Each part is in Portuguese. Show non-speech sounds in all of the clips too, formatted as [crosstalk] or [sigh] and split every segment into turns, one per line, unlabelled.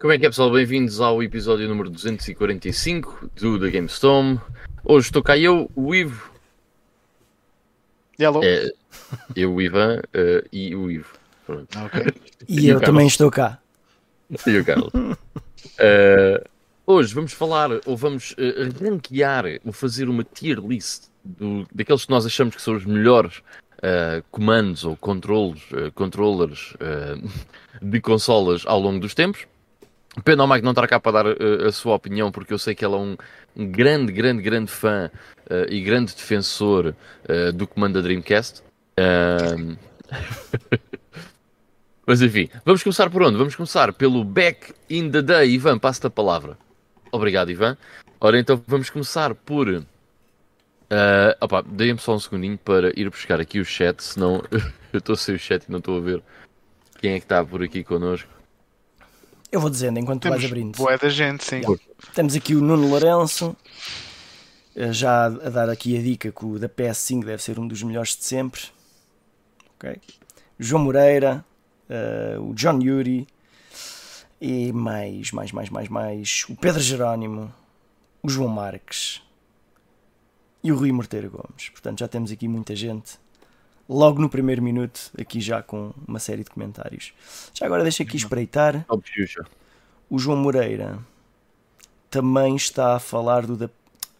Como é que é pessoal? Bem-vindos ao episódio número 245 do The GameStorm. Hoje estou cá eu, o Ivo,
Hello.
é, eu, o Ivan eh, e o Ivo. Pronto.
Ok. [laughs]
E,
E
eu também estou cá.
E o Carlos. [laughs] Eh, hoje vamos falar, ou vamos eh, ranquear, ou fazer uma tier list do, daqueles que nós achamos que são os melhores eh, comandos ou controles, eh, controllers eh, [laughs] de consolas ao longo dos tempos. Pena ao Mike não estar cá para dar eh, a sua opinião, porque eu sei que ele é um, grande, grande, grande fã eh, e grande defensor eh, do comando da Dreamcast. [laughs] Mas enfim, vamos começar por onde? Vamos começar pelo Back in the Day. Ivan, passo-te a palavra. Obrigado, Ivan. Ora, então vamos começar por. ah, opa, deem-me só um segundinho para ir buscar aqui o chat, senão [laughs] eu estou sem o chat e não estou a ver quem é que está por aqui connosco.
Eu vou dizendo enquanto tu vais
Temos
abrindo.
boé da gente, sim.
Yeah.
Temos aqui o Nuno Lourenço, eh, já a dar aqui a dica que o da PS5 deve ser um dos melhores de sempre. Ok. João Moreira, eh, o John Yuri e mais, mais, mais, mais, mais. O Pedro Jerónimo, o João Marques e o Rui Morteiro Gomes. Portanto, já temos aqui muita gente. Logo no primeiro minuto, aqui já com uma série de comentários. Já agora deixa aqui espreitar.
Top Xuxa.
O João Moreira também está a falar do da.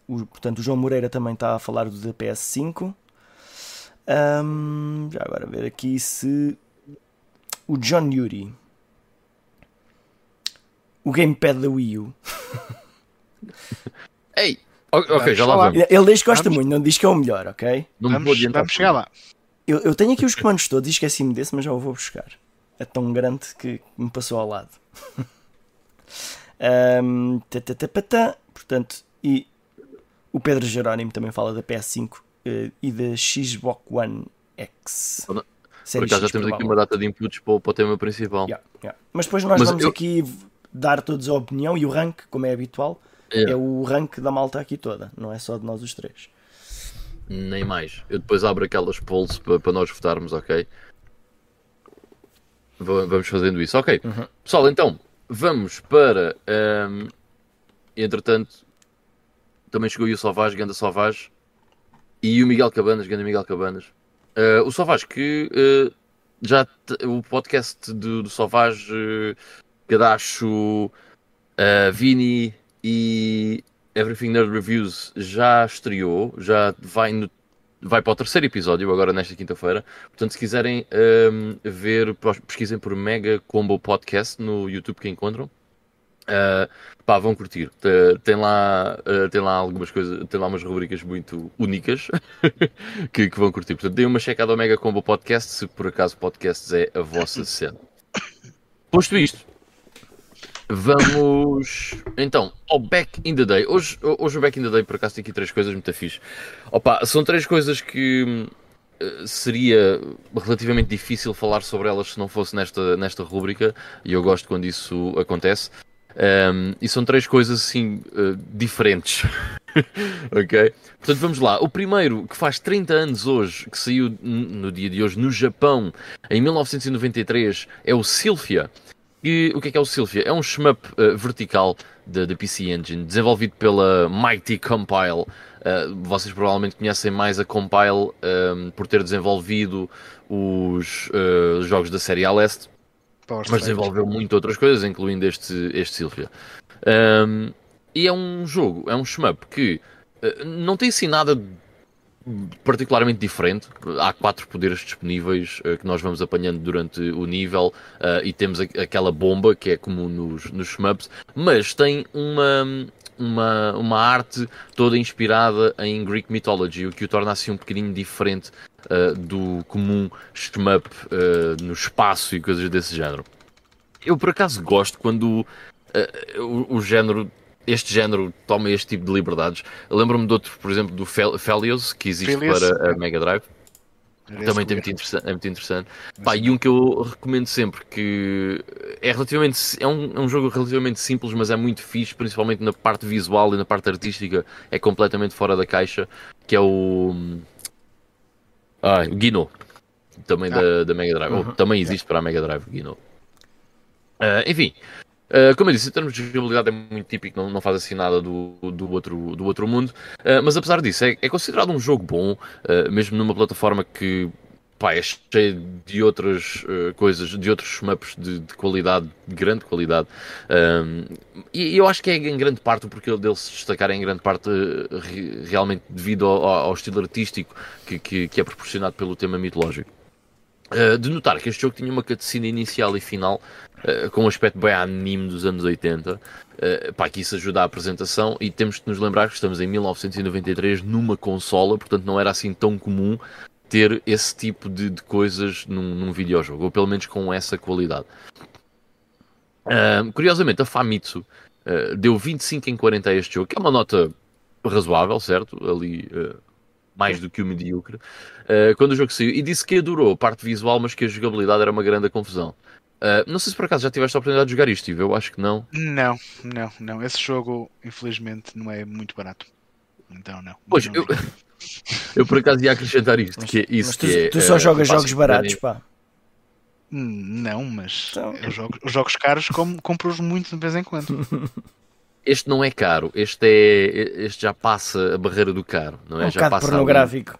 o- portanto, o João Moreira também está a falar do da PS5. Ahm, já agora ver aqui se o John Yuri, o gamepad da Wii U. [laughs]
Ei! Ok,
Vamos
já lá vamos.
Ele diz que gosta
Vamos.
muito, não diz que é o melhor, ok?
Não me vou
Vamos,
adiantar.
vamos chegar lá.
Eu, eu tenho aqui os comandos todos e esqueci-me desse, mas já o vou buscar. É tão grande que me passou ao lado. [laughs] Ahm, tá, tá, tá, tá. Portanto, e o Pedro Jerónimo também fala da PS5 eh, e da Xbox One X.
Por acaso já temos aqui uma data de inputs para, o- para o tema principal.
Yeah, yeah. Mas depois nós
Mas
vamos
eu-
aqui dar todos a opinião e o rank, como é habitual,
Yeah.
é o rank da malta aqui toda, não é só de nós os três.
Nem mais. Eu depois abro aquelas polls para, nós votarmos, ok? Va- Vamos fazendo isso. Ok.
Uhum.
Pessoal, então, vamos para. ahm, entretanto, também chegou aí o Salvage, Ganda Salvage. E o Miguel Cabanas, Ganda Miguel Cabanas. Ah, o Salvage, que ah, já. o podcast do, do Salvage, uh, Gadacho, ah, Vini e Everything Nerd Reviews já estreou, já vai, no- vai para o terceiro episódio, agora nesta quinta-feira. Portanto, se quiserem ahm, ver, pesquisem por Mega Combo Podcast no YouTube que encontram. Ah, pá, vão curtir. Te- Tem lá, ah, tem lá algumas coisas, tem lá umas rubricas muito únicas [laughs] que, que vão curtir. Portanto, deem uma checada ao Mega Combo Podcast se por acaso podcasts é a vossa cena. Posto isto, Vamos então ao Back in the Day. Hoje, hoje o Back in the Day, por acaso, tem aqui três coisas muito fixe. Opa, são três coisas que eh, seria relativamente difícil falar sobre elas se não fosse nesta, nesta rúbrica, e eu gosto quando isso acontece. Um, e são três coisas assim eh, diferentes. [laughs] ok? Portanto, vamos lá. O primeiro, que faz 30 anos hoje, que saiu no dia de hoje no Japão, em 1993, é o Sylphia. E o que é que é o Sylphia? É um shmup eh, vertical da PC Engine, desenvolvido pela Mighty Compile. Eh, vocês provavelmente conhecem mais a Compile ehm, por ter desenvolvido os eh, jogos da série A Leste,
Power
mas desenvolveu muito outras coisas, incluindo este, este Sylphia. Ehm, e é um jogo, é um shmup que não tem assim nada particularmente diferente. Há quatro poderes disponíveis eh, que nós vamos apanhando durante o nível eh, e temos a- aquela bomba que é comum nos, nos shmups, mas tem uma, uma, uma arte toda inspirada em Greek Mythology, o que o torna assim um bocadinho diferente eh, do comum shmup no espaço e coisas desse género. Eu por acaso gosto quando o, o género este género toma este tipo de liberdades. Lembro-me de outro, por exemplo, do Fel- Felios, que existe
Felios,
para a
é.
Mega Drive. Também
que
muito interessante, é muito interessante. Pá, e um que eu recomendo sempre, que é relativamente é um, é um jogo relativamente simples, mas é muito fixe, principalmente na parte visual e na parte artística, é completamente fora da caixa, que é o ah, o Gino, também da, da Mega Drive. Ou
Uhum.
também existe para a Mega Drive, Gino. Ah, enfim, Uh, como eu disse, em termos de jogabilidade é muito típico, não, não faz assim nada do, do, outro, do outro mundo, uh, mas apesar disso, é, é, considerado um jogo bom, uh, mesmo numa plataforma que pá, é cheio de outras coisas, de outros maps de, de, qualidade, de grande qualidade. E, eu acho que é em grande parte porque dele se destacar, é em grande parte realmente devido ao, ao estilo artístico que, que, que, é proporcionado pelo tema mitológico. de notar que este jogo tinha uma cutscene inicial e final uh, com um aspecto bem anime dos anos 80, uh, pá, que isso ajuda a apresentação e temos que nos lembrar que estamos em 1993 numa consola, portanto não era assim tão comum ter esse tipo de, de coisas num, num videojogo, ou pelo menos com essa qualidade. Uh, curiosamente, a Famitsu uh, deu 25 em 40 a este jogo, que é uma nota razoável, certo? Ali uh, mais do que o medíocre. quando o jogo saiu, e disse que adorou a parte visual, mas que a jogabilidade era uma grande confusão. Uh, não sei se por acaso já tiveste a oportunidade de jogar isto, Steve. Eu acho que não.
Não, não, não. Esse jogo, infelizmente, não é muito barato. Então, não.
Pois,
não
eu, [laughs] eu por acaso ia acrescentar isto. Mas, que é isso
tu,
que é,
tu só uh, jogas jogos baratos, pá.
Hum, não, mas então... eu jogo, os jogos caros compro-os muito de vez em quando. [laughs]
Este não é caro, este é este já passa a barreira do caro, não é?
Um
já
passa pornográfico.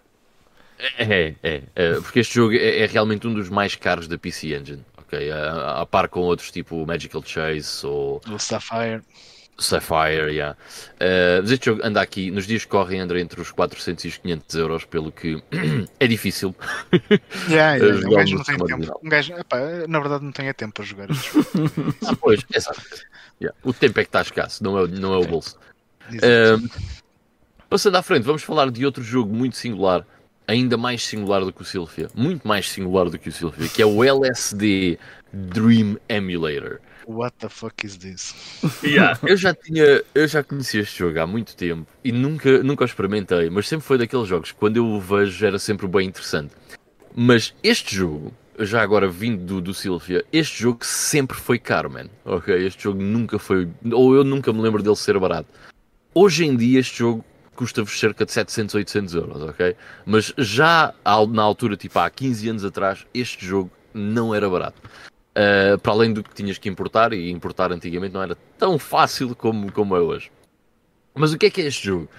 É, é, é, porque este jogo é, é, realmente um dos mais caros da PC Engine ok? A, a par com outros tipo Magical Chase ou.
O Sapphire.
Sapphire, yeah. Uh, mas este jogo anda aqui, nos dias que correm, anda entre os 400 e os 500 euros, pelo que [clears throat] é difícil. [laughs]
Yeah, yeah, um gajo não tem tempo. Um gajo, epá, na verdade, não tenho tempo para jogar [laughs]
ah, pois, exato. Yeah. O tempo é que está escasso, não é, não é o bolso. Uh, passando à frente, vamos falar de outro jogo muito singular ainda mais singular do que o Sylphia, muito mais singular do que o Sylphia, que é o LSD Dream Emulator.
What the fuck is this?
Yeah, [laughs] eu já tinha, eu já conhecia este jogo há muito tempo e nunca, nunca o experimentei, mas sempre foi daqueles jogos que quando eu o vejo era sempre bem interessante. Mas este jogo, já agora vindo do, do Sylphia, este jogo sempre foi caro, man. Ok, este jogo nunca foi, ou eu nunca me lembro dele ser barato. Hoje em dia este jogo custa-vos cerca de 700, 800 euros, ok? Mas já na altura, tipo há 15 anos atrás, este jogo não era barato. Uh, para além do que tinhas que importar, e importar antigamente não era tão fácil como, como é hoje. Mas o que é que é este jogo?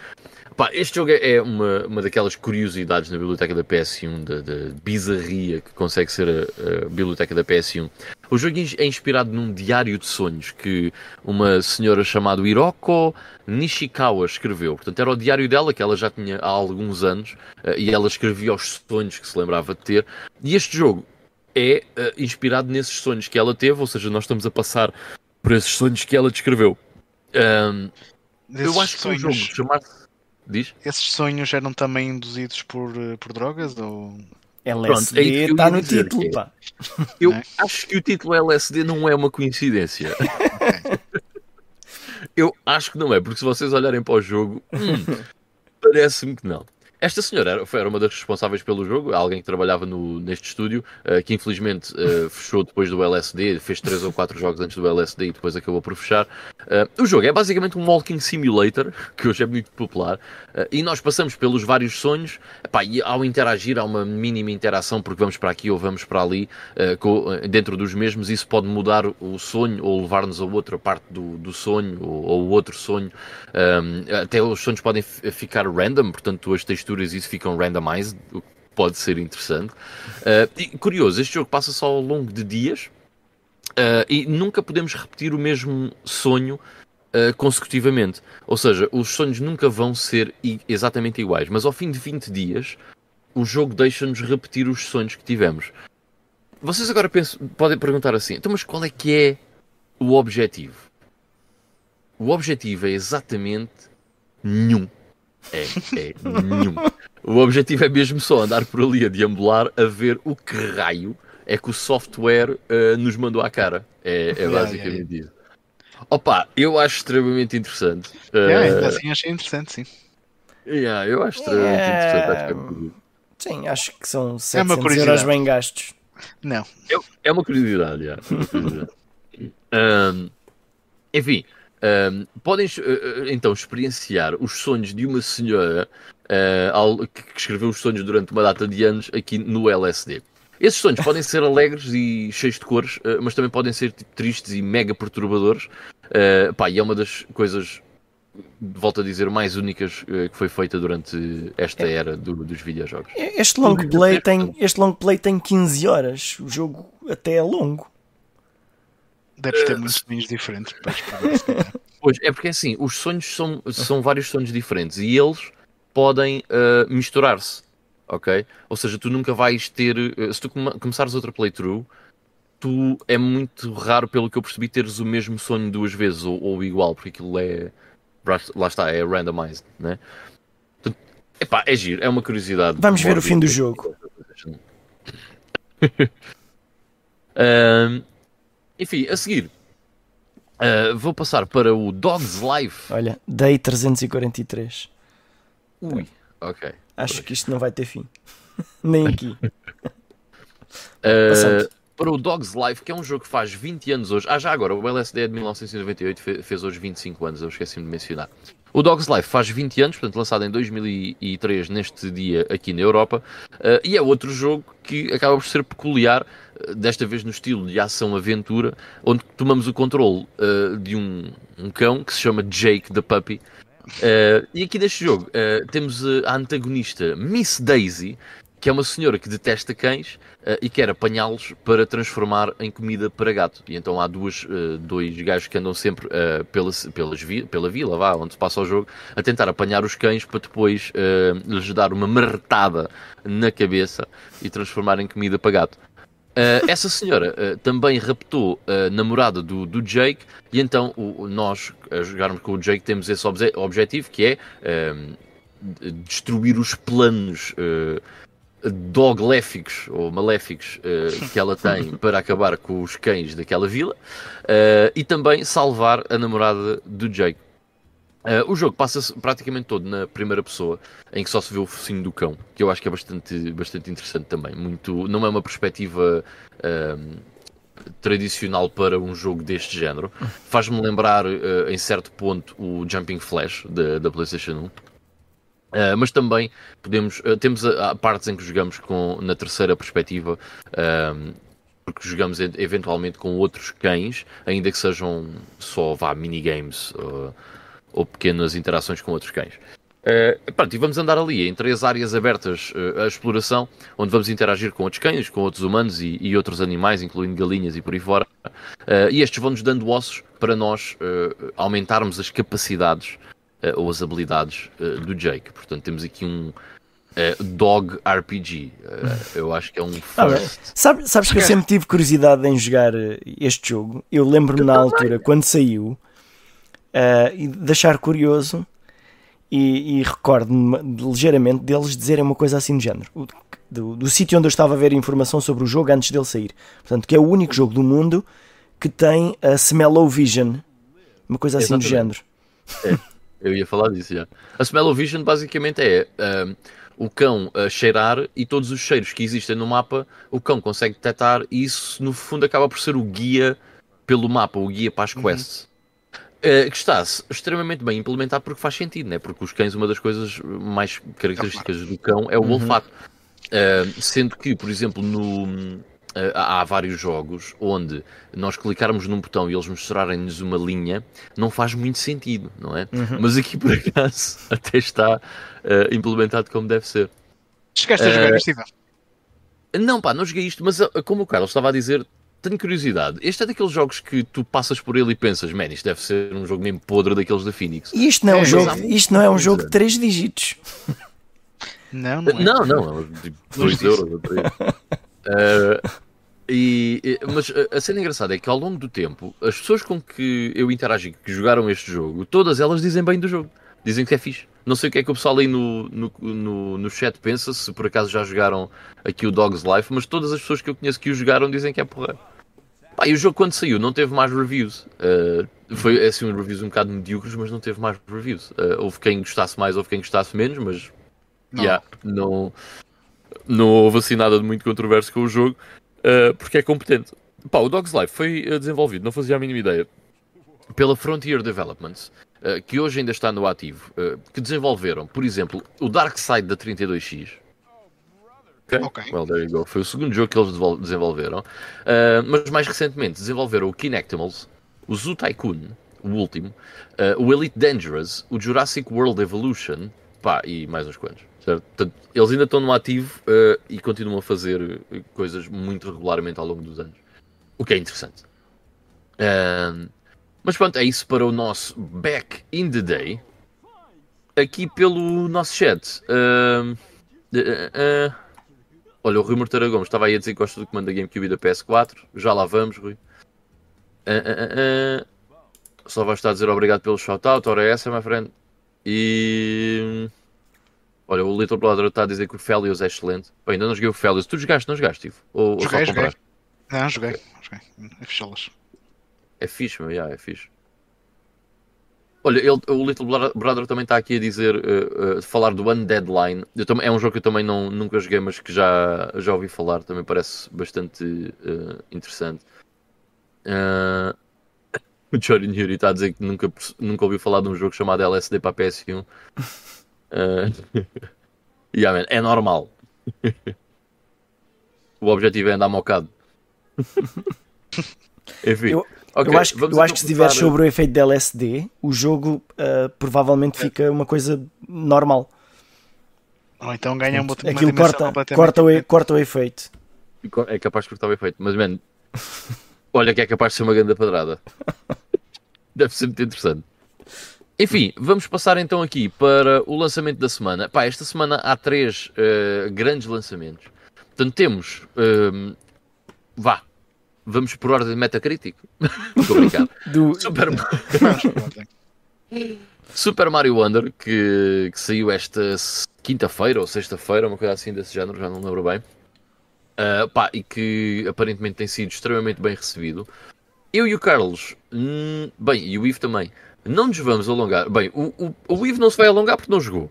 Pá, este jogo é uma, uma daquelas curiosidades na biblioteca da PS1, da, da bizarria que consegue ser a, a, biblioteca da PS1. O jogo é inspirado num diário de sonhos que uma senhora chamada Hiroko Nishikawa escreveu. Portanto, era o diário dela, que ela já tinha há alguns anos, eh, e ela escrevia os sonhos que se lembrava de ter. E este jogo é uh, inspirado nesses sonhos que ela teve, ou seja, nós estamos a passar por esses sonhos que ela descreveu. Um, eu acho que sonhos... o jogo chamar-se Diz?
Esses sonhos eram também induzidos por, eh, por drogas ou.
LSD é está no título, pá.
Eu é? acho que o título LSD não é uma coincidência. [laughs] eu acho que não é, porque se vocês olharem para o jogo, hum, parece-me que não. Esta senhora era, uma das responsáveis pelo jogo, alguém que trabalhava no, neste estúdio, uh, que infelizmente uh, fechou depois do LSD, fez 3 ou 4 jogos antes do LSD e depois acabou por fechar. Uh, o jogo é basicamente um walking simulator, [laughs] que hoje é muito popular, e nós passamos pelos vários sonhos, epá, e ao interagir há uma mínima interação, porque vamos para aqui ou vamos para ali, dentro dos mesmos, isso pode mudar o sonho ou levar-nos a outra parte do, do sonho ou, ou outro sonho. até os sonhos podem ficar random, portanto as texturas texturas isso ficam randomized, o que pode ser interessante. Uh, e, curioso, este jogo passa só ao longo de dias uh, e nunca podemos repetir o mesmo sonho uh, consecutivamente. Ou seja, os sonhos nunca vão ser exatamente iguais, mas ao fim de 20 dias o jogo deixa-nos repetir os sonhos que tivemos. Vocês agora podem perguntar assim, então mas qual é que é o objetivo? O objetivo é exatamente nenhum. É, é, nenhum. O objetivo é mesmo só andar por ali a deambular a ver o que raio é que o software uh, nos mandou à cara. É, é basicamente yeah, yeah. isso. Opa, eu acho extremamente interessante.
Uh, yeah, assim achei interessante, sim.
Yeah, eu acho extremamente interessante. Acho que é
Sim, acho que são 700 é euros bem gastos.
Não.
É, é uma curiosidade, yeah, uma curiosidade. [laughs] um, enfim, um, podem uh, então experienciar os sonhos de uma senhora uh, que escreveu os sonhos durante uma data de anos aqui no LSD. Esses sonhos [laughs] podem ser alegres e cheios de cores, uh, mas também podem ser tipo, tristes e mega perturbadores. Uh, pá, e é uma das coisas, volto a dizer, mais únicas uh, que foi feita durante esta é. era do, dos videojogos.
Este long, play tem, este long play tem 15 horas. O jogo até é longo.
Deves ter muitos sonhos diferentes para [laughs]
Pois, é porque assim, os sonhos são, são vários sonhos diferentes e eles podem misturar-se ok? Ou seja, tu nunca vais ter. Eh, se tu come começares outra playthrough, tu é muito raro, pelo que eu percebi, teres o mesmo sonho duas vezes ou, ou igual, porque aquilo é. Lá está, é randomized, né? epá, é giro, é uma curiosidade.
Vamos ver o fim do jogo. [laughs]
uh, enfim, a seguir. Uh, vou passar para o Dog's Life.
Olha, Day 343.
Ui, ok.
Acho que isto não vai ter fim. [laughs] Nem aqui. [laughs]
uh, para o Dog's Life, que é um jogo que faz 20 anos hoje. Ah, já agora, o LSD é de 1998, fez hoje 25 anos, eu esqueci-me de mencionar. O Dog's Life faz 20 anos, portanto, lançado em 2003, neste dia aqui na Europa, uh, e é outro jogo que acaba por ser peculiar, uh, desta vez no estilo de ação-aventura, onde tomamos o controle uh, de um, um, cão que se chama Jake the Puppy, e aqui neste jogo temos a antagonista Miss Daisy, que é uma senhora que detesta cães uh, e quer apanhá-los para transformar em comida para gato. E então há duas, dois gajos que andam sempre pela, pelas pela vila, vá, onde se passa o jogo, a tentar apanhar os cães para depois lhes dar uma marretada na cabeça e transformar em comida para gato. Uh, essa senhora uh, também raptou a namorada do, do Jake, e então o, nós, a jogarmos com o Jake, temos esse obje objetivo que é uh, destruir os planos dogléficos ou maléficos que ela tem para acabar com os cães daquela vila e também salvar a namorada do Jake. Uh, o jogo passa-se praticamente todo na primeira pessoa, em que só se vê o focinho do cão, que eu acho que é bastante, bastante interessante também. Muito, não é uma perspectiva uh, tradicional para um jogo deste género. Faz-me lembrar, uh, em certo ponto, o Jumping Flash da, da PlayStation 1. Uh, mas também podemos uh, temos a, partes em que jogamos com, na terceira perspectiva uh, porque jogamos eventualmente com outros cães ainda que sejam só vá minigames ou pequenas interações com outros cães. Uh, pronto, e vamos andar ali em três áreas abertas uh, à exploração, onde vamos interagir com outros cães, com outros humanos e, e outros animais, incluindo galinhas e por aí fora. Uh, e estes vão-nos dando ossos para nós aumentarmos as capacidades ou as habilidades do Jake. Portanto, temos aqui um Dog RPG. eu acho que é um
ah, first. Ah, sabe, sabes que eu sempre tive curiosidade em jogar este jogo. Eu lembro-me na altura, quando saiu uh, e de achar curioso e, e recordo-me ligeiramente deles dizerem uma coisa assim do género. O, do, do sítio onde eu estava a ver informação sobre o jogo antes dele sair. Portanto, que é o único jogo do mundo que tem a Smellow Vision. Uma coisa assim Exatamente. do género.
É, eu ia falar disso já. A Smellow Vision basicamente é uh, o cão a cheirar e todos os cheiros que existem no mapa o cão consegue detectar e isso no fundo acaba por ser o guia pelo mapa, o guia para as uhum. quests. Uh, que está extremamente bem implementado porque faz sentido, né? porque os cães, uma das coisas mais características do cão é o uhum. olfato. Uh, sendo que, por exemplo, no, há vários jogos onde nós clicarmos num botão e eles mostrarem-nos uma linha, não faz muito sentido, não é? Uhum. Mas aqui [laughs] por acaso até está implementado como deve ser.
Chegaste a jogar isto, Ivan?
Não, pá, não joguei isto, mas como o Carlos estava a dizer, tenho curiosidade. Este é daqueles jogos que tu passas por ele e pensas, man, isto deve ser um jogo mesmo podre daqueis da Phoenix.
E isto não é, um, é, jogo, isto não é um jogo de 3 dígitos.
Não, não é.
Não, não, é tipo 2 euros. uh, e, mas a cena engraçada é que ao longo do tempo, as pessoas com que eu interagi que jogaram este jogo, todas elas dizem bem do jogo. Dizem que é fixe. Não sei o que é que o pessoal aí no, no, no, no chat pensa, se por acaso já jogaram aqui o Dog's Life, mas todas as pessoas que eu conheço que o jogaram dizem que é porra. Pá, e o jogo quando saiu não teve mais reviews. Uh, foi é assim um reviews um bocado medíocres, mas não teve mais reviews. Uh, houve quem gostasse mais, houve quem gostasse menos, mas não. Yeah, não, não houve assim nada de muito controverso com o jogo, uh, porque é competente. Pá, o Dog's Life foi desenvolvido, não fazia a mínima ideia, pela Frontier Developments. Eh, que hoje ainda está no ativo, uh, que desenvolveram, por exemplo, o Dark Side da 32X. Ok,
Ok.
well, there you go. Foi o segundo jogo que eles desenvolveram. Uh, mas mais recentemente desenvolveram o Kinectimals, o Zoo Tycoon, o último, uh, o Elite Dangerous, o Jurassic World Evolution, pá, e mais uns quantos. Portanto, eles ainda estão no ativo uh, e continuam a fazer uh, coisas muito regularmente ao longo dos anos. O que é interessante. Um, mas pronto, é isso para o nosso Back in the Day. Aqui pelo nosso chat. Uh, uh, olha, o Rui Morteira Gomes estava aí a dizer que gosta do comando da GameCube e da PS4. Já lá vamos, Rui. Uh, uh, uh, uh. Só vai estar a dizer obrigado pelo shoutout. Ora, é essa, my friend. E. Olha, o Little Brother está a dizer que o Felios é excelente. Ainda não joguei o Felios. Tu jogaste, não jogaste, Ivo? Ou, ou só
Joguei, joguei.
compraste?
Não, joguei. joguei. É fichelas.
É fixe, meu, yeah, é fixe. Olha, ele, o Little Bro- Brother também está aqui a dizer, uh, uh, falar do Undead Line. Também, é um jogo que eu também não, nunca joguei, mas que já, já ouvi falar. Também parece bastante uh, interessante. [laughs] O Johnny Newry está a dizer que nunca, nunca ouviu falar de um jogo chamado LSD para a PS1. Uh, [laughs] yeah, man, é normal. o objetivo é andar mocado. [laughs] Enfim.
Eu-
ok,
eu acho, que-
vamos
eu acho que se estiver
começar-
sobre o efeito de LSD, o jogo ah, provavelmente fica uma coisa normal.
Ou então ganha uma, uma
Aquilo corta, corta, o, corta o efeito.
É capaz de cortar o efeito, mas man, [laughs] olha que é capaz de ser uma grande padrada. Deve ser muito interessante. Enfim, vamos passar então aqui para o lançamento da semana. Pá, esta semana há três eh, grandes lançamentos. Portanto, temos. ehm, vá, vamos por ordem de Metacritic. [laughs] Brincar. [laughs]
Do,
Super. Super Mario Wonder, que, que saiu esta quinta-feira ou sexta-feira, uma coisa assim desse género, já não lembro bem. Ah, pá, e que aparentemente tem sido extremamente bem recebido. Eu e o Carlos, hum, bem, e o Ivo também, não nos vamos alongar. Bem, o, o, o Ivo não se vai alongar porque não jogou.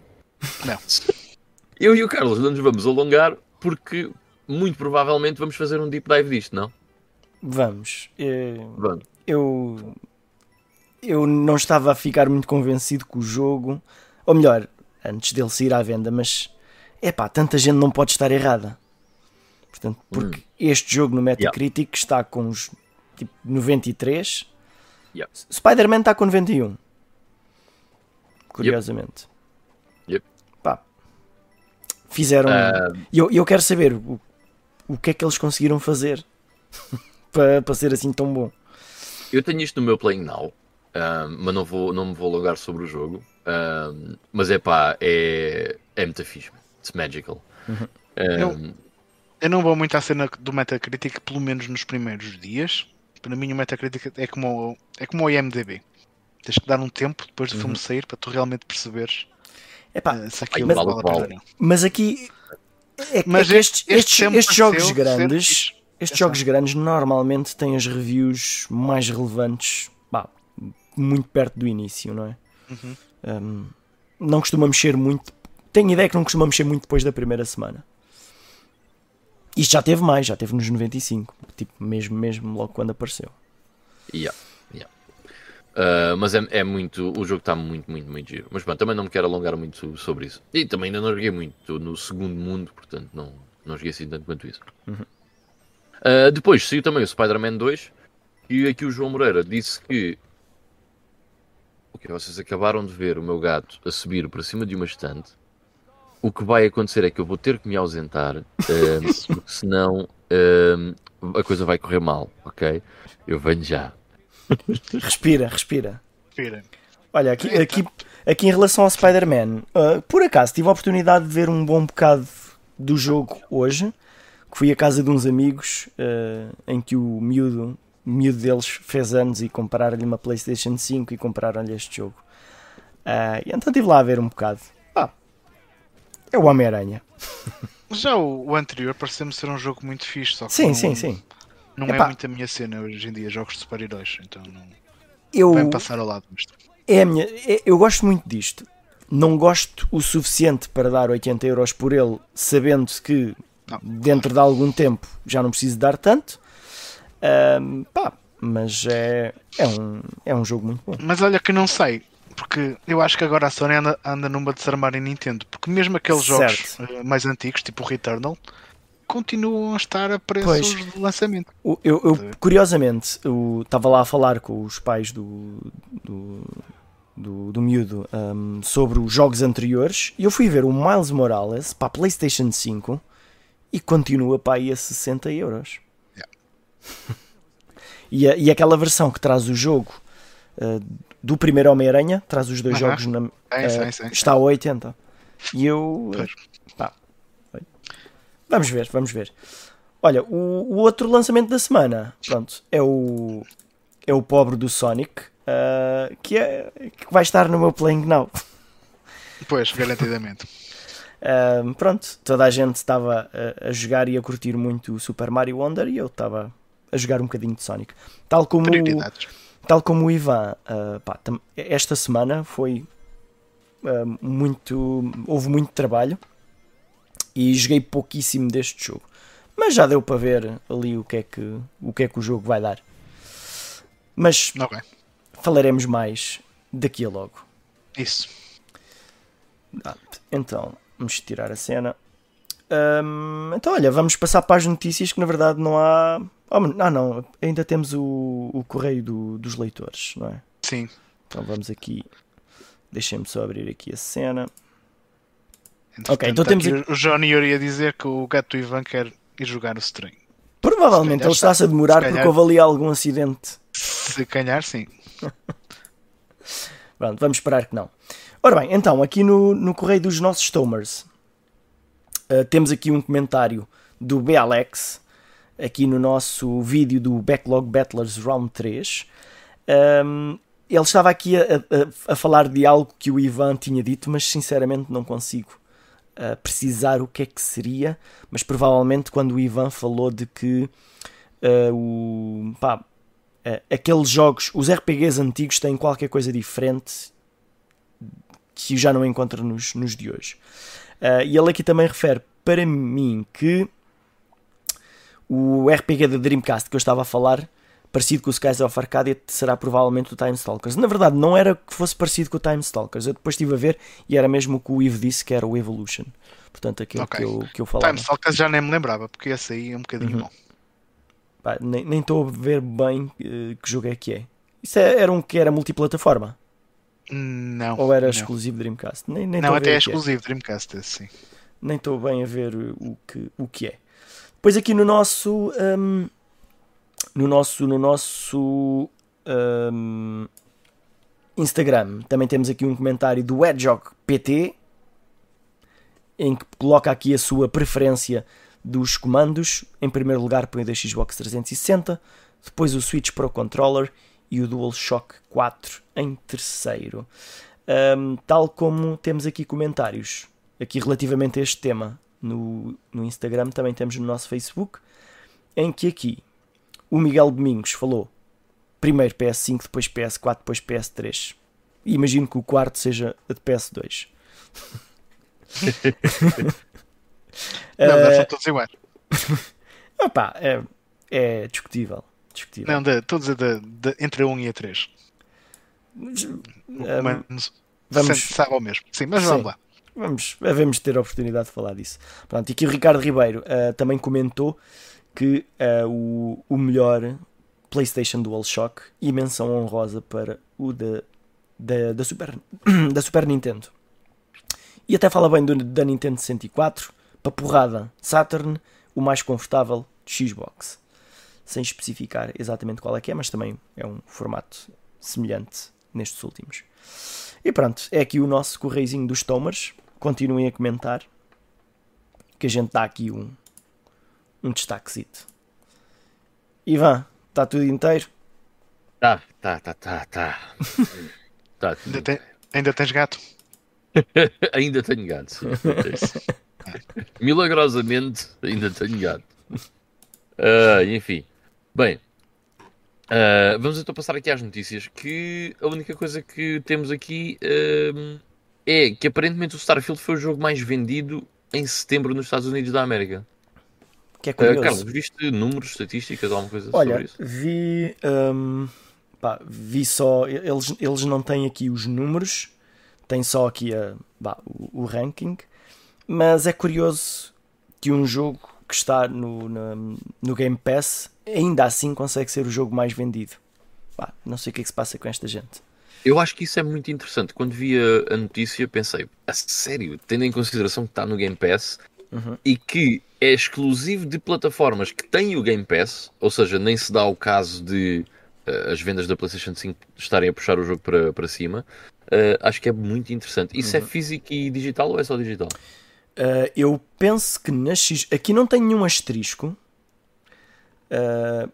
Não. [laughs]
Eu e o Carlos não nos vamos alongar porque muito provavelmente vamos fazer um deep dive disto, não?
vamos. eh,
Vamos.
eu, eu não estava a ficar muito convencido com o jogo, ou melhor, antes dele sair à venda, mas é pá, tanta gente não pode estar errada. Portanto, porque este jogo no Metacritic está com uns tipo 93,
Yeah.
Spider-Man está com 91. Curiosamente.
Yep.
Pá, fizeram.
Ah,
E eu, eu quero saber o, o que é que eles conseguiram fazer [laughs] para, para ser assim tão bom.
Eu tenho isto no meu Playing Now, ahm, mas não, vou, não me vou alongar sobre o jogo. ahm, mas é pá, é, é muito fixe. man. It's magical.
Uhum.
Ahm,
Eu não vou muito à cena do Metacritic, pelo menos nos primeiros dias. Para mim, o Metacritic é como, o- é como o IMDB. Tens que dar um tempo depois do
Uhum.
filme sair para tu realmente perceberes
Epá,
eh, se aquilo
mas-
vale a pena.
Vale.
Mas aqui é,
Mas
é que estes,
este
estes,
sempre
estes jogos grandes, estes
Atenção.
jogos grandes normalmente têm as reviews mais relevantes, pá, muito perto do início, não é?
Uhum.
Um, não costuma mexer muito. Tenho ideia que não costuma mexer muito depois da primeira semana. Isto já teve mais, já teve nos 95, tipo mesmo mesmo logo quando apareceu.
yeah, yeah. Ah, mas é, é muito. O jogo está muito, muito, muito giro. Mas pronto, também não me quero alongar muito sobre isso. E também ainda não joguei muito. No segundo mundo, portanto não, não joguei assim tanto quanto isso. Ah, depois saiu também o Spider-Man 2. E aqui o João Moreira disse que. Ok, vocês acabaram de ver o meu gato a subir para cima de uma estante. O que vai acontecer é que eu vou ter que me ausentar, ah, [laughs] porque senão ah, a coisa vai correr mal, ok? Eu venho já.
Respira, respira.
Respira.
Olha, aqui, aqui, aqui em relação ao Spider-Man, uh, por acaso tive a oportunidade de ver um bom bocado do jogo hoje, que fui à casa de uns amigos uh, em que o miúdo, o miúdo deles fez anos e compraram-lhe uma PlayStation 5 e compraram-lhe este jogo. Uh, e então estive lá a ver um bocado. É o Homem-Aranha.
Já o, o anterior pareceu-me ser um jogo muito fixe, só que
Sim,
não,
sim, sim.
não
Epá.
é muito a minha cena hoje em dia, jogos de super-heróis, então não
Eu,
vai passar ao lado
é minha, é- eu gosto muito disto. Não gosto o suficiente para dar 80 euros por ele, sabendo que
Não.
dentro de algum tempo já não preciso dar tanto. Ahm, pá, mas é, é, um, é um jogo muito bom.
Mas olha que não sei, porque eu acho que agora a Sony anda, anda numa de se armar em Nintendo, porque mesmo aqueles jogos
Certo.
eh, mais antigos, tipo o Returnal, continuam a estar a preços
Pois.
de lançamento.
Eu, eu,
Tá
curiosamente, eu estava lá a falar com os pais do, do, do, do miúdo um, sobre os jogos anteriores e eu fui ver o Miles Morales para a PlayStation 5 e continua para aí a 60 euros.
Yeah. [laughs]
E, a- e aquela versão que traz o jogo uh, do primeiro Homem-Aranha, traz os dois jogos, na, uh,
sim, sim.
está a 80. E eu.
Pois.
pá, vamos ver, vamos ver. Olha, o, o outro lançamento da semana, pronto, é o é o pobre do Sonic, ah, que, é, que vai estar no meu Playing Now.
Pois, garantidamente.
Ah, [laughs] pronto, toda a gente estava a, a jogar e a curtir muito o Super Mario Wonder e eu estava a jogar um bocadinho de Sonic. Tal como,
Prioridades.
Tal como o Ivan, ah, pá, esta semana foi ah, muito. houve muito trabalho e joguei pouquíssimo deste jogo. Mas já deu para ver ali o que é que o, que é que o jogo vai dar. Mas
Ok,
falaremos mais daqui a logo.
isso.
Ah, Então, vamos tirar a cena. Hum, então, olha, vamos passar para as notícias que na verdade não há. Oh, ah, não, ainda temos o, o correio do- dos leitores, não é?
Sim.
Então vamos aqui. Deixem-me só abrir aqui a cena.
Entretanto,
Ok, então
está
temos
O Johnny ia dizer que o gato do Ivan quer ir jogar o string.
Provavelmente ele está-se a demorar
calhar-
porque houve ali algum acidente.
Se calhar, sim. [laughs]
Pronto, vamos esperar que não. Ora bem, então, aqui no, no correio dos nossos Tomers, uh, temos aqui um comentário do BLX, aqui no nosso vídeo do Backlog Battlers Round 3. Um, ele estava aqui a, a- a falar de algo que o Ivan tinha dito, mas sinceramente não consigo uh, precisar o que é que seria. Mas provavelmente quando o Ivan falou de que uh, o, pá, aqueles jogos, os RPGs antigos têm qualquer coisa diferente que já não encontro nos, nos de hoje. Uh, e ele aqui também refere para mim que o RPG da Dreamcast que eu estava a falar, parecido com o Skies of Arcadia, será provavelmente o Time Stalkers. Na verdade, não era que fosse parecido com o Time Stalkers. Eu depois estive a ver e era mesmo o que o Ivo disse, que era o Evolution. Portanto, aquilo
Ok.
que, eu, que eu falava.
Time Stalkers já nem me lembrava, porque esse aí é um bocadinho
Uhum.
bom.
Pá, nem estou a ver bem eh, que jogo é que é. Isso é- era um que era multiplataforma?
Não.
Ou era
não.
exclusivo Dreamcast? Nem, nem
Não, até é
é.
exclusivo Dreamcast, esse sim.
nem estou bem a ver o que, o que é. Depois aqui no nosso hum, no nosso no nosso hum, Instagram também temos aqui um comentário do Edjog PT em que coloca aqui a sua preferência dos comandos. Em primeiro lugar põe o da Xbox 360, depois o Switch Pro Controller e o DualShock 4 em terceiro. Hum, tal como temos aqui comentários aqui relativamente a este tema no, no Instagram, também temos no nosso Facebook, em que aqui o Miguel Domingos falou primeiro PS5, depois PS4, depois PS3. E imagino que o quarto seja a de PS2. [laughs] [laughs]
Não, não, são todos iguais. [laughs]
opá, é, é discutível. Discutível.
Não, todos a de- entre a 1 e a 3.
Um,
Mas
vamos-
sente- sabe ao mesmo. Sim, mas
Sim.
vamos lá.
Vamos, devemos ter a oportunidade de falar disso. Pronto, e aqui o Ricardo Ribeiro ah, também comentou que ah, o, o melhor PlayStation DualShock e menção honrosa para o da, da, da, Super, [clears throat] da Super Nintendo. E até fala bem do, da Nintendo 64, para porrada Saturn, o mais confortável Xbox. Sem especificar exatamente qual é que é, mas também é um formato semelhante nestes últimos. E pronto, é aqui o nosso correizinho dos Tomers. Continuem a comentar. Que a gente dá aqui um, um destaquezito. Ivan, está tudo inteiro?
Tá, tá, tá, tá, tá. [laughs] tá
Ainda, tem- ainda tens gato? [laughs]
Ainda tenho gato, sim. [laughs] Milagrosamente, ainda tenho gato. Ah, enfim. Bem, ah, vamos então passar aqui às notícias. Que a única coisa que temos aqui ahm, é que aparentemente o Starfield foi o jogo mais vendido em setembro nos Estados Unidos da América.
Que é curioso.
Carlos, viste números, estatísticas, alguma coisa
Olha,
sobre isso?
vi. hum, pá, vi só. Eles, eles não têm aqui os números, têm só aqui a, o, o ranking. Mas é curioso que um jogo que está no, no, no Game Pass, ainda assim consegue ser o jogo mais vendido. Pá, não sei o que é que se passa com esta gente.
Eu acho que isso é muito interessante. Quando vi a, a notícia, pensei, a sério, tendo em consideração que está no Game Pass
Uhum.
e que é exclusivo de plataformas que têm o Game Pass, ou seja, nem se dá o caso de eh, as vendas da PlayStation 5 estarem a puxar o jogo para, para cima, eh, acho que é muito interessante. Isso
Uhum.
é físico e digital ou é só digital?
Uh, eu penso que na X. Aqui não tem nenhum asterisco. Uh,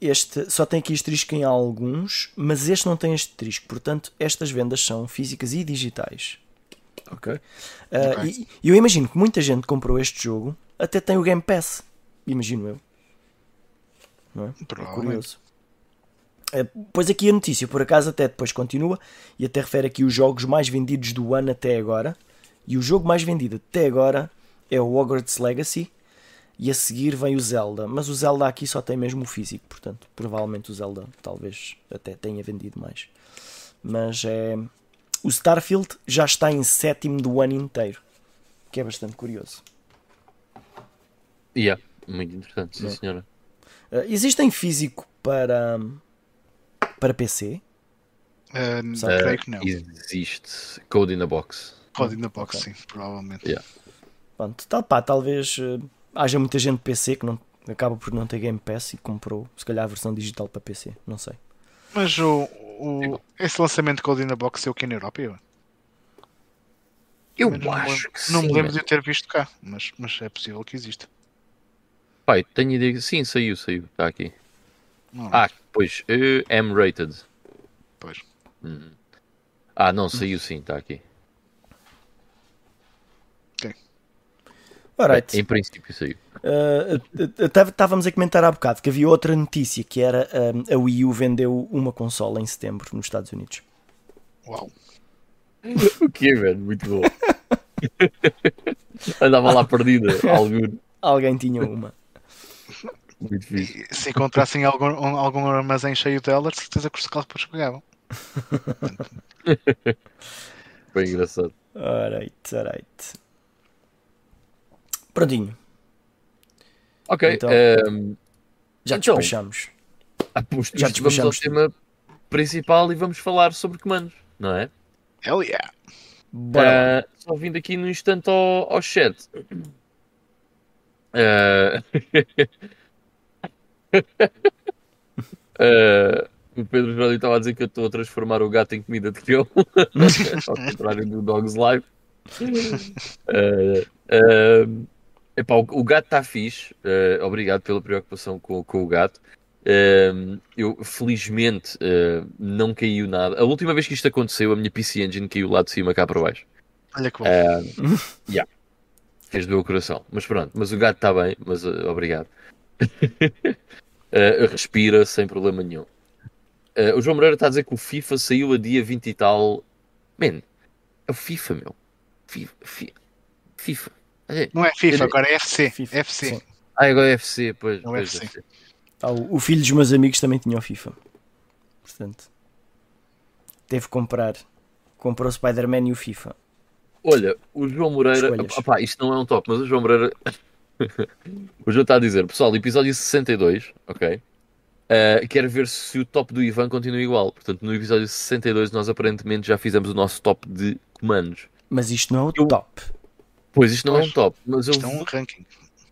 este só tem aqui asterisco em alguns, mas este não tem asterisco. Portanto, estas vendas são físicas e digitais.
Ok.
Uh,
Ok.
E eu imagino que muita gente comprou este jogo, até tem o Game Pass. Imagino eu. Não é? É curioso. Pois aqui a notícia, por acaso, até depois continua e até refere aqui os jogos mais vendidos do ano até agora. E o jogo mais vendido até agora é o Hogwarts Legacy. E a seguir vem o Zelda. Mas o Zelda aqui só tem mesmo o físico, portanto, provavelmente o Zelda talvez até tenha vendido mais. Mas é. O Starfield já está em sétimo do ano inteiro, que é bastante curioso.
Yeah, muito interessante, sim
Não.
senhora.
Eh, existe em físico para, para PC?
Uh,
Sabe?
creio que não.
Existe Code in a Box.
Pode ir na box,
Ok.
sim, provavelmente.
Yeah.
Pronto, tal, pá, talvez eh, haja muita gente PC que não, acaba por não ter Game Pass e comprou, se calhar, a versão digital para PC. Não sei.
Mas o, o, esse lançamento de Code in the Box é o que na Europa? Eu,
Eu acho que
Não
sim,
me lembro
mano.
de eu ter visto cá, mas, mas é possível que exista.
Pai, tenho ideia que sim, saiu, saiu. Está aqui.
Não,
Ah, pois, eh, M-rated.
pois.
Hum. Ah, não, saiu sim, está aqui.
Alright.
Em princípio saiu.
Eh, eh, eh, Estávamos a comentar há bocado que havia outra notícia que era eh, a Wii U vendeu uma consola em setembro nos Estados Unidos.
Uau. [laughs]
O que velho? Muito bom. [laughs] Andava lá perdida, algo
Alguém tinha uma.
muito.
E Se encontrassem algum, um- algum armazém cheio dela, de certeza que os carros pegavam. [laughs]
Foi engraçado.
Alright, alright. Prontinho,
Ok,
Então,
ehm,
já
Então,
despachamos.
aposto
já
isto, vamos ao
despachamos
tema principal e vamos falar sobre comandos, não é?
Hell yeah.
Bora.
Ah, só vindo aqui no instante ao, ao chat. Ah, [laughs] ah, o Pedro Jordi estava a dizer que eu estou a transformar o gato em comida de cão, [laughs] ao contrário do Dogs Live. [laughs] Ah, ah, epá, o, o gato está fixe, ah, obrigado pela preocupação com, com o gato. Ah, eu felizmente ah, não caiu nada. A última vez que isto aconteceu, a minha PC Engine caiu lá de cima cá para baixo.
Olha que bom.
Ah, yeah. Fez do meu coração. Mas pronto, mas o gato está bem, mas ah, obrigado. [laughs] Respira sem problema nenhum. O João Moreira está a dizer que o FIFA saiu a dia 20 e tal. Man, é o FIFA, meu. FIFA. fi- FIFA.
Não é FIFA, agora é FC.
FIFA,
FC.
sim.
Ah, agora é FC, pois.
É o
pois,
FC.
FC.
Ah, o, o filho dos meus amigos também tinha o FIFA. Portanto, teve que comprar. Comprou o Spider-Man e o FIFA.
Olha, o João Moreira. Opá, isto não é um top, mas o João Moreira. [laughs] o João está a dizer, pessoal, episódio 62, ok? Uh, quero ver se o top do Ivan continua igual. Portanto, no episódio 62, nós aparentemente já fizemos o nosso top de comandos.
Mas isto não é o
Eu-
top.
Pois isto não é um
Pois.
top, mas eu
Isto é um ranking.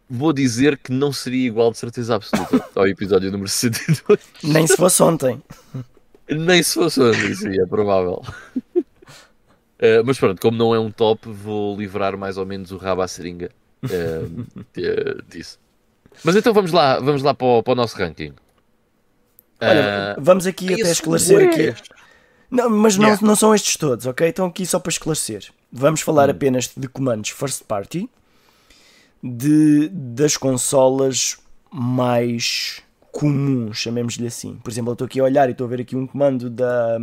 vou dizer que não seria igual de certeza absoluta [laughs] ao episódio número 62.
Nem se fosse ontem.
Nem se fosse isso aí é provável. Uh, [laughs] mas pronto, como não é um top, vou livrar mais ou menos o rabo à seringa uh, de- [laughs] disso. Mas então vamos lá, vamos lá para o, para o nosso ranking.
Olha,
Uh,
vamos aqui até esclarecer
é.
aqui. Não, mas não,
Yeah.
não são estes todos, ok? Estão aqui só para esclarecer. Vamos falar
Hum.
apenas de comandos first party de, das consolas mais comuns, chamemos-lhe assim. Por exemplo, eu estou aqui a olhar e estou a ver aqui um comando da,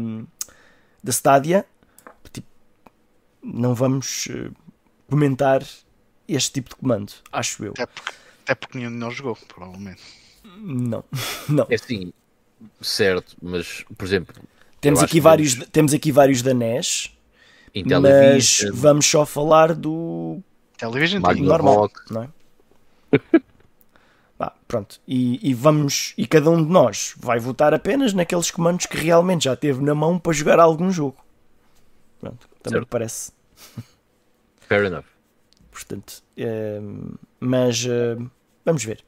da Stadia. Tipo, não vamos eh, comentar este tipo de comando, acho eu.
Até porque, até porque nenhum de nós jogou, provavelmente.
Não, [laughs] não.
é assim, certo, mas por exemplo,
Temos aqui, vários,
vamos-
temos aqui vários da NES, mas
Intellivision,
vamos só falar do
Television
normal,
Rock.
não é? Pá, pronto. E, e vamos. E cada um de nós vai votar apenas naqueles comandos que realmente já teve na mão para jogar algum jogo. Pronto. Também
Certo.
parece.
Fair enough.
Portanto, ehm, mas eh, vamos ver.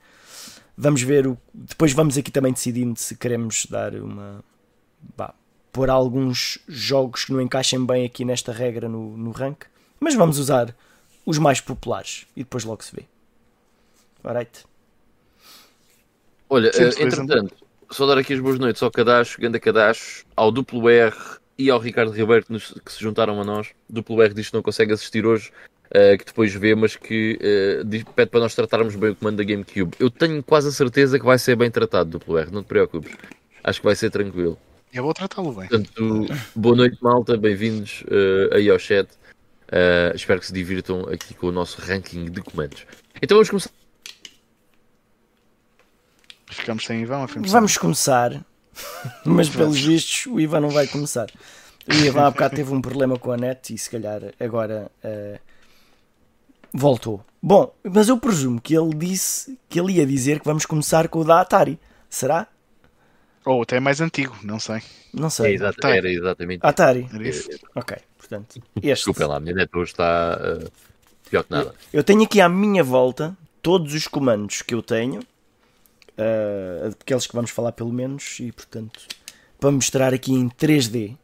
Vamos ver. O, depois vamos aqui também decidindo se queremos dar uma. Pá, pôr alguns jogos que não encaixem bem aqui nesta regra no, no rank. Mas vamos usar os mais populares e depois logo se vê. Alright.
Olha,
sim,
entretanto, só dar aqui as boas noites ao Cadacho, Ganda Cadacho, ao Duplo R e ao Ricardo Ribeiro que, nos- que se juntaram a nós. Duplo R diz que não consegue assistir hoje, eh, que depois vê, mas que eh, diz- pede para nós tratarmos bem o comando da GameCube. Eu tenho quase a certeza que vai ser bem tratado, Duplo R, não te preocupes. Acho que vai ser tranquilo.
Eu vou tratá-lo bem.
Portanto, boa noite, malta, bem-vindos eh, aí ao chat. Eh, espero que se divirtam aqui com o nosso ranking de comandos. Então vamos começar.
Ficamos sem Ivan,
Vamos começar, [laughs] mas pelos vistos o Ivan não vai começar. O Ivan há bocado teve um problema com a net e se calhar agora eh, voltou. Bom, mas eu presumo que ele disse que ele ia dizer que vamos começar com o da Atari. Será?
Ou até mais antigo, não sei.
Não
É,
sei.
exato,
Tá.
era exatamente.
Atari.
Era isso.
Ok, portanto, este.
Desculpem lá, a minha net hoje está eh, pior que nada.
Eu tenho aqui à minha volta todos os comandos que eu tenho, eh, aqueles que vamos falar pelo menos, e portanto, para mostrar aqui em 3D.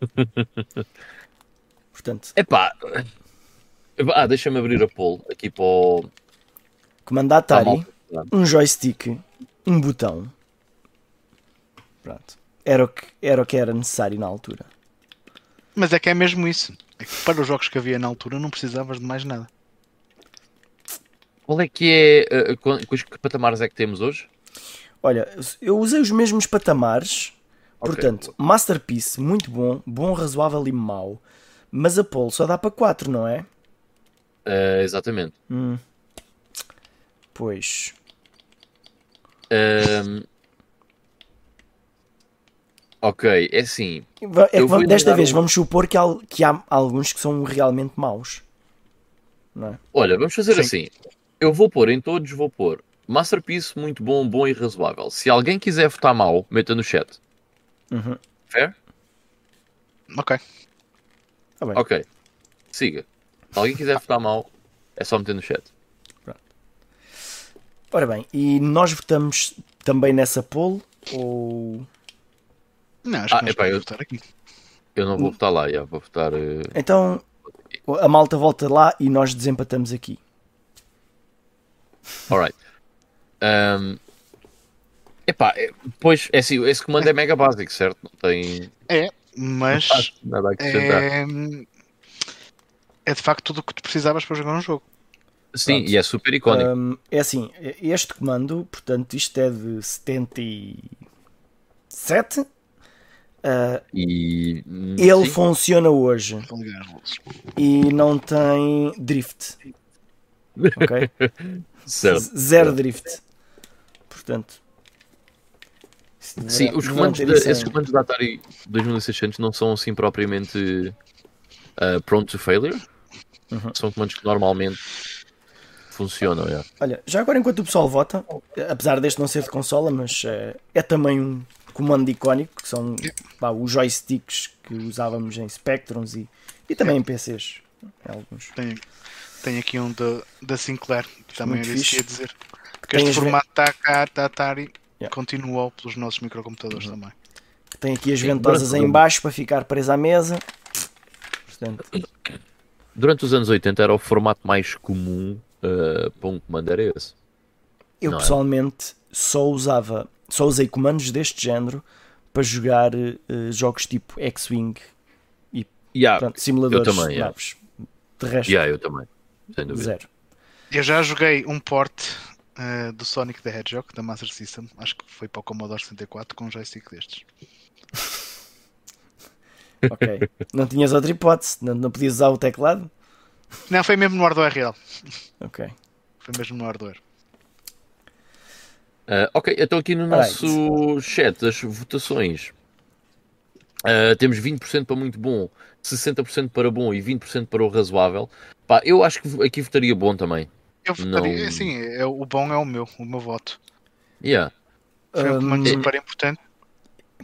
[laughs] portanto,
Epá, ah, deixa-me abrir a poll aqui para o.
comando Atari,
malta.
um joystick, um botão. Pronto. Era o que era, o que era necessário na altura.
Mas é que é mesmo isso. É que para os jogos que havia na altura não precisavas de mais nada.
Qual é que é. eh, qu- quais que patamares é que temos hoje?
Olha, eu usei os mesmos patamares.
Ok.
Portanto, Masterpiece, muito bom, bom, razoável e mau. Mas a pole só dá para 4, não é?
Eh, exatamente.
Hum. Pois.
Ehm, ok, é assim.
É que desta vez
um-
vamos supor que há, que há alguns que são realmente maus. Não é?
Olha, vamos fazer
Sim.
assim. Eu vou pôr em todos, vou pôr Masterpiece, muito bom, bom e razoável. Se alguém quiser votar mal, meta no chat.
Uhum.
Fair?
Ok.
Tá bem.
Ok. Siga. Se alguém quiser votar mal, é só meter no chat.
Ora bem, e nós votamos também nessa poll ou.
Não, acho
Ah,
que
epá, eu-
votar aqui.
Eu não vou votar lá, já, vou votar. eh,
Então a malta volta lá e nós desempatamos aqui.
Alright. Um, epá, é- pois, é assim, esse comando é mega básico, certo? Não tem
É, mas
nada a acrescentar.
é, é de facto tudo o que tu precisavas para jogar um jogo.
Sim,
pronto.
e é super icónico.
Hum, é assim, este comando, portanto, isto é de 77. Ah,
e.
ele
sim.
funciona hoje e não tem drift. Ok? [laughs] Zero drift. Portanto.
Sim, os comandos, da, esses comandos da Atari 2600 não são assim propriamente uh, prone to failure.
Uhum.
São comandos que normalmente funcionam. é.
Olha, já agora enquanto o pessoal vota, apesar deste não ser de consola, mas eh, é também um comando icónico, que são pá, os joysticks que usávamos em Spectrums e, e também em PCs. Em alguns.
Tenho, tenho aqui um da, da Sinclair, que também
Muito
era isso que ia dizer. Que
tem
este formato da Atari, da Atari
Yeah.
continuou pelos nossos microcomputadores também.
Tem aqui as ventosas em baixo para ficar presa à mesa. Portanto,
Durante os anos 80 era o formato mais comum uh, para um comando, era esse.
eu
Não é?
pessoalmente só usava, só usei comandos deste género para jogar eh, jogos tipo X-Wing,
Yeah,
pronto, simuladores
eu também, yeah.
naves. De resto,
yeah, eu também. Sem dúvida.
zero.
Eu já joguei um port eh, do Sonic the Hedgehog da Master System, acho que foi para o Commodore 64 com um joystick destes. [laughs]
Ok. não tinhas outra hipótese, não, não podias usar o teclado?
Não, foi mesmo no hardware real.
Ok.
Foi mesmo no hardware.
Uh, ok, então aqui no
Alright.
nosso chat das votações uh, temos 20% para muito bom, 60% para bom e 20% para o razoável. Pá, eu acho que aqui votaria bom também.
Eu votaria,
Não-
é assim, é, o bom é o meu, o meu voto.
Yeah.
Foi um comando
Hum,
super importante,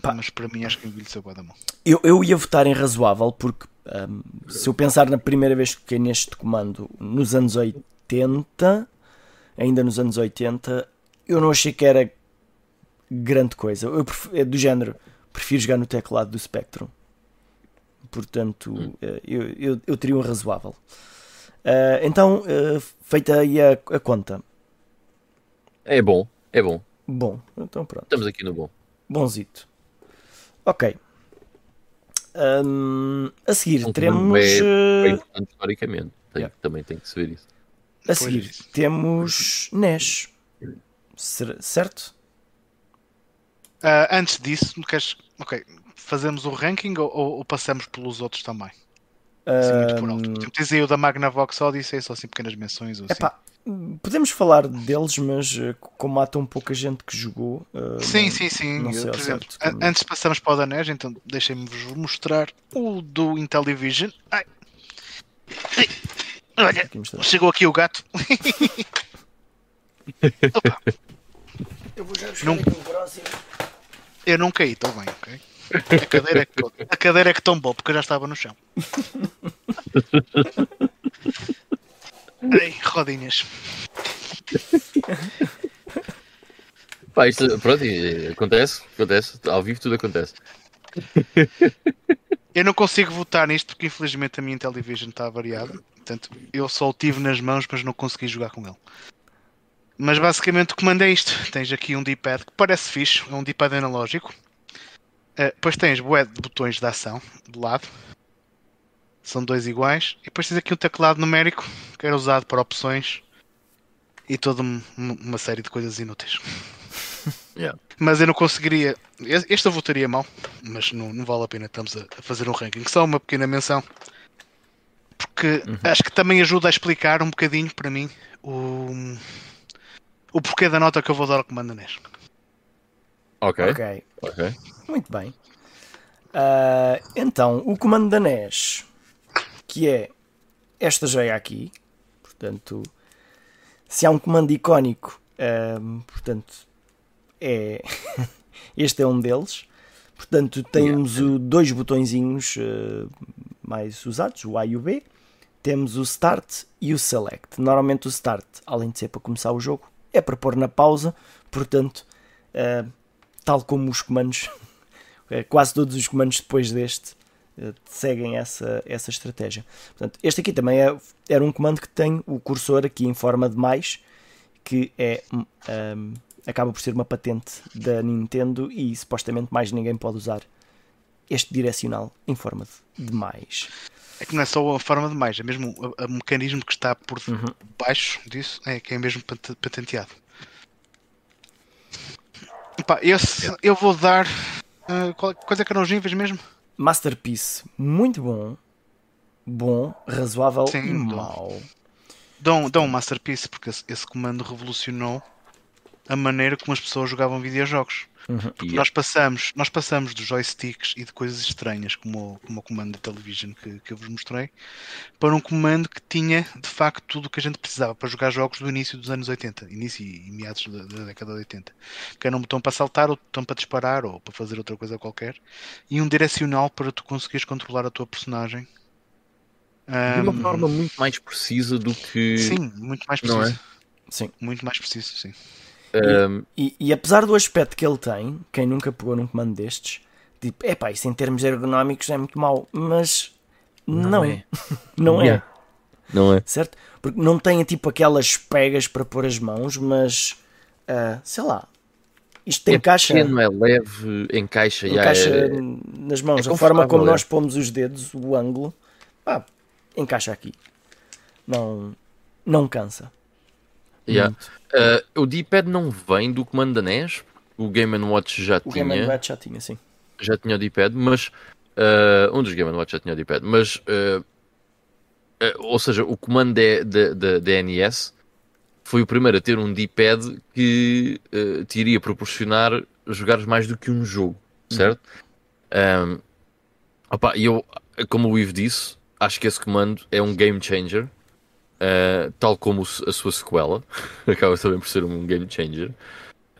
pá.
mas para mim acho que envelheceu bué da mão.
Eu, eu ia votar em razoável porque hum, se eu pensar na primeira vez que fiquei neste comando nos anos 80, ainda nos anos 80, eu não achei que era grande coisa. Eu pref- é do género, prefiro jogar no teclado do Spectrum. Portanto, eh, eu, eu, eu teria um razoável. Ah, então, eh, feita aí a, a conta.
É bom, é bom.
Bom, então pronto.
Estamos aqui no bom.
Bonzito. Ok. Hum, a seguir
Um
teremos.
É
eh,
importante historicamente. Tem-
Yeah.
Também tem que se ver isso.
a seguir temos NES. Certo?
Ah, antes disso, queres, ok, fazemos o ranking ou, ou- passamos pelos outros também? Assim, muito por alto. Tipo, Tens aí o da Magnavox Odyssey, só assim pequenas menções ou assim.
epá, podemos falar deles, mas eh, como há tão pouca gente que jogou. eh,
Sim,
não-
sim, sim.
não
por exemplo,
certo
antes passamos para o da NES, então deixem-me vos mostrar o do Intellivision. Ai. Ai. Olha, chegou aqui o gato. [laughs] Opa,
Eu vou já buscar
Não-
aqui o próximo.
eu não caí, estou bem, ok? A cadeira, é que, a cadeira é que tombou porque eu já estava no chão. [laughs] Ai, rodinhas.
Pá, isto, pronto, acontece, acontece. Ao vivo tudo acontece.
Eu não consigo votar nisto porque infelizmente a minha Intellivision está variada. Portanto, eu só o tive nas mãos, mas não consegui jogar com ele. Mas basicamente o comando é isto. Tens aqui um D-pad que parece fixe, é um D-pad analógico. Eh, depois tens bué de botões de ação do lado. São dois iguais. E depois tens aqui um teclado numérico que era usado para opções e toda um- uma série de coisas inúteis. [laughs]
Yeah.
Mas eu não conseguiria. Este eu votaria mal, mas não, não vale a pena. Estamos a, a fazer um ranking. Só uma pequena menção. Porque acho que também ajuda a explicar um bocadinho para mim o, o porquê da nota que eu vou dar ao comando NES.
Ok,
Ok,
ok.
muito bem. Ah, então, o comando da NES, que é esta joia aqui, portanto, se há um comando icónico, ahm, portanto, é [laughs] este é um deles. Portanto, temos o, dois botõezinhos ah, mais usados, o A e o B. Temos o Start e o Select. Normalmente o Start, além de ser para começar o jogo, é para pôr na pausa. Portanto, ah, tal como os comandos, [laughs] eh, quase todos os comandos depois deste eh, seguem essa, essa estratégia. Portanto, este aqui também é, era um comando que tem o cursor aqui em forma de mais, que é hum, acaba por ser uma patente da Nintendo e supostamente mais ninguém pode usar este direcional em forma de, de mais.
É que não é só a forma de mais, é mesmo o, mecanismo que está por
Uhum.
baixo disso, é que é mesmo pat- patenteado. Epá, esse eu vou dar. ah, qual, quais é que eram os níveis mesmo?
Masterpiece, muito bom, bom, razoável
Sim,
e
bom.
mau.
Dão, dão um Masterpiece, porque esse, esse comando revolucionou a maneira como as pessoas jogavam videojogos. Porque
Yeah.
nós passamos, nós passamos dos joysticks e de coisas estranhas, como, o- como o comando da television que, que eu vos mostrei, para um comando que tinha de facto tudo o que a gente precisava para jogar jogos do início dos anos 80, início e meados da, da década de 80. Que era um botão para saltar, outro botão para disparar ou para fazer outra coisa qualquer, e um direcional para tu conseguires controlar a tua personagem.
De uma
Ahm,
forma muito mais precisa do que.
sim, muito mais
Não
preciso.
é?
Sim.
Muito mais preciso, sim.
Ahm,
E, e apesar do aspecto que ele tem, quem nunca pegou num comando destes, tipo, epá, isso em termos ergonómicos é muito mau, mas não,
é. [laughs]
não é,
Yeah. Não é?
certo? Porque não tem tipo aquelas pegas para pôr as mãos, mas ah, sei lá, isto tem
é
caixa,
pequeno, é leve, encaixa.
encaixa
é-
nas mãos,
é
a forma como nós pomos os dedos, o ângulo, pá, encaixa aqui, não, não cansa.
Yeah. Ah, o D-pad não vem do comando da NES. O Game Watch já
O
tinha.
Game Watch já tinha, sim.
já tinha o D-pad, mas ah, um dos Game Watch já tinha o D-pad, mas ah, ou seja, o comando da- NES foi o primeiro a ter um D-pad que te iria proporcionar jogares mais do que um jogo, certo? Ahm, opa, e eu, como o Ivo disse, acho que esse comando é um game changer uh, tal como a sua sequela, [laughs] acaba também por ser um game changer.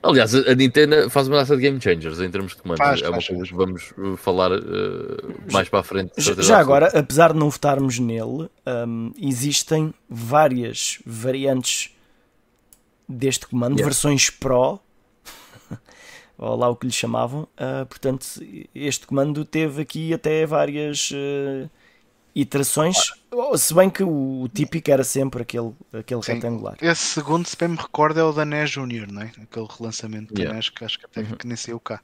Aliás, a Nintendo faz uma data de game changers em termos de comandos.
Faz,
é uma coisa que vamos uh, falar uh, mais para a frente.
Já, já agora, apesar de não votarmos nele, hum, existem várias variantes deste comando,
Yeah.
versões Pro, [laughs] ou lá o que lhe chamavam. Ah, portanto, este comando teve aqui até várias eh, iterações, se bem que o, típico era sempre aquele, aquele
Sim.
retangular.
Esse segundo, se bem me recordo, é o da NES Junior, não é? Aquele relançamento da
Yeah.
NES que acho que até
Uhum.
que nem saiu cá.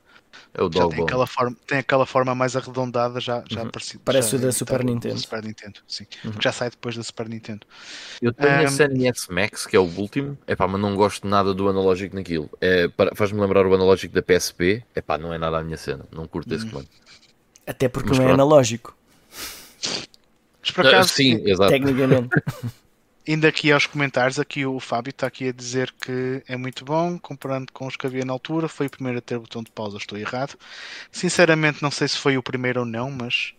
É o
Já tem aquela, forma, tem aquela forma mais arredondada, já, já parecida.
Uhum. Parece
já
o da
é
Super Nintendo. Uhum.
Super Nintendo, sim. Porque já sai depois da Super Nintendo.
Eu tenho
Um,
esse NES Max, que é o último, epá, mas não gosto nada do analógico naquilo. É, Faz-me lembrar o analógico da PSP, epá, não é nada a minha cena, não curto esse comando.
Até porque
Mas
não é
pronto.
analógico,
Mas por acaso,
sim, exato.
tecnicamente. [laughs]
indo aqui aos comentários, aqui o Fábio está aqui a dizer que é muito bom, comparando com os que havia na altura. Foi o primeiro a ter botão de pausa, estou errado. Sinceramente, não sei se foi o primeiro ou não, mas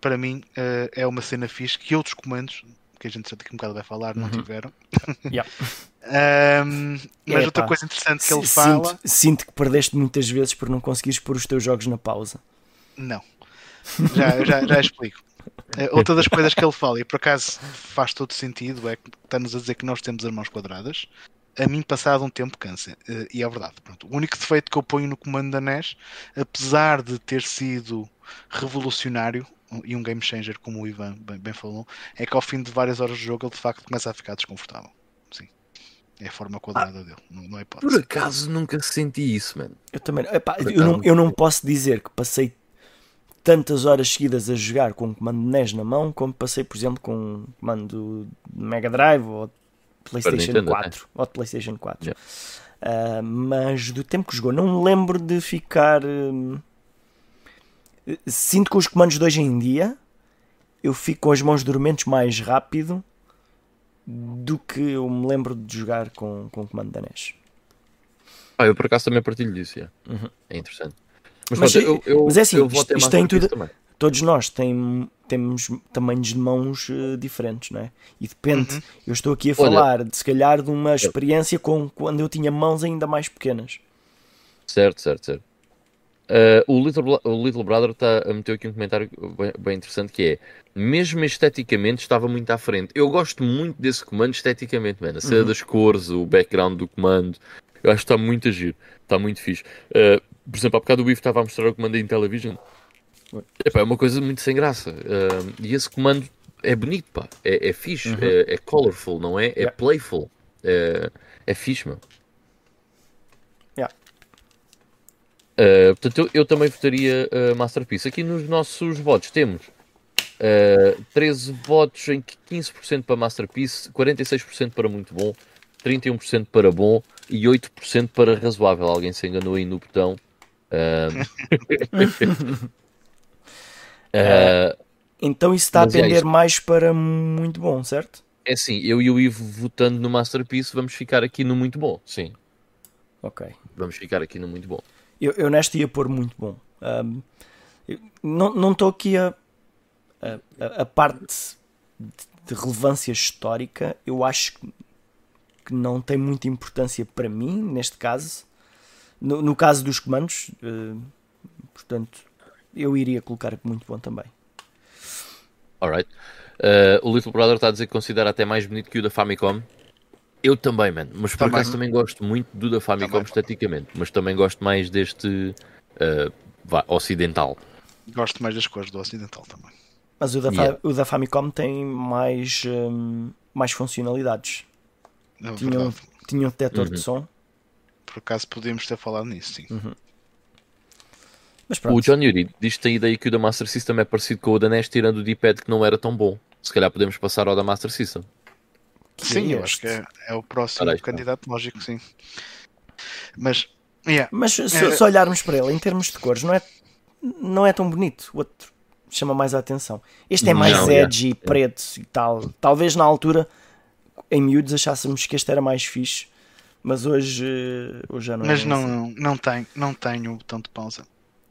para mim eh, é uma cena fixe que outros comandos, que a gente já daqui um bocado vai falar, não tiveram. [laughs]
Yeah.
Ahm, mas
É,
outra
pá.
coisa interessante que ele
Sinto-
fala.
Sinto que perdeste muitas vezes por não conseguires pôr os teus jogos na pausa.
Não. Já, já, já explico. Eh, Outra das coisas que ele fala, e por acaso faz todo sentido, é que está-nos a dizer que nós temos as mãos quadradas. A mim, passado um tempo, cansa. Eh, E é verdade. Pronto. O único defeito que eu ponho no comando da NES, apesar de ter sido revolucionário e um game changer, como o Ivan bem, bem falou, é que ao fim de várias horas de jogo ele de facto começa a ficar desconfortável. Sim. É a forma quadrada dele. Não, não é
Por
hipótese.
acaso nunca senti isso, mano.
Eu também. epá,
Por
eu, não, eu não posso dizer que passei tantas horas seguidas a jogar com o comando NES na mão como passei, por exemplo, com um comando de Mega Drive ou PlayStation
Nintendo,
4. Ou de PlayStation 4.
Yeah.
Ah, mas do tempo que jogou, não me lembro de ficar. hum, Sinto que os comandos de hoje em dia eu fico com as mãos dormentes mais rápido do que eu me lembro de jogar com, com o comando da NES.
Ah, eu por acaso também partilho disso, yeah.
Uhum.
é interessante. Mas,
Mas
pronto, eu, eu,
mas é assim,
eu
isto- isto tem tudo-
também.
todos nós tem, temos tamanhos de mãos eh, diferentes, não é? E depende.
Uhum.
Eu estou aqui a
Olha-
falar, de, se calhar, de uma experiência com quando eu tinha mãos ainda mais pequenas.
Certo, certo, certo. Uh, o, Little, o Little Brother está a meter aqui um comentário bem, bem interessante que é mesmo esteticamente estava muito à frente. Eu gosto muito desse comando esteticamente, mano. A cena das cores, o background do comando. Eu acho que está muito a giro. Está muito fixe. Uh, por exemplo, há bocado o Biff estava a mostrar o comando em television. Epá, é uma coisa muito sem graça. Uh, e esse comando é bonito, pá. É, é fixe. É, é colorful, não é? É
Yeah.
playful. É, é fixe, meu.
Yeah.
Uh, portanto, eu, eu também votaria uh, Masterpiece. Aqui nos nossos votos temos uh, 13 votos em que 15% para Masterpiece, 46% para muito bom, 31% para bom e 8% para razoável. Alguém se enganou aí no botão. Um, uh, [laughs] [laughs]
Então isso está
Mas
a
é
pender
isso.
mais para muito bom, certo?
é assim, eu e o Ivo votando no Masterpiece, vamos ficar aqui no muito bom. Sim,
Ok.
vamos ficar aqui no muito bom.
Eu, eu neste ia pôr muito bom. Eu não não estou aqui a, a, a- a parte de, de relevância histórica. Eu acho que, que não tem muita importância para mim, neste caso. No, no caso dos comandos, eh, portanto, eu iria colocar muito bom também.
Alright. Uh, o Little Brother está a dizer que considera até mais bonito que o da Famicom. Eu também, mano. Mas por acaso também gosto muito do da Famicom
Também.
esteticamente. Mas também gosto mais deste uh, vá, ocidental.
Gosto mais das cores do Ocidental também.
Mas o da,
Yeah.
o da Famicom tem mais, hum, mais funcionalidades.
É
Tinha um, tinha um detector
Uhum.
de som.
Por acaso podíamos ter falado nisso, sim.
Mas pronto.
O John Yuri diz que tem ideia que o da Master System é parecido com o da NES, tirando o D-pad que não era tão bom. Se calhar podemos passar ao da Master System.
que
Sim,
é
eu acho que é, é o próximo candidato lógico, sim. Mas, yeah,
Mas se,
É.
se olharmos para ele em termos de cores, não é, não é tão bonito. O outro chama mais a atenção. Este é mais
Não,
edgy, preto e tal. Talvez na altura, em miúdos, achássemos que este era mais fixe. Mas hoje, hoje já não
mas
é
não,
assim.
não, tem, não tenho o botão de pausa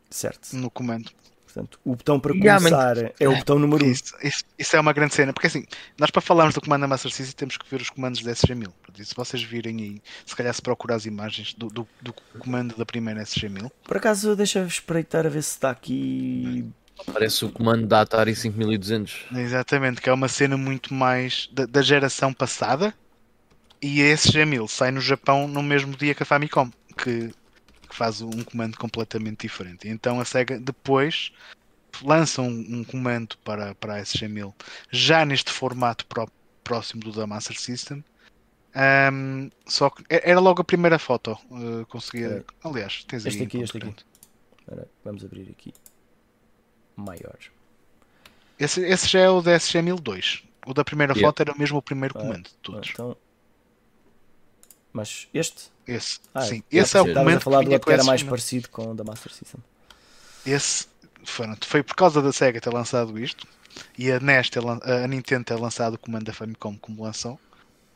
Certo.
no comando.
Portanto, o botão para
Yeah,
começar é o botão número 1. Um.
Isso, isso- isso é uma grande cena, porque assim, nós para falarmos do comando da Master System temos que ver os comandos da SG1000. Portanto, Se vocês virem aí, se calhar se procurar as imagens do, do, do comando da primeira SG1000,
Por acaso, deixa-me espreitar a ver se está aqui.
Parece o comando da Atari 5200.
exatamente, que é uma cena muito mais da, da geração passada, e a SG1000 sai no Japão no mesmo dia que a Famicom, que, que faz um comando completamente diferente. Então a Sega depois lança um, um comando para, para a SG1000 já neste formato pró- próximo do da Master System. Ahm, só que era logo a primeira foto. uh, conseguia.
É.
Aliás, tens aí.
Este
em
aqui, este aqui. Espera, vamos abrir aqui. Maior.
Esse, esse já é o da SG1002. O da primeira
Yeah.
foto era mesmo o primeiro
Ah,
comando de
Ah,
todos.
Então. Mas este?
Esse,
Ah,
sim.
já
Esse é o comando
a falar
que
que era mais parecido com o da Master System.
Esse foram- foi por causa da Sega ter lançado isto e a NES ter, a Nintendo ter lançado o comando da Famicom como lançou,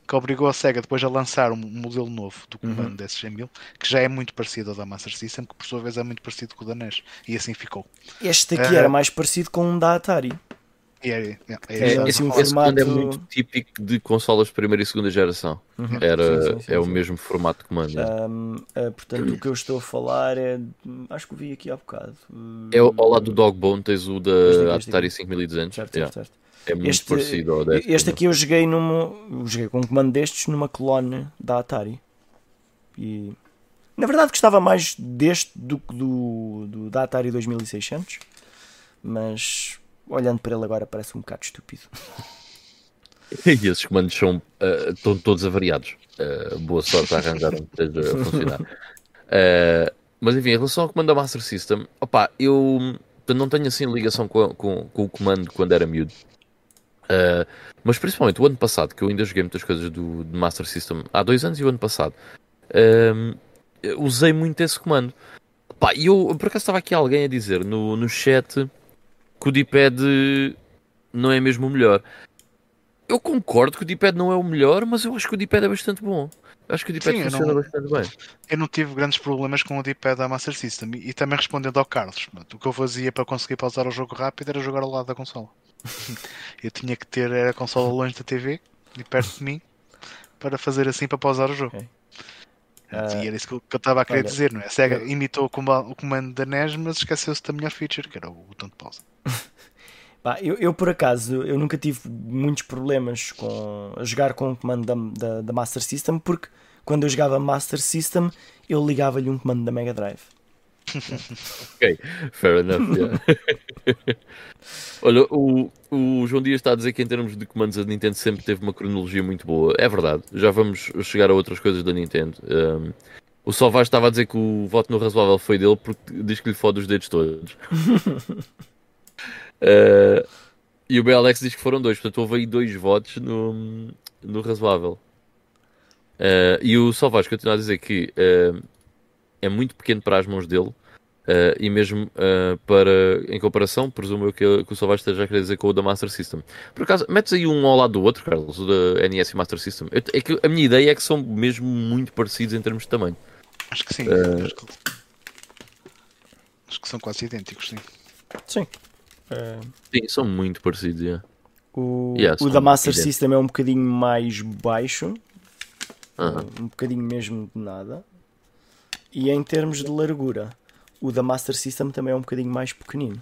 que obrigou a Sega depois a lançar um modelo novo do comando
Uhum.
da SG-1000 que já é muito parecido ao da Master System, que por sua vez é muito parecido com o da NES e assim ficou.
Este aqui
Ah.
era mais parecido com um da Atari.
E é, é, é,
É,
esse,
um
esse comando é
formato-
muito típico de consolas de primeira e segunda geração.
Uhum.
Era,
Sim, sim, sim,
é o mesmo formato de comando. é.
Ahm, ah, portanto, o que eu estou a falar é. Acho que o vi aqui há bocado.
É ao ao lado do Dogbone tens o da Atari
aqui.
5200.
Certo,
Yeah.
certo, certo.
É muito
Este-
parecido ao desse.
Este aqui eu joguei numa. eu Joguei com um comando destes numa clone da Atari. E. Na verdade gostava mais deste do que do, do da Atari 2600. Mas olhando para ele agora parece um bocado estúpido. [laughs]
E esses comandos são, ah, estão todos avariados. Ah, boa sorte a arranjar um a funcionar. Ah, [laughs] mas enfim, em relação ao comando da Master System, opá, eu não tenho assim ligação com, com, com o comando quando era miúdo. Ah, mas principalmente o ano passado, que eu ainda joguei muitas coisas do, do Master System há dois anos e o ano passado, eu usei muito esse comando. Pá, e eu por acaso estava aqui alguém a dizer no, no chat que o D-pad não é mesmo o melhor. Eu concordo que o D-pad não é o melhor, mas eu acho que o D-pad é bastante bom. Acho que o D-pad funciona
não-
bastante bem.
Eu não tive grandes problemas com o D-pad da Master System e, e também respondendo ao Carlos, o que eu fazia para conseguir pausar o jogo rápido era jogar ao lado da consola. [laughs] eu tinha que ter a consola longe da TV e perto de mim para fazer assim para pausar o jogo.
Ok. Ah,
e era isso que eu estava a querer
olha,
dizer, não é? A Sega
eu-
imitou o comando da NES, mas esqueceu-se da melhor feature, que era o botão de pausa. [laughs]
Pá, eu, eu, por acaso eu nunca tive muitos problemas com a jogar com o comando da, da, da Master System porque quando eu jogava Master System eu ligava-lhe um comando da Mega Drive.
Ok, fair enough. yeah. [laughs] Olha, o, o João Dias está a dizer que em termos de comandos a Nintendo sempre teve uma cronologia muito boa. É verdade, já vamos chegar a outras coisas da Nintendo. Um, o Salvage estava a dizer que o voto no razoável foi dele porque diz que lhe fode os dedos todos. [laughs] Uh, e o BLX diz que foram dois, portanto houve aí dois votos no, no razoável. Uh, e o Salvage continua a dizer que uh, é muito pequeno para as mãos dele. uh, e mesmo uh, para, em comparação, presumo eu que, que o Salvage esteja a querer dizer com o da Master System. Por acaso, metes aí um ao lado do outro, Carlos, o da NES e Master System. Eu- é que a minha ideia é que são mesmo muito parecidos em termos de tamanho.
Acho que sim.
Eh,
Acho, que... acho que são quase idênticos, sim.
Sim.
Sim, são muito parecidos. yeah.
o,
Yeah,
o da Master
idênticos.
System é um bocadinho mais baixo,
Aham.
um bocadinho mesmo de nada. E em termos de largura, o da Master System também é um bocadinho mais pequenino.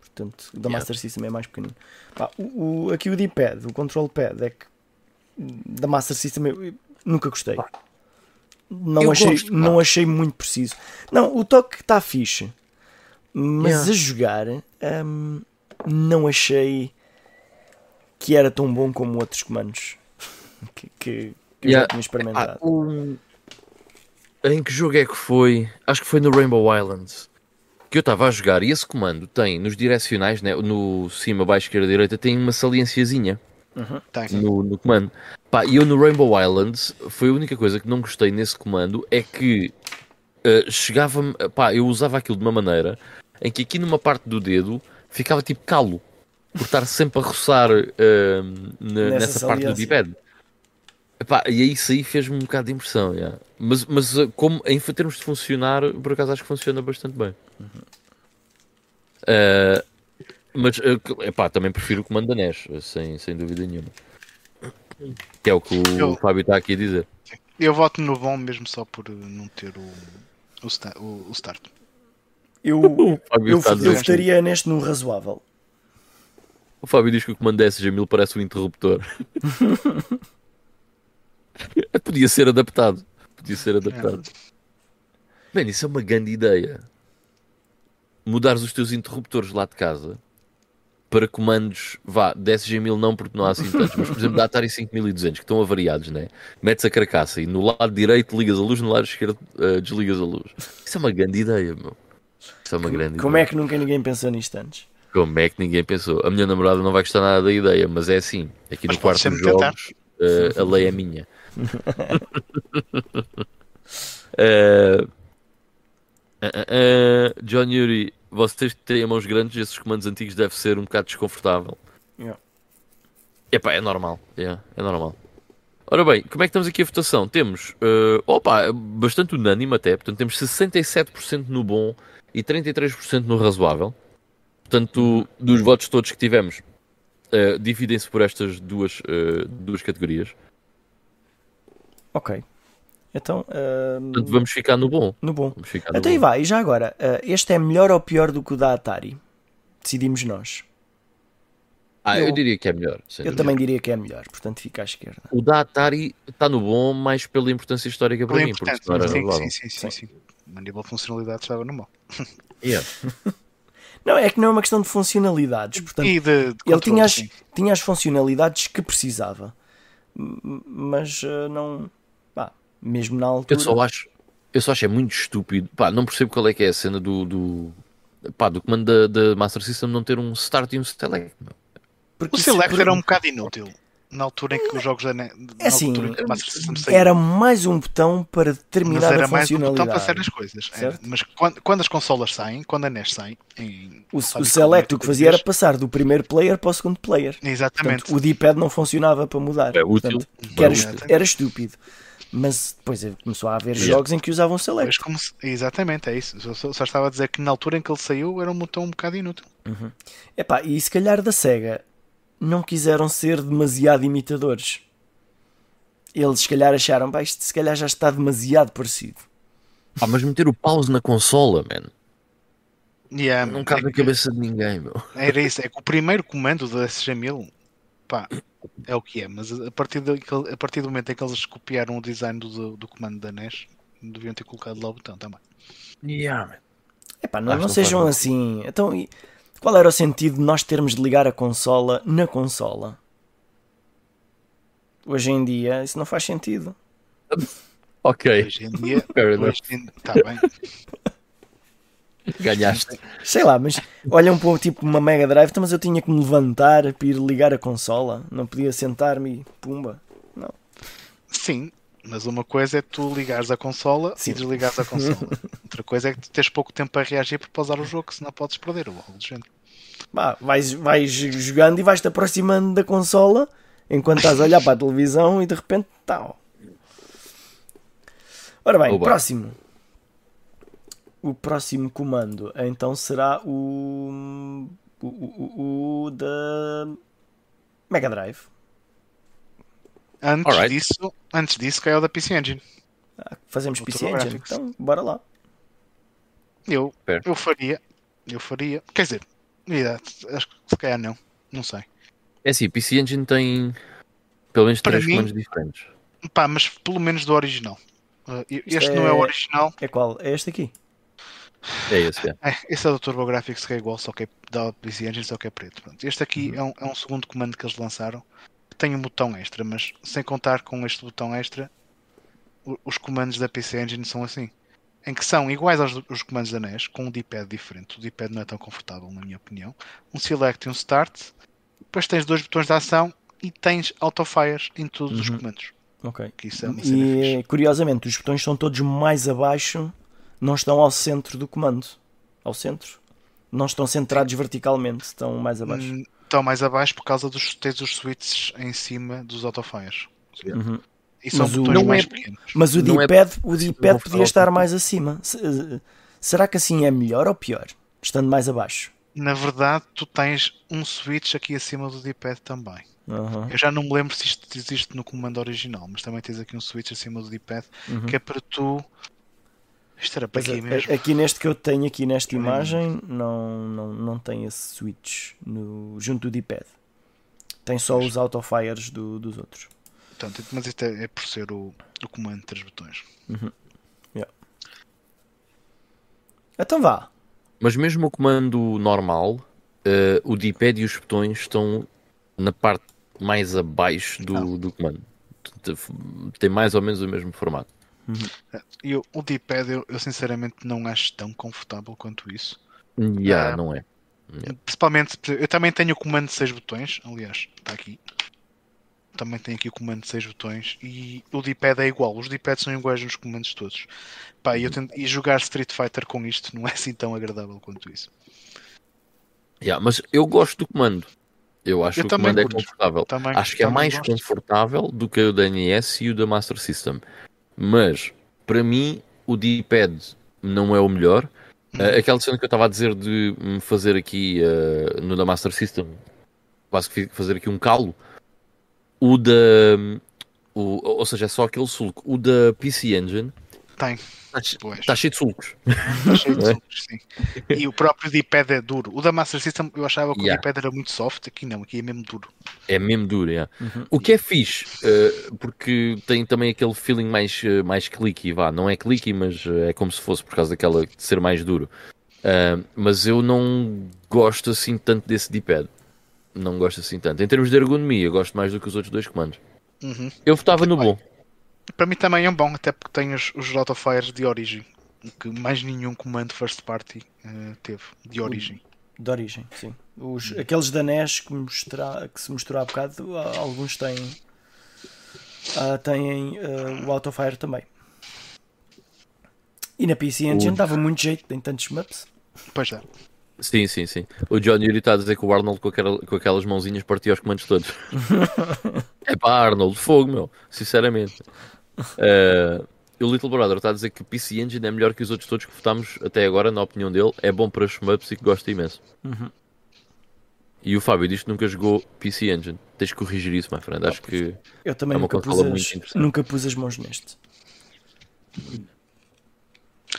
Portanto, o da
Yeah.
Master System é mais pequenino. Pá, o, o- aqui o D-pad, o control pad, é que da Master System eu, eu nunca gostei. Não
Eu
achei,
gosto,
não achei muito preciso. Não, o toque está fixe, mas
Yeah.
a jogar hum, não achei que era tão bom como outros comandos [laughs] que, que, que eu
Yeah.
já tinha experimentado.
Ah, o- Em que jogo é que foi? Acho que foi no Rainbow Islands. Que eu estava a jogar e esse comando tem nos direcionais, né, no cima, baixo, esquerda, direita, tem uma saliênciazinha
Tem.
no, no comando. Pá, e eu no Rainbow Islands, foi a única coisa que não gostei nesse comando é que eh, chegava-me, pá, eu usava aquilo de uma maneira em que aqui numa parte do dedo ficava tipo calo, por estar sempre a roçar eh, na-
Nessa
nessa parte do
saliência.
Epá, e aí isso aí fez-me um bocado de impressão, yeah. mas, mas eh, como em termos de funcionar, por acaso acho que funciona bastante bem. Uh, mas uh, epá, também prefiro o comando da NES, sem, sem dúvida nenhuma. Que é o que o
Eu-
Fábio está aqui a dizer.
Eu voto no bom mesmo só por não ter o, o, sta- o- o start.
Eu,
O
eu, eu votaria neste no razoável.
o Fábio diz que o comando da SG1000 parece um interruptor. [laughs] [laughs] Podia ser adaptado. Podia ser adaptado. Bem, isso é uma grande ideia. Mudares os teus interruptores lá de casa para comandos, vá, da SG1000 não porque não há assim tantos, mas por exemplo da Atari 5200 que estão avariados, né? Metes a carcaça e no lado direito ligas a luz, no lado esquerdo eh, desligas a luz. Isso é uma grande ideia, meu. Isso é uma grande
Como
ideia.
é que nunca ninguém pensou nisto antes?
Como é que ninguém pensou? A minha namorada não vai gostar nada da ideia, mas é assim. Aqui
Mas
no quarto dos jogos, eh, a lei é minha. Ah, ah, ah, John Yuri, vocês que têm mãos grandes, esses comandos antigos deve ser um bocado desconfortável.
Yeah.
Epá, é normal. yeah, é normal. Ora bem, como é que estamos aqui a votação? Temos, eh, opa, bastante unânime até, portanto temos 67% no bom e 33% no razoável. Portanto, dos votos todos que tivemos, eh, dividem-se por estas duas, eh, duas categorias.
Ok. Então,
Portanto, vamos ficar no bom.
no bom.
Vamos ficar no
Então e
bom.
vai, e já agora, ah, este é melhor ou pior do que o da Atari? Decidimos nós.
Ah, eu
eu-
diria que é melhor.
Eu
dúvida.
também diria que é melhor, portanto fica à esquerda.
O da Atari está no bom, mais pela importância histórica para mim, porque
importância.
senão era
Sim, sim, sim, sim, sim. A nível de funcionalidade estava no mal. [laughs]
Yeah. [laughs]
Não, é que não é uma questão de funcionalidades, portanto,
E de, de
ele
controle,
tinha as,
sim.
tinha as funcionalidades que precisava, mas ah, não. Mesmo na altura.
Eu só acho, eu só acho é muito estúpido. Pá, não percebo qual é que é a cena do, do, pá, do comando da, da Master System não ter um start e um select.
porque
O
isso-
Select era um bocado inútil. Na altura em que os jogos da NES.
É assim,
na altura em que a Master System saiu.
Era mais um botão para
Mas
determinar
era
a
mais um botão
funcionalidade.
para certas coisas. era.
Certo.
Mas quando, quando as consolas saem, quando a NES sai, em,
O, o Select o que fazia era passar do primeiro player para o segundo player.
Exatamente.
Portanto, o D-pad não funcionava para mudar.
É útil.
Portanto, era,
É
era estúpido. Mas depois começou a haver
Yeah.
jogos em que usavam Select.
como se- Exatamente, é isso. Só, só estava a dizer que na altura em que ele saiu era um botão um bocado inútil.
Epá, e se calhar da SEGA não quiseram ser demasiado imitadores. Eles se calhar acharam, pá, isto se calhar já está demasiado parecido.
Pá, mas meter o pause na consola, man,
Yeah,
não
é
cabe na
que-
cabeça de ninguém, meu.
Era isso, é que o primeiro comando da SG-1000 pá, é o que é, mas a partir, daquele- a partir do momento em que eles copiaram o design do, do comando da NES, deviam ter colocado lá o botão também.
Yeah, man.
Epá, não, não sejam assim. Então, e qual era o sentido de nós termos de ligar a consola na consola? Hoje em dia isso não faz sentido.
Ok,
Hoje em dia, hoje em, tá bem.
Ganhaste.
Sei lá, mas olham para tipo uma Mega Drive, então, mas eu tinha que me levantar para ir ligar a consola. Não podia sentar-me e pumba.
Sim, mas uma coisa é tu ligares a consola
Sim.
e desligares a consola. [laughs] Outra coisa é que tu tens pouco tempo para reagir para pausar o jogo, senão podes perder ou algo do género.
Bah, vais, vais jogando e vais-te aproximando da consola enquanto estás a olhar para a televisão e de repente tal. Ora bem,
Oba.
próximo. O próximo comando então será o. o, o, o- o da Mega Drive.
Antes
Alright.
disso, antes disso caiu da PC Engine.
Ah, Fazemos
O
PC Engine, então bora lá.
Eu,
Fair.
eu faria, eu faria. Quer dizer, yeah, acho que se calhar não, não sei.
É assim, PC Engine tem pelo menos
Para
três
mim-
comandos diferentes.
Pá, mas pelo menos do original. Uh, este
Isto
não é
é-
o original,
É qual? É este aqui.
É esse, é.
é, esse é do TurboGrafx que é igual, só que é da PC Engine, só que é preto. Pronto. Este aqui
Uhum.
é, um, é um segundo comando que eles lançaram que tem um botão extra, mas sem contar com este botão extra, o- os comandos da PC Engine são assim. Em que são iguais aos os comandos da NES, com um D-pad diferente. O D-pad não é tão confortável, na minha opinião. Um select e um start. Depois tens dois botões de ação e tens autofires em todos os
Uhum.
comandos.
Ok.
Que isso é uma.
E curiosamente, os botões estão todos mais abaixo, não estão ao centro do comando. Ao centro. Não estão centrados verticalmente, estão mais abaixo.
Hum, Estão mais abaixo por causa dos teres os switches em cima dos autofires.
Uhum.
E são
Mas o-
botões
Não
mais
é-
pequenos.
Mas o
é
D-pad o D-pad podia estar mais acima. Eh, Será que assim é melhor ou pior? Estando mais abaixo.
Na verdade, tu tens um switch aqui acima do D-pad também.
Aham.
Eu já não me lembro se isto existe no comando original, mas também tens aqui um switch acima do D-pad
Uhum.
que é para tu. Isto era para
Mas
aqui mesmo.
aqui neste que eu tenho aqui nesta imagem não, não, não tem esse switch no, junto do D-pad. Tem só os autofires do, dos outros.
Portanto, mas isto é, é por ser o, o comando de três botões.
Então vá.
Mas mesmo o comando normal, eh, o D-pad e os botões estão na parte mais abaixo do, do comando. Tem mais ou menos o mesmo formato.
E eu- o D-pad eu, eu sinceramente não acho tão confortável quanto isso.
Yeah,
Ah.
não é?
Principalmente, eu também tenho o comando de 6 botões, aliás, está aqui. Também tenho aqui o comando de 6 botões e o D-pad é igual. Os D-pads são iguais nos comandos todos. Pá, e, eu tento- e jogar Street Fighter com isto não é assim tão agradável quanto isso.
Yeah, mas eu gosto do comando. Eu acho
Eu
que o comando é
curto.
confortável.
Também,
Acho que é mais
gosto.
confortável do que o da NES e o da Master System. Mas, para mim, o D-pad não é o melhor. Uh, aquela cena que eu estava a dizer de fazer aqui uh, no da Master System, quase que fazer aqui um calo. O da. O, ou seja, é só aquele sulco. O da PC Engine
Tem,
está tá cheio de sulcos.
Está cheio de [laughs]
é?
sulcos, sim. E o próprio D-pad é duro. O da Master System eu achava que
Yeah.
o D-pad era muito soft, aqui não, aqui é mesmo duro.
É mesmo duro, é.
Uhum.
O que é fixe, eh, porque tem também aquele feeling mais, eh, mais clicky, vá. Não é clicky, mas eh, é como se fosse por causa daquela de ser mais duro. Mas eu não gosto assim tanto desse D-pad. Não gosto assim tanto. Em termos de ergonomia, eu gosto mais do que os outros dois comandos.
Uhum.
Eu votava no bom.
Para mim também é um bom, até porque tem os, os autofires de origem, que mais nenhum comando first party eh, teve, de origem.
De origem, sim. Os, aqueles da NES que, mostra, que se mostrou há bocado, alguns têm, ah, têm ah, o Autofire também. E na PC Engine dava muito jeito, tem tantos maps.
Pois é.
Sim, sim, sim. O John Yuri está a dizer que o Arnold com, aquela- com aquelas mãozinhas partia os comandos todos. [laughs] é pá, Arnold, fogo, meu. Sinceramente. Eh, o Little Brother está a dizer que o PC Engine é melhor que os outros todos que votámos até agora, na opinião dele. É bom para shmups e que gosta imenso.
Uhum.
E o Fábio diz que nunca jogou PC Engine. Tens que corrigir isso, my friend. Acho que
Eu também
É uma
nunca, pus
muito
as,
interessante.
nunca pus as mãos neste.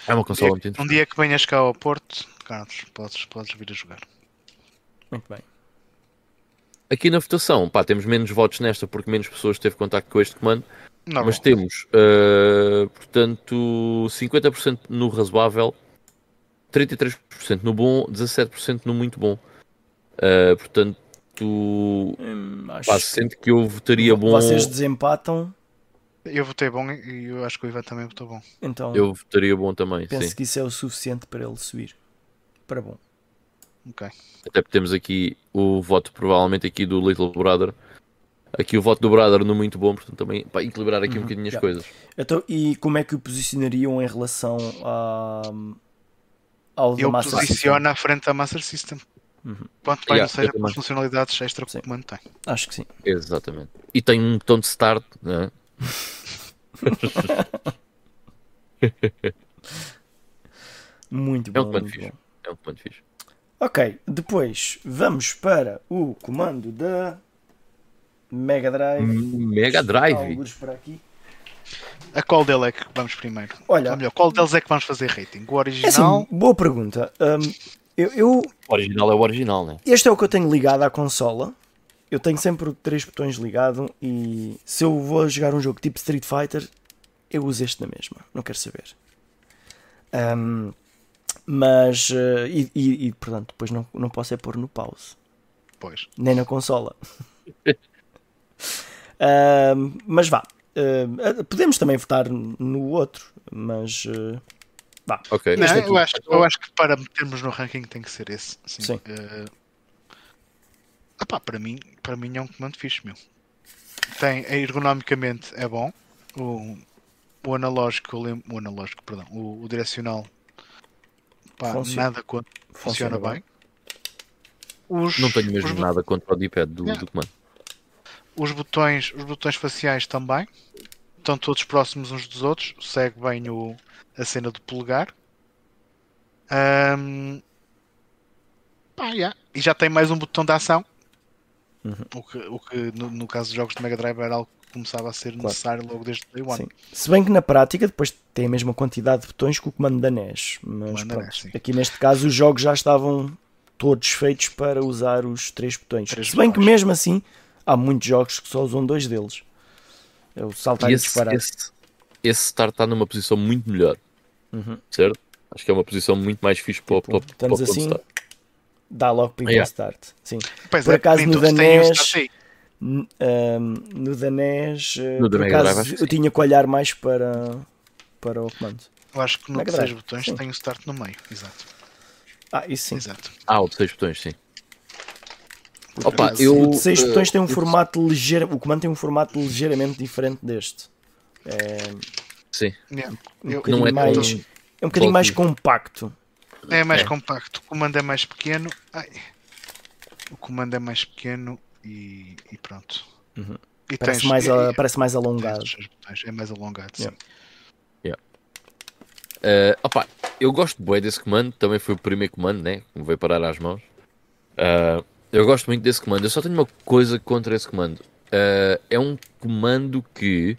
é uma consola muito
Um
interessante.
dia que venhas cá ao Porto, Carlos, podes, podes vir a jogar.
Muito bem.
Aqui na votação, pá, temos menos votos nesta porque menos pessoas teve contacto com este comando.
Não,
Mas temos, uh, portanto, 50% no razoável, 33% no bom, 17% no muito bom. Uh, portanto,
Hum, acho
pá, sente que eu votaria bom.
Vocês desempatam,
eu votei bom e eu acho que o Ivan também votou bom.
então
Eu votaria bom também,
penso
sim.
que isso é o suficiente para ele subir. Para bom.
Ok.
Até porque temos aqui o voto, provavelmente, aqui do Little Brother. Aqui o voto do Brother no muito bom, portanto, também para equilibrar aqui um bocadinho as
yeah.
coisas.
Então, e como é que o posicionariam em relação a, ao
Eu
Master
posiciono à frente da Master System.
Uhum.
Quanto mais
Yeah,
não seja pelas funcionalidades extra que
Sim.
o comando tem.
System? Acho que sim.
Exatamente. E tem um botão de start, né? [laughs]
Muito
É
bom.
um comando
muito
fixe.
bom.
É um comando fixe.
Ok, depois vamos para o comando da Mega Drive.
Mega Drive.
Por aqui.
A qual dele é que vamos primeiro?
Olha,
Ou melhor, qual deles é que vamos fazer rating? O
é
original?
assim, boa pergunta. Hum, eu, eu-
O original é o original, né?
este é o que eu tenho ligado à consola. Eu tenho sempre três botões ligado e se eu vou jogar um jogo tipo Street Fighter, eu uso este na mesma. Não quero saber. Hum, mas, eh, e, e- e, portanto, depois não, não posso é pôr no pause.
Pois.
nem na consola. [laughs] Ahm, mas vá, Ahm, podemos também votar no outro, mas eh, vá.
Ok.
Não, eu, acho, eu acho que para metermos no ranking tem que ser esse. Sim.
Sim.
Epá, para, mim, para mim é um comando fixe, meu. Tem, ergonomicamente é bom. O, o analógico, o analógico, perdão, o, o direcional pá,
Funciona.
nada contra, funciona,
Funciona
bem. Os,
Não tenho mesmo
os,
nada contra o D-pad do,
Yeah.
do comando.
os botões, os botões faciais também estão todos próximos uns dos outros. Segue bem o, a cena do polegar. Ahm, Pá, yeah. E já tem mais um botão de ação.
Uhum.
O que, o que no, no caso dos jogos de Mega Drive era algo começava a ser necessário logo desde Day One.
Sim. Se bem que na prática depois tem a mesma quantidade de botões que o comando da NES. Mas
da
pronto,
NES,
aqui neste caso os jogos já estavam todos feitos para usar os três botões.
Três
Se bem que
botões.
mesmo assim há muitos jogos que só usam dois deles. É o saltar
E
e,
esse,
disparar.
esse, esse start está numa posição muito melhor,
Uhum.
certo? Acho que é uma posição muito mais fixe para, o-
Tipo,
para, para,
estamos
o
assim,
start.
Dá logo para ir
Yeah.
ao start. Sim.
Pois
Por
é,
acaso, no
todos
ahm, no da NES, eh,
No
por acaso, eu tinha que olhar mais para, para o comando.
Eu acho que no de seis
Drive,
botões
sim.
tem o start no meio. Exato.
Ah, isso sim.
Exato.
Ah, o de 6 botões, sim.
Porque
Opa,
o-
eu,
o de 6
eh,
botões tem um
eu-
formato ligeiro. O comando tem um formato ligeiramente diferente deste. É
Sim.
Yeah.
um
Eu-
Não é
mais,
tão
é um bocadinho mais compacto.
É mais
É.
compacto. O comando é mais pequeno. Ai. O comando é mais pequeno e, e pronto.
Uhum.
E
Parece
tens-
mais, a- parece mais alongado.
É mais alongado, sim.
Yeah.
Uh, opa, eu gosto bem desse comando, também foi o primeiro comando, né? Que me veio parar às mãos. Uh, eu gosto muito desse comando. Eu só tenho uma coisa contra esse comando. Uh, é um comando que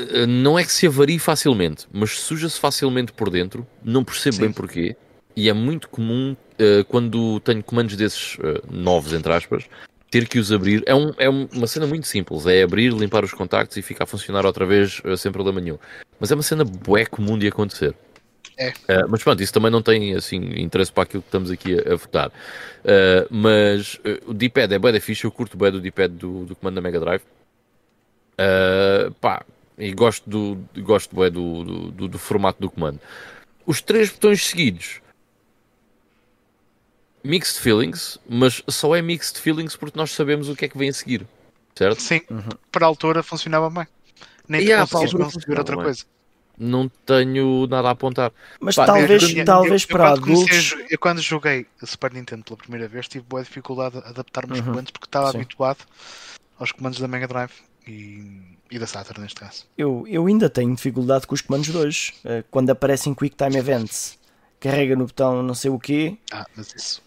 uh, não é que se avarie facilmente, mas suja-se facilmente por dentro. Não percebo
Sim.
bem porquê. E é muito comum uh, quando tenho comandos desses uh, novos, entre aspas, ter que os abrir. É, um- é um- uma cena muito simples: é abrir, limpar os contactos e ficar a funcionar outra vez uh, sem problema nenhum. Mas é uma cena bué comum de acontecer.
É.
Uh, mas pronto, isso também não tem assim, interesse para aquilo que estamos aqui a, a votar. Uh, mas uh, o D-pad é bué da fixe, eu curto bué do D-pad do, do comando da Mega Drive. Pá, e gosto do, gosto bué do, do, do, do formato do comando. Os três botões seguidos. Mixed feelings, mas só é mixed feelings porque nós sabemos o que é que vem a seguir, certo?
Sim, para a altura funcionava bem. Nem
Yeah, para a altura
outra
funcionava
coisa.
Não tenho nada a apontar.
Mas
Pá,
talvez,
eu- eu-
talvez
eu,
para
quando comecei a
adultos.
eu quando joguei a Super Nintendo pela primeira vez tive boa dificuldade a adaptar-me aos
Uhum,
comandos porque estava
sim.
habituado aos comandos da Mega Drive e, e da Saturn neste caso.
Eu, eu ainda tenho dificuldade com os comandos de hoje. Eh, Quando aparecem Quick Time Events, carrega no botão não sei o quê.
Ah, mas isso,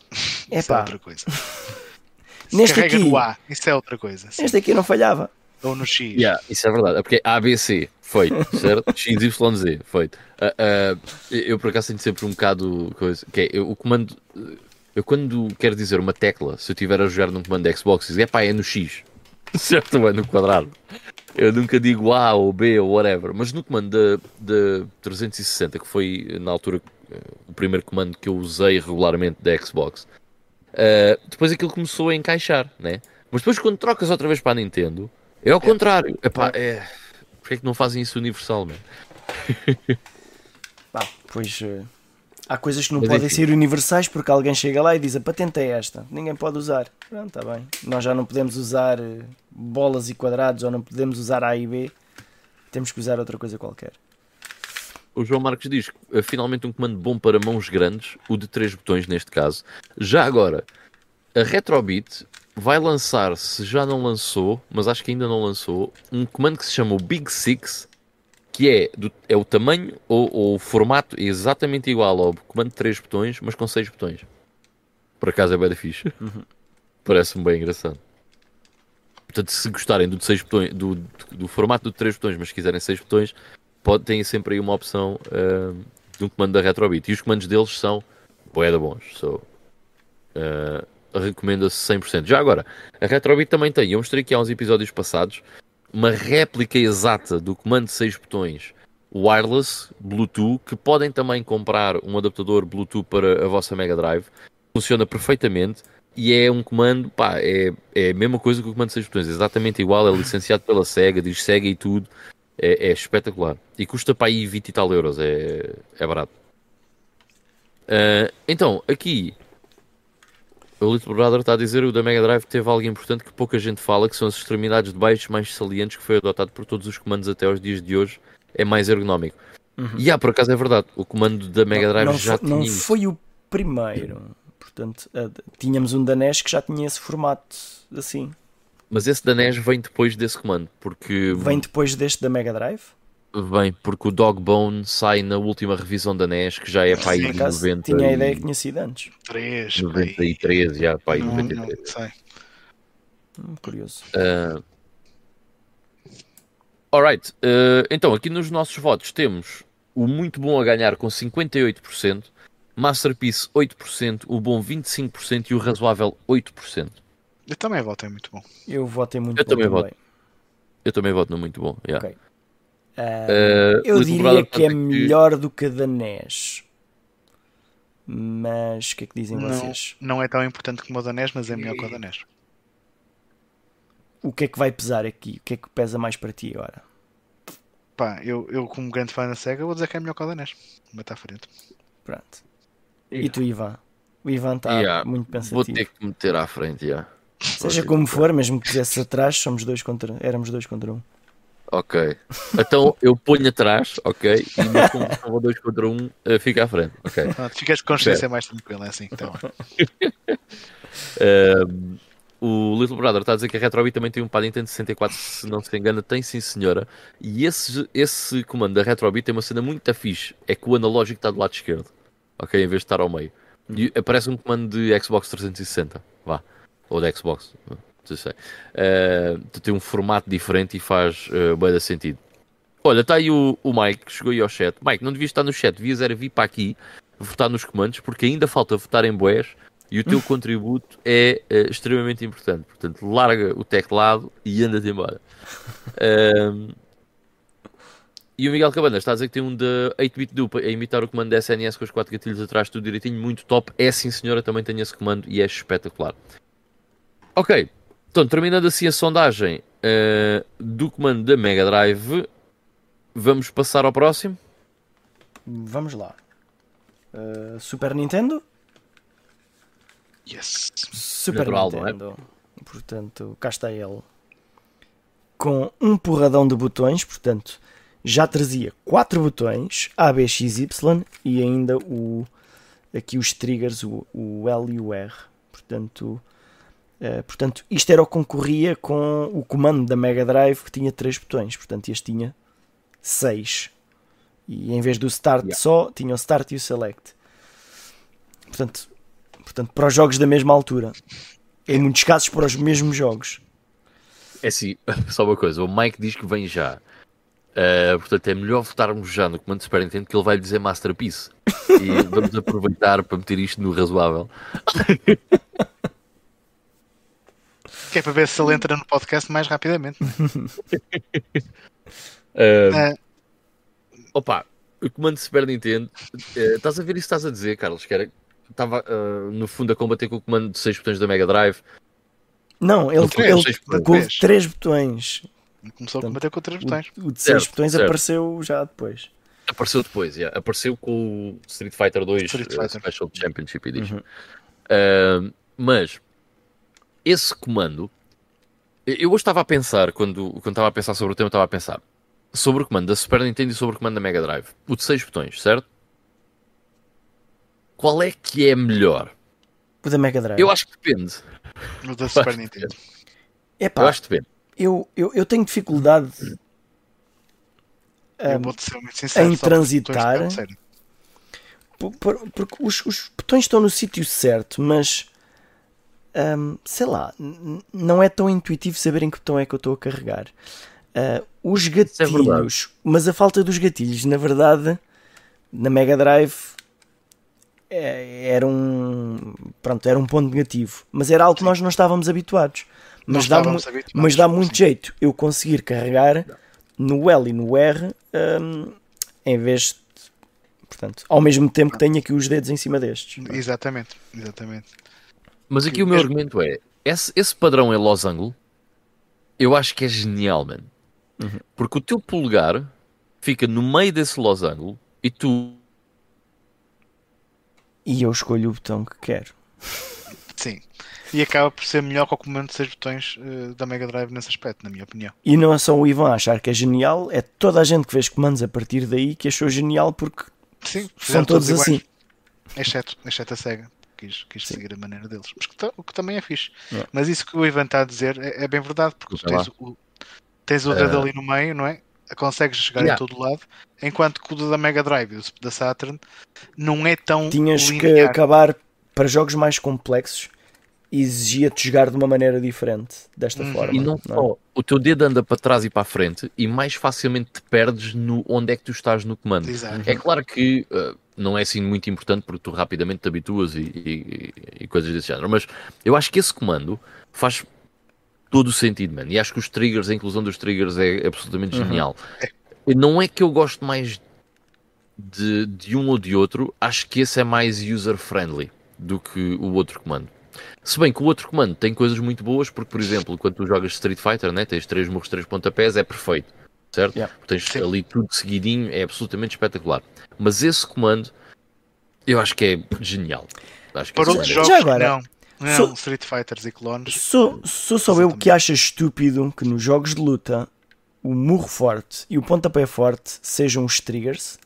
É
isso é
pá,
outra coisa. [laughs]
Neste
carrega
aqui-
no A, isso é outra coisa. sim.
este aqui não falhava.
Ou no X.
Yeah, isso é verdade. É porque é ABC, feito, [laughs] certo? XYZ, feito. Ah, ah, eu por acaso tenho sempre um bocado coisa, que é eu, o comando. Eu quando quero dizer uma tecla, se eu estiver a jogar num comando de Xbox, digo, é pá, é no X, [laughs] certo? Ou é no quadrado. Eu nunca digo A ou B ou whatever, mas no comando da, da 360, que foi na altura eh, o primeiro comando que eu usei regularmente da Xbox, Uh, depois aquilo começou a encaixar, né? Mas depois quando trocas outra vez para a Nintendo, é ao contrário. Epá, é... Porquê é que não fazem isso universalmente? [laughs]
Pá, pois eh, há coisas que não
Mas
podem
enfim.
ser universais porque alguém chega lá e diz a patente é esta, ninguém pode usar. Pronto, está bem. Nós já não podemos usar eh, bolas e quadrados ou não podemos usar A e B, temos que usar outra coisa qualquer.
O João Marcos diz que uh, finalmente um comando bom para mãos grandes, o de três botões neste caso. Já agora, a Retrobit vai lançar, se já não lançou, mas acho que ainda não lançou, um comando que se chama o Big Six, que é, do- é o tamanho ou, ou o formato exatamente igual ao comando de três botões, mas com seis botões. Por acaso é bem da fixe. Parece-me bem engraçado. Portanto, se gostarem do, de seis botões, do, do formato do de três botões, mas quiserem seis botões, pode, têm sempre aí uma opção ah, de um comando da Retrobit. E os comandos deles são boeda bons. So, ah, Recomenda-se 100%. Já agora, a Retrobit também tem, eu mostrei aqui há uns episódios passados, uma réplica exata do comando de 6 botões wireless Bluetooth, que podem também comprar um adaptador Bluetooth para a vossa Mega Drive. Funciona perfeitamente e é um comando, pá, é, é a mesma coisa que o comando de 6 botões, exatamente igual, é licenciado pela SEGA, diz SEGA e tudo. É, é espetacular. E custa para aí 20 e tal euros, é, é barato. Ah, então, aqui o Little Brother está a dizer o da Mega Drive teve algo importante que pouca gente fala, que são as extremidades de baixo mais salientes que foi adotado por todos os comandos até aos dias de hoje. É mais ergonómico. E ah, por acaso é verdade, o comando da Mega Drive
Uhum. não,
já
foi,
tinha
não
isso.
foi o primeiro. Portanto, tínhamos um da NES que já tinha esse formato assim.
Mas esse da NES vem depois desse comando, porque
Vem depois deste da Mega Drive?
Bem, porque o Dogbone sai na última revisão da NES, que já é para aí de
Por acaso,
90
tinha a ideia que tinha sido antes.
3,
93, já, para aí
não, não
93.
sei.
Hum, curioso.
Uh, alright, uh, então aqui nos nossos votos temos o muito bom a ganhar com 58%, Masterpiece 8%, o bom 25% e o razoável 8%.
Eu também voto, é muito bom.
Eu votei muito
Eu
bom
também
também.
voto. Eu também voto no muito bom. yeah.
Ok. Ah,
Uh,
eu diria
Brother,
que é melhor do que a da NES. Mas o que é que dizem
Não,
vocês?
não é tão importante como o da NES, mas é melhor que o da NES.
O que é que vai pesar aqui? O que é que pesa mais para ti agora?
Pá, eu, eu como grande fã da SEGA vou dizer que é melhor que o da NES. Mas está à frente.
Pronto. E tu, Ivan? O Ivan está
Yeah,
muito
Vou
pensativo.
ter que meter à frente, yeah.
Seja como for, mesmo que pusesse atrás, somos dois contra... éramos dois contra um.
Ok. Então eu ponho atrás, ok? E como [laughs] estava dois contra um, eh, fica à frente. Ok.
Pronto, ficas com consciência mais tranquila, é assim. Então,
Um, [laughs] o Little Brother está a dizer que a Retrobit também tem um para Nintendo 64, se não se engana, tem sim senhora. E esse, esse comando da Retrobit tem uma cena muito fixe, é que o analógico está do lado esquerdo, ok? Em vez de estar ao meio. E aparece um comando de Xbox 360, vá, ou da Xbox, não sei. Uh, tu tem um formato diferente e faz uh, bem sentido. Olha, está aí o, o Mike, que chegou aí ao chat. Mike, não devias estar no chat, devias era vir para aqui, votar nos comandos, porque ainda falta votar em boés e o teu [laughs] contributo é eh, extremamente importante. Portanto, larga o teclado e anda-te embora. Ahm, e o Miguel Cabanas está a dizer que tem um da 8-bit dupla a imitar o comando da SNS com os quatro gatilhos atrás, tudo direitinho, muito top. É sim, senhora, também tenho esse comando e é espetacular. Ok, então terminando assim a sondagem eh, do comando da Mega Drive, vamos passar ao próximo.
Vamos lá. Uh, Super Nintendo?
yes.
Super
Natural, é?
Nintendo. Portanto, cá está ele. Com um porradão de botões, portanto, já trazia quatro botões, A, B, X, Y e ainda o, aqui os triggers, o, o L e o R. Portanto, eh, portanto, isto era o que concorria com o comando da Mega Drive que tinha três botões. Portanto, este tinha seis. E em vez do Start
Yeah.
só, tinha o Start e o Select. Portanto, portanto, para os jogos da mesma altura. Em muitos casos, para os mesmos jogos.
É assim, [laughs] só uma coisa, o Mike diz que vem já. Uh, portanto, é melhor votarmos já no comando Super Nintendo que ele vai dizer Masterpiece. E vamos [laughs] aproveitar para meter isto no razoável. [laughs]
Que é para ver se ele entra no podcast mais rapidamente. [laughs]
Uh,
Ah,
opa, o comando de Super Nintendo, uh, estás a ver isso que estás a dizer, Carlos? Que era, estava uh, no fundo a combater com o comando de 6 botões da Mega Drive.
Não, ele, ele
seis
com
botões.
três botões.
começou a combater com três botões.
O, o de seis
Certo,
botões
certo.
apareceu já depois.
Apareceu depois, yeah. apareceu com o Street Fighter 2
Street
uh,
Fighter.
Special Championship Edition.
Uhum.
Uh, mas esse comando, eu hoje estava a pensar, quando, quando estava a pensar sobre o tema, estava a pensar sobre o comando da Super Nintendo e sobre o comando da Mega Drive. O de 6 botões, certo? Qual é que é melhor?
O da Mega Drive.
Eu acho que depende.
No da Super Nintendo.
Epá,
Eu acho que depende.
eu, eu, eu tenho dificuldade um,
vou-te ser muito sincero.
em transitar- porque os, os botões estão no sítio certo, mas hum, sei lá, não é tão intuitivo saber em que botão é que eu estou a carregar. Ah, os
é
gatilhos, mas a falta dos gatilhos, na verdade, na Mega Drive é- era um pronto, era um ponto negativo, mas era algo que nós não estávamos habituados. Mas dá,
habituados,
mas dá muito
sim.
jeito eu conseguir carregar no L e no R hum, em vez de, portanto, ao mesmo tempo que tenho aqui os dedos em cima destes.
Exatamente, exatamente.
Mas aqui o meu
Mesmo-
argumento é: esse, esse padrão em losango, eu acho que é genial, mano. Porque o teu polegar fica no meio desse losango e tu
E eu escolho o botão que quero. [laughs]
Sim. E acaba por ser melhor que o comando de 6 botões eh, da Mega Drive nesse aspecto, na minha opinião.
E não é só o Ivan achar que é genial, é toda a gente que fez comandos a partir daí que achou genial porque
Sim,
são todos
iguais.
assim.
Exceto, exceto a SEGA. Quis, quis
Sim.
seguir a maneira deles. Mas que o que também é fixe.
É.
Mas isso que o Ivan está a dizer é, é bem verdade, porque tu tens o, tens o dedo ali no meio, não é? consegues chegar
Yeah.
em todo lado, enquanto que o da Mega Drive e o da Saturn não é tão
Tinhas que
linear.
acabar para jogos mais complexos exigia-te jogar de uma maneira diferente desta
Uhum.
forma.
E não
é?
só, o teu dedo anda para trás e para a frente e mais facilmente te perdes no onde é que tu estás no comando.
Exato.
É claro que uh, não é assim muito importante porque tu rapidamente te habituas e, e- e coisas desse género, mas eu acho que esse comando faz todo o sentido, mano. E acho que os triggers, a inclusão dos triggers é absolutamente
Uhum.
genial. Não é que eu gosto mais de, de um ou de outro, acho que esse é mais user-friendly do que o outro comando. Se bem que o outro comando tem coisas muito boas, porque, por exemplo, quando tu jogas Street Fighter, né, tens três murros, três pontapés, é perfeito, certo?
Yeah.
Tens
Sim.
ali tudo seguidinho, é absolutamente espetacular. Mas esse comando, eu acho que é genial. Acho que
Para
esse
outros
é-
jogos,
Já agora,
não. Não,
sou-
Street Fighters e clones.
Sou, sou só eu que acha estúpido que nos jogos de luta o murro forte e o pontapé forte sejam os triggers.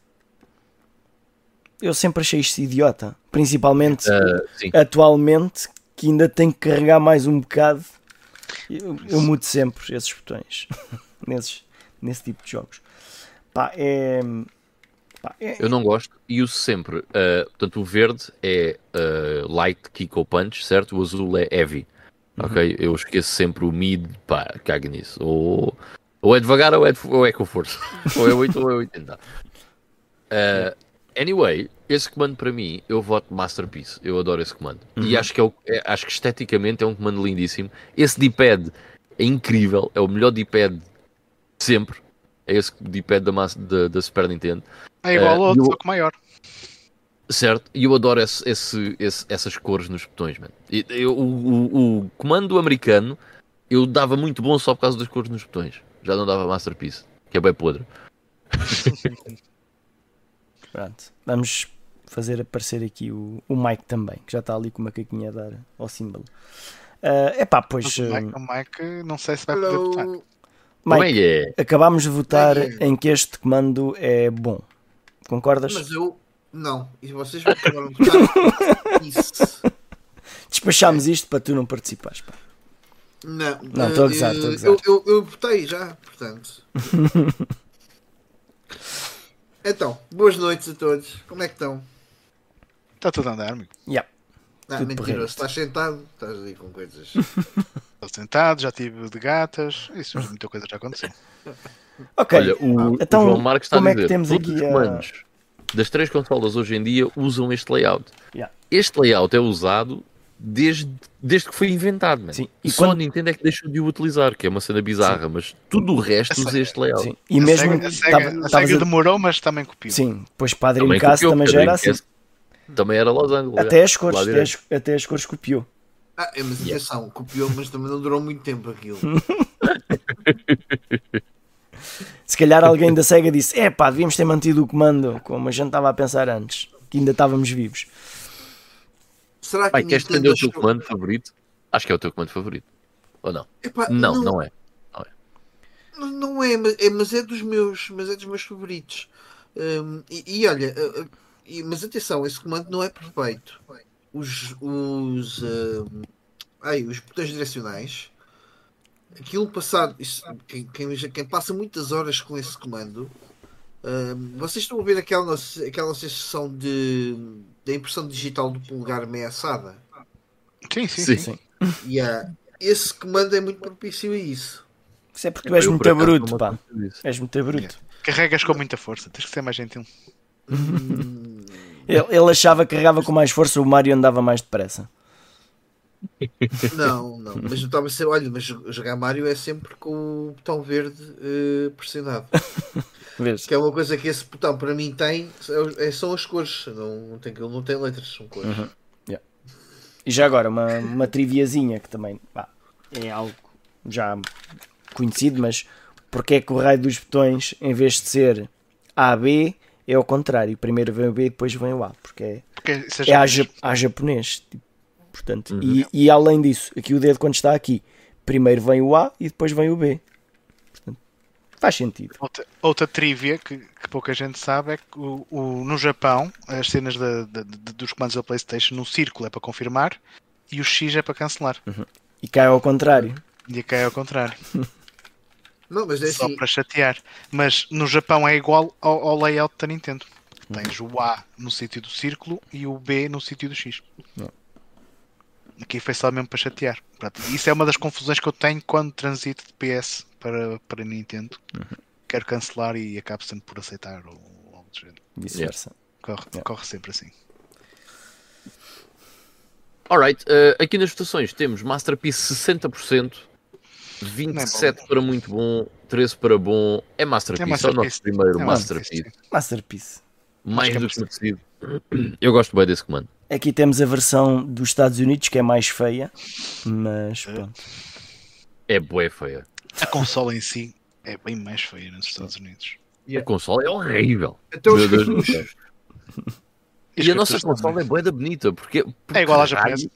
Eu sempre achei isto idiota. Principalmente
sim.
atualmente, que ainda tenho que carregar mais um bocado. Eu, eu mudo sempre esses botões [laughs] nesses, nesse tipo de jogos. Pá, é. pá, é-
Eu não gosto e uso sempre. uh, portanto, o verde é uh, light kick ou punch, certo? O azul é heavy. Ok? Eu esqueço sempre o mid, pá, caga nisso. Ou, ou é devagar ou é, de- ou é com força. [laughs] ou é 8 ou é 80. Uh, anyway, esse comando para mim, eu voto Masterpiece. Eu adoro esse comando. E acho que, é o- é- acho que esteticamente é um comando lindíssimo. Esse D-pad é incrível. É o melhor D-pad sempre. É esse D-pad da, da, da Super Nintendo.
É igual
Eh,
ao outro,
eu-
só que maior.
Certo, e eu adoro esse, esse- esse- essas cores nos botões, mano. E eu- o, o- o comando americano eu dava muito bom só por causa das cores nos botões. Já não dava Masterpiece, que é bem podre. [laughs]
Pronto, vamos fazer aparecer aqui o, o Mike também, que já está ali com uma caquinha a dar ao símbolo. É epá, pois,
Mas o
eh,
Mike, o Mike, não sei se vai poder votar.
Como
Mike,
é é?
acabámos de votar
É.
em que este comando é bom. Concordas?
Mas eu. Não. E vocês me acabaram de votar [laughs] isso.
Despachámos isto para tu não participares. Pá.
Não.
Não, estou a gozar,
eh,
estou a gozar.
Eu, eu, eu votei já, portanto. [laughs] então, boas noites a todos. Como é que estão?
Está tudo a andar, amigo.
Yeah.
Ah, mentiroso. Estás sentado? Estás aí com coisas. [laughs]
Sentado, já tive de gatas. Isso, muita coisa já aconteceu.
Ok,
Olha, o,
Então,
o João Marcos está
como
a
é que
dizer
temos aqui
os
a-
das três consolas hoje em dia usam este layout.
Yeah.
Este layout é usado desde, desde que foi inventado.
Sim,
E só
quando-
a Nintendo é que deixou de o utilizar, que é uma cena bizarra, mas tudo o resto usa este layout.
sim. E
a
mesmo
SEGA, a SEGA,
tava-
a SEGA
a-
demorou, mas também copiou.
Sim, pois para a
Também
já era assim.
Também era Los Angeles.
Até as cores, até as, até as cores copiou.
Ah, é, mas atenção, copiou, mas também não durou muito tempo aquilo. [laughs]
Se calhar alguém da SEGA disse: é pá, devíamos ter mantido o comando como a gente estava a pensar antes, que ainda estávamos vivos.
Será que
Pai, queres defender o teu comando favorito? Acho que é o teu comando favorito. Ou não?
Epá,
Não, não, é.
Não, não é, mas é, mas é dos meus, mas é dos meus favoritos. Hum, e, e olha, uh, uh, e- mas atenção, esse comando não é perfeito. Os, os, hum, ai, os botões direcionais, aquilo passado, isso, quem, quem, quem passa muitas horas com esse comando, hum, vocês estão a ver aquela, aquela sensação de da impressão digital do polegar ameaçada?
Sim, sim,
Sim.
sim.
E há- esse comando é muito propício a isso.
Isso é porque tu és muito bruto, pá. És muito bruto.
Carregas com muita força, tens que ser mais gentil.
Hum,
Ele, ele achava que carregava com mais força, o Mario andava mais depressa.
Não, não, mas eu estava a ser, olha, mas jogar Mario é sempre com o botão verde eh, pressionado.
Vês?
Que é uma coisa que esse botão para mim tem, é- é- são as cores. Não, não tem, ele não tem letras, são cores.
Uhum. E já agora, uma, uma triviazinha que também pá, é algo já conhecido, mas porque é que o raio dos botões, em vez de ser AB, é ao contrário? Primeiro vem o B e depois vem o A, porque é,
Porque isso
é a, a japonês. tipo, portanto, e, e além disso, aqui o dedo quando está aqui, primeiro vem o A e depois vem o B. Portanto, faz sentido.
Outra, outra trivia que, que pouca gente sabe é que o, o- no Japão as cenas da- da- da- dos comandos da Playstation no círculo é para confirmar e o X é para cancelar.
E cai ao contrário.
E é ao contrário. [laughs]
Não, mas é
só
assim.
para chatear. Mas no Japão é igual ao, ao layout da Nintendo. Tens o A no sítio do círculo e o B no sítio do X.
Não.
Aqui foi só mesmo para chatear. Pronto, Isso é uma das confusões que eu tenho quando transito de PS para, para Nintendo. Quero cancelar e acabo sempre por aceitar ou algo do género.
Vice-versa.
Corre,
Yeah.
corre sempre assim.
Alright, eh, aqui nas votações temos Masterpiece 60%, 27 para muito bom, 13 para bom. É Masterpiece, é, o
Masterpiece.
nosso primeiro
É
Masterpiece.
Masterpiece,
Masterpiece.
Mais
é
do que merecido. [clears throat] Eu gosto bem desse comando.
Aqui temos a versão dos Estados Unidos que é mais feia, mas pronto.
É bué feia.
A consola em si é bem mais feia nos Estados Unidos.
A console é horrível.
Até os
Deus céu. [laughs] E a nossa console é bué da bonita. Porque, porque
É igual à japonesa.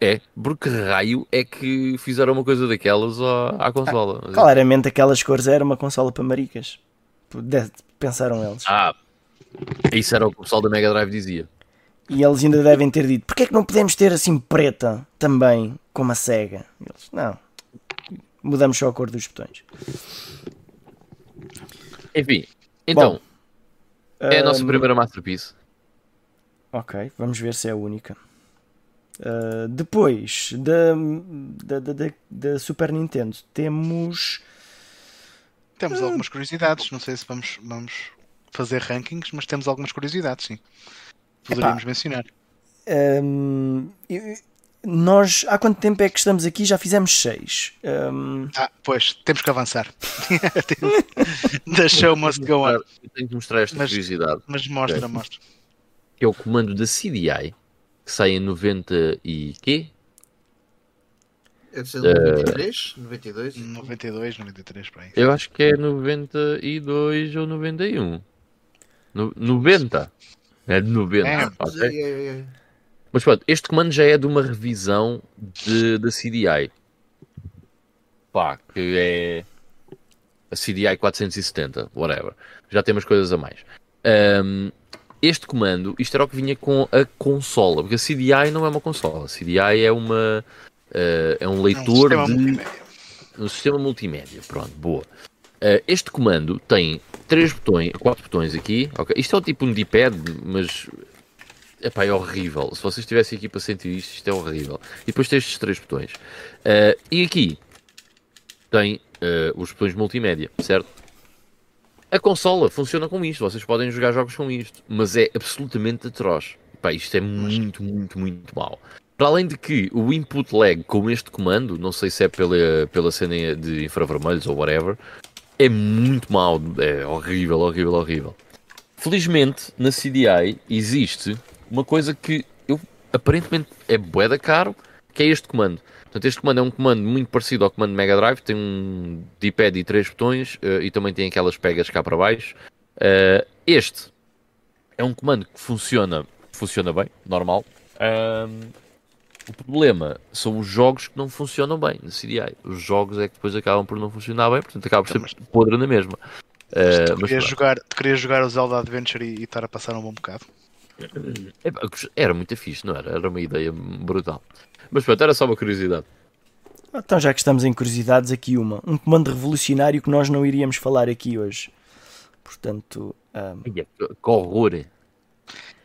É, porque raio é que fizeram uma coisa daquelas à, à consola.
Claramente aquelas cores era uma consola para maricas. Pensaram eles.
Ah, isso era o que o pessoal da Mega Drive dizia.
E eles ainda devem ter dito: porquê é que não podemos ter assim preta também, como a SEGA? Eles, não. Mudamos só a cor dos botões.
Enfim, então, é a nossa
Ahm,
primeira Masterpiece.
Ok, vamos ver se é a única. Ah, depois da, da, da, da- Super Nintendo temos.
Temos algumas curiosidades. Não sei se vamos, vamos fazer rankings, mas temos algumas curiosidades, sim. Poderíamos mencionar.
ahm, eu- nós há quanto tempo é que estamos aqui? Já fizemos seis. Ahm,
Ah, pois, temos que avançar. The show must go on.
Tenho que mostrar esta
Mas-
curiosidade,
Mas mostra, mostra.
que é o comando da CDI, que sai em 90 e quê?
É de ser 93, 92.
92, 93, para aí.
Eu acho que é 92 ou 91. No, 90. É de 90.
É,
ok?
É, é, é.
Mas pronto, este comando já é de uma revisão de, da CDI. Pá, que é a CDI 470, whatever. Já temos coisas a mais. Ahm, este comando, isto era o que vinha com a consola, porque a CDI não é uma consola, a CDI é uma ah, é um
É um
leitor
sistema
de
multimédia.
um sistema multimédia. Pronto, boa. Uh, este comando tem três botões, quatro botões aqui. ok? Isto é o tipo um D-pad, mas epá, é horrível. Se vocês tivessem aqui para sentir isto, isto é horrível. E depois tem estes três botões. Uh, e aqui tem uh, os botões multimédia, certo? A consola funciona com isto, vocês podem jogar jogos com isto, mas é absolutamente atroz. Epá, isto é muito, muito, muito mau. Para além de que o input lag com este comando, não sei se é pela, pela cena de infravermelhos ou whatever, é muito mau, é horrível, horrível, horrível. Felizmente, na CDI existe uma coisa que eu aparentemente é bué da caro, que é este comando. Portanto, este comando é um comando muito parecido ao comando Mega Drive, tem um D-pad e três botões eh, e também tem aquelas pegas cá para baixo. Eh, este é um comando que funciona, funciona bem, normal. Ahm, o problema são os jogos que não funcionam bem na CDI. Os jogos é que depois acabam por não funcionar bem, portanto acaba por ser podre na mesma. Eh,
Tu
mas
querias
pronto.
jogar, tu querias jogar o Zelda Adventure e, e estar a passar um bom bocado.
Era muito fixe, não era? Era uma ideia brutal. Mas pronto, era só uma curiosidade.
então, já que estamos em curiosidades, aqui uma. Um comando revolucionário que nós não iríamos falar aqui hoje. Portanto,
Que que horror!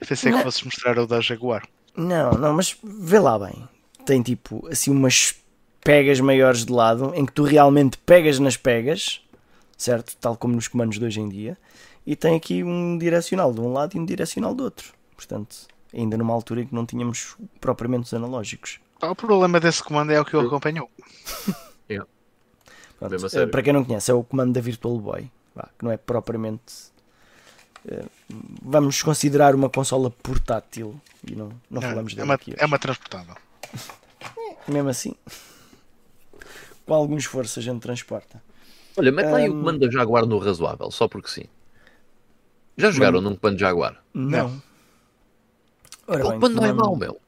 Pensei
Não.
que fosses mostrar o da Jaguar.
Não, não, mas vê lá bem. Tem tipo assim umas pegas maiores de lado em que tu realmente pegas nas pegas, certo? Tal como nos comandos de hoje em dia. E tem aqui um direcional de um lado e um direcional do outro. Portanto, ainda numa altura em que não tínhamos propriamente os analógicos.
Pá, O problema desse comando é o que o acompanhou. [laughs]
Pronto,
a
eh, para quem não conhece, é o comando da Virtual Boy, vá, que não é propriamente. eh, vamos considerar uma consola portátil e não, não
É,
falamos
é,
dela
uma,
aqui.
é uma transportável. [laughs]
Mesmo assim, [laughs] com algum esforço a gente transporta.
Olha, mete lá aí o comando da Jaguar no razoável, só porque sim. Já jogaram num comando Jaguar?
Não. Ora
o
bem,
comando não é mau, meu.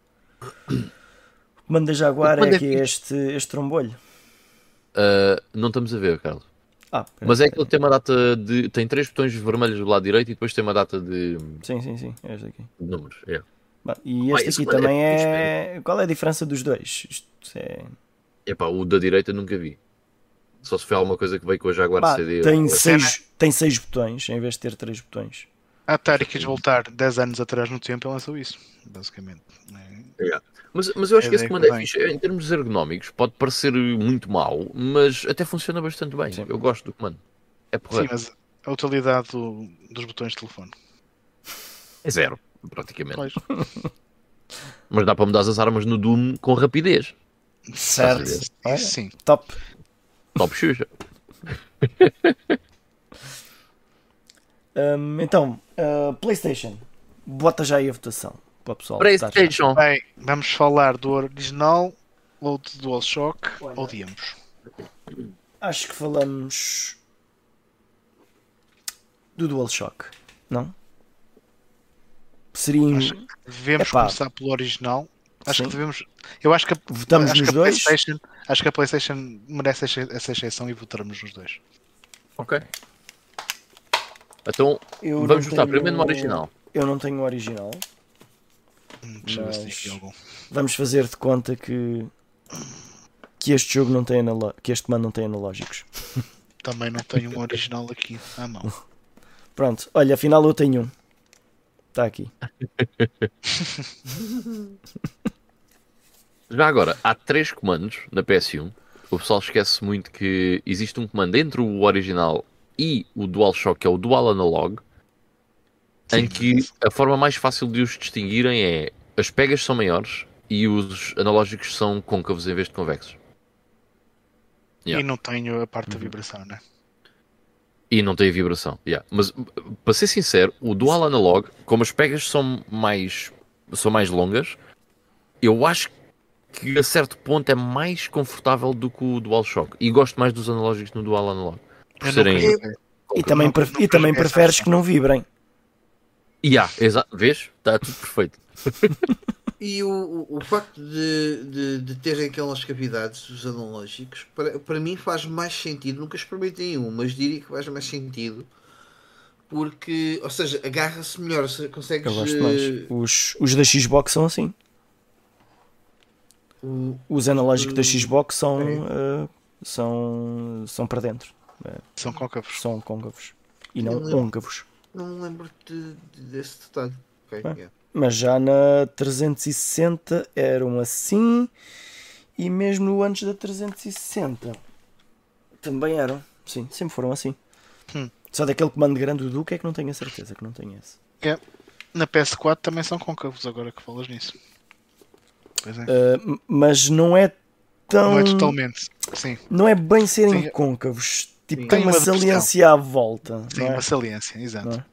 O comando da Jaguar
O comando
é
é
aqui
fixe.
este, este trombolho.
Ah, não estamos a ver, Carlos.
Ah,
Mas é que ele tem uma data de. Tem três botões vermelhos do lado direito e depois tem uma data de,
Sim, sim, sim, é este aqui.
de números. É.
Bom, e
Ah,
este
esse
aqui
é
também
fixe,
é. Qual é a diferença dos dois? Isto é.
Epá, o da direita nunca vi. Só se foi alguma coisa que veio com a Jaguar
Pá,
CD.
tem,
ou-
seis, tem seis botões em vez de ter três botões.
A Atari quis voltar 10 anos atrás no tempo e lançou isso, basicamente. É.
Mas, mas eu acho
É
que esse comando é fixe. Em termos ergonómicos, pode parecer muito mau, mas até funciona bastante bem.
Sim.
Eu gosto do comando. É
Sim,
porra.
mas a utilidade do- dos botões de telefone.
É zero, praticamente.
Pois. [laughs]
Mas dá para mudar as armas no Doom com rapidez.
Certo. Olha,
sim.
top.
Top Xuxa. [laughs]
Hum, então, uh, PlayStation. Bota já aí a votação. Para o pessoal.
PlayStation.
Bem, vamos falar do original ou do DualShock ou de ambos.
Acho que falamos do DualShock, não? Seria.
Acho que devemos
Epá.
começar pelo original. Acho
Sim.
que devemos. Eu acho que a,
Votamos
acho
nos
que a
dois?
PlayStation, acho que a PlayStation merece essa- essa exceção e votaremos nos dois.
Ok. Então,
Eu
vamos
tenho-
primeiro no original.
Eu não tenho o original.
Hum,
Mas-. Vamos fazer de conta que. Que este jogo não tem analo... que este comando não tem analógicos.
Também não tenho um original aqui à mão.
Pronto, olha, afinal eu tenho um. Está aqui. [laughs]
Já agora, há três comandos na PS1. O pessoal esquece muito que existe um comando entre o original e o DualShock, é o Dual Analog, em que a forma mais fácil de os distinguirem é as pegas são maiores e os analógicos são côncavos em vez de convexos. Yeah.
E não tenho a parte da vibração, né?
E não tem vibração. yeah. Mas para ser sincero, o Dual Analog, como as pegas são mais, são mais longas, eu acho que a certo ponto é mais confortável do que o DualShock. E gosto mais dos analógicos no Dual Analog. Por serem.
joguei.
E também, e também preferes que não vibrem.
Yeah, exa- Vês? Está tudo perfeito.
E o, o, o facto de, de, de terem aquelas cavidades, os analógicos, para, para mim faz mais sentido. Nunca experimentei um, mas diria que faz mais sentido. Porque, ou seja, agarra-se melhor, consegues.
Eu gosto mais.
eh,
Os, os da Xbox são assim.
o-
Os analógicos da
Hum,
Xbox são,
ok.
eh, são, são para dentro.
São côncavos.
São côncavos. E não
lembro.
côncavos.
não me lembro de, de- desse detalhe. Ok,
Ah.
yeah.
Mas já na 360 eram assim. E mesmo no antes da 360 também eram. Sim, sempre foram assim.
Hum.
Só daquele comando grande do Duke é que não tenho a certeza que não tenho esse.
Na PS4 também são côncavos, agora que falas nisso. Pois é.
Uh, mas não é tão.
Não é totalmente. Sim,
não é bem serem
Sim.
côncavos. Tipo,
Sim.
tem
Tem
uma
uma
saliência à volta.
tem
é?
uma saliência, exato.
É?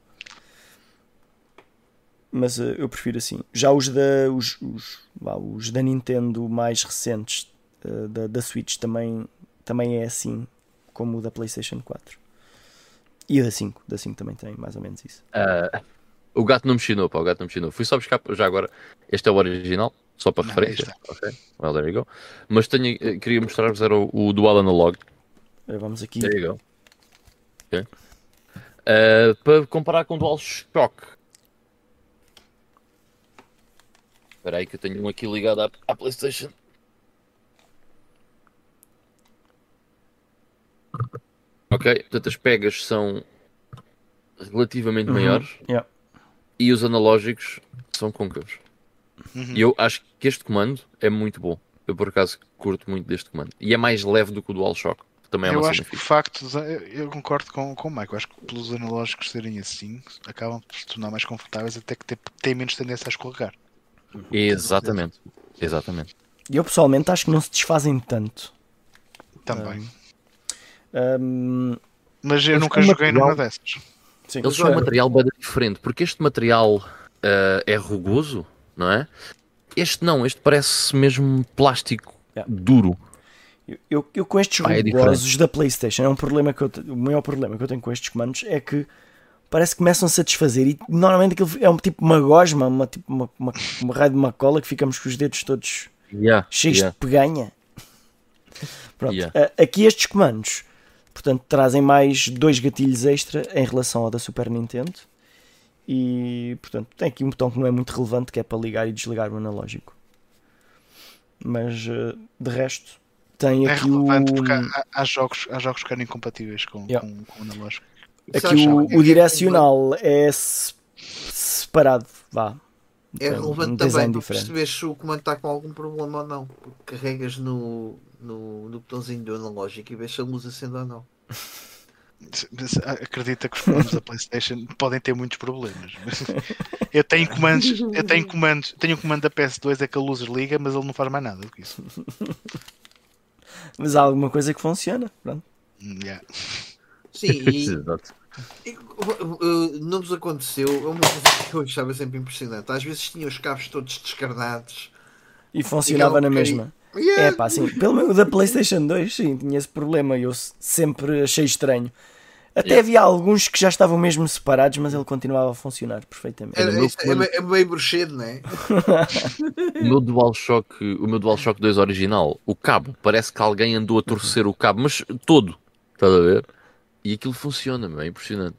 Mas uh, eu prefiro assim. Já os da, os, os, vá, os da Nintendo mais recentes, uh, da, da Switch, também, também é assim, como o da PlayStation 4. E o da 5. Da 5 também tem mais ou menos isso.
Ah, o gato não me chinou, pá, o gato não me chinou. Fui só buscar já agora. Este é o original, só para
Não,
referência.
aí
Ok, well, there you go. Mas tenho, eh, queria mostrar-vos era o, o Dual Analog.
Uh, vamos aqui.
There you go. Ok. Ah, para comparar com o DualShock. Espera aí que eu tenho um aqui ligado à, à Playstation. Ok, portanto as pegas são relativamente
Uhum,
maiores
yeah.
e os analógicos são côncavos.
Uhum.
E eu acho que este comando é muito bom. Eu por acaso curto muito deste comando. E é mais leve do que o DualShock. Também é
eu
uma
acho que o facto de, eu- eu concordo com, com o Mike, eu acho que pelos analógicos serem assim, acabam por se tornar mais confortáveis até que têm, menos tendência a escorregar.
Exatamente. Exatamente.
E eu pessoalmente acho que não se desfazem tanto.
Também.
Um,
Mas eu nunca joguei
material-
numa dessas.
sim.
Eles são um material bem diferente, porque este material ah, é rugoso, não é? Este não, este parece mesmo plástico
Yeah.
duro.
Eu, eu, eu com estes
Ah, é
da PlayStation, é um problema que eu o maior problema que eu tenho com estes comandos é que parece que começam a satisfazer e normalmente aquilo é um tipo uma gosma, uma, tipo uma, uma, uma raio de uma cola que ficamos com os dedos todos
Yeah,
cheios
yeah.
de peganha. Pronto,
Yeah.
aqui estes comandos, portanto, trazem mais dois gatilhos extra em relação ao da Super Nintendo. E, portanto, tem aqui um botão que não é muito relevante, que é para ligar e desligar o analógico. Mas, eh, de resto, tem
É
aqui o,
relevante porque há, há- jogos, há jogos que eram incompatíveis com,
Yeah.
com, com o analógico.
Aqui o, o
é
direcional é se- separado, vá.
É
Tem um
relevante também para perceber se o comando está com algum problema ou não. Porque carregas no, no, no botãozinho do analógico e vês se a luz acende ou não.
Mas Acredita que os comandos da PlayStation podem ter muitos problemas. [laughs] Eu tenho comandos, eu tenho comandos, tenho um comando da PS2 é que a luz liga, mas ele não faz mais nada do que isso.
Mas há alguma coisa que funciona. Pronto.
Yeah.
Sim, [laughs] e, e, uh, não nos aconteceu. É uma coisa que eu achava sempre impressionante. Às vezes tinha os cabos todos descarnados.
E funcionava na
Aquela
mesma.
Yeah.
É pá, sim. Pelo menos o da PlayStation 2, sim, tinha esse problema. e Eu sempre achei estranho. Até
Yeah.
havia alguns que já estavam mesmo separados, mas ele continuava a funcionar perfeitamente.
Era,
o meu
isso é,
comando-
meio- é meio bruxedo, não é? [laughs]
O meu DualShock, o meu DualShock 2 original, o cabo, parece que alguém andou a torcer o cabo, mas todo, estás a ver? E aquilo funciona, meu, é impressionante.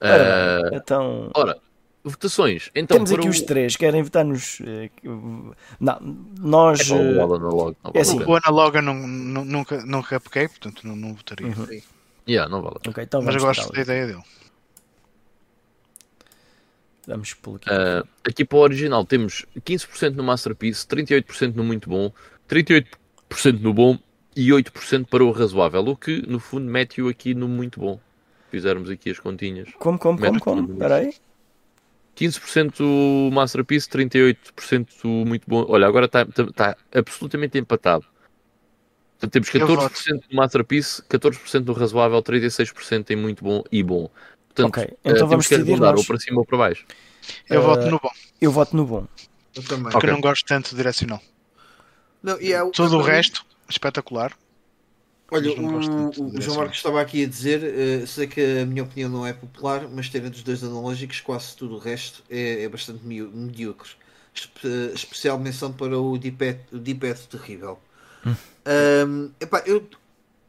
Ora, bem, então,
ora, votações. Então,
temos aqui
o...
os três. Querem votar-nos? eh, que- Não, nós.
É, pá, o
eh,
Alan Analog, não
é assim.
O analoga não, não- nunca, nunca peguei, portanto não, não votaria.
Uhum.
Yeah, não vale a pena.
Ok, então
Mas eu gosto da ideia dele.
Vamos pô-lo aqui.
Ah, aqui para o original temos 15% no Masterpiece, 38% no muito bom, 38% no bom e 8% para o razoável, o que no fundo mete-o aqui no muito bom. Fizermos aqui as continhas.
Como, como, como, como? Espera aí.
15% o Masterpiece, 38% o muito bom. Olha, agora está está absolutamente empatado. Portanto, temos
Eu
14% do Masterpiece, 14% do razoável, 36% em muito bom e bom. Portanto,
Ok,
eh,
então
temos
vamos
que
nós.
ou para cima ou para baixo.
Eu
Eh,
voto no bom,
Eu voto no bom.
Eu também.
porque
Ok.
eu não gosto tanto de direcional.
Não, e há-
Todo o resto, espetacular.
Olha, o, o João. Marcos estava aqui a dizer, eh, sei que a minha opinião não é popular, mas terem dos dois analógicos, quase tudo o resto é, é bastante medíocre. Espe- especial menção para o D-pad terrível. Ahm, epá, eu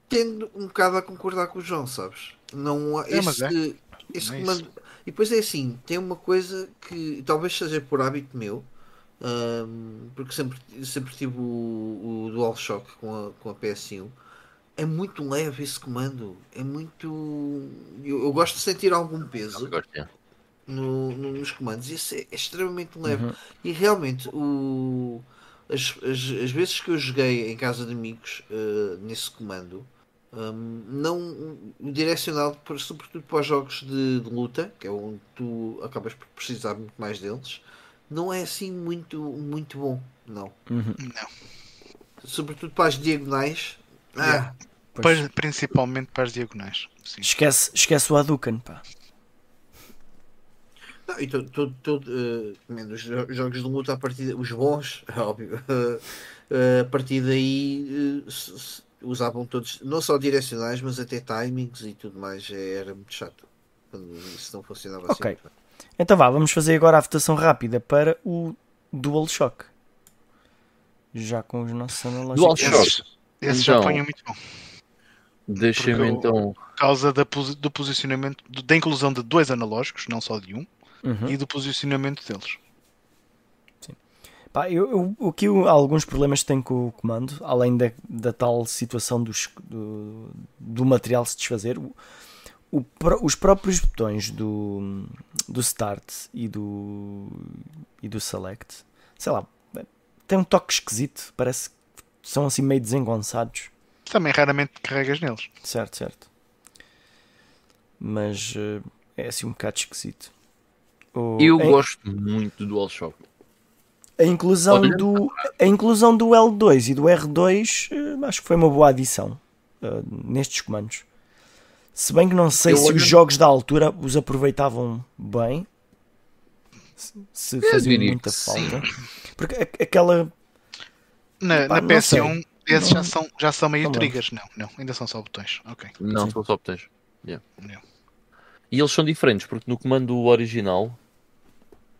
tendo um bocado a concordar com o João, sabes? Não há
É,
esse, esse
É
comando. E depois é assim, tem uma coisa que talvez seja por hábito meu, ahm, porque sempre, sempre tive o, o DualShock com a, com a PS1. É muito leve esse comando. É muito. Eu, eu gosto de sentir algum peso
Gosto, yeah.
no- no- nos comandos. Esse é, é extremamente leve.
Uhum.
E realmente, o, as, as, as vezes que eu joguei em casa de amigos eh, nesse comando, hum, não, o direcional, por- sobretudo para os jogos de, de luta, que é onde tu acabas por precisar muito mais deles, não é assim muito, muito bom. Não.
Uhum.
Não.
Sobretudo para as diagonais. Ah,
Yeah.
Pois.
Principalmente para as diagonais. Sim.
Esquece, esquece o Hadouken, pá.
Não, e todo, todo, todo, jo- jogos de luta a partir os bons, [laughs] é óbvio, eh, a partir daí eh, se- se- usavam todos, não só direcionais, mas até timings e tudo mais, eh, era muito chato quando isso não funcionava
Ok.
assim.
Então vá, vamos fazer agora a votação rápida para o DualShock. Já com os nossos analógicos.
DualShock.
Esses, esses já
Então.
ponho muito bom.
Deixa-me então.
Por causa da, do posicionamento, da inclusão de dois analógicos, não só de um,
Uhum.
e do posicionamento deles.
Pá, eu, eu, o que eu- há alguns problemas que tenho com o comando, além da, da tal situação dos, do, do material se desfazer, o, o os próprios botões do, do Start e do, e do Select, sei lá, tem um toque esquisito, parece que são assim meio desengonçados.
Também raramente carregas neles.
Certo, certo. Mas eh, é assim um bocado esquisito. O-
Eu
em-
gosto muito do DualShock.
A inclusão, do, a inclusão do L2 e do R2 eh, acho que foi uma boa adição eh, nestes comandos. Se bem que não sei
Eu
se
olho-
os jogos da altura os aproveitavam bem, se, se faziam
diria
muita falta. Porque a- aquela.
Na,
Pá,
na
não sei.
PS1, esses já são, já são meio
me
triggers. Não, não, ainda são só botões. Ok.
Não,
Sim.
são só botões. Yeah.
Yeah.
E eles são diferentes, porque no comando original.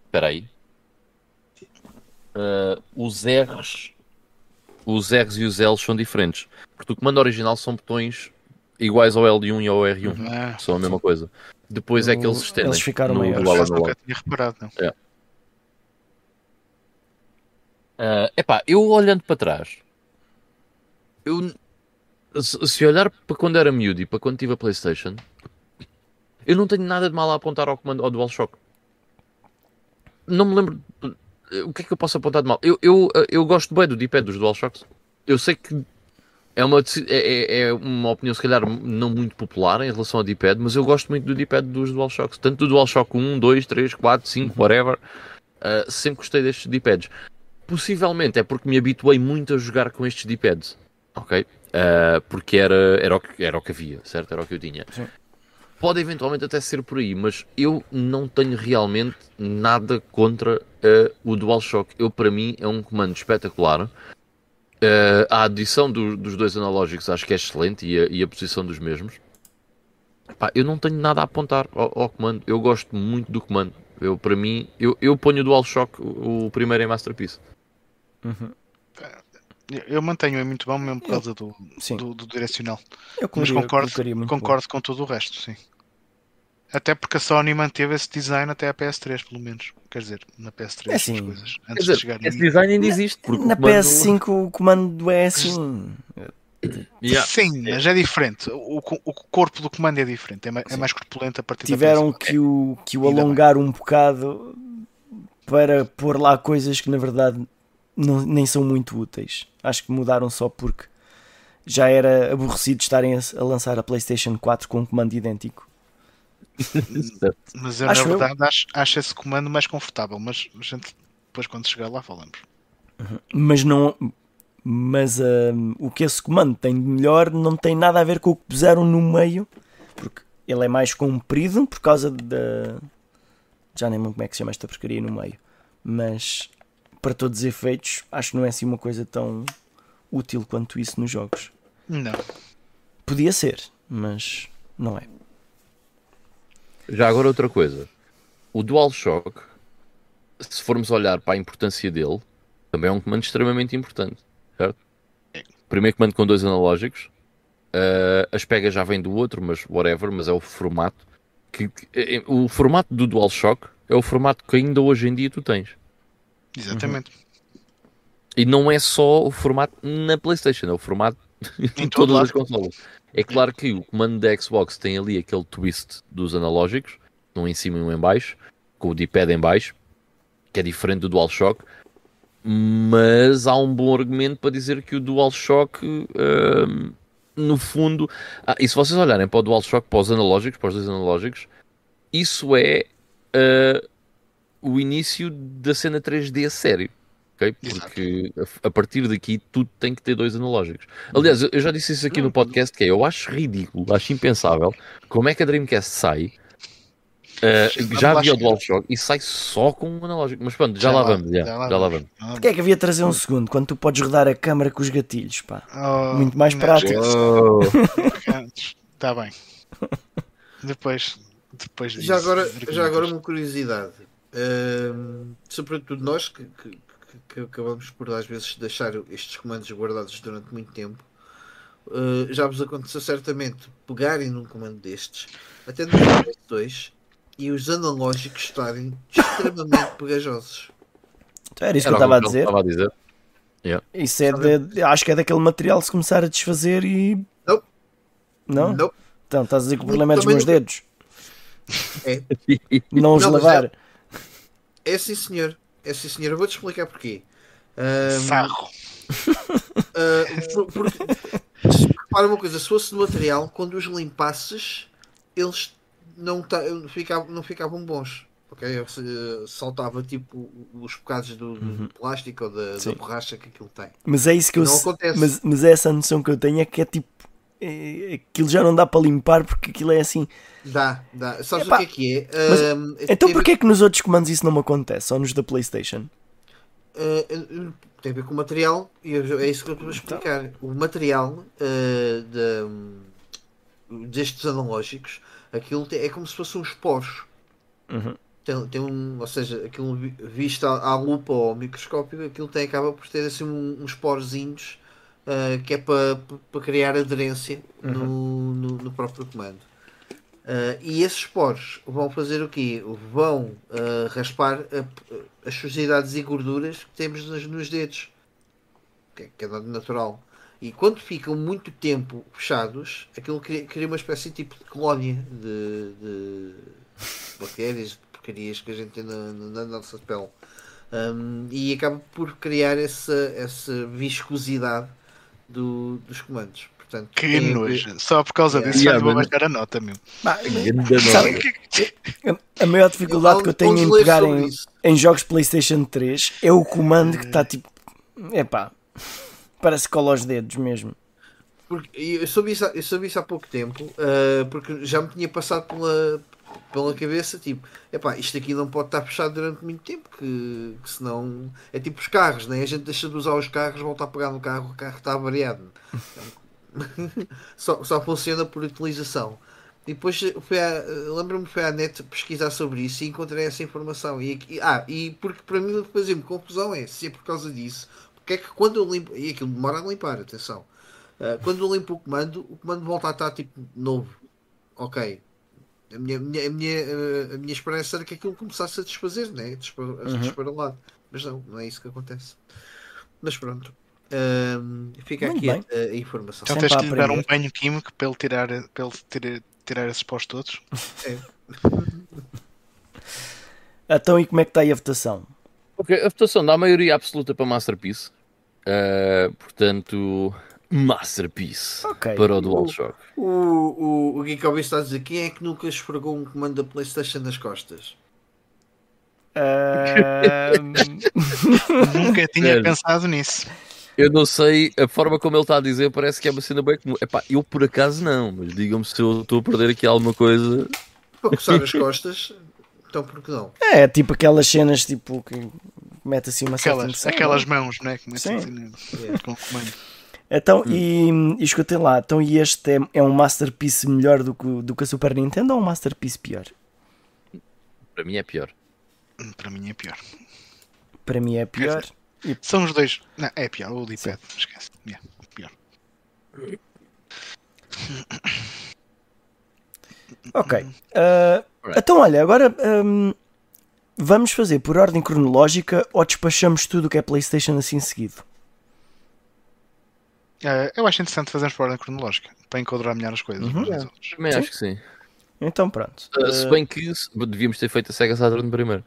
Espera aí. Ah, os R's. Os R's e os L's são diferentes. Porque no comando original são botões iguais ao L1 e ao R1.
Ah,
São a mesma coisa. Depois é que eles estendem.
Eles ficaram
no
maiores.
por acaso
analog.
nunca tinha reparado, não.
Ah, epá, eu olhando para trás, eu se olhar para quando era miúdo e para quando tive a Playstation, eu não tenho nada de mal a apontar ao comando ao DualShock. Não me lembro o que é que eu posso apontar de mal. Eu, eu, eu gosto bem do D-pad dos DualShocks. Eu sei que é uma, é, é- é uma opinião, se calhar, não muito popular em relação ao D-pad, mas eu gosto muito do D-pad dos DualShocks. Tanto do DualShock 1, 2, 3, 4, 5, whatever. Uh, sempre gostei destes D-pads. Possivelmente é porque me habituei muito a jogar com estes D-pads. Ok? Uh, porque era, era, o que, era o que havia, certo? Era o que eu tinha.
Sim.
Pode eventualmente até ser por aí, mas eu não tenho realmente nada contra uh, o DualShock. Eu, para mim, é um comando espetacular. Uh, a adição do- dos dois analógicos acho que é excelente e a, e a posição dos mesmos. Eu não tenho nada a apontar ao, ao comando. Eu gosto muito do comando. Eu, para mim, eu, eu ponho o DualShock o primeiro em Masterpiece.
Eu- Eu mantenho, é muito bom mesmo por causa do, do, do direcional.
Eu
Mas
colocaria-
concordo,
colocaria muito bom.
concordo com tudo o resto, sim. Até porque a Sony manteve esse design até a PS3, pelo menos. Quer dizer, na PS3
É assim,
as coisas. Antes
dizer,
de chegar
esse design ainda existe.
Na
o comando-
PS5 o comando é assim.
Yeah.
Sim, mas é diferente. O, o corpo do comando é diferente. É mais, é mais corpulento a partir
Tiveram
da PS5.
que o, que o alongar um bocado para pôr lá coisas que na verdade não- nem são muito úteis. Acho que mudaram só porque já era aborrecido estarem a, a lançar a PlayStation 4 com um comando idêntico.
Mas eu,
Acho
na
eu.
verdade, acho, acho esse comando mais confortável. Mas a gente, depois, quando chegar lá, falamos.
Mas não. Mas hum, o que esse comando tem de melhor não tem nada a ver com o que puseram no meio, porque ele é mais comprido por causa da. Já nem lembro como é que se chama esta porcaria no meio. Mas para todos os efeitos, acho que não é assim uma coisa tão útil quanto isso nos jogos.
Não.
Podia ser, mas não é.
Já agora outra coisa. O DualShock, se formos olhar para a importância dele, também é um comando extremamente importante, certo? Primeiro comando com dois analógicos. eh, as pegas já vêm do outro, mas whatever, mas é o formato. Que, que- eh, o formato do DualShock é o formato que ainda hoje em dia tu tens.
Exatamente.
E não é só o formato na PlayStation, é o formato [laughs] em todas as consolas. É claro que o comando da Xbox tem ali aquele twist dos analógicos, um em cima e um em baixo, com o D-pad em baixo, que é diferente do DualShock, mas há um bom argumento para dizer que o DualShock, hum, no fundo, ah, e se vocês olharem para o DualShock, para os analógicos, para os dois analógicos, isso é ah, o início da cena 3D a sério. ok?
Exato.
Porque a, a partir daqui tudo tem que ter dois analógicos. Aliás, eu já disse isso aqui no podcast, que é, eu acho ridículo, acho impensável, como é que a Dreamcast sai,
Vamos
já havia o. DualShock e sai só com um analógico. Mas pronto, já,
Já
lá
lá-
vamos, já,
já lá
já lá
vamos.
vamos.
Porquê é que havia de trazer um segundo quando tu podes rodar a câmara com os gatilhos? Pá?
Oh,
Muito mais prático.
Está Tá bem. [laughs] Depois, depois disso,
Já agora, já agora uma curiosidade. Ahm, sobretudo nós que, que- que- acabamos por às vezes deixar estes comandos guardados durante muito tempo, ah, já vos aconteceu certamente pegarem num comando destes, até no PS2, e os analógicos estarem extremamente [coughs] pegajosos.
Então era isso
Era
que eu estava a dizer.
estava a dizer.
Isso é de, acho que é daquele material se começar a desfazer e.
Não.
Não?
Não,
Então estás a dizer que o problema é dos meus
não-
dedos.
É.
Não os
Não,
lavar.
É sim senhor. É sim senhor. Eu vou-te explicar porquê.
Sarro. [laughs]
Porque, se- repara uma coisa, se fosse de material, quando os limpasses, eles não, ta- ficavam, não ficavam bons. Ok? Se- Saltava tipo os bocados do, do plástico ou da, da borracha que aquilo tem.
Mas é isso que eu.
Não
se-
acontece.
Mas, mas é essa noção que eu tenho é que é tipo. É- aquilo já não dá para limpar porque aquilo é assim.
Dá, dá. Sabes
Epá,
o que é que é?
mas-
Ahm,
Então
tem-
porquê é que nos outros comandos isso não me acontece? Só nos da Playstation?
Uh, tem a ver com o material e é isso que eu estou a explicar. O material uh, de- destes analógicos, aquilo é como se fossem uns poros.
Uhum.
Tem, tem um, ou seja, aquilo vi- visto à, à lupa ou ao microscópio, aquilo tem, acaba por ter assim um- uns porozinhos uh, que é para para criar aderência no, no, no próprio comando. Uh, e esses poros vão fazer o quê? Vão uh, raspar a- as sujidades e gorduras que temos nos, nos dedos, que, é- que é natural. E quando ficam muito tempo fechados, aquilo cria, cria uma espécie tipo de colónia de, de bactérias, de porcarias que a gente tem na, na nossa pele. Um, e acaba por criar essa, essa viscosidade do, dos comandos. Portanto,
Que nojo. Só por causa disso
Yeah,
já vou baixar a nota, meu.
Bah, Sabe- a- maior dificuldade que eu tenho em pegar em, em jogos PlayStation 3 é o comando que está tipo. Epá, parece que cola aos dedos mesmo.
Porque eu soube isso, há- eu soube isso há pouco tempo, ah, porque já me tinha passado pela, pela cabeça, tipo, epá, isto aqui não pode estar fechado durante muito tempo, que, que senão é tipo os carros, né? a gente deixa de usar os carros, volta a pegar no carro, o carro está avariado. [laughs] só, só funciona por utilização. E depois fui à- lembro-me fui à net pesquisar sobre isso e encontrei essa informação. E, aqui- ah, e porque para mim o que fazia-me confusão é se é por causa disso, porque é que quando eu limpo, e aquilo demora a limpar, atenção. Uh, quando eu limpo o comando, o comando volta a estar tipo novo. Ok. A minha, minha, a minha, uh, a minha esperança era que aquilo começasse a desfazer, né? a despa- a
Uhum.
desparalado. Mas não, não é isso que acontece. Mas pronto. Um, fica
Muito
aqui a, a informação.
Então
Sempre
tens
a
que lhe dar um banho químico para ele tirar, para ele tirar, tirar esses pós todos. [laughs]
Então, e como é que está aí a votação?
Ok, a votação dá a maioria absoluta para Masterpiece. Uh, portanto, Masterpiece
Ok.
para o DualShock.
O, o, o Geek Hobby está a dizer quem é que nunca esfregou um comando da Playstation nas costas?
Ahm, [laughs]
Nunca tinha
Sério?
pensado nisso.
Eu não sei, a forma como ele está a dizer parece que é uma cena bem comum. Epá, eu por acaso não, mas digam-me se eu estou a perder aqui alguma coisa.
Para coçar as [laughs] costas, então por que não?
é tipo aquelas cenas tipo que mete assim uma certa
Aquelas, aquelas
não é?
mãos, né? Que
Sim.
metem assim no- com o comando.
Então, e, e escutem lá, então e este é, é um Masterpiece melhor do que, do que a Super Nintendo ou um Masterpiece pior?
Para mim é pior.
Hum, Para mim é pior.
Para mim é pior.
São os dois. Não, é pior. O D-pad, esquece. Yeah, pior.
Ok. Ah,
Alright.
então, olha, agora hum, vamos fazer por ordem cronológica ou despachamos tudo o que é PlayStation assim seguido?
Eh, eu acho interessante fazermos por ordem cronológica para enquadrar melhor as coisas
Uhum.
outras.
Também
Sim.
acho que sim.
Então, pronto.
Uh, se bem que se- devíamos ter feito a Sega Saturn primeiro.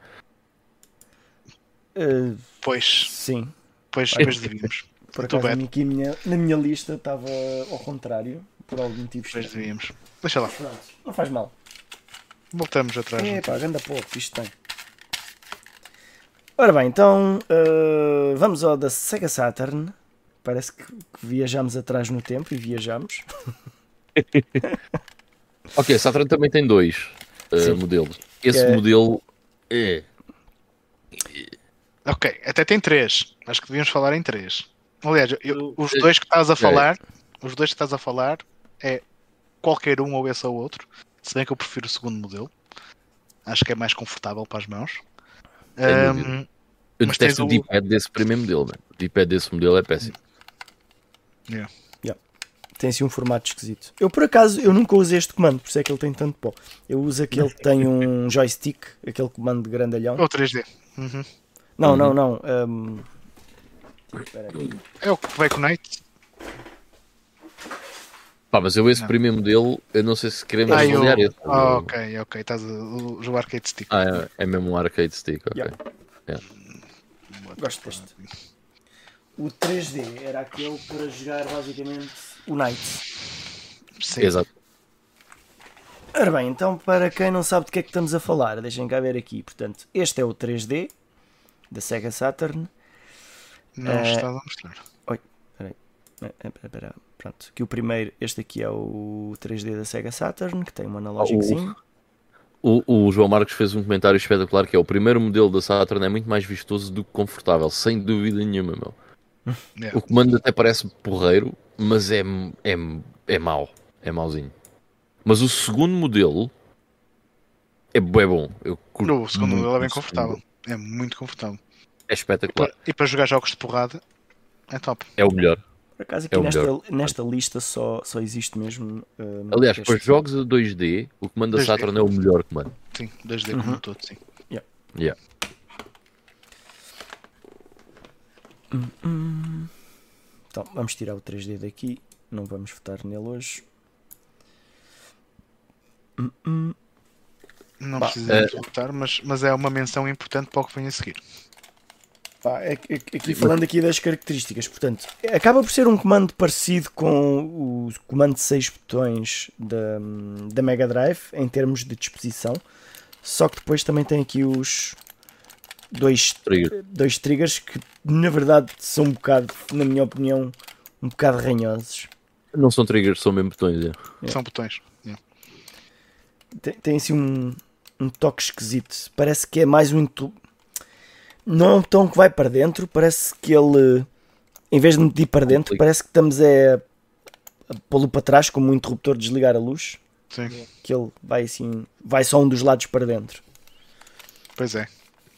Ah,
Pois,
sim.
pois, pois devíamos.
Por acaso,
bem.
aqui minha, na minha lista estava ao contrário, por algum motivo.
Pois
estranho.
devíamos. Deixa lá.
Pronto, não faz mal.
Voltamos atrás.
É pá, ganda pouco, isto tem. Ora bem, então ah, vamos ao da Sega Saturn. Parece que, viajamos atrás no tempo e viajamos. [laughs]
Ok, a Saturn também tem dois uh, modelos. Esse
é-
modelo é.
Ok, até tem três. Acho que devíamos falar em três. Aliás, eu- os
É.
dois que estás a falar, os dois que estás a falar é qualquer um ou esse ou outro. Se bem que eu prefiro o segundo modelo. Acho que é mais confortável para as mãos.
Dúvida. Eu detesto o D-pad desse primeiro modelo, mano. O D-pad desse modelo é péssimo.
Tem assim um formato esquisito. Eu por acaso eu nunca usei este comando, por isso é que ele tem tanto pó. Eu uso aquele que tem um [laughs] joystick, aquele comando de grandalhão.
ou 3D. Uhum.
Não, não, não. hum, espera aí.
É o que vai com o Night.
Pá, mas eu esse
Não.
primeiro modelo, eu não sei se queremos
Ah, eu...
avaliar esse.
ah, ok, ok. Estás a o, o arcade stick.
Ah, é, é mesmo um arcade stick, ok.
Yeah. Gosto deste. O 3D era aquele para jogar basicamente o Night.
Sim.
Exato.
Ora bem, então para quem não sabe de que é que estamos a falar, deixem cá ver aqui. Portanto, este é o 3D da Sega Saturn.
Não
Eh,
estás a mostrar.
Eh, eh, espera, espera. Pronto, aqui o primeiro, este aqui é o 3D da Sega Saturn, que tem um analógicozinho.
O, o João Marcos fez um comentário espetacular que é o primeiro modelo da Saturn é muito mais vistoso do que confortável, sem dúvida nenhuma, meu.
Yeah.
O comando até parece porreiro, mas é, é, é mau. É mauzinho. Mas o segundo modelo é bem bom. Eu curto
O segundo
muito
modelo é bem confortável.
segundo.
É muito confortável.
É espetacular.
E para jogar jogos de porrada, é top.
É o melhor.
Por acaso aqui
É o
nesta,
melhor.
nesta lista só, só existe mesmo. hum,
Aliás,
este.
para jogos a 2D, o comando da
2D.
Saturn é o melhor comando.
Sim, 2D como um todo, sim.
Yeah.
Então vamos tirar o 3D daqui. Não vamos votar nele hoje.
Não
Bah,
precisamos votar, mas, mas é uma menção importante para o que vem a seguir.
Pá, é é aqui, falando aqui das características, portanto, acaba por ser um comando parecido com o comando de 6 botões da, da Mega Drive em termos de disposição, só que depois também tem aqui os dois,
Trigger.
dois triggers que na verdade são um bocado, na minha opinião, um bocado ranhosos.
Não são triggers, são mesmo botões. é.
São botões. Yeah.
Tem, tem assim um, um toque esquisito. Parece que é mais um. intu- Não é um botão que vai para dentro, parece que ele, em vez de meter para dentro, parece que estamos a, a pô-lo para trás, como um interruptor de desligar a luz,
Sim,
que ele vai assim, vai só um dos lados para dentro.
pois é.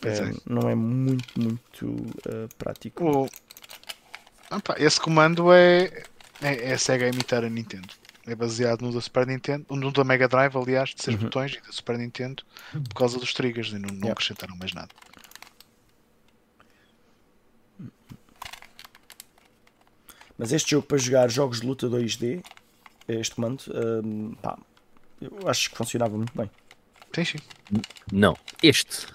É. Não é muito, muito eh, prático.
O... Pá, esse comando é, é, é a Sega a imitar a Nintendo. É baseado no da Super Nintendo, no da Mega Drive, aliás, de 6
Uhum.
botões e da Super Nintendo, por causa dos triggers e não, não
Yeah.
acrescentaram mais nada.
Mas este jogo para jogar jogos de luta 2D, este comando, eh, pá, eu acho que funcionava muito bem.
Sim, sim.
Não, este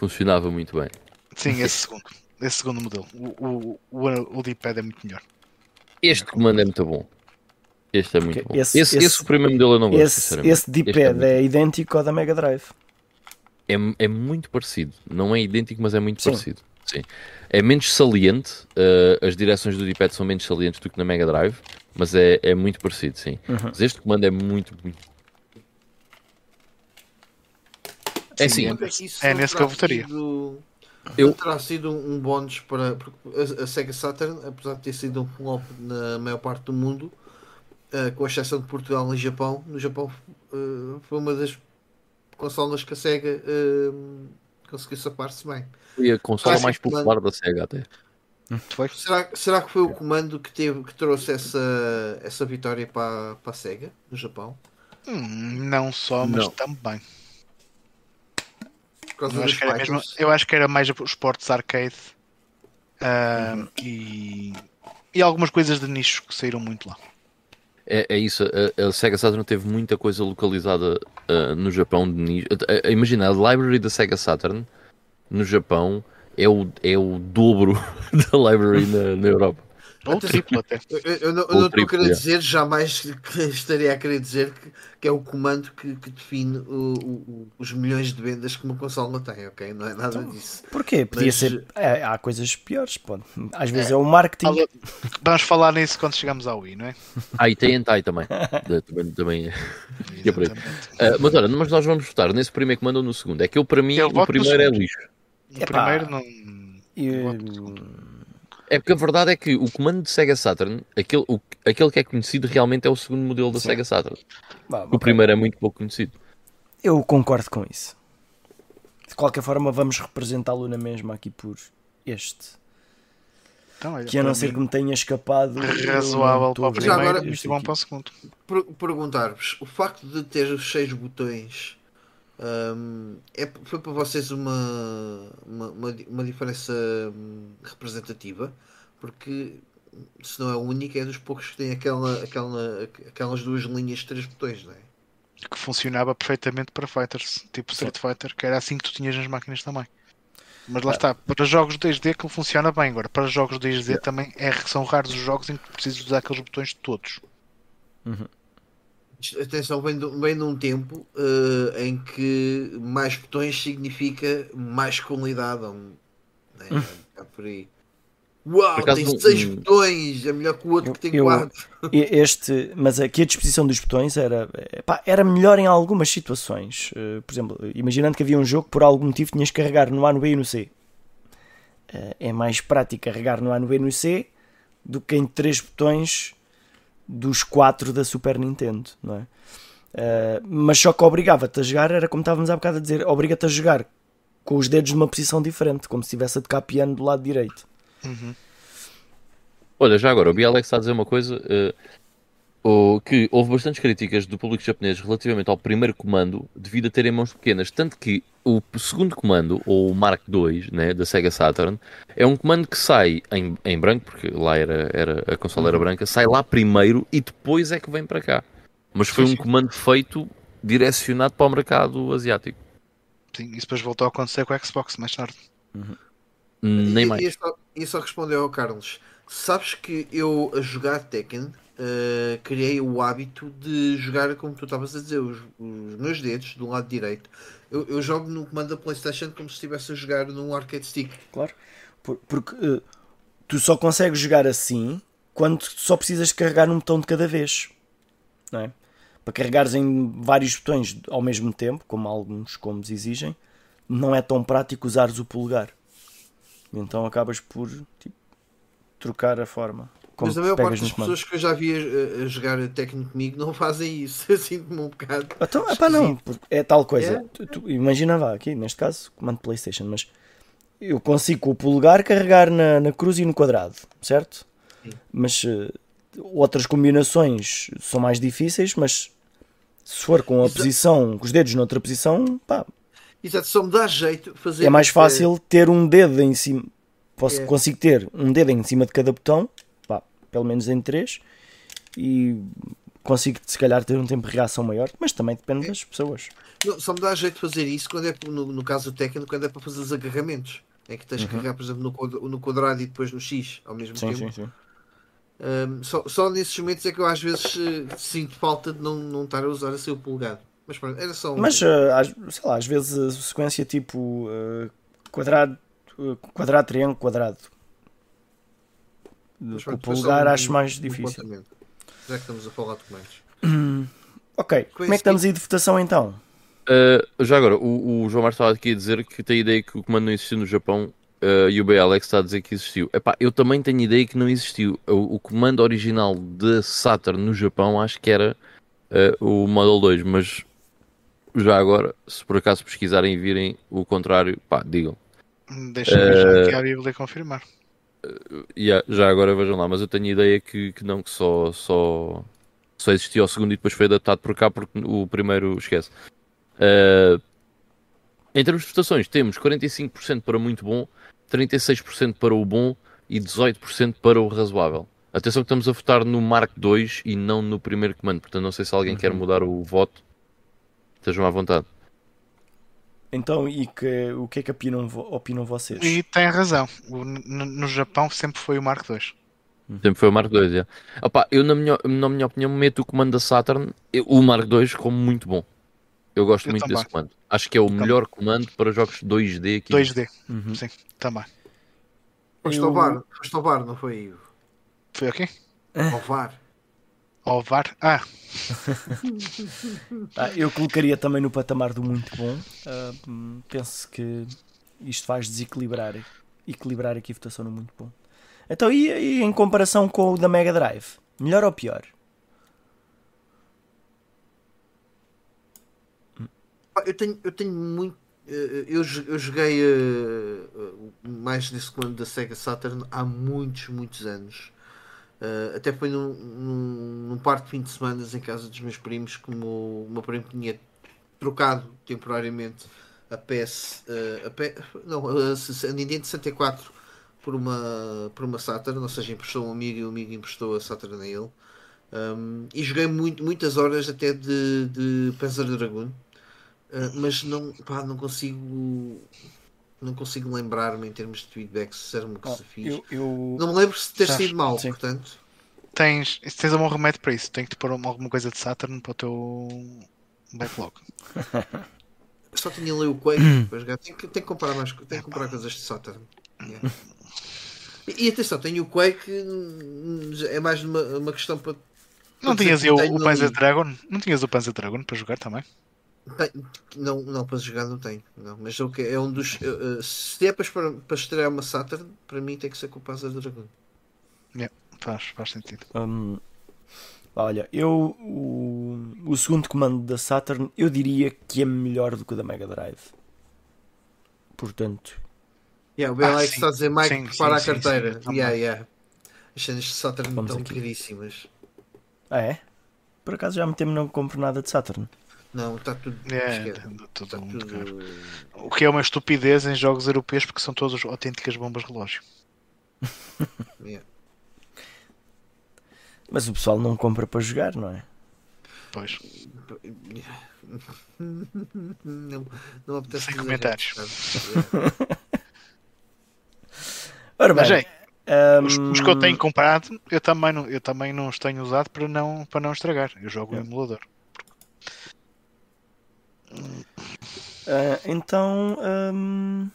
funcionava muito bem.
Sim, esse segundo. Esse segundo modelo. O, o, o, o D-pad é muito melhor.
Este comando é muito bom. Este é muito bom.
esse-
Esse, esse, primeiro modelo eu não gosto,
Esse,
sinceramente.
esse D-pad é, idêntico ao da Mega Drive.
É, é muito parecido. Não é idêntico, mas é muito
Sim.
parecido. Sim. É menos saliente. eh, as direções do D-pad são menos salientes do que na Mega Drive, mas é, é muito parecido, sim.
Uhum.
Mas este comando é muito, muito. É
Sim, é- é nesse que
terá
eu votaria.
sido-
Eu-
não terá sido um bónus para. A, a Sega Saturn, apesar de ter sido um flop na maior parte do mundo, eh, com exceção de Portugal e Japão, no Japão eh, foi uma das consolas que a Sega eh, conseguiu safar-se bem.
foi a consola mais
comando.
popular da Sega até.
Será, será que foi o comando que, teve, que trouxe essa, essa vitória para, para a Sega no Japão?
Hum, não só, mas
Não.
também. Eu acho, que era mesmo, eu acho que era mais os portos arcade ah, e, e algumas coisas de nicho que saíram muito lá.
É, é isso, a, a Sega Saturn teve muita coisa localizada ah, no Japão. De, nicho. Ah, imagina, a library da Sega Saturn no Japão é o, é o dobro [laughs] da library na, na Europa.
Ou triplo até.
Eu, eu- eu não, eu não estou a querer
é.
dizer, jamais que [laughs] estaria a querer dizer que, que é o comando que, que define o- o- os milhões de vendas que uma consola tem, ok? Não é nada disso.
Porquê? Podia
Mas-
ser. é, há coisas piores, pode. Às vezes é, o marketing.
Fala- [laughs] Vamos falar nisso quando chegamos ao Wii, não é?
Ah, e tem hentai também. [laughs] Também, também é. é por aí.
Exatamente.
Ah, mas olha, mas nós vamos votar nesse primeiro comando ou no segundo. É que eu, para mim,
Eu
o primeiro é lixo.
O primeiro não. Eu voto no segundo.
É porque a verdade é que o comando de Sega Saturn, aquele, o, aquele que é conhecido realmente é o segundo modelo da
Sim.
Sega Saturn.
Bah,
O primeiro é muito pouco conhecido.
Eu concordo com isso. De qualquer forma, vamos representá-lo na mesma aqui por este.
Então, olha,
Que a não ser
mim,
que me tenha escapado. não
razoável
estou
para o primeiro
agora-
e
isto
bom para o segundo.
Per- Perguntar-vos, o facto de ter os seis botões hum, é, foi para vocês uma, uma, uma, di- uma diferença hum, representativa? Porque se não é a única, é dos poucos que tem aquela, aquela, aquelas duas linhas de três botões, não é?
Que funcionava perfeitamente para fighters, tipo Street Fighter, que era assim que tu tinhas nas máquinas também. Mas lá está, para jogos 2D que funciona bem agora. Para jogos 2D também é, são raros os jogos em que precisas usar aqueles botões todos.
Isto, Atenção, vem, de, vem de um tempo eh, em que mais botões significa mais qualidade. ou, Né? É por aí. Uau,
Por
tem
um-
seis
um-
botões, é melhor que o outro que tem
Eu-
quatro.
E Este, mas aqui a disposição dos botões era, pá, era melhor em algumas situações. Eh, Por exemplo, imaginando que havia um jogo que por algum motivo tinhas que carregar no A, no B e no C. Eh, É mais prático carregar no A, no B e no C do que em três botões dos quatro da Super Nintendo, não é? Eh, mas só que obrigava-te a jogar, era como estávamos há bocado a dizer, obriga-te a jogar com os dedos numa posição diferente, como se estivesse a tocar piano do lado direito.
Olha, já agora, o Bialex está a dizer uma coisa. eh, o- que houve bastantes críticas do público japonês relativamente ao primeiro comando devido a terem mãos pequenas, tanto que o segundo comando, ou o Mark II, né, da Sega Saturn, é um comando que sai em, em branco, porque lá era, era, a consola era branca, sai lá primeiro e depois é que vem para cá. Mas foi um comando feito direcionado para o mercado asiático.
Sim, isso depois voltou a acontecer com o Xbox mais tarde.
Nem
e,
mais.
E só, e só respondeu ao Carlos. Sabes que eu a jogar Tekken eh, criei o hábito de jogar como tu estavas a dizer, os, os meus dedos do lado direito. Eu, eu jogo no comando da Playstation como se estivesse a jogar num arcade stick.
Claro. Por- porque eh, tu só consegues jogar assim quando só precisas carregar num botão de cada vez. Não é? Para carregares em vários botões ao mesmo tempo, como alguns combos exigem, não é tão prático usares o polegar. Então acabas por tipo, trocar a forma. Como
Mas a maior parte das pessoas que eu já vi a, a jogar Tekken comigo não fazem isso. [laughs] Eu sinto-me um bocado.
Então, epá, não, é tal coisa.
É?
Tu- tu- imagina vá, aqui neste caso, comando PlayStation, mas eu consigo com o polegar carregar na, na cruz e no quadrado, certo?
Sim.
Mas eh, outras combinações são mais difíceis, mas se for com a
Exa-
posição, com os dedos noutra posição, pá,
Exato, só me dá jeito fazer.
é mais fácil ter um dedo em cima. Posso,
É.
Consigo ter um dedo em cima de cada botão, pelo menos em três, e consigo se calhar ter um tempo de reação maior, mas também depende
É.
das pessoas.
Não, só me dá jeito de fazer isso quando é no, no caso do Tekken, quando é para fazer os agarramentos. É que tens que carregar, por exemplo, no, no quadrado e depois no X ao mesmo
Sim,
tempo.
sim, sim.
Um, só, só nesses momentos é que eu às vezes eh, sinto falta de não, não estar a usar assim o polegar. Mas pronto, era só um.
Mas, às, sei lá, às vezes a sequência tipo eh, quadrado, quadrado, triângulo, quadrado. O polegar
um-
acho mais
um
difícil.
Já que estamos a falar de comandos. [clears throat]
Ok, como é que estamos aí de votação então?
Uh, já agora, o, o João Marcos estava aqui a dizer que tem ideia que o comando não existiu no Japão uh, e o BLX está a dizer que existiu. Epá, eu também tenho ideia que não existiu. O, o comando original da Saturn no Japão acho que era uh, o Model 2, mas já agora, se por acaso pesquisarem e virem o contrário, pá, digam.
Deixa-me já
Eh,
aqui a Bíblia confirmar.
E há- já agora vejam lá, mas eu tenho ideia que, que não, que só, só, só existia o segundo e depois foi adaptado por cá porque o primeiro esquece. Uh, em termos de votações, temos 45% para muito bom, 36% para o bom e 18% para o razoável. Atenção que estamos a votar no Mark II e não no primeiro comando, portanto não sei se alguém quer mudar o voto. Estejam à vontade.
Então, e que, o que é que opinam, opinam vocês?
E tem razão. O- no, no Japão sempre foi o Mark II.
Sempre foi o Mark II, já. Opá, eu na minha, na minha opinião meto o comando da Saturn, eu- o Mark II, como muito bom. Eu gosto
Eu
muito
também.
desse comando. Acho que é o melhor comando para jogos 2D aqui.
2D.
Uhum.
Sim, também.
Foste
Eu-
ao foste ao VAR, não foi Ivo?
Foi aqui?
Ao VAR.
Ao VAR. Ah, [laughs]
Ah, eu colocaria também no patamar do muito bom. Ah, hum, penso que isto faz desequilibrar equilibrar aqui a votação no muito bom. Então, e, e em comparação com o da Mega Drive? Melhor ou pior?
Pá, Eu tenho, eu tenho muito. eh, Eu, eu joguei eh, eh, mais desse comando da Sega Saturn há muitos, muitos anos. Eh, até foi num, num, num par de fim de semana em casa dos meus primos, como o meu primo tinha trocado temporariamente a PS, eh, a não, a, a Nintendo 64 por uma, por uma Saturn, ou seja, emprestou um amigo e o amigo emprestou a Saturn a ele. Um, e joguei muito, muitas horas até de, de Panzer Dragoon. Uh, mas não, pá, não consigo não consigo lembrar-me em termos de feedback se era uma que
Oh,
se fiz.
eu, eu-
Não me lembro se ter
Sabes,
sido mal,
sim.
portanto.
tens, tens um bom remédio para isso. Tem que te pôr uma- alguma coisa de Saturn para o teu backlog.
Eu [laughs] só tinha ali o Quake [clears throat] para jogar. Tenho que, tenho que comprar mais tenho que comprar coisas de Saturn. Yeah. E, e atenção, tenho o Quake, hum, é mais uma, uma questão para.
Não tinhas
dizer
o, Panzer
ali.
Dragon? Não tinhas o Panzer Dragon para jogar também?
Não, não, para jogar não tenho. Não, mas é o que é um dos. eh, eh, se é para, para, estrear uma Saturn, para mim tem que ser com o Panzer Dragoon.
Faz, faz sentido.
hum, olha, eu o, o segundo comando da Saturn eu diria que é melhor do que o da Mega Drive. Portanto,
Yeah, o BLX
Ah, sim.
está a dizer Mike
Sim,
prepara
sim,
a
sim,
carteira.
sim, também.
yeah, yeah. As cenas de Saturn
Vamos
estão
aqui.
caríssimas.
ah é? por acaso já muito tempo não compro nada de Saturn.
Não, está tudo.
É, anda tudo
Está
muito caro.
tudo.
O que é uma estupidez em jogos europeus porque são todos autênticas bombas relógio. [laughs]
yeah.
Mas o pessoal não compra para jogar, não é?
Pois. [laughs]
Não, não apetece
Sem comentários. [laughs]
Ora
Mas
bem,
é, os,
hum,
os que eu tenho comprado, eu também não, eu também não os tenho usado para não, para não estragar. Eu jogo no emulador.
Ah, então hum,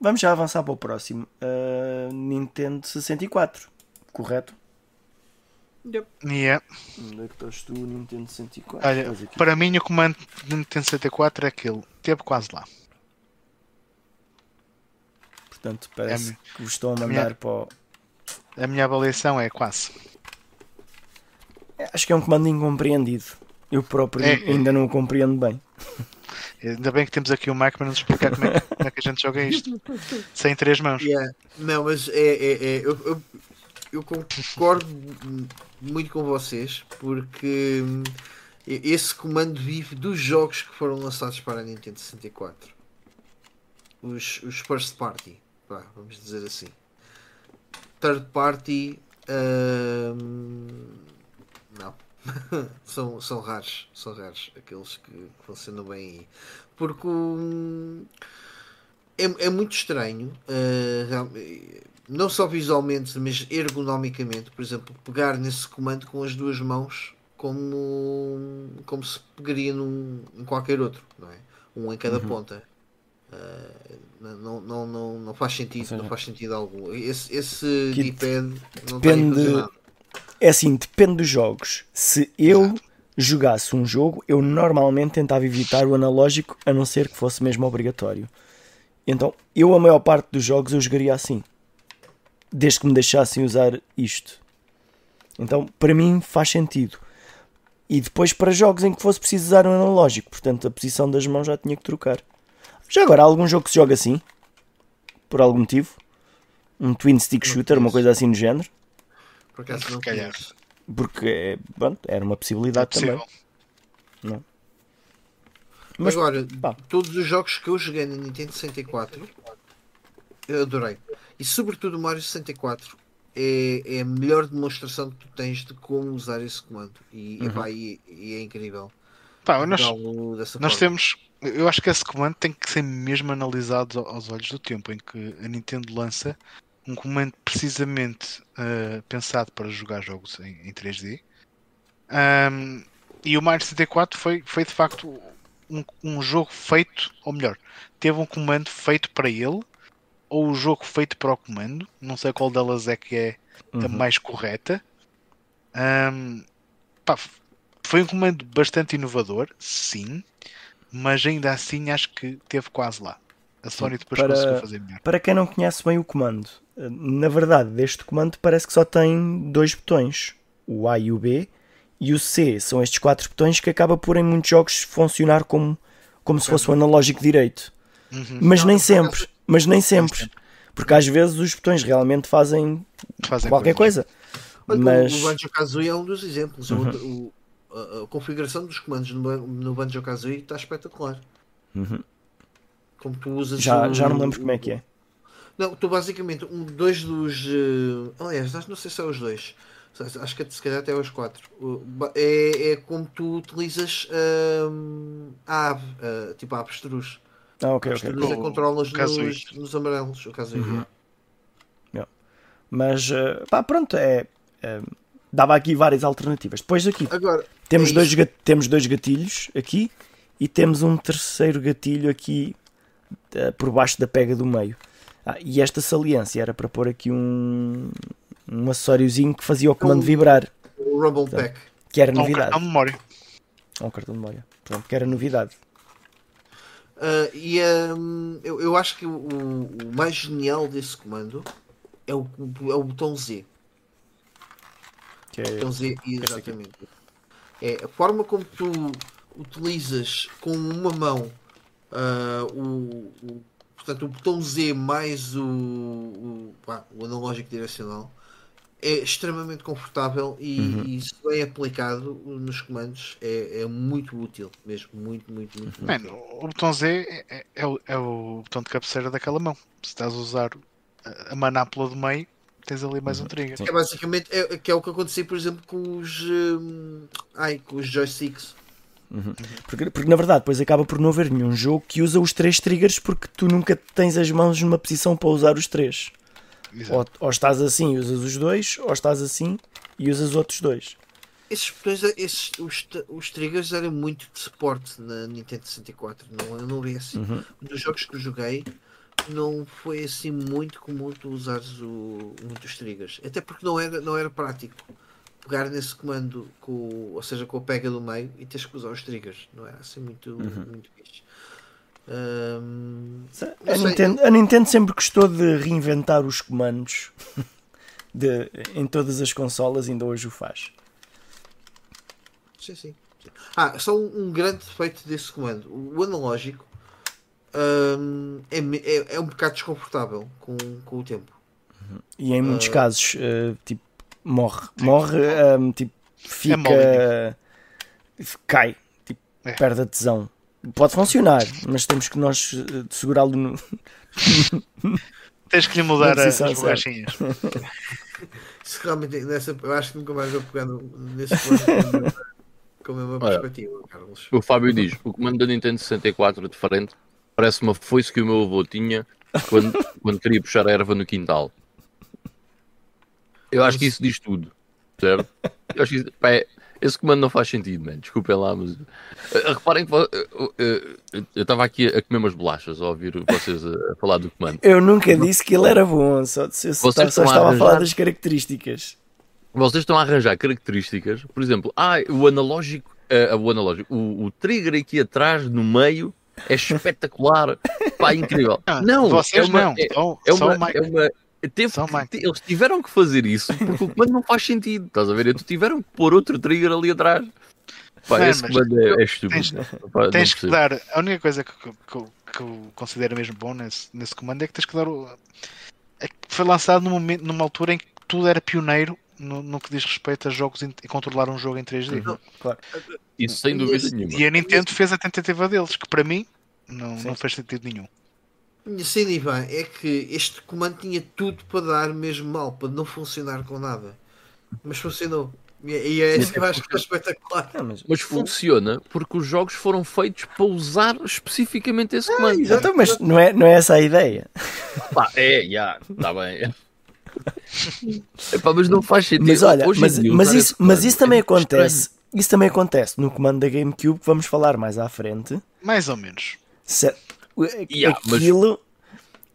vamos já avançar para o próximo. Ah, Nintendo 64, correto?
E é,
Onde é que estás tu, Nintendo 64?
olha, para mim o comando do Nintendo 64 é aquele. Teve quase lá.
Portanto, parece
É
que vos estão a
a
mandar
minha-
para o...
A minha avaliação é quase.
Acho que é um comando incompreendido. Eu próprio
É.
ainda não o compreendo bem. [laughs]
Ainda bem que temos aqui o Mike para nos explicar como é, que- como é que a gente joga isto. [laughs] Sem três mãos.
Yeah. Não, mas é, é, é- eu, eu, eu concordo muito com vocês porque esse comando vive dos jogos que foram lançados para a Nintendo 64. Os, os first party, vá, vamos dizer assim. Third party hum, não. [laughs] são, são raros, são raros aqueles que, que funcionam bem aí. Porque hum, é, é muito estranho, eh, não só visualmente, mas ergonomicamente, por exemplo, pegar nesse comando com as duas mãos como, como se pegaria num, em qualquer outro, não é? Um em cada ponta. Eh, não, não, não, não faz sentido,
seja,
não faz sentido algum. Esse, esse D-pad não
depende-. É assim, depende dos jogos. Se eu jogasse um jogo, eu normalmente tentava evitar o analógico, a não ser que fosse mesmo obrigatório. Então, eu a maior parte dos jogos eu jogaria assim. Desde que me deixassem usar isto. Então, para mim faz sentido. E depois para jogos em que fosse preciso usar um analógico, portanto a posição das mãos já tinha que trocar. Já agora, há algum jogo que se joga assim? Por algum motivo? Um twin stick shooter, uma coisa assim do género?
Por acaso não
calhar.
Porque é, pronto, era uma
É
possibilidade também.
possível.
Mas,
Agora,
pá.
todos os jogos que eu joguei na Nintendo 64 eu adorei. E sobretudo o Mario 64 é, é a melhor demonstração que tu tens de como usar esse comando. E,
Uhum.
epá, e, e é incrível.
Pá, nós, nós
forma.
temos. Eu acho que esse comando tem que ser mesmo analisado ao- aos olhos do tempo em que a Nintendo lança um comando precisamente ah, pensado para jogar jogos em, em 3D. Ahm, e o Mario 64 foi, foi de facto um, um jogo feito, ou melhor, teve um comando feito para ele, ou o jogo feito para o comando. Não sei qual delas é que é a
Uhum.
mais correta. Pá, foi um comando bastante inovador, sim, mas ainda assim acho que teve quase lá. A Sony depois
Para-
conseguiu fazer melhor.
Para quem não conhece bem o comando, na verdade, deste comando parece que só tem dois botões: o A e o B, e o C são estes quatro botões que acaba por em muitos jogos funcionar como, como se fosse o analógico direito.
Uhum.
Mas
Não,
nem
por
sempre, mas nem sempre. Porque às vezes os botões realmente fazem
Fazem
qualquer coisa.
Olha,
Mas
O Banjo Kazooie é um dos exemplos.
Uhum.
o- a, a configuração dos comandos no, no Banjo Kazooie está espetacular.
Uhum.
Como tu usas
já,
o-
já não lembro como é que é.
Não, tu basicamente, um, dois dos. eh, aliás, não sei se é os dois. Acho que se calhar até os quatro. Ba- É, é como tu utilizas hum, a ave, eh, tipo a avestruz.
Ah, ok,
A
ok.
é controlas nos, nos amarelos. O caso
Uhum. Mas eh, pá, pronto, é, é, dava aqui várias alternativas. Depois aqui
Agora,
temos,
é
dois, temos dois gatilhos aqui e temos um terceiro gatilho aqui por baixo da pega do meio. Ah, e esta saliência era para pôr aqui um, um acessóriozinho que fazia o comando
Um-
vibrar,
o Rumble Pack.
que era
Há um
novidade.
cartão de memória.
Ou um cartão de memória. Pronto, que era novidade.
Ah, e hum, eu, eu acho que o, o mais genial desse comando é o, é o botão Z.
Que é,
Botão Z, exatamente. É a forma como tu utilizas com uma mão ah, o, o- portanto, o botão Z mais o, o, pá, o analógico direcional é extremamente confortável e,
Uhum.
e se bem aplicado nos comandos é, é muito útil, mesmo muito, muito, muito.
Mano,
útil.
o botão Z é, é- é o, é o botão de cabeceira daquela mão. Se estás a usar a- manápula do meio, tens ali mais um trigger.
Sim.
É basicamente é, que é o que acontecia, por exemplo, com os, hum, ai, com os joysticks.
Porque, porque na verdade depois acaba por não haver nenhum jogo que usa os três triggers porque tu nunca tens as mãos numa posição para usar os três. Ou, ou estás assim e usas os dois, ou estás assim e usas os outros dois.
Esses esses, os, os triggers eram muito de suporte na Nintendo 64. Não, eu não vi assim.
Uhum.
Dos jogos que eu joguei, não foi assim muito comum tu usares o, muitos triggers. Até porque não era, não era prático pegar nesse comando, com, ou seja, com a pega do meio e tens que usar os triggers. Não era assim muito, muito fixe. Hum,
A Nintendo, a Nintendo sempre gostou de reinventar os comandos [laughs] de- em todas as consolas, ainda hoje o faz.
Sim, sim. Ah, só um, um grande defeito desse comando. O analógico hum, é, é, é um bocado desconfortável com, com o tempo.
E em muitos
Ah.
casos, eh, tipo, morre. Morre, ehm, tipo, fica.
mólico.
cai. Tipo,
É.
perde a tesão. Pode funcionar, mas temos que nós eh, segurá-lo no.
Tens que lhe mudar as borrachinhas. [laughs]
Se realmente nessa, eu acho que nunca mais vou pegar nesse comando com a mesma
Olha.
perspectiva, Carlos.
O Fábio diz: o comando da Nintendo 64 diferente parece uma foice que o meu avô tinha quando, quando queria puxar a erva no quintal. Eu acho que isso diz tudo, certo? [laughs] Eu acho que isso, pá, é- esse comando não faz sentido, man. Desculpem lá, mas eh, reparem que eh, eh, eu estava aqui a comer umas bolachas a ouvir vocês a, a falar do comando.
Eu nunca disse que ele era bom, só, eu só,
Vocês
só estava a falar
arranjar-
das características.
Vocês estão a arranjar características, por exemplo, ah, o analógico, eh, o analógico, o, o trigger aqui atrás no meio é espetacular, pá, incrível. [laughs]
Ah,
Não,
vocês
é uma,
não.
É,
Só,
é
só
uma, é uma- teve que- eles tiveram que fazer isso porque o comando não faz sentido, estás a ver? Eles tiveram que pôr outro trigger ali atrás. Pá,
Não,
esse comando é, é estúpido.
tens-
Pá,
Tens que dar. A única coisa que, que, que, eu- que eu considero mesmo bom nesse, nesse comando é que tens que dar o. é que foi lançado num momento, numa altura em que tudo era pioneiro no, no que diz respeito a jogos e controlar um jogo em 3D.
Não,
Isso sem dúvida
Esse-
nenhuma.
E a Nintendo fez a tentativa deles, que para mim não,
Sim.
não fez sentido nenhum.
Minha cena, Ivan, é que este comando tinha tudo para dar mesmo mal, para não funcionar com nada. Mas funcionou. E é- é isso que eu acho que é espetacular.
Não, mas,
Mas funciona porque os jogos foram feitos para usar especificamente esse comando.
exato.
Então, mas não é, não é essa a ideia.
Pá, é, já, está bem. Epá, mas não faz sentido.
Mas olha,
Hoje em
mas,
dia,
mas isso, mas
comando
isso também
é
acontece. Isso também acontece no comando da GameCube, que vamos falar mais à frente.
Mais ou menos.
Se-
Yeah, mas-
aquilo.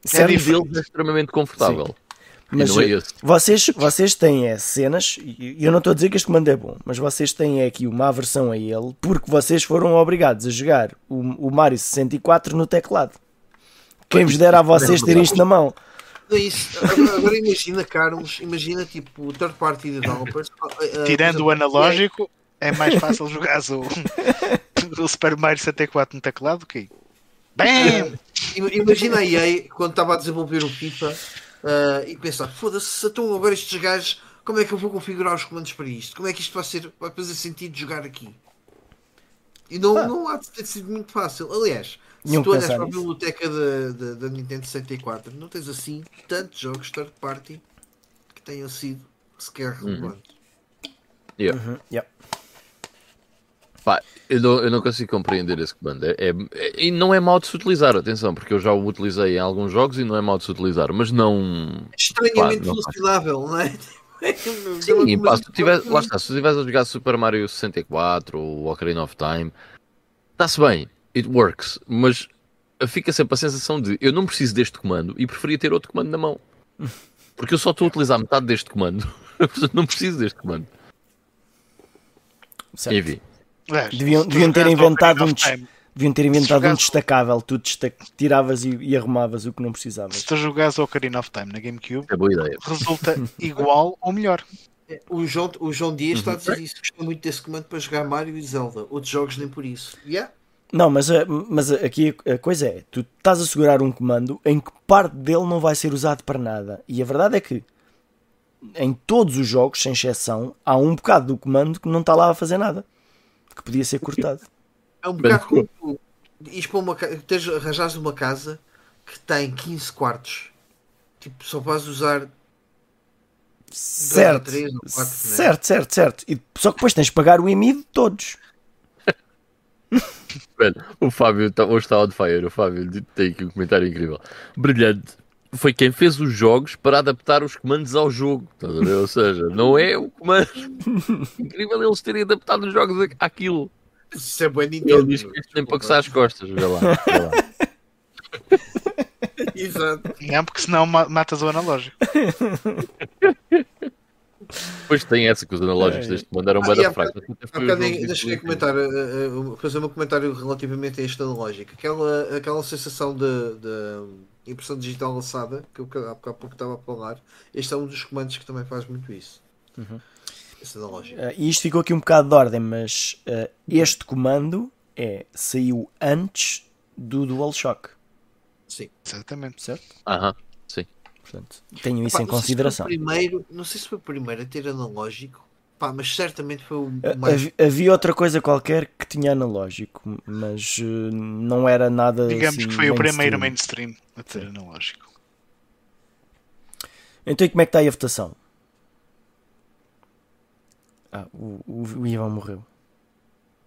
Um deles é extremamente confortável. E
Mas
é
vocês, vocês têm é, cenas, e eu não estou a dizer que este comando é bom, mas vocês têm é, aqui uma aversão a ele porque vocês foram obrigados a jogar o, o Mario 64 no teclado. Quem vos dera a vocês ter isto na mão?
Não é isso. Agora, imagina, Carlos, imagina tipo third party developers. ah, [laughs] ah,
Tirando o analógico, é mais fácil jogar o, [laughs] o Super Mario 64 no teclado que. BAM! [laughs]
Ima- Imagina a EA quando estava a desenvolver o FIFA ah, e pensar, foda-se, se estão agora estes gajos, como é que eu vou configurar os comandos para isto? Como é que isto vai, ser, vai fazer sentido de jogar aqui? E não,
Ah.
não há de ter sido muito fácil. Aliás, se tu olhas para a biblioteca da, Nintendo 64, não tens assim tantos jogos third party que tenham sido sequer relevantes.
Yeah.
Uhum, yeah.
Pá, eu, não, eu não consigo compreender esse comando. É, é- e não é mau de se utilizar, atenção, porque eu já o utilizei em alguns jogos e não é mau de se utilizar, mas não.
Estranhamente
Pá, não
funcionável, não é? [laughs]
Sim, pá, se tu tiver, lá está, se tu estiveres a jogar Super Mario 64 ou Ocarina of Time, está-se bem, it works, mas fica sempre a sensação de eu não preciso deste comando e preferia ter outro comando na mão. Porque eu só estou a utilizar metade deste comando, [laughs] não preciso deste comando.
Certo.
Enfim,
Aliás,
Deviam- deviam ter inventado um
Time-
Deviam ter inventado um destacável, tu destac- tiravas e, e arrumavas o que não precisavas.
Se tu jogares o Ocarina of Time na GameCube,
é boa ideia.
resulta [laughs] igual ou melhor.
O João, o João Dias está a
Uhum.
dizer isso, gosta muito desse comando para jogar Mario e Zelda. Outros jogos nem por isso. Yeah?
Não, mas, a- mas aqui a coisa é: tu estás a segurar um comando em que parte dele não vai ser usado para nada. E a verdade é que em todos os jogos, sem exceção, há um bocado do comando que não está lá a fazer nada. Que podia ser cortado.
É um bocado como tu ires para uma casa, tens, arranjares uma casa que tem 15 quartos. Tipo, só vais usar
Certo,
três ou quatro, né?
certo, certo, certo. E, só que depois tens de pagar o IMI de todos. [laughs]
O Fábio tá, hoje está on fire. O Fábio tem aqui um comentário incrível. Brilhante. Foi quem fez os jogos para adaptar os comandos ao jogo. A? Ou seja, não é o comando. [laughs] Incrível eles terem adaptado os jogos àquilo.
Isso é bom
Ele
Nintendo.
diz que isto tem para coçar as costas. Vê lá. vê lá. [laughs]
Exato.
Não, porque senão ma- matas o analógico. [laughs]
Depois tem essa que os analógicos
É.
deste comando eram bem da
há
fracos.
Há bocado deixa eu comentar, eh, eh, fazer um comentário relativamente a este analógico. Aquela, aquela sensação de, de impressão digital lançada, que eu há pouco há pouco estava a falar, este é um dos comandos que também faz muito isso. Esse analógico.
Uh, e isto ficou aqui um bocado de ordem, mas uh, este comando é, saiu antes do DualShock,
Sim.
Exatamente.
certo?
Aham, sim.
Portanto, tenham isso em
se
consideração.
o primeiro, não sei se foi o primeiro a ter analógico, pá, mas certamente foi o
Uh,
mais.
havi- Havia outra coisa qualquer que tinha analógico, mas uh, não era nada.
Digamos
assim,
que foi o primeiro
mainstream.
A ter analógico.
Então, e como é que está aí a votação? Ah, o, o, o Ivan morreu.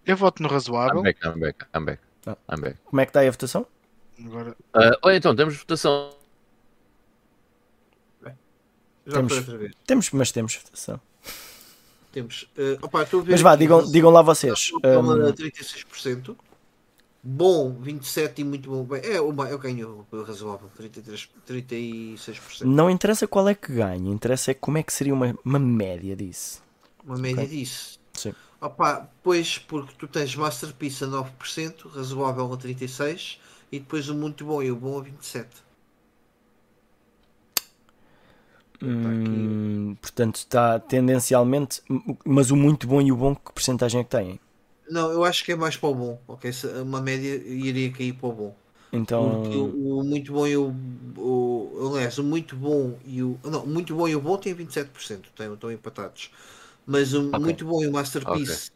Eu voto no razoável.
I'm back, I'm back, I'm back.
Ah.
I'm back.
Como é que está aí a votação?
Agora,
Ah, olha, então, temos votação.
Já
temos-
foi outra vez.
Temos, mas temos votação.
Temos. eh, opá, estou a ver
Mas vá, digam, digam lá vocês. Um,
pela 36%. Bom, 27% e muito bom. É, uma, eu ganho o razoável, 33, 36%.
não interessa qual é que ganha, interessa é como é que seria uma, uma média disso.
Uma média
Ok.
disso.
Sim.
Opa, pois, porque tu tens Masterpiece a 9%, razoável a 36% e depois o muito bom e o bom a 27%.
Hum, portanto, está tendencialmente. Mas o muito bom e o bom, que porcentagem é que têm?
Não, eu acho que é mais para o bom. Ok, Se- uma média iria cair para o bom.
Então.
Porque o, o muito bom e o, o. Aliás, o muito bom e o. Não, o muito bom e o bom têm 27%, têm, estão empatados. Mas o
Ok.
muito bom e o Masterpiece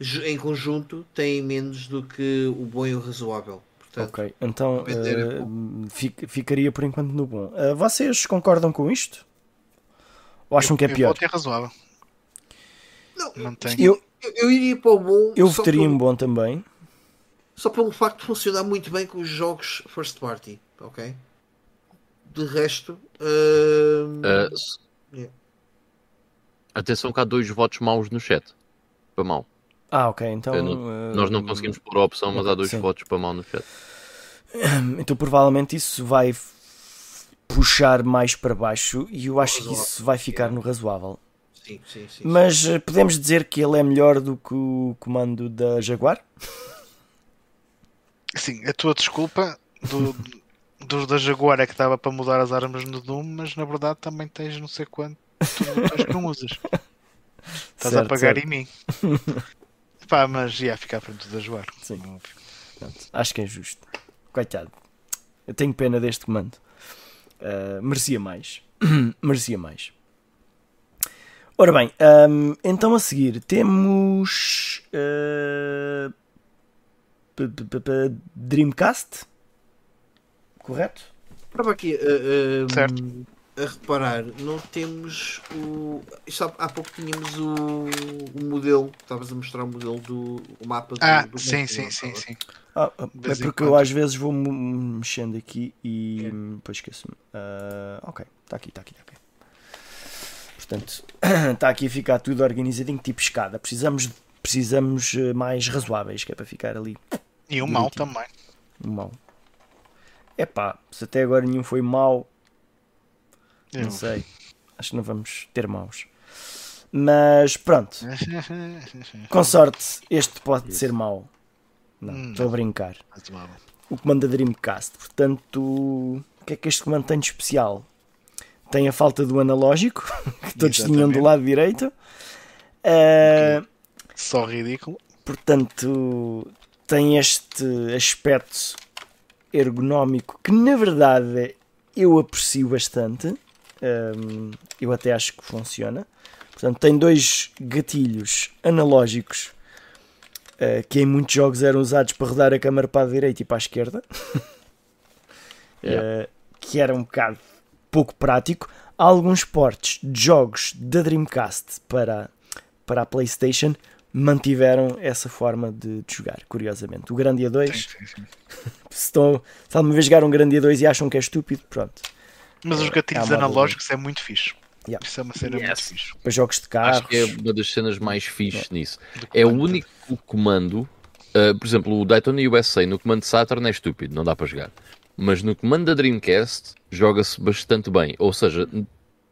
ju- em conjunto têm menos do que o bom e o razoável. Portanto,
Ok, então
é
eh, fic- ficaria por enquanto no bom. Eh, vocês concordam com isto? Ou acham que é
eu
pior?
voto em razoável.
não,
Não tem.
Eu,
eu, iria para o bom.
eu votaria em
pelo-
bom também.
Só pelo facto de funcionar muito bem com os jogos first party, ok? De resto, hum,
s-
Yeah.
Atenção que há dois votos maus no chat. Para mal.
Ah, ok, então.
Eu
eh,
Nós não conseguimos pôr a opção, mas há dois
Sim.
votos para mal no chat. [coughs]
Então provavelmente isso vai puxar mais para baixo e eu acho que isso vai ficar no razoável.
Sim, sim, sim.
Mas eh, podemos dizer que ele é melhor do que o comando da Jaguar?
Sim, a tua desculpa do, [laughs] do da Jaguar é que dava para mudar as armas no Doom, mas na verdade também tens não sei quanto que não usas. Estás a
Certo,
pagar
certo.
em mim. [laughs] Pá, mas ia ficar para do da Jaguar.
Sim. Pronto, acho que é justo. Coitado. Eu tenho pena deste comando. Uh, merecia mais. [clears throat] merecia mais. Ora bem, hum, então a seguir temos uh, p- p- p- p- Dreamcast, correto?
Estava aqui a, a-
Certo.
a reparar, não temos o. Isto há, há pouco tínhamos o, o modelo, estavas a mostrar o modelo do o mapa do.
Ah,
do
sim, sim, sim, sim.
Ah, é porque eu às vezes vou me- mexendo aqui e
É.
depois esqueço-me. Ah, ok, está aqui, está aqui, está aqui. Portanto, está [clears throat] aqui a ficar tudo organizadinho, tipo escada. Precisamos, precisamos eh, mais razoáveis, que é para ficar ali
E o mal
Direitinho.
também.
no mau. Epá, se até agora nenhum foi mau, não
Eu-
sei. Acho que não vamos ter maus. Mas pronto, [laughs] com sorte, este pode ser mau. Não,
Hum.
estou a brincar. O comando da Dreamcast. Portanto, o que é que este comando tem de especial? Tem a falta do analógico, [laughs] que todos tinham do
Exatamente.
lado direito. Uh,
Só ridículo.
portanto, tem este aspecto ergonómico que, na verdade, eu aprecio bastante. Um, eu até acho que funciona. Portanto, tem dois gatilhos analógicos uh, que em muitos jogos eram usados para rodar a câmera para a direita e para a esquerda, [laughs]
Yeah.
uh, que era um bocado pouco prático. Há alguns portes de jogos da Dreamcast para, para a PlayStation mantiveram essa forma de, de jogar, curiosamente. O Grandia 2,
Sim, sim, sim. [laughs]
se, estão, se alguma vez jogaram um Grandia 2 e acham que é estúpido, pronto.
Mas os gatilhos
É
analógicos é muito fixe.
Yeah.
Isso é uma cena muito
Yes.
fixe.
Para jogos de carros.
Acho que é uma das cenas mais fixes nisso.
Do
É o único comando, uh, por exemplo, o Daytona USA no comando de Saturn é estúpido, não dá para jogar. Mas no comando da Dreamcast joga-se bastante bem. Ou seja,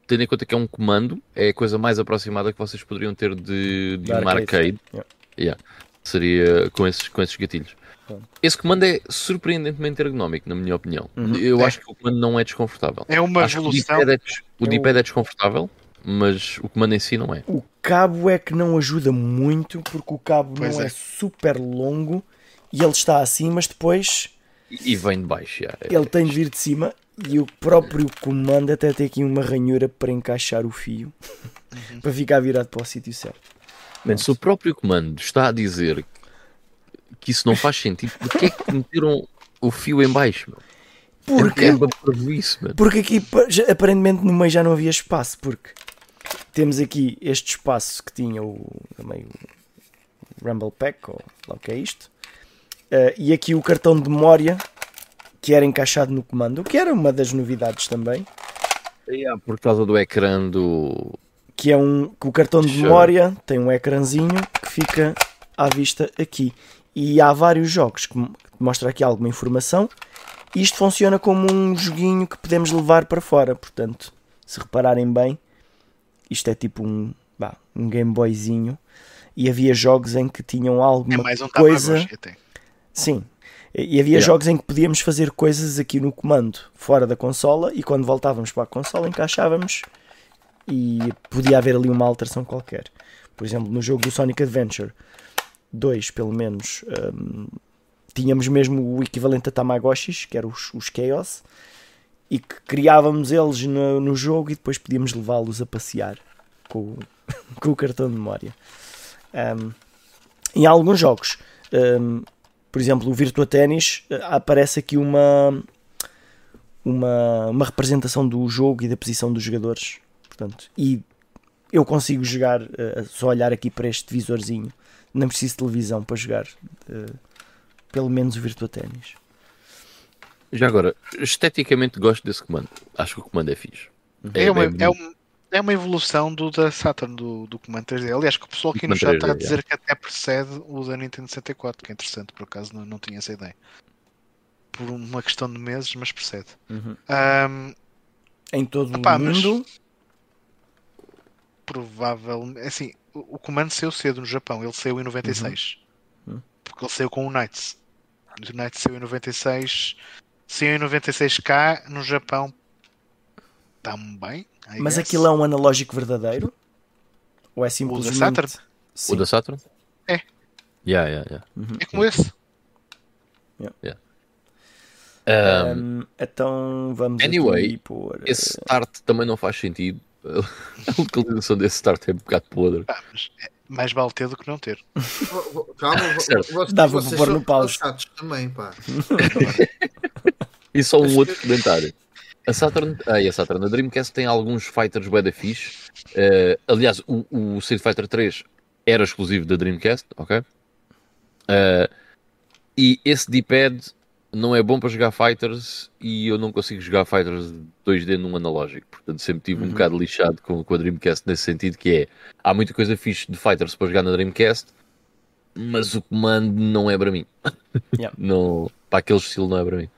tendo em conta que é um comando, é a coisa mais aproximada que vocês poderiam ter de, de
De
um
arcade.
arcade.
Yeah.
Yeah. Seria com esses, com esses gatilhos. Esse comando é surpreendentemente ergonómico, na minha opinião.
Uhum.
Eu
É.
acho que o comando não é desconfortável.
É uma
acho que o
evolução.
D-pad é, des- o
É
D-pad é desconfortável, mas o comando em si não é.
O cabo é que não ajuda muito porque o cabo
Pois
não é.
é.
super longo e ele está assim, mas depois
E vem de baixo. yeah.
ele tem de vir de cima e o próprio comando até tem aqui uma ranhura para encaixar o fio para ficar virado para o sítio certo.
Man, se o próprio comando está a dizer que isso não faz sentido, porquê é que meteram o fio em baixo? Meu?
Porque,
É parvoíce, mano.
porque aqui pa- já- aparentemente no meio já não havia espaço, porque temos aqui este espaço que tinha o, também o Rumble Pack, ou lá o que é isto, eh, e aqui o cartão de memória que era encaixado no comando, o que era uma das novidades também.
Yeah, por causa do ecrã do.
que é um que o cartão de
Show.
memória tem um ecrãzinho que fica à vista aqui e há vários jogos que mo- que mostra aqui alguma informação e isto funciona como um joguinho que podemos levar para fora portanto se repararem bem isto é tipo um vá, um Game Boyzinho e havia jogos em que tinham
É
alguma
mais um
coisa
Tamagotchi.
Sim. E havia
Yeah.
jogos em que podíamos fazer coisas aqui no comando, fora da consola, e quando voltávamos para a consola encaixávamos e podia haver ali uma alteração qualquer. Por exemplo, no jogo do Sonic Adventure 2, pelo menos, hum, tínhamos mesmo o equivalente a Tamagotchis, que eram os, os Chaos, e que criávamos eles no, no jogo e depois podíamos levá-los a passear com, o- [laughs] com o cartão de memória. Hum, em alguns jogos, hum, por exemplo, o Virtua Tennis, eh, aparece aqui uma, uma, uma representação do jogo e da posição dos jogadores. Portanto, e eu consigo jogar, eh, só olhar aqui para este visorzinho. Não preciso de televisão para jogar, eh, pelo menos o Virtua Tennis.
Já agora, esteticamente gosto desse comando. Acho que o comando é fixe.
É, uma, é, um- é uma evolução do da Saturn, do, do comando 3D. Aliás, que o pessoal aqui no chat está a
3D,
dizer que até precede o da Nintendo 64, que é interessante, por acaso não, não tinha essa ideia. Por uma questão de meses, mas precede. Ahm,
Em todo o mundo,
provavelmente. Assim, o, o comando saiu cedo no Japão, ele saiu em 96.
Uhum.
Porque ele saiu com o Knights. O Knights saiu em 96. Saiu em 96 cá, no Japão. Também. I
mas
guess.
aquilo é um analógico verdadeiro? Ou é simplesmente.
Saturn?
Sim.
O da Saturn?
É.
Yeah, yeah, yeah.
É como esse.
Um,
Um, então vamos
anyway,
aqui pôr. eh,
esse start também não faz sentido. [laughs] A localização desse start é um bocado podre.
Ah, mas é mais vale ter do que não ter.
Calma, vocês,
Dava para pôr no pause.
também, pá. [laughs] [laughs]
E só um outro comentário. A Saturn, ah, e a Saturn, a Dreamcast tem alguns fighters bué da fixe. Eh, aliás, o, o Street Fighter 3 era exclusivo da Dreamcast, ok? Eh, e esse D-pad não é bom para jogar fighters e eu não consigo jogar fighters 2D num analógico. Portanto, sempre tive um bocado lixado com, com a Dreamcast nesse sentido que é, há muita coisa fixe de fighters para jogar na Dreamcast, mas o comando não é para mim.
Yeah. [laughs]
não, para aquele estilo não é para mim.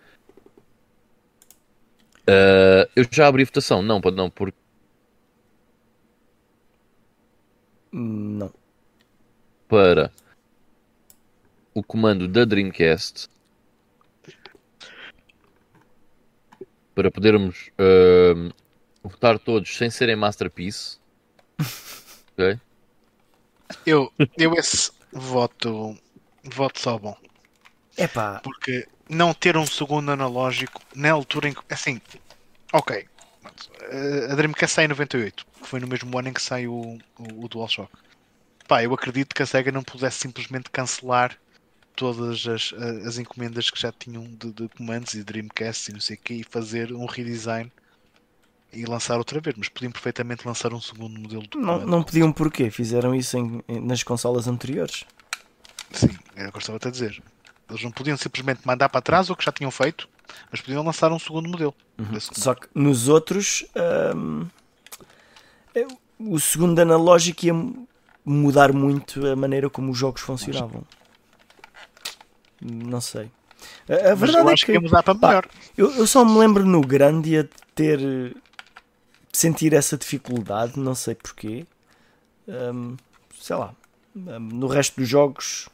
Uh, eu já abri votação, não, pá, não, porque
Não.
para o comando da Dreamcast para podermos uh, votar todos sem serem Masterpiece. [laughs] ok?
Eu, eu esse voto, voto só bom.
Epá,
Porque não ter um segundo analógico na altura em que. Assim, ok. A Dreamcast sai em 98, que foi no mesmo ano em que sai o, o, o DualShock. Pá, eu acredito que a SEGA não pudesse simplesmente cancelar todas as, as encomendas que já tinham de, de comandos e Dreamcast e não sei o quê e fazer um redesign e lançar outra vez, mas podiam perfeitamente lançar um segundo modelo de
Não, não pediam porquê, fizeram isso em- em- nas consolas anteriores.
Sim, era o que eu estava a dizer. Eles não podiam simplesmente mandar para trás o que já tinham feito, mas podiam lançar um segundo modelo. comando.
Só que nos outros hum, é, o segundo analógico ia mudar muito a maneira como os jogos funcionavam. Não sei. A, a verdade é
que
que
ia mudar para melhor.
eu, eu só me lembro no grande ia ter sentir essa dificuldade, não sei porquê. Hum, sei lá. Hum, no resto dos jogos,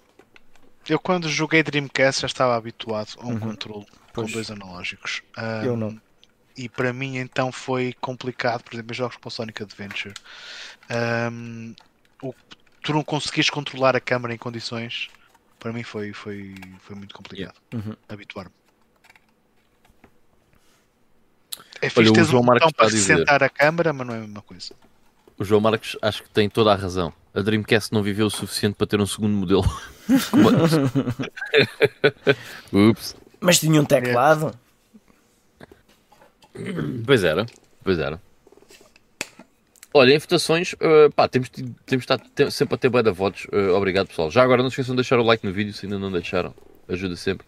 Eu quando joguei Dreamcast já estava habituado a um
Uhum.
controle com dois analógicos.
Eu
Ahm,
não.
E para mim então foi complicado, por exemplo, em jogos como Sonic Adventure. Ahm, o, tu não conseguires controlar a câmera em condições, para mim foi, foi, foi muito complicado
Uhum.
habituar-me. É
Olha,
fixe
o
teres
João
um
Marcos
botão para sentar a câmera, mas não é a mesma coisa.
O João Marques acho que tem toda a razão. A Dreamcast não viveu o suficiente para ter um segundo modelo. [laughs] [laughs] Ups.
mas tinha um teclado.
Pois era, pois era. Olha, em votações, uh, pá, temos, tido- temos estado sempre a ter bué de votos. Uh, obrigado, pessoal. Já agora não se esqueçam de deixar o like no vídeo se ainda não deixaram. Ajuda sempre.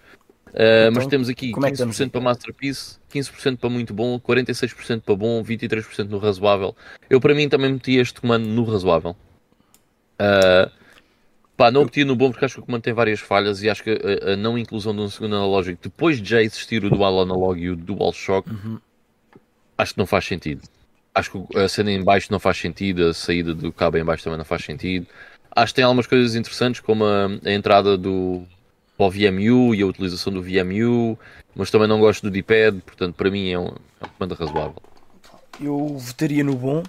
Uh, mas temos aqui
como é que estamos
15% para Masterpiece, 15% para muito bom, 46% para bom, 23% no razoável. Eu, para mim, também meti este comando no razoável. Uh, pá, não meti no bom porque acho que o comando tem várias falhas e acho que a, a não inclusão de um segundo analógico depois de já existir o Dual Analog e o Dual Shock acho que não faz sentido. Acho que a cena em baixo não faz sentido, a saída do cabo em baixo também não faz sentido. Acho que tem algumas coisas interessantes, como a, a entrada do para o VMU e a utilização do VMU, mas também não gosto do D-pad, portanto, para mim é um, é um comando razoável.
Eu votaria no bom.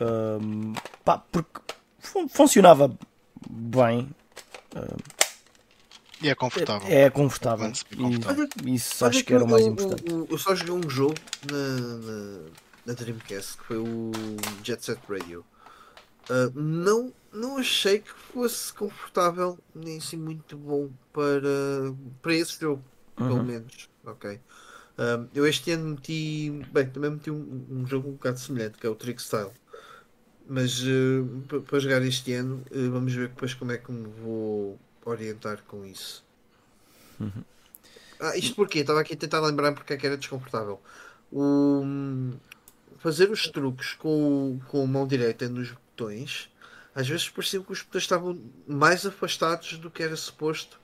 Ahm, pá, porque fun- funcionava bem.
E é confortável.
É confortável.
Avanço bem confortável.
E isso acho que era o mais
eu-
importante.
Eu, eu só joguei um jogo na, na, na Dreamcast que foi o Jet Set Radio. Ah, não, não achei que fosse confortável nem assim muito bom para, para esse jogo, pelo
Uhum.
menos. Ok. Ah, eu este ano meti. Bem, também meti um, um jogo um bocado semelhante, que é o Trick Style. Mas pa- para jogar este ano, ah, vamos ver depois como é que me vou orientar com isso. Ah, isto porquê? Estava aqui a tentar lembrar porque é que era desconfortável. O, fazer os truques com, com a mão direita nos botões, às vezes parecia que os botões estavam mais afastados do que era suposto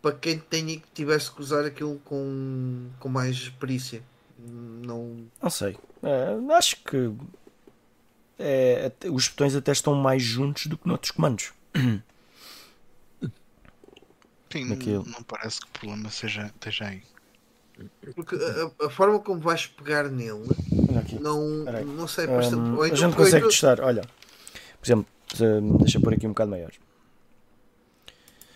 para quem tenha, tivesse que usar aquilo com, com mais perícia. Não,
Não sei. É, acho que é, os botões até estão mais juntos do que noutros comandos.
Sim, não,
Naquilo.
não parece que o problema seja, esteja aí.
porque a, a- forma como vais pegar nele não,
Peraí.
não sei,
Hum,
ou
a
então-
gente consegue
então-
testar. Olha, por exemplo, se- deixa eu pôr aqui um bocado maior.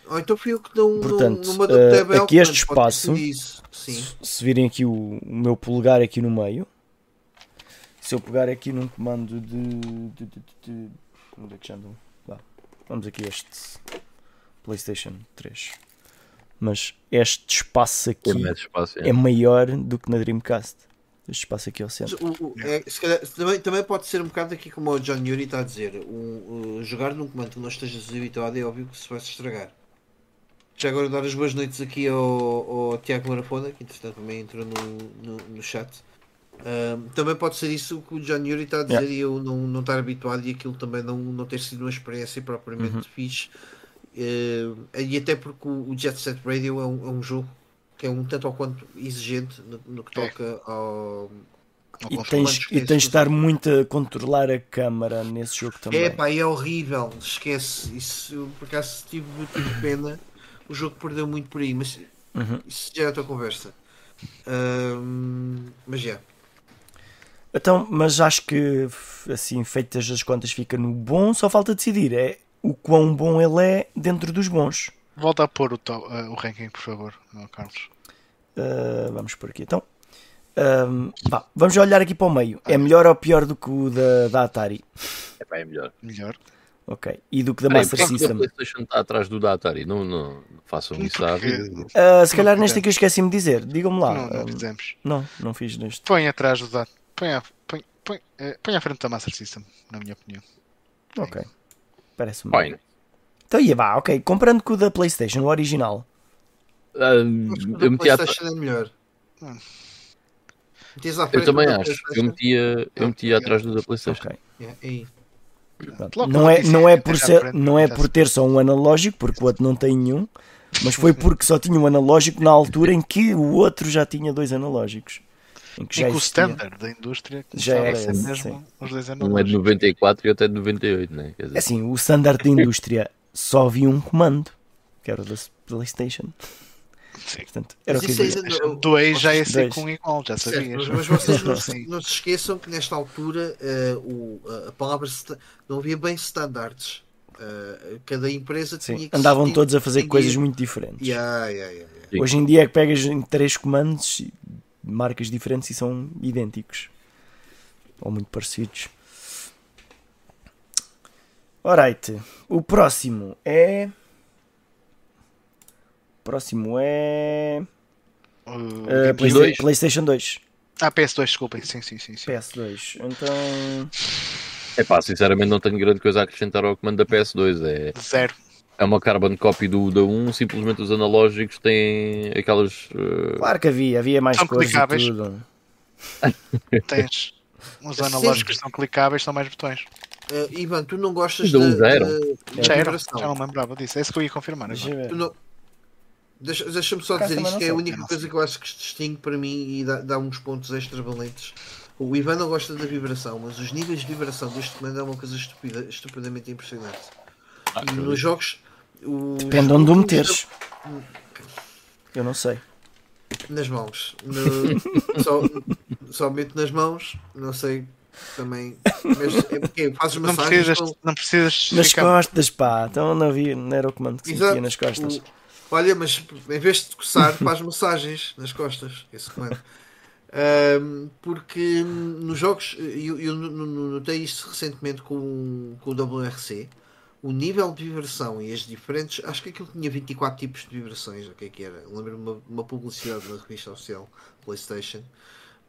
Ou então fui eu que não,
Portanto,
não, não me adaptei bem ao
aqui este espaço-. Se, se virem aqui o, o meu polegar aqui no meio, se eu pegar aqui num comando de. de, de, de- de- onde é que já andam? Vamos aqui a este PlayStation 3. Mas este espaço aqui
Tem mais espaço. é.
é maior do que na Dreamcast. Este espaço aqui ao centro.
o- o- é, se calhar, também, também pode ser um bocado aqui como o John Yuri está a dizer. o jogar num comando que não estejas habituado é óbvio que se vai se estragar. Já agora dar as boas noites aqui ao, ao Tiago Marafona, que entretanto também entrou no, no, no chat. Também pode ser isso que o John Yuri está a dizer
Yeah.
e eu não, não estar habituado e aquilo também não, não ter sido uma experiência propriamente
Uhum.
fixe. Eh, e até porque o, o Jet Set Radio é um, é um jogo que é um tanto ou quanto exigente no, no que
É.
toca ao,
Não
E tens, e tens de estar muito a controlar a câmara nesse jogo também.
É pá, é horrível, esquece. Isso, eu, por acaso tive, tive pena. O jogo perdeu muito por aí, mas
Uhum.
isso já é outra conversa. Ahm, mas já.
Então, mas acho que assim, feitas as contas, fica no bom, só falta decidir. É o quão bom ele é dentro dos bons.
Volta a pôr o, to- eh, o ranking, por favor, não, Carlos.
Uh, vamos por aqui então. Ahm, vá, vamos olhar aqui para o meio. É melhor ou pior do que o da, da Atari?
É, pá, é melhor.
Melhor.
Ok. E do que da
Peraí,
Master
é que
System?
a PlayStation está atrás do da Atari. Não, não, não façam isso à
Porque-
vida.
Ah, se calhar
Não
neste aqui eu esqueci-me de dizer. Digam-me lá.
não, não
Ahm,
fizemos.
não, não fiz neste.
Põe atrás do dado. Põe, à- põe, põe, eh, põe à frente da Master System, na minha opinião.
Ok. Parece-me.
Fine.
Então ia, vá, ok. Comprando com o da PlayStation, o original.
Ah, eu meti à-
PlayStation é melhor.
Hum.
Eu também acho. Eu metia, eu metia atrás do da PlayStation.
Ok.
É, aí.
Pronto.
Logo
Não é, não é por ser, não é por ter só um analógico, porque o outro não tem nenhum, mas foi [laughs] porque só tinha um analógico na altura em que o outro já tinha dois analógicos. Em que
E
já
que o standard da indústria
Já era
ser
esse,
mesmo
sim.
os dois
Um é de
analógicos.
94 e outro é de 98, né? Quer dizer,
É assim, o standard da indústria só havia um comando, que era o da PlayStation.
Sim.
Portanto, era o
Mas
que
isso
havia.
ainda não-
Dois já ia ser
Dois.
com igual, já sabias.
mas, mas vocês não, [laughs] não se esqueçam que nesta altura eh, o- a- palavra não havia bem standards. Eh, cada empresa tinha
Sim,
que
andavam todos a fazer coisas muito diferentes.
Yeah, yeah, yeah.
Hoje em dia é que pegas em três comandos, marcas diferentes e são idênticos. Ou muito parecidos. Alright, o próximo é. O próximo é. Uh,
dois?
PlayStation 2,
Ah, PS2, desculpem. Sim, sim, sim. sim.
PS2. Então.
é pá, sinceramente não tenho grande coisa a acrescentar ao comando da PS2. É,
Zero.
É uma carbon copy do da 1, simplesmente os analógicos têm aquelas. eh,
Claro que havia, havia mais
São
e
clicáveis.
tudo. [laughs]
Tens. Os
Sim.
analógicos são clicáveis, são mais botões.
Eh, Ivan, tu não gostas
Da
da,
um já eram.
da-
Já era,
vibração.
já não me lembrava disso. É isso que eu ia confirmar.
Deixa
não- Deixa- Deixa-me só
Por acaso
dizer isto, que é a única coisa que eu acho que se distingue para mim e dá, dá uns pontos extravalentes. O Ivan não gosta da vibração, mas os níveis de vibração deste comando é uma coisa estupida, estupidamente impressionante.
ah,
E nos jogos. Os
Depende onde o meteres. Eu não sei.
Nas mãos. No, [laughs] só, somente nas mãos, não sei também. Mas é porque fazes
Não
massagens
precisas,
com-
não precisas
Nas
justificar.
costas, pá. Então não havia, não era o comando que se
Exato.
metia nas costas.
O- Olha, mas em vez de coçar, [laughs] faz massagens nas costas. Esse comando. Ahm, porque nos jogos, eu, eu no- no- notei isto recentemente com, com o WRC. O nível de vibração e as diferentes. Acho que aquilo tinha 24 tipos de vibrações. O que é que era? Lembro-me uma, uma publicidade da revista oficial PlayStation.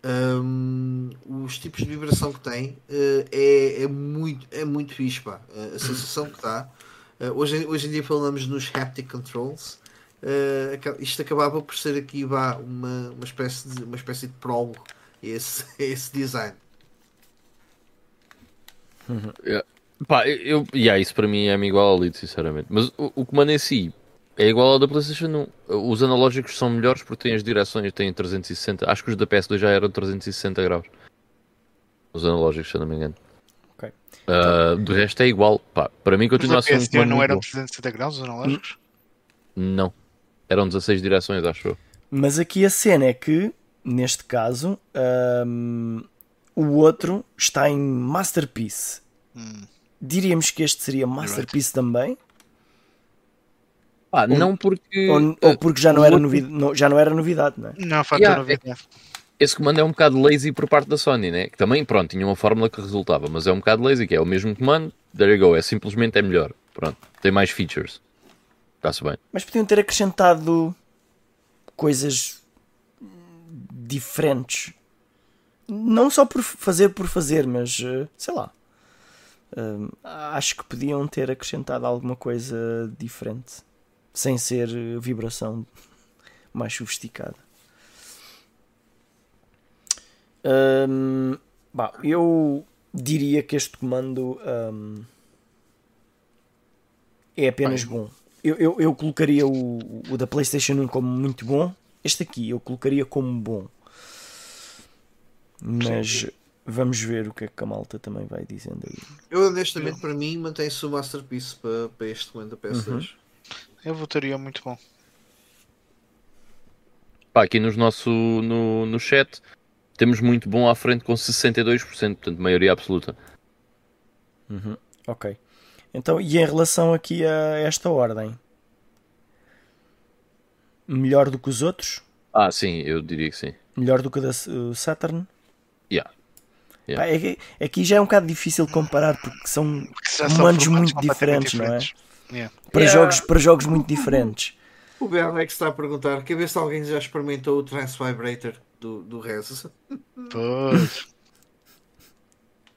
Ahm, os tipos de vibração que tem eh, é, é muito, é muito fixe. Pá. A, a sensação que dá. Eh, hoje, em- hoje em dia falamos nos haptic controls. Eh, isto acabava por ser aqui vá, uma, uma, espécie de, uma espécie de prólogo a esse, [laughs] esse design.
Pá, eu, yeah, isso para mim é-me igual ao Lead, sinceramente. Mas o, o comando em si é igual ao da PlayStation 1. Os analógicos são melhores porque têm as direções, têm 360. Acho que os da PS2 já eram 360 graus. Os analógicos, se eu não me engano.
Ok.
Ah, do resto é igual. Pá, para mim
Os
continua
da
a ser um
PS1
comando
não
muito
eram
bom.
360 graus os analógicos?
Não. Eram 16 direções, acho eu.
Mas aqui a cena é que, neste caso, hum, o outro está em Masterpiece.
Hum.
Diríamos que este seria Masterpiece também?
Pá, não porque.
Ou,
ah,
ou porque já não, era novidade, não- já não era novidade, não é?
Não, fator
Yeah,
novidade.
Esse comando é um bocado lazy por parte da Sony, né? Que também, pronto, tinha uma fórmula que resultava, mas é um bocado lazy, que é o mesmo comando, there you go, é simplesmente é melhor. Pronto, tem mais features. Está-se bem.
Mas podiam ter acrescentado coisas diferentes. Não só por fazer por fazer, mas eh, sei lá. Acho que podiam ter acrescentado alguma coisa diferente. Sem ser vibração mais sofisticada. Hum, bah, eu diria que este comando hum, é apenas bom. Eu, eu, eu colocaria o, o da PlayStation 1 como muito bom. Este aqui eu colocaria como bom. Mas vamos ver o que é que a malta também vai dizendo aí.
Eu honestamente, para mim, mantém-se o Masterpiece para, para este comando da PS2.
Eu votaria muito bom.
Pá, aqui nos nosso, no, no chat temos muito bom à frente com 62%, portanto, maioria absoluta.
Ok. Então, e em relação aqui a esta ordem? Melhor do que os outros?
Ah, sim, eu diria que sim.
Melhor do que o da Saturn?
Yeah.
Pá, é que- aqui já é um bocado difícil de comparar porque são
formatos
muito
completamente
diferentes, não é?
diferentes. Yeah.
para,
Yeah.
jogos, para jogos muito diferentes.
O BMX está a perguntar: quer ver se alguém já experimentou o Trans Vibrator do, do Rez?
Pois.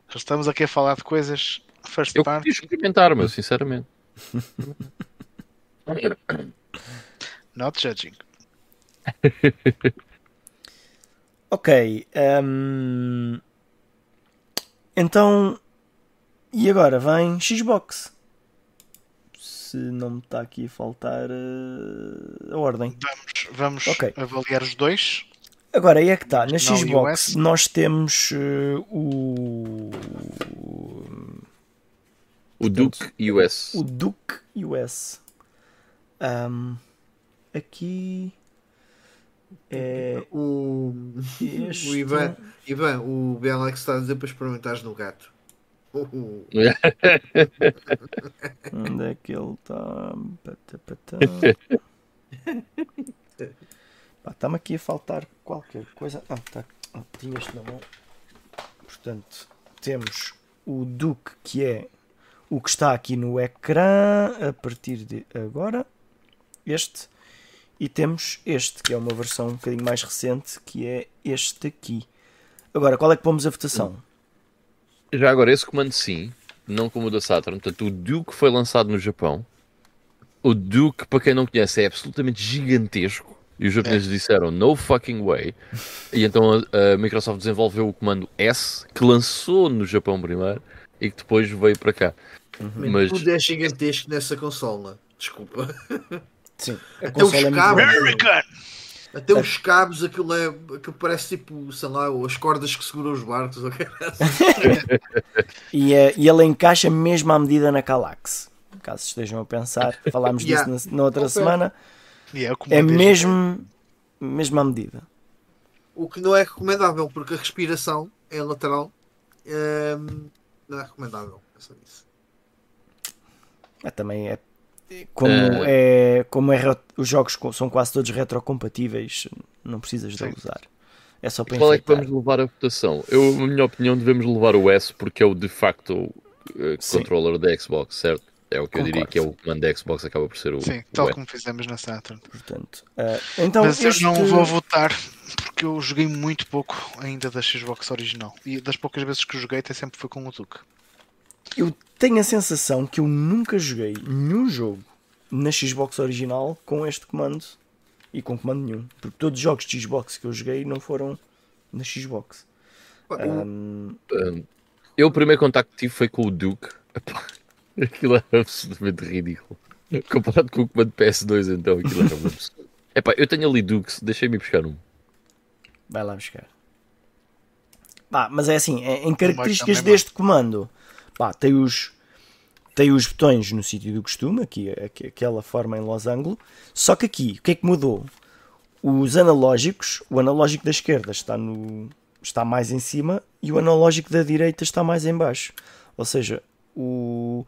Já estamos aqui a falar de coisas first
Eu
party,
queria experimentar, meu, sinceramente. [laughs]
not judging.
Ok. hum, então. E agora vem Xbox. Se não me está aqui a faltar eh, a ordem.
Vamos, vamos
Ok.
avaliar os dois.
Agora aí é que está. Na
Não,
Xbox
US.
nós temos eh, o.
O Duke US.
O Duke US. Hum, aqui. É
O,
este.
o Ivan, Ivan, o BMX está a dizer para experimentares no gato. [laughs]
Onde é que ele está? Pata, pata. Pá, Está-me aqui a faltar qualquer coisa. Ah, tá. Ah, tinha este na mão. Portanto, temos o Duke, que é o que está aqui no ecrã a partir de agora. Este. E temos este, que é uma versão um bocadinho mais recente, que é este aqui. Agora, qual é que pomos a votação?
Já agora, esse comando sim, não como o da Saturn. Portanto, o Duke foi lançado no Japão. O Duke, para quem não conhece, é absolutamente gigantesco. E os japoneses disseram no fucking way. E então a, a Microsoft desenvolveu o comando S, que lançou no Japão primeiro e que depois veio para cá. Mas
Tudo é gigantesco nessa consola. Desculpa. [laughs]
Sim, a
Até os
é
cabos.
American!
Até os cabos, aquilo é. Aquilo parece tipo, sei lá, as cordas que seguram os barcos. ou caralho. [laughs]
E, eh, e ele encaixa mesmo à medida na Calax. Caso estejam a pensar, falámos [laughs]
Yeah.
disso na, na outra
Ok.
semana.
Yeah,
É mesmo, mesmo à medida.
O que não é recomendável, porque a respiração é lateral. Ehm, não é recomendável. É só isso.
Ah, também é. Como, é, como é, os jogos são quase todos retrocompatíveis, não precisas de usar. É só para
qual é que vamos levar a votação? Eu, na minha opinião, devemos levar o S porque é o de facto eh,
Sim.
controller da Xbox, certo? É o que eu diria
Concordo.
que é o comando da Xbox, acaba por ser o,
Sim,
o
tal
S.
como fizemos na Saturn.
Portanto, ah, então
Mas
este...
eu não vou votar porque eu joguei muito pouco ainda da Xbox original. E das poucas vezes que joguei, até sempre foi com o Duke.
Eu tenho a sensação que eu nunca joguei nenhum jogo na Xbox original com este comando e com comando nenhum. Porque todos os jogos de Xbox que eu joguei não foram na Xbox. Ahm,
Eu o primeiro contacto que tive foi com o Duke. Aquilo era absolutamente ridículo. Comparado com o comando PS2, então aquilo era um absurdo. Epá, eu tenho ali Dukes, deixei-me buscar um.
vai lá buscar. Pá, mas é assim, em- em características deste comando, pá, tem os tem os botões no sítio do costume, aqui, aqui aquela forma em losango. Só que aqui, o que é que mudou? Os analógicos, o analógico da esquerda está no está mais em cima e o analógico da direita está mais em baixo. Ou seja, o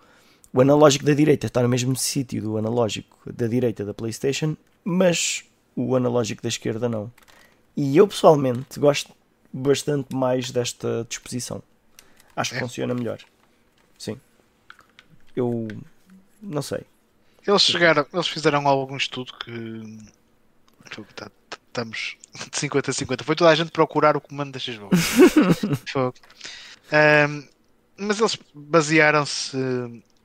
o analógico da direita está no mesmo sítio do analógico da direita da PlayStation, mas o analógico da esquerda não. E eu pessoalmente gosto bastante mais desta disposição. Acho que
É?
funciona melhor. Sim. Eu não sei.
Eles chegaram, eles fizeram algum estudo que tá- tá- estamos de 50 a 50. Foi toda a gente procurar o comando da Xbox. [laughs] Ahm, mas eles basearam-se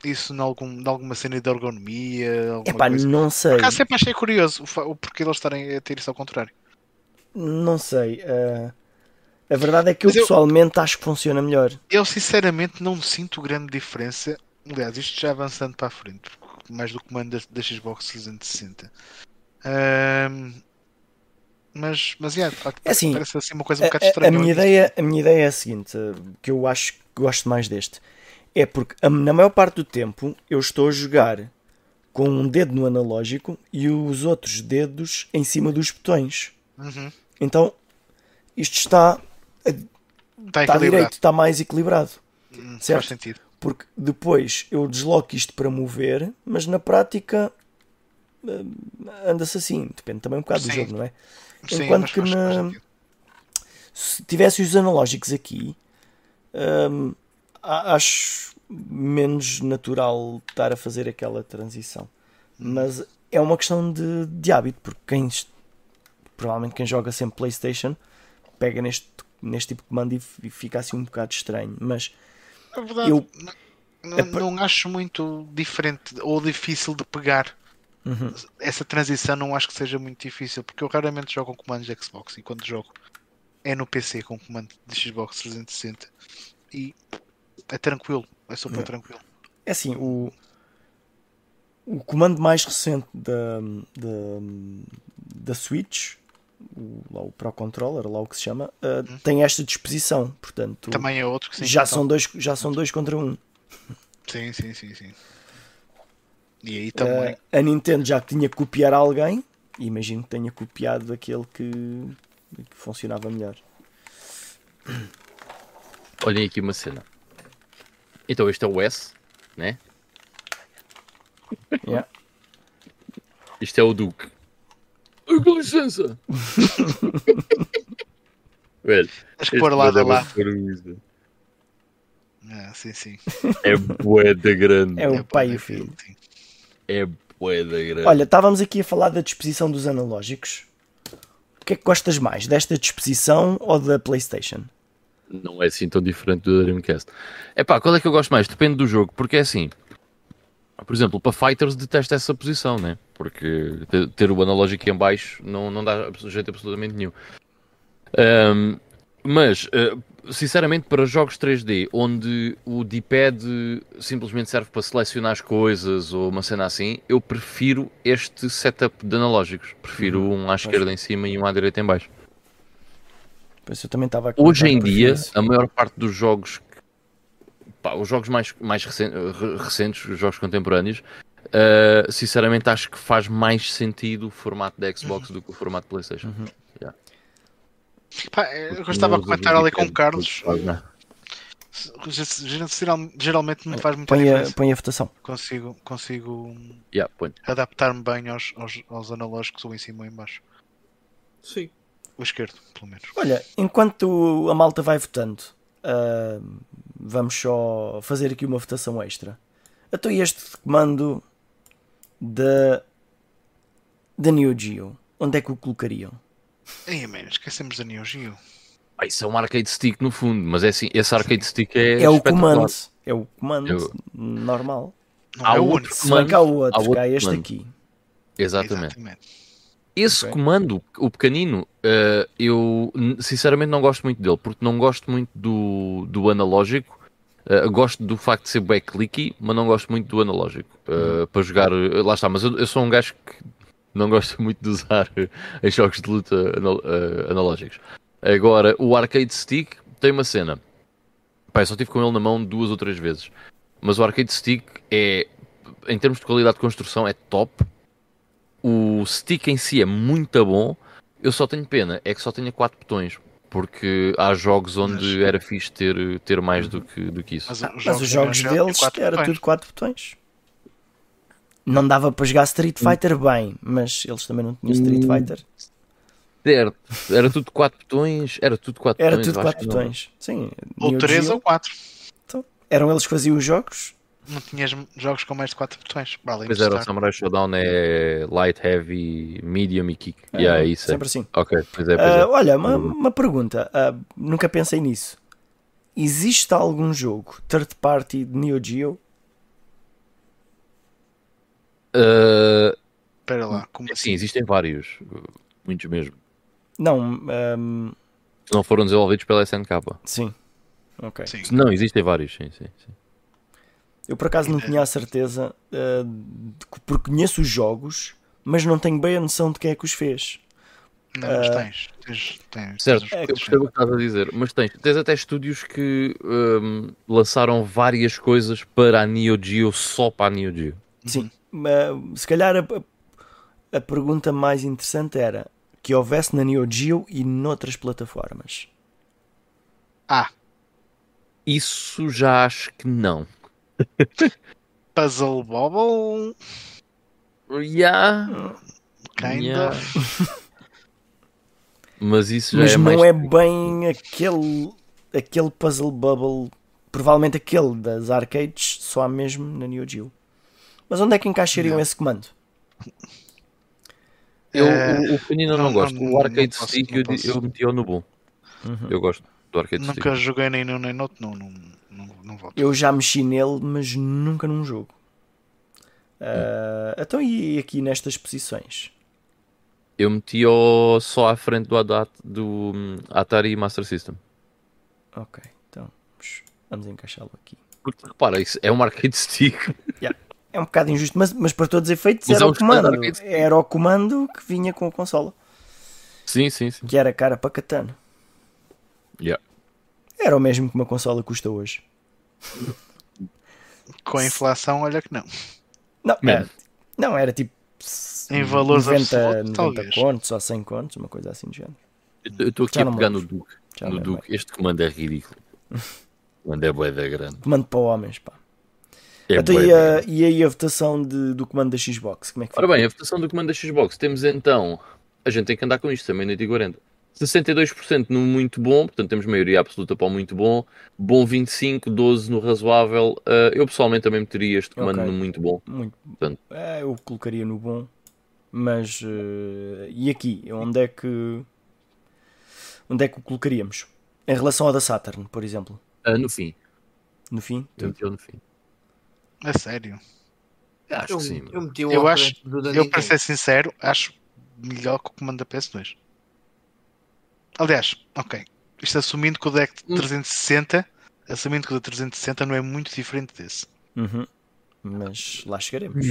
isso em algum, em alguma cena de ergonomia,
Epá,
coisa.
não sei.
Por acaso sempre achei curioso o, o porquê eles estarem a ter isso ao contrário.
Não sei. ah, a verdade é que eu
eu-
pessoalmente acho que funciona melhor.
Eu sinceramente não sinto grande diferença. Aliás, isto já avançando para a frente, mais do comando da, da Xbox 360. Ahm, mas, mas yeah, de facto,
É assim,
parece assim uma coisa um
A,
bocado
a- a
estranha.
minha ideia, a minha ideia é a seguinte, que eu acho que gosto mais deste. É porque na maior parte do tempo eu estou a jogar com um dedo no analógico e os outros dedos em cima dos botões.
Uhum.
Então isto está,
Está
está direito, está mais equilibrado.
Hum,
certo.
Faz sentido.
Porque depois eu desloco isto para mover, mas na prática hum, anda-se assim. Depende também um bocado do
Sim.
jogo, não é?
Sim,
Enquanto que na-. Se tivesse os analógicos aqui, hum, acho menos natural estar a fazer aquela transição. Mas é uma questão de, de hábito, porque quem provavelmente quem joga sempre PlayStation pega neste, neste tipo de comando e, fica assim um bocado estranho. Mas
Na verdade,
Eu-
não,
é
não acho muito diferente ou difícil de pegar.
Uhum.
Essa transição não acho que seja muito difícil, porque eu raramente jogo com comandos de Xbox e quando jogo é no PC com comando de Xbox 360 e é tranquilo, é super
É.
tranquilo.
É assim, o, o comando mais recente da, da, da Switch, o, lá o Pro Controller, lá o que se chama, uh, tem esta disposição. Portanto,
Também é outro que sim.
já,
então.
são dois, já são dois contra um.
Sim, sim, sim, sim. E aí também.
Uh, a Nintendo já tinha que copiar alguém, imagino que tenha copiado aquele que, que funcionava melhor.
Olhem aqui uma cena. Então este é o S, né?
Yeah.
Isto é o Duque. Com licença! [laughs] Velho,
Tens que pôr lado a
gajo é
lado. Ah, sim, sim.
É boeda grande.
É o
É
pai e
é
o filho.
sim.
É boeda grande.
Olha, estávamos aqui a falar da disposição dos analógicos. O que é que gostas mais? Desta disposição ou da PlayStation?
Não é assim tão diferente do Dreamcast. É pá, qual é que eu gosto mais? Depende do jogo, porque é assim. Por exemplo, para Fighters detesto essa posição, né? Porque ter- o analógico em baixo não, não dá jeito absolutamente nenhum. Ahm, mas, eh, sinceramente, para jogos 3D, onde o D-pad simplesmente serve para selecionar as coisas ou uma cena assim, eu prefiro este setup de analógicos. Prefiro um à esquerda em cima e um à direita em baixo. Hoje em dia, a maior parte dos jogos, pá, os jogos mais, mais recen- re- recentes, os jogos contemporâneos, uh, sinceramente acho que faz mais sentido o formato da Xbox do que o formato PlayStation.
Uhum.
Pá, eu gostava de comentar ali com o Carlos. Geral- Geralmente não faz muita
Põe a,
diferença.
põe a votação.
Consigo, consigo
Yeah,
adaptar-me bem aos, aos, aos analógicos ou em cima ou em baixo.
Sim.
O esquerdo, pelo menos.
Olha, enquanto a malta vai votando, ah, vamos só fazer aqui uma votação extra. Então, este comando da, da Neo Geo, onde é que o colocariam?
Ei, man, esquecemos da Neo Geo.
Ah, isso é um arcade stick no fundo, mas é assim, esse arcade stick é,
É, o comando. É o comando
Eu-
normal.
Não
Há
é
outro
que há
há outro
cá este
comando.
aqui.
Exatamente.
Exatamente.
Esse
Ok.
comando, o pequenino, eh, eu sinceramente não gosto muito dele, porque não gosto muito do, do analógico. Eh, gosto do facto de ser bem clicky, mas não gosto muito do analógico. Eh, Para jogar, lá está, mas eu, eu sou um gajo que não gosto [laughs] muito de usar [laughs] em jogos de luta anal- analógicos. Agora, o arcade stick tem uma cena. Eu só tive com ele na mão duas ou três vezes. Mas o arcade stick é, em termos de qualidade de construção, é top. O stick em si é muito bom. Eu só tenho pena, é que só tenha quatro botões. Porque há jogos onde
Mas-
era fixe ter, ter mais do que, do que isso.
Mas,
Ah, Mas os jogos
da Neo Geo
deles
quatro
era
botões.
tudo 4 botões. Não dava para jogar Street Fighter bem, mas eles também não tinham Street
Hum.
Fighter.
Certo, era tudo quatro botões. Era tudo quatro
Era
botões.
tudo
eu acho
4
que não.
botões. Sim,
Ou
Neo
3
Geo,
ou 4.
eram eles que faziam os jogos.
Não tinhas jogos com mais de 4 botões. Além
Pois era, o. Samurai Showdown é light, heavy, medium e kick.
É,
yeah, isso é.
sempre assim.
Ok, pois é, pois
Ah,
é.
olha, uma, uma pergunta. ah, nunca pensei nisso. Existe algum jogo third party de Neo Geo?
Uh,
Espera lá, como
sim,
assim?
existem vários. uh, Muitos mesmo.
Não,
Que não foram desenvolvidos pela SNK.
sim. Ok.
Sim.
Não, existem vários, sim, sim. sim.
Eu por acaso não tinha a certeza, de que- porque conheço os jogos, mas não tenho bem a noção de quem é que os fez.
Não, mas
Ah.
tens. tens, tens
Certo,
tens os
eu percebo o que estás a dizer, mas tens, tens até estúdios que um, lançaram várias coisas para a Neo Geo, só para a Neo Geo.
Sim. Ah, se calhar a, a pergunta mais interessante era que houvesse na Neo Geo e noutras plataformas.
Ah,
Isso já acho que não. [laughs]
Puzzle Bobble,
Yeah,
kind
Yeah.
of. [laughs]
mas isso já
Mas
é
não
mais.
é bem aquele, aquele puzzle bubble. Provavelmente aquele das arcades, só há mesmo na Neo Geo. Mas onde é que encaixariam
Não.
esse comando?
Eu,
É,
o, o eu não,
não-
gosto.
não-
o arcade stick eu, eu meti-o no bom.
Uhum.
Eu gosto do arcade
Nunca
stick.
joguei nem num nem no outro, não, não, não, não volto.
Eu já mexi nele, mas nunca num jogo. Ah, então, e aqui nestas posições?
Eu meti-o só à frente do, Adat, do hum, Atari Master System.
Ok, então vamos- encaixá-lo aqui.
Porque repara, isso é um arcade stick. [laughs]
É um bocado injusto, mas, mas para todos os efeitos
Mas
era
é
o
um
comando. Era o comando que vinha com a consola.
Sim, sim, sim.
Que era cara para catano.
Yeah.
Era o mesmo que uma consola custa hoje.
Com a inflação, olha que não.
Não,
Man.
era, não, era tipo
Em valores
90,
absolutos,
90
talvez.
contos ou 100 contos, uma coisa assim do género.
Eu estou aqui
Já
a pegar no. Duke.
Já
no
me
Duke. Este comando é ridículo. O [laughs] comando é bué da grande.
Comando para homens, pá.
É
então, e, a, e aí a votação de- do comando da Xbox? Como é que
Ora bem, a votação do comando da Xbox. Temos então. A gente tem que andar com isto também, noite e 40. 62% no muito bom, portanto temos maioria absoluta para o muito bom. Bom 25, 12 no razoável. Uh, eu pessoalmente também meteria este comando
Ok.
no muito bom.
Muito.
Portanto.
É, eu colocaria no bom. Mas eh, e aqui? Onde é que onde é que o colocaríamos? Em relação ao da Saturn, por exemplo.
Uh, no fim.
No fim?
Eu meti no fim.
A sério.
Acho
Eu,
que sim.
eu meti o
Eu acho- Eu, para ser sincero, acho melhor que o comando da PS2. Aliás, ok. Isto assumindo que o deck de
Hum.
360, assumindo que o da 360 não é muito diferente desse.
Uhum. Mas lá chegaremos.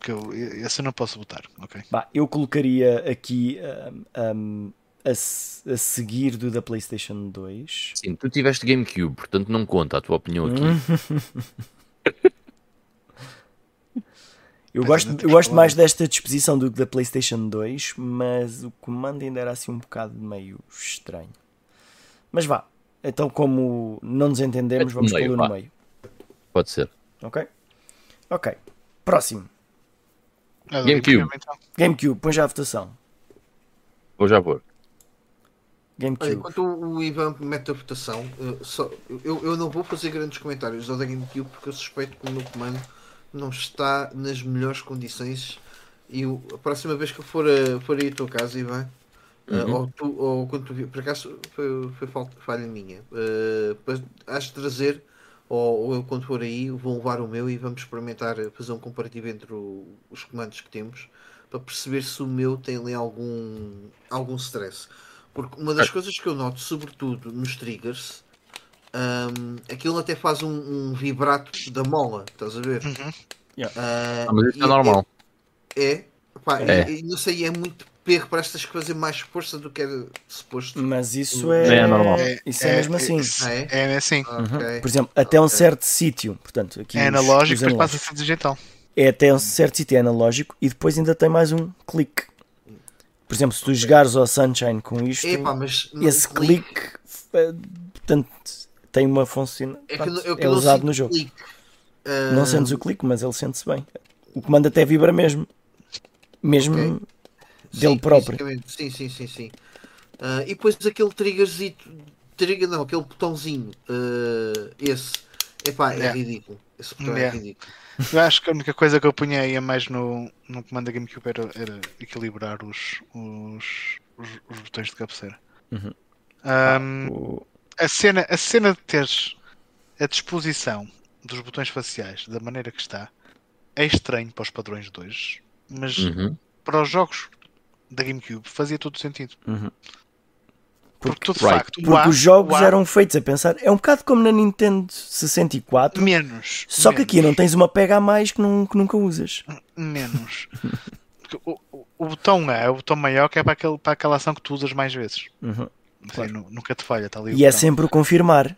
Que eu, esse eu não posso botar, ok?
Bah, eu colocaria aqui ahm, ahm, a, se- a seguir do da PlayStation 2.
Sim, tu tiveste GameCube, portanto não conta a tua opinião aqui. [laughs]
Eu
Mas
gosto, eu gosto mais desta disposição do que da PlayStation 2, mas o comando ainda era assim um bocado meio estranho. Mas vá, então como não nos entendemos,
É
vamos
meio,
pô-lo no meio.
Pode ser.
Ok? Ok. Próximo.
Ah,
GameCube.
então.
GameCube, põe já a votação.
Vou já pôr.
GameCube.
enquanto o Ivan mete a votação, eh, só- eu, eu não vou fazer grandes comentários ao da GameCube porque eu suspeito que o meu comando não está nas melhores condições. E a próxima vez que eu for, a, for aí à tua casa, Ivan, eh,
Uhum.
ou, tu, ou quando tu por acaso foi, foi falta, falha minha, eh, para- has de trazer, ou, ou eu quando for aí, vou levar o meu e vamos experimentar eh, fazer um comparativo entre o- os comandos que temos para perceber se o meu tem ali algum, algum stress. Porque uma das coisas que eu noto, sobretudo nos triggers, hum, aquilo até faz um, um vibrato da mola, estás a ver?
Uhum.
Ah,
Ah, mas isso
e
é normal.
É, pá,
É.
E, e não sei, é muito perro, parece que tens que fazer mais força do que era suposto.
Mas isso é,
é normal.
Isso é, mesmo assim.
Ah, é?
É assim.
Ah,
Uhum. Por exemplo, até um
Ok.
certo sítio. Portanto, aqui
É analógico, depois passa a ser digital.
É até um certo sítio é analógico e depois ainda tem mais um clique. Por exemplo, se tu jogares ao Sunshine com isto,
no
esse clique eh, portanto, tem uma função.
é, que,
é usado no jogo.
clique. Ah,
Não sentes o clique, mas ele sente-se bem. O comando até vibra mesmo. Mesmo
Ok.
dele
sim,
próprio.
Sim, sim, sim, sim. Ah, e depois aquele triggerzito, trigger não, aquele botãozinho, ah, esse, epá, é
Yeah.
ridículo. Esse botão é
Yeah.
ridículo.
Eu acho que a única coisa que eu punha aí a mais no, no comando da GameCube era, era equilibrar os, os, os, os botões de cabeceira.
Uhum.
Ahm,
O-
a, cena, a cena de teres a disposição dos botões faciais da maneira que está é estranho para os padrões de hoje, mas
Uhum.
para os jogos da GameCube fazia todo sentido.
Uhum.
Porque, de
right.
facto,
Porque os jogos eram feitos a pensar. É um bocado como na Nintendo 64.
menos.
Só que aqui
menos.
não tens uma pega a mais que, não- que nunca usas.
Menos. [laughs] Porque o, o, o botão A é o botão maior que é para, aquele, para aquela ação que tu usas mais vezes.
Uhum. Claro.
nu- nunca te falha, está ali
E é sempre o confirmar.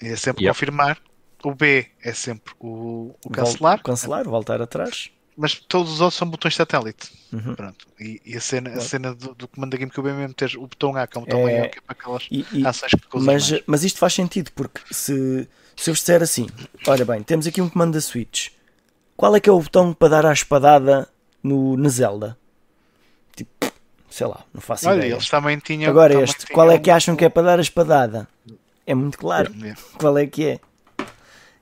E é sempre
Yep.
confirmar. O B é sempre o, o
Vol-
cancelar,
Cancelar, voltar atrás.
mas todos os outros são botões satélite.
Uhum.
Pronto. E, e a cena, a
Claro.
cena do, do comando da GameCube é mesmo ter o botão A, que é um botão
É-
maior, que é para aquelas
E- e-
ações que
mas,
mais.
mas isto faz sentido, porque se, se eu vos disser assim: olha bem, temos aqui um comando da Switch, qual é que é o botão para dar a espadada no, na Zelda? Sei lá, não faço
Olha,
ideia.
eles também tinham.
Agora
também
este,
tinham
qual é que
um-
acham que é para dar a espadada? É muito claro
É.
qual é que é.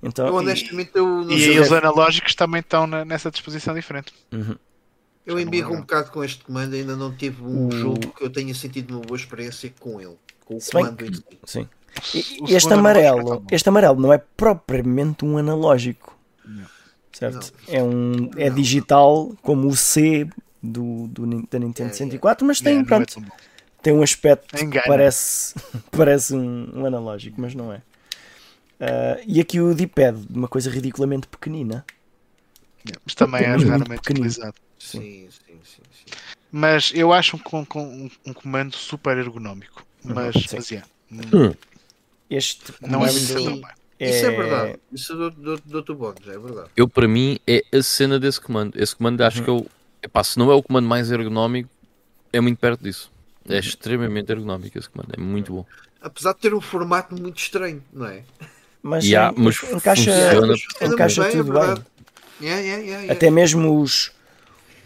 Então,
Eu honestamente eu não
E
sei.
aí os analógicos também estão na- nessa disposição diferente.
Eu
Já
embirro
não
um bocado com este comando, ainda não tive um
O-
jogo que eu tenha sentido uma boa experiência com ele. Com o
Se bem
comando em si.
sim. E- e este
é
amarelo, este amarelo não é propriamente um analógico.
Não.
Certo? É um é digital como o C do, do da Nintendo
É, é.
64, mas tem,
É, é
pronto,
bom.
tem um aspecto
Engana.
que parece, [laughs] parece um, um analógico, mas não é. Ah, e aqui o D-pad, uma coisa ridiculamente pequenina.
É, Mas também é
Muito
raramente utilizado.
Sim, sim, sim. sim.
Mas eu acho um, com- com um, um comando super ergonómico. Mas,
Sim.
mas yeah,
Hum.
Este
não é muito bem.
Isso é verdade. Isso do, do, do, do bónus, é verdade.
Eu, para mim, é a cena desse comando. Esse comando, acho que eu. Epá, se não é o comando mais ergonómico, é muito perto disso. É extremamente ergonómico esse comando. É muito bom.
Apesar de ter um formato muito estranho, não é?
Mas,
Yeah,
en-
mas
encaixa,
funciona.
Encaixa
bem,
tudo
é
bem.
Yeah, yeah, yeah, yeah.
Até mesmo os,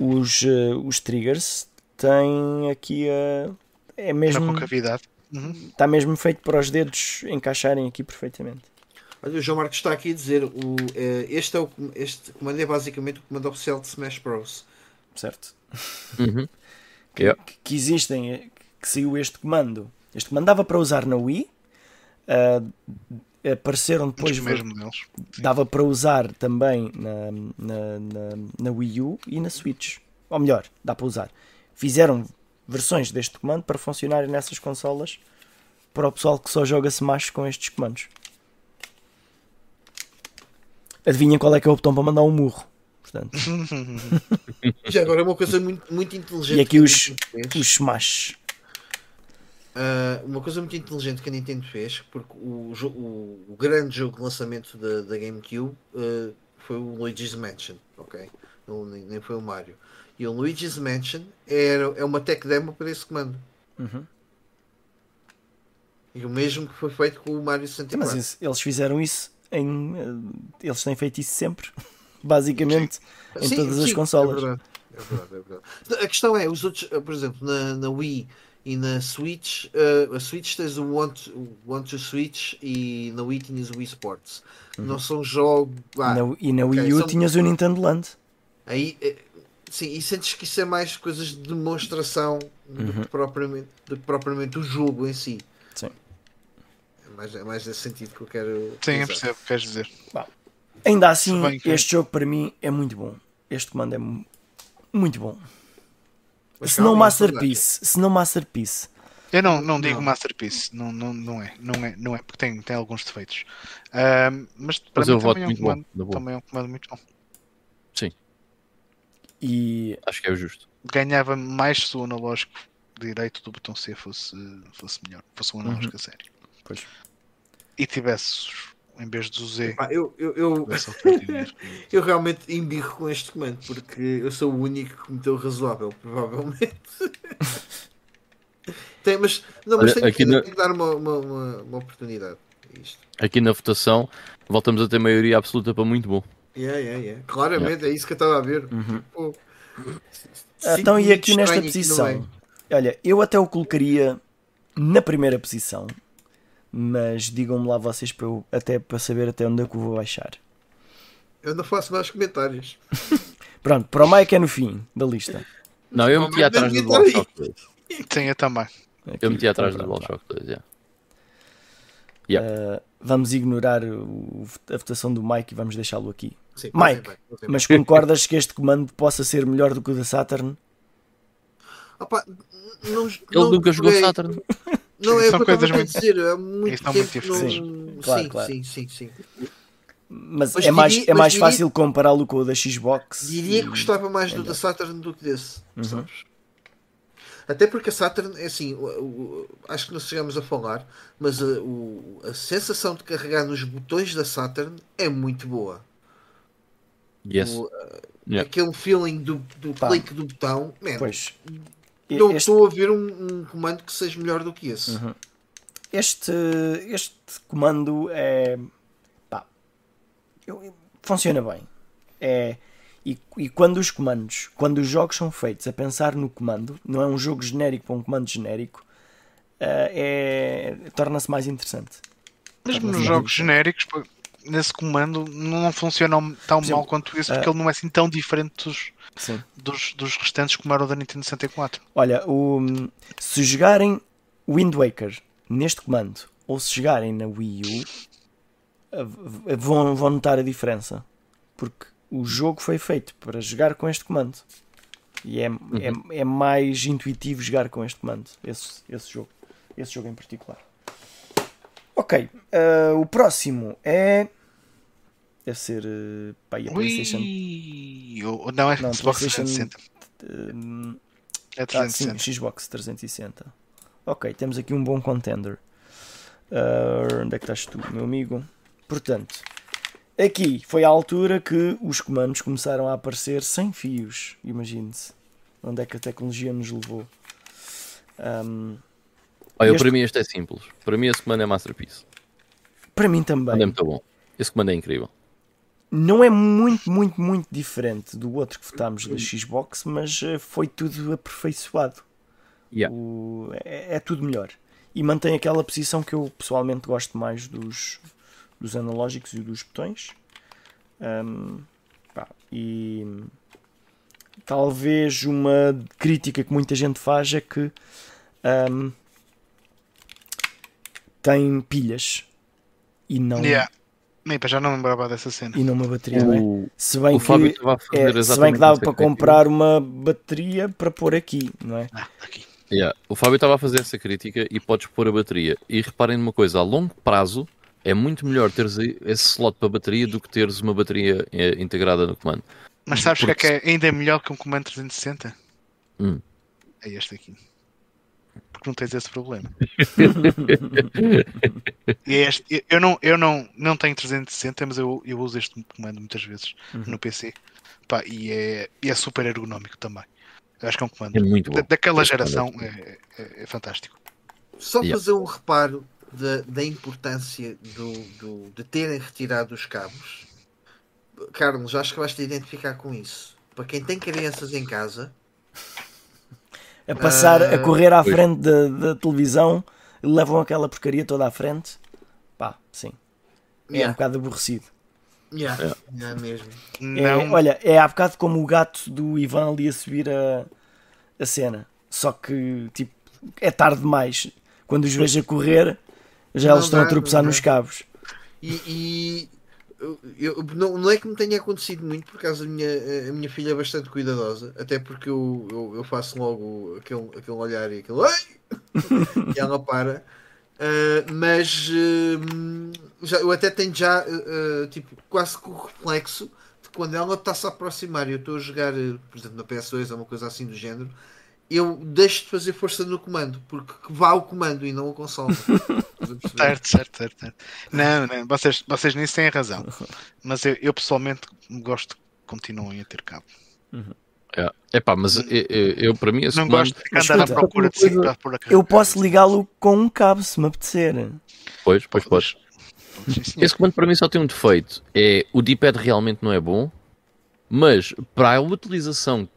os, eh, os triggers têm aqui a. É
Na
mesmo,
concavidade. Uhum.
está mesmo feito para os dedos encaixarem aqui perfeitamente.
Olha, o João Marcos está aqui a dizer: o, eh, este, é o, este comando é basicamente o comando oficial de Smash Bros.
Certo?
Uhum.
Que,
Yeah.
que- que existem, eh, que saiu este comando. Este comando dava para usar na Wii. ah, apareceram depois
primeiros modelos.
dava para usar também na, na, na, na Wii U e na Switch. Ou melhor, dá para usar. Fizeram versões deste comando para funcionarem nessas consolas para o pessoal que só joga Smash com estes comandos. Adivinhem qual é que é o botão para mandar um murro. Portanto, [laughs]
Já agora é uma coisa muito, muito inteligente.
e aqui os, os Smash.
Ah, uma coisa muito inteligente que a Nintendo fez, porque o, o, o grande jogo de lançamento da, da GameCube ah, foi o Luigi's Mansion, ok? Não, nem, nem foi o Mario. E o Luigi's Mansion era, é uma tech demo para esse comando.
Uhum.
E o mesmo que foi feito com o Mario
Mas
64.
isso- eles fizeram isso em. eh, Eles têm feito isso sempre. Basicamente, em
Sim,
todas as
sim,
consolas.
É verdade, é verdade, é verdade. A questão é, os outros, por exemplo, na, na Wii e na Switch, eh, a Switch tens o Want, o Want to Switch e na Wii tinhas o Wii Sports. Não são jogos. ah,
Na- e na Wii U
são-
tinhas o Nintendo Land.
Aí, eh, sim, e sentes que isso é mais coisas de demonstração do, que propriamente, do que propriamente o jogo em si.
Sim.
É mais, é mais nesse sentido que eu quero.
Sim, eu percebo o que queres dizer.
Ainda assim,
bem
este jogo para mim é muito bom. Este comando é mu- muito bom.
Mas
Se não Masterpiece, se não Masterpiece.
Eu não, não digo
Não.
Masterpiece, não, não, não é, não é, não é, porque tem, tem alguns defeitos. Ahm, mas para
Mas
mim
eu voto
também é, um
muito bom,
comando,
boa.
também é um comando muito bom.
E
Acho que é o justo.
Ganhava mais se o analógico direito do botão C fosse, fosse melhor, fosse um analógico a sério.
pois,
E tivesse, em vez do Z,
Pá, eu, eu, eu,
alternativa. [laughs]
eu realmente embirro com este comando porque eu sou o único que meteu razoável, provavelmente. [laughs] Tem, mas não, mas
Olha, aqui
que,
na-
que dar uma, uma, uma, uma oportunidade isto.
Aqui na votação, voltamos a ter maioria absoluta para muito bom.
Yeah, yeah, yeah. Claramente é isso que eu estava a ver. Pô, sinto
então, e aqui nesta posição?
meio.
Olha, eu até o colocaria na primeira posição. Mas digam-me lá vocês para eu, até para saber até onde é que eu vou baixar.
Eu não faço mais comentários. [laughs]
Pronto, para o Mike é no fim da lista.
Não, eu meti atrás do
ninguém
Dual
tá
Shock 2.
Tem eu também.
Aqui,
Eu meti atrás do
então,
Dual
pronto,
Shock 2, já.
Uh, vamos ignorar o- a votação do Mike e vamos deixá-lo aqui.
Sim,
Mike,
vai.
Mas concordas que este comando possa ser melhor do que o da Saturn?
Opa, não,
Ele
não
nunca jogou
joguei-
Saturn.
Não é
São
o que eu
coisas
estava a
muito-
dizer. Há muito tempo
muito
que não...
diferentes. Claro,
sim,
claro.
sim, sim, sim.
Mas,
Mas
é mais,
diria-
é
mas
mais
diria-
fácil compará-lo com o da Xbox.
Diria que
e-
gostava mais
é
do da. Saturn do que desse.
Uhum.
sabes? Até porque a Saturn é assim, o- o- acho que não chegamos a falar, mas a, o- a sensação de carregar nos botões da Saturn é muito boa.
Yes.
O-
Yeah.
Aquele feeling do, do clique do botão, man,
Pois.
Não
Este,
estou a ver um, um comando que seja melhor do que esse.
Uhum. este, este comando é. pá, eu- funciona bem. É, E, e quando os comandos, quando os jogos são feitos a pensar no comando, não é um jogo genérico para um comando genérico, é, torna-se mais interessante.
Mesmo nos jogos genéricos, nesse comando não funcionam tão
exemplo,
mal quanto isso, porque
ah,
ele não é assim tão diferente dos,
Sim.
dos, dos restantes como era o da Nintendo 64.
Olha, o, se jogarem Wind Waker neste comando ou se jogarem na Wii U, vão, vão notar a diferença. Porque o jogo foi feito para jogar com este comando. E é, é, é mais intuitivo jogar com este comando. Esse, esse jogo. Esse jogo em particular. Ok. eh, o próximo é. Deve ser. pá, e a PlayStation.
Ui, não, é
Não,
Xbox
PlayStation-
360.
eh,
É
Ah, sim,
360.
Xbox 360. Ok, temos aqui um bom contender. Ah, onde é que estás tu, meu amigo? Portanto, aqui foi a altura que os comandos começaram a aparecer sem fios. Imagine-se. Onde é que a tecnologia nos levou. Ahm,
Olha,
Este-
para mim este é simples. Para mim esse comando é masterpiece.
para mim
comando é
também.
muito bom. Esse comando é incrível.
Não é muito, muito, muito diferente do outro que votámos da Xbox, mas eh, foi tudo aperfeiçoado.
Yeah.
O- é, é tudo melhor. E mantém aquela posição que eu pessoalmente gosto mais dos, dos analógicos e dos botões. Ahm, pá, e talvez uma crítica que muita gente faz é que ahm, tem pilhas e não,
Yeah. Epa, já não lembrava dessa cena.
e não uma bateria, não é?
O,
Se bem
o Fábio
que,
estava a fazer
é, se bem que dava
essa
para
crítica.
comprar uma bateria para pôr aqui, não é?
Ah, aqui.
Yeah. O Fábio estava a fazer essa crítica e podes pôr a bateria. E reparem numa coisa, a longo prazo é muito melhor teres esse slot para bateria do que teres uma bateria eh, integrada no comando.
Mas sabes o que é
Porque
que é ainda melhor que um comando 360?
Hum.
É este aqui. Porque não tens esse problema. [laughs] e é este, eu- não, eu não, não tenho 360, mas eu, eu uso este comando muitas vezes
Uhum.
no PC. Pá, e, é, e é super ergonómico também. Eu acho que é um comando
É muito bom.
da- daquela
é
geração é, é- é fantástico.
Só
Yeah.
fazer um reparo da, da importância do, do- de terem retirado os cabos. Carlos, acho que vais te identificar com isso. Para quem tem crianças em casa,
A passar, a
Ah,
correr à
pois.
frente da, da televisão, levam aquela porcaria toda à frente. Pá, sim. É um
yeah,
bocado aborrecido.
yeah, yeah mesmo.
É,
Não,
olha, é há bocado como o gato do Ivan ali a subir a, a cena. Só que, tipo, é tarde demais. Quando os vejo a correr, já
Não
eles estão a tropeçar nos cabos.
E, e eu- não, não é que me tenha acontecido muito, por acaso a minha, a minha filha é bastante cuidadosa, até porque eu, eu, eu faço logo aquele, aquele olhar e aquele [laughs] e ela para. Ah, mas hum, já, eu até tenho já ah, tipo, quase que o reflexo de quando ela está-se a aproximar e eu estou a jogar, eh, por exemplo, na PS2 ou uma coisa assim do género, eu deixo de fazer força no comando, porque que vá o comando e não o console. [laughs]
Certo, certo, certo, certo. Não, não, vocês, vocês nisso têm razão. [laughs] Mas eu, eu pessoalmente gosto que continuem a ter cabo.
É Epá, mas eu, eu, eu, para mim esse
Não
comando...
gosto de andar à procura de
coisa-
5 para pôr a
Eu posso ligá-lo com um cabo se me apetecer.
Pois, pois, pois. Esse comando para mim só tem um defeito. É o D-pad realmente não é bom, mas para a utilização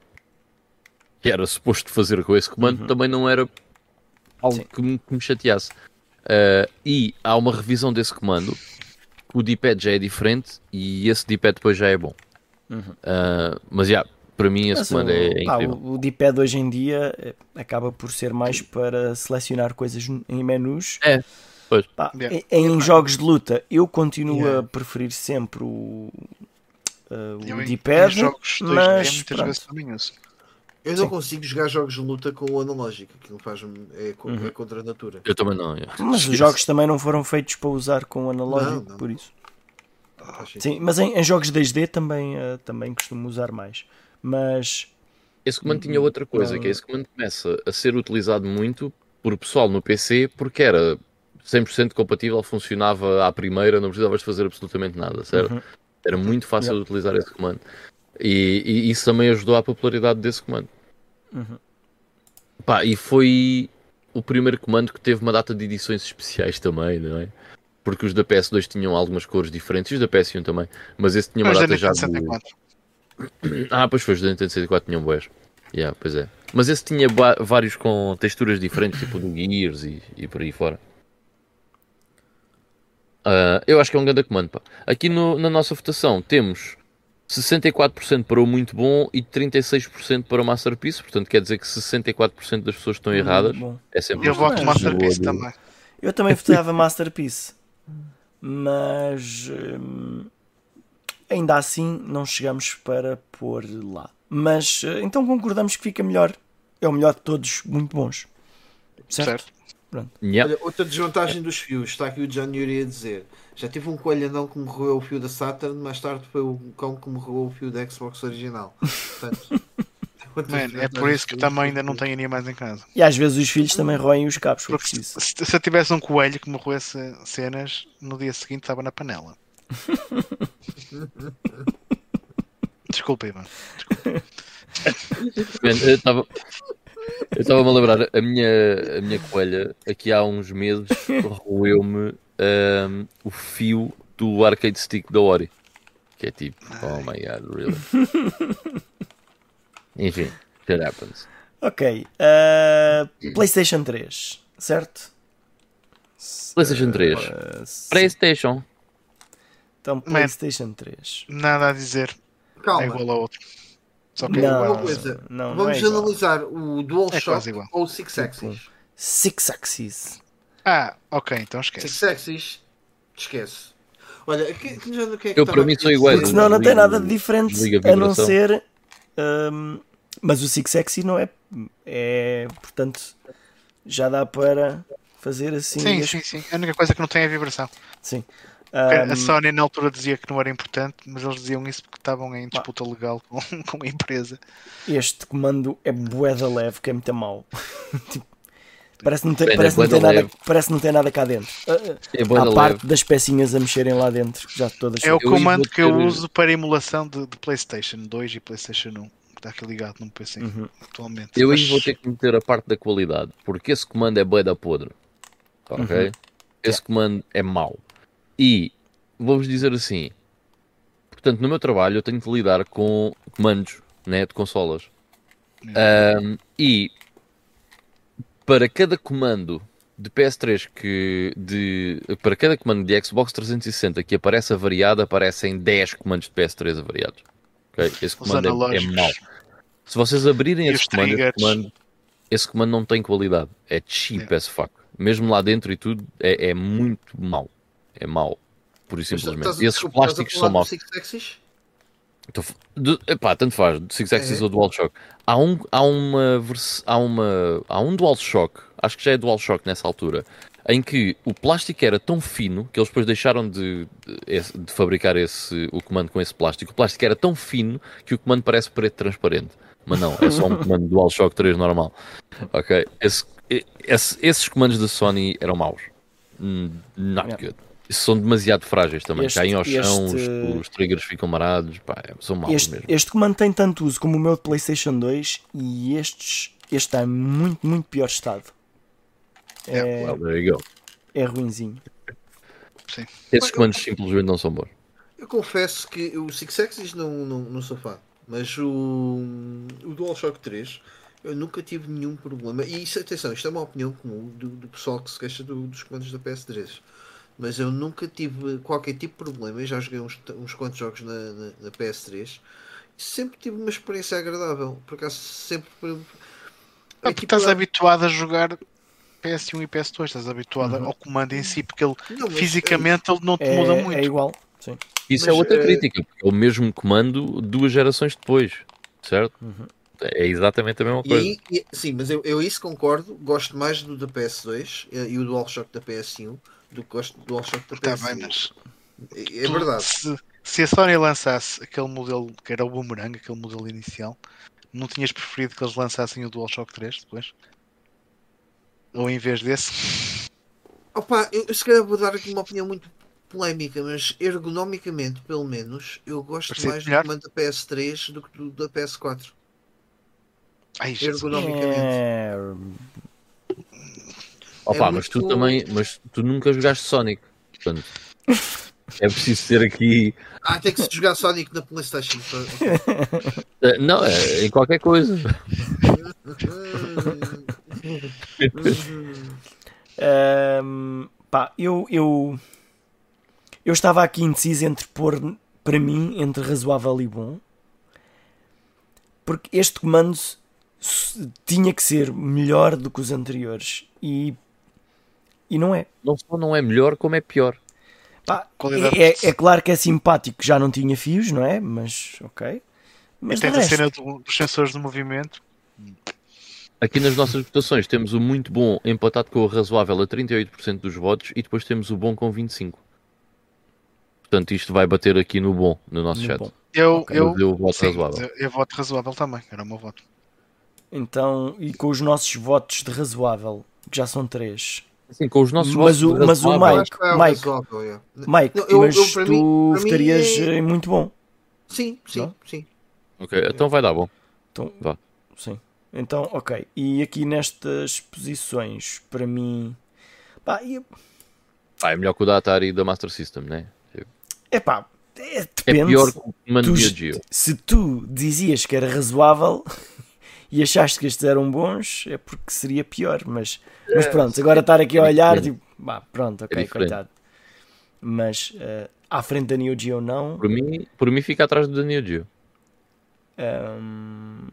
que era suposto fazer com esse comando também não era algo que me, que me chateasse. Ah, e há uma revisão desse comando. O D-pad já é diferente e esse D-pad depois já é bom. Ah, mas já, para mim esse
Mas
comando é, é
o, pá,
incrível.
o, o D-pad hoje em dia eh, acaba por ser mais para selecionar coisas em menus.
É, pois.
Pá,
Yeah.
em, em jogos de luta, eu continuo
Yeah.
a preferir sempre o,
Eu
o D-pad,
jogos 2D
mas pronto.
Eu não
Sim.
consigo jogar jogos de luta com o analógico, aquilo faz é, co-
Uhum.
é contra a natura.
Eu também não. é.
Mas os jogos também não foram feitos para usar com o analógico,
Não, não.
por isso.
Sentido.
Sim, mas em, em jogos 2D também, eh, também costumo usar mais. Mas
Esse comando tinha outra coisa,
Não.
que é esse comando começa a ser utilizado muito por pessoal no PC porque era 100% compatível, funcionava à primeira, não precisavas de fazer absolutamente nada, certo?
Uhum.
Era muito fácil
Yeah.
de utilizar esse comando. E, e isso também ajudou à popularidade desse comando.
Uhum.
Pá, e foi o primeiro comando que teve uma data de edições especiais também, não é? Porque os da PS2 tinham algumas cores diferentes, e os da PS1 também, mas esse tinha uma
Mas
data já de...
64.
Ah, pois foi, os da Nintendo 64 tinham boés. Yeah, pois é. Mas esse tinha vários com texturas diferentes, tipo do Gears e, e por aí fora. Ah, eu acho que é um grande comando. Pá. Aqui no- na nossa votação temos 64% para o muito bom e 36% para o Masterpiece. Portanto, quer dizer que 64% das pessoas estão erradas.
Bom.
É sempre
Eu
uma
voto
Mas-
Masterpiece
boa
também.
Eu também votava Masterpiece, mas hum, ainda assim não chegamos para pôr lá. Mas eh, então concordamos que fica melhor. É o melhor de todos, muito bons. Certo?
Certo.
Yeah.
Olha, outra desvantagem dos fios, está aqui o John Yuri a dizer. Já tive um coelho anão que me roeu o fio da Saturn, mais tarde foi o cão que me roeu o fio da Xbox original. Portanto, [laughs]
Man, é por isso que
dos
também ainda não tenho animais em casa.
E às vezes os filhos também roem os cabos,
Porque
preciso.
se, se eu tivesse um coelho que me roesse cenas, no dia seguinte estava na panela. [laughs] Desculpa, Ivan.
Eu estava. Eu estava-me a lembrar, a minha, a minha coelha, aqui há uns meses, roeu-me ahm, o fio do arcade stick da Ori. Que é tipo, oh my god, really? Enfim, shit happens.
Ok. eh, PlayStation 3, certo?
PlayStation 3.
Eh, sim.
PlayStation.
Então, PlayStation 3.
Nada a dizer. É
Calma,
igual ao outro. Só que é
Não,
igual.
uma coisa.
não, não
vamos
é igual.
analisar o
É
DualShock
quase igual.
ou o Six Axis.
Six Axis.
Ah, ok, então esquece.
Six Axis, esquece. Olha, que, que, que é que
Eu, para mim, são iguais.
dizer?
Porque senão não tem nada de diferente
a
a não ser. hum, mas o Six Axis não é. É. Portanto, já dá para fazer assim.
Sim,
este-
sim, sim. A única coisa que não tem é a vibração.
sim. Hum,
A Sony na altura dizia que não era importante, mas eles diziam isso porque estavam em disputa legal com, [laughs] com a empresa.
este comando é bué da leve, que é muito mau. [laughs] Tipo, parece, não ter, parece, não ter nada, parece não ter nada cá dentro. Ah,
É boa
à
da
parte
leve.
das pecinhas a mexerem lá dentro, já todas
É o comando que eu uso para emulação de, de PlayStation 2 e PlayStation 1. Que está aqui ligado num PC
Uhum.
atualmente.
Eu
Mas
vou ter que meter a parte da qualidade, porque esse comando é bué da podre. Ok? Esse comando é mau. E vou-vos dizer assim: portanto, no meu trabalho eu tenho que lidar com comandos né, de consolas. Ahm, e para cada comando de PS3 que de para cada comando de Xbox 360 que aparece avariado, aparecem 10 comandos de PS3 avariados. Ok? Esse comando é, é mau. Se vocês abrirem esse comando, esse comando, esse comando não tem qualidade. É cheap as fuck. Mesmo lá dentro e tudo, é, é muito mau. É mau. Por isso simplesmente.
estás
Esses
desculpa,
plásticos são maus. De- epá, tanto faz, do Six Axis
É.
ou DualShock. Há um, há uma há uma há um DualShock, acho que já é DualShock nessa altura, em que o plástico era tão fino que eles depois deixaram de, de, de fabricar esse, o comando com esse plástico. O plástico era tão fino que o comando parece preto transparente. Mas não, é só um [laughs] comando DualShock 3 normal. Ok? Esse- esse- esses comandos da Sony eram maus. Hum, Not
Yeah.
good. São demasiado frágeis também.
Este-
Caem ao chão,
este-
os, os triggers ficam marados. Pá, é- são maus
Este,
mesmo.
este comando tem tanto uso como o meu de PlayStation 2 e estes, este está em muito, muito pior estado. É,
Well, there you go.
é ruinzinho.
Esses comandos simplesmente não são bons.
Eu confesso que o Six Axis não, não, não sou fã, mas o, o DualShock 3 eu nunca tive nenhum problema. E isso, atenção, isto é uma opinião comum do, do pessoal que se queixa do- dos comandos da PS3. Mas eu nunca tive qualquer tipo de problema. Eu já joguei uns, uns quantos jogos na, na, na PS3 e sempre tive uma experiência agradável. Por acaso, sempre.
Ah,
É
porque
tipo,
estás
é-
habituado a jogar PS1 e PS2, estás habituado
Uhum.
ao comando em si, porque ele
Não,
fisicamente ele não te
É,
muda
é
muito.
igual. Sim.
Isso
Mas,
é outra
eh,
crítica, porque é o mesmo comando duas gerações depois, certo?
Uhum.
É exatamente a mesma
E
coisa.
aí, e- sim, mas eu, eu isso concordo. Gosto mais do da PS2 eh, e o DualShock da PS1 do que gosto do DualShock da
Está
PS1.
Tá bem, mas
É, é verdade.
Se, se a Sony lançasse aquele modelo que era o Boomerang, aquele modelo inicial, não tinhas preferido que eles lançassem o DualShock 3 depois? Ou em vez desse?
Opa, eu, eu se calhar vou dar aqui uma opinião muito polémica, mas ergonomicamente, pelo menos, eu gosto
Parecia
mais
melhor.
do comando da PS3 do que do da PS4.
Ai.
Ergonomicamente.
É,
Opa,
é
mas tu
muito-
também, mas tu nunca jogaste Sonic. Portanto, [laughs] É preciso ser aqui.
Ah, tem que se jogar Sonic na Playstation.
Eh, Não, é em qualquer coisa.
Ahm, pá, eu, eu, eu estava aqui indeciso entre pôr, para mim, entre razoável e bom. Porque este comando tinha que ser melhor do que os anteriores. E, e não é.
Não só não é melhor, como é pior.
Pá, é, é- é claro que é simpático, já não tinha fios, não é? Mas ok. Mas
Tem a
resto,
cena do- dos sensores de movimento.
Aqui nas nossas votações temos o muito bom empatado com o razoável a 38% dos votos e depois temos o bom com 25%. Portanto, isto vai bater aqui no bom, no nosso
no
chat.
bom.
Eu, eu,
eu voto
sim,
razoável.
eu, eu voto razoável também. Era o meu voto.
Então, e com os nossos votos de razoável, que já são três.
Assim, com os nossos
Mas
votos
o- mas o Mike-
é o
Mike.
é.
Mike,
eu-
mas
eu, para
tu
mim-
votarias
é-
em muito bom.
Sim, sim,
Não?
sim.
Ok, então vai dar bom.
Então,
Vá.
Sim. Então, ok. E aqui nestas posições, para mim. Pá, e-
Ah, é melhor que o da Atari e da Master System, né?
é,
É
depende.
pior que o
Tu-
Geo.
Se tu dizias que era razoável e achaste que estes eram bons, é porque seria pior. Mas, mas pronto, agora estar aqui a
é
olhar,
diferente.
tipo, bah, pronto, ok,
É
coitado. Mas eh, à frente da Neo Geo, não.
Por mim, por mim fica atrás do da Neo Geo.
Hum,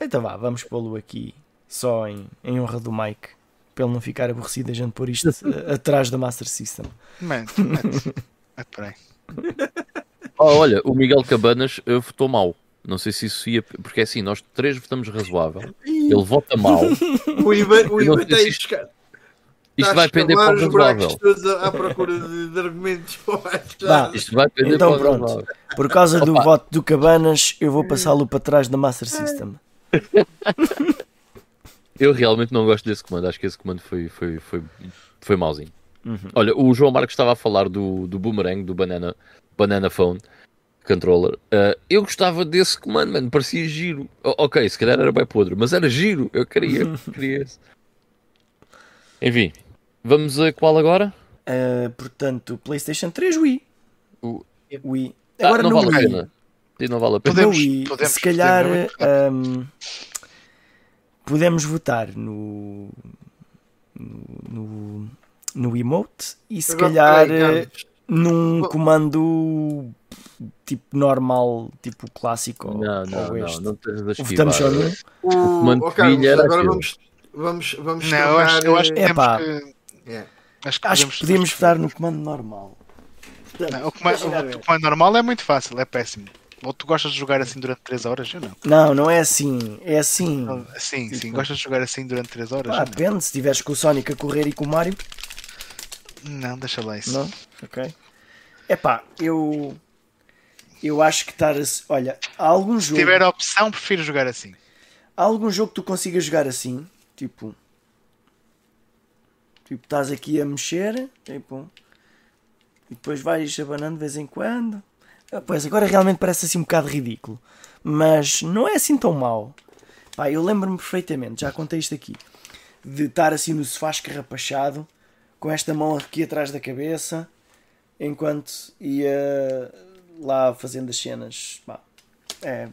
Então vá, vamos pô-lo aqui só em, em honra do Mike. Para ele não ficar aborrecido a gente pôr isto [laughs] atrás da Master System. [laughs]
Mete, mete. Mete por aí.
Oh, olha, o Miguel Cabanas votou mal. Não sei se isso ia. Porque é assim, nós três votamos razoável. Ele vota mal. [laughs]
O Ivan, o Ivan a
isto- Isto vai pender para o razoável.
à procura de, de argumentos.
Vá.
Isto vai pender
Então
para o
pronto.
razoável.
Por causa do
Opa.
voto do Cabanas, eu vou passá-lo para trás da Master System.
Eu realmente não gosto desse comando. Acho que esse comando foi, foi, foi, foi mauzinho.
Uhum.
Olha, o João Marcos estava a falar do, do Boomerang, do Banana, banana Phone Controller. Uh, eu gostava desse comando, mano. Parecia giro. O- ok, se calhar era bem podre, mas era giro. Eu queria. [laughs] queria esse. Enfim, vamos a qual agora?
Uh, portanto, PlayStation 3 Wii.
O-
Wii.
Ah,
Agora
não
no
vale a
Wii.
pena. Sim, não vale a pena.
Podemos-
Wii,
podemos,
se calhar
podemos,
hum, podemos votar no, no, no emote e se calhar num comando tipo normal, tipo clássico ou-
Não,
ou
não, não.
este.
Não tens de
Votamos só num?
O,
comando de
Carlos,
trilha era
agora vamos, vamos, vamos
Não, eu acho, eu acho que
É
temos
pá.
que.
É.
Acho que
Acho podíamos votar no comando normal.
Não, o, comando, o comando normal é muito fácil, é péssimo. Ou tu gostas de jogar assim durante 3 horas? Eu não.
Não, não é assim. É assim.
Sim, sim,
Tipo-
gostas de jogar assim durante 3 horas?
Pá,
Eu
depende. Se tiveres com o Sonic a correr e com o Mario,
não. não, deixa lá isso.
Não? Ok. Epá, eu. Eu acho que estar. a se- Olha, há algum
Se
jogo.
tiver a opção, prefiro jogar assim.
Há algum jogo que tu consigas jogar assim? Tipo. Tipo, estás aqui a mexer. Tipo. E depois vais abanando de vez em quando. Ah, Pois, agora realmente parece assim um bocado ridículo. Mas não é assim tão mau. Pá, eu lembro-me perfeitamente, já contei isto aqui. De estar assim no sofá escarrapachado. Com esta mão aqui atrás da cabeça. Enquanto ia lá fazendo as cenas. Pá, é,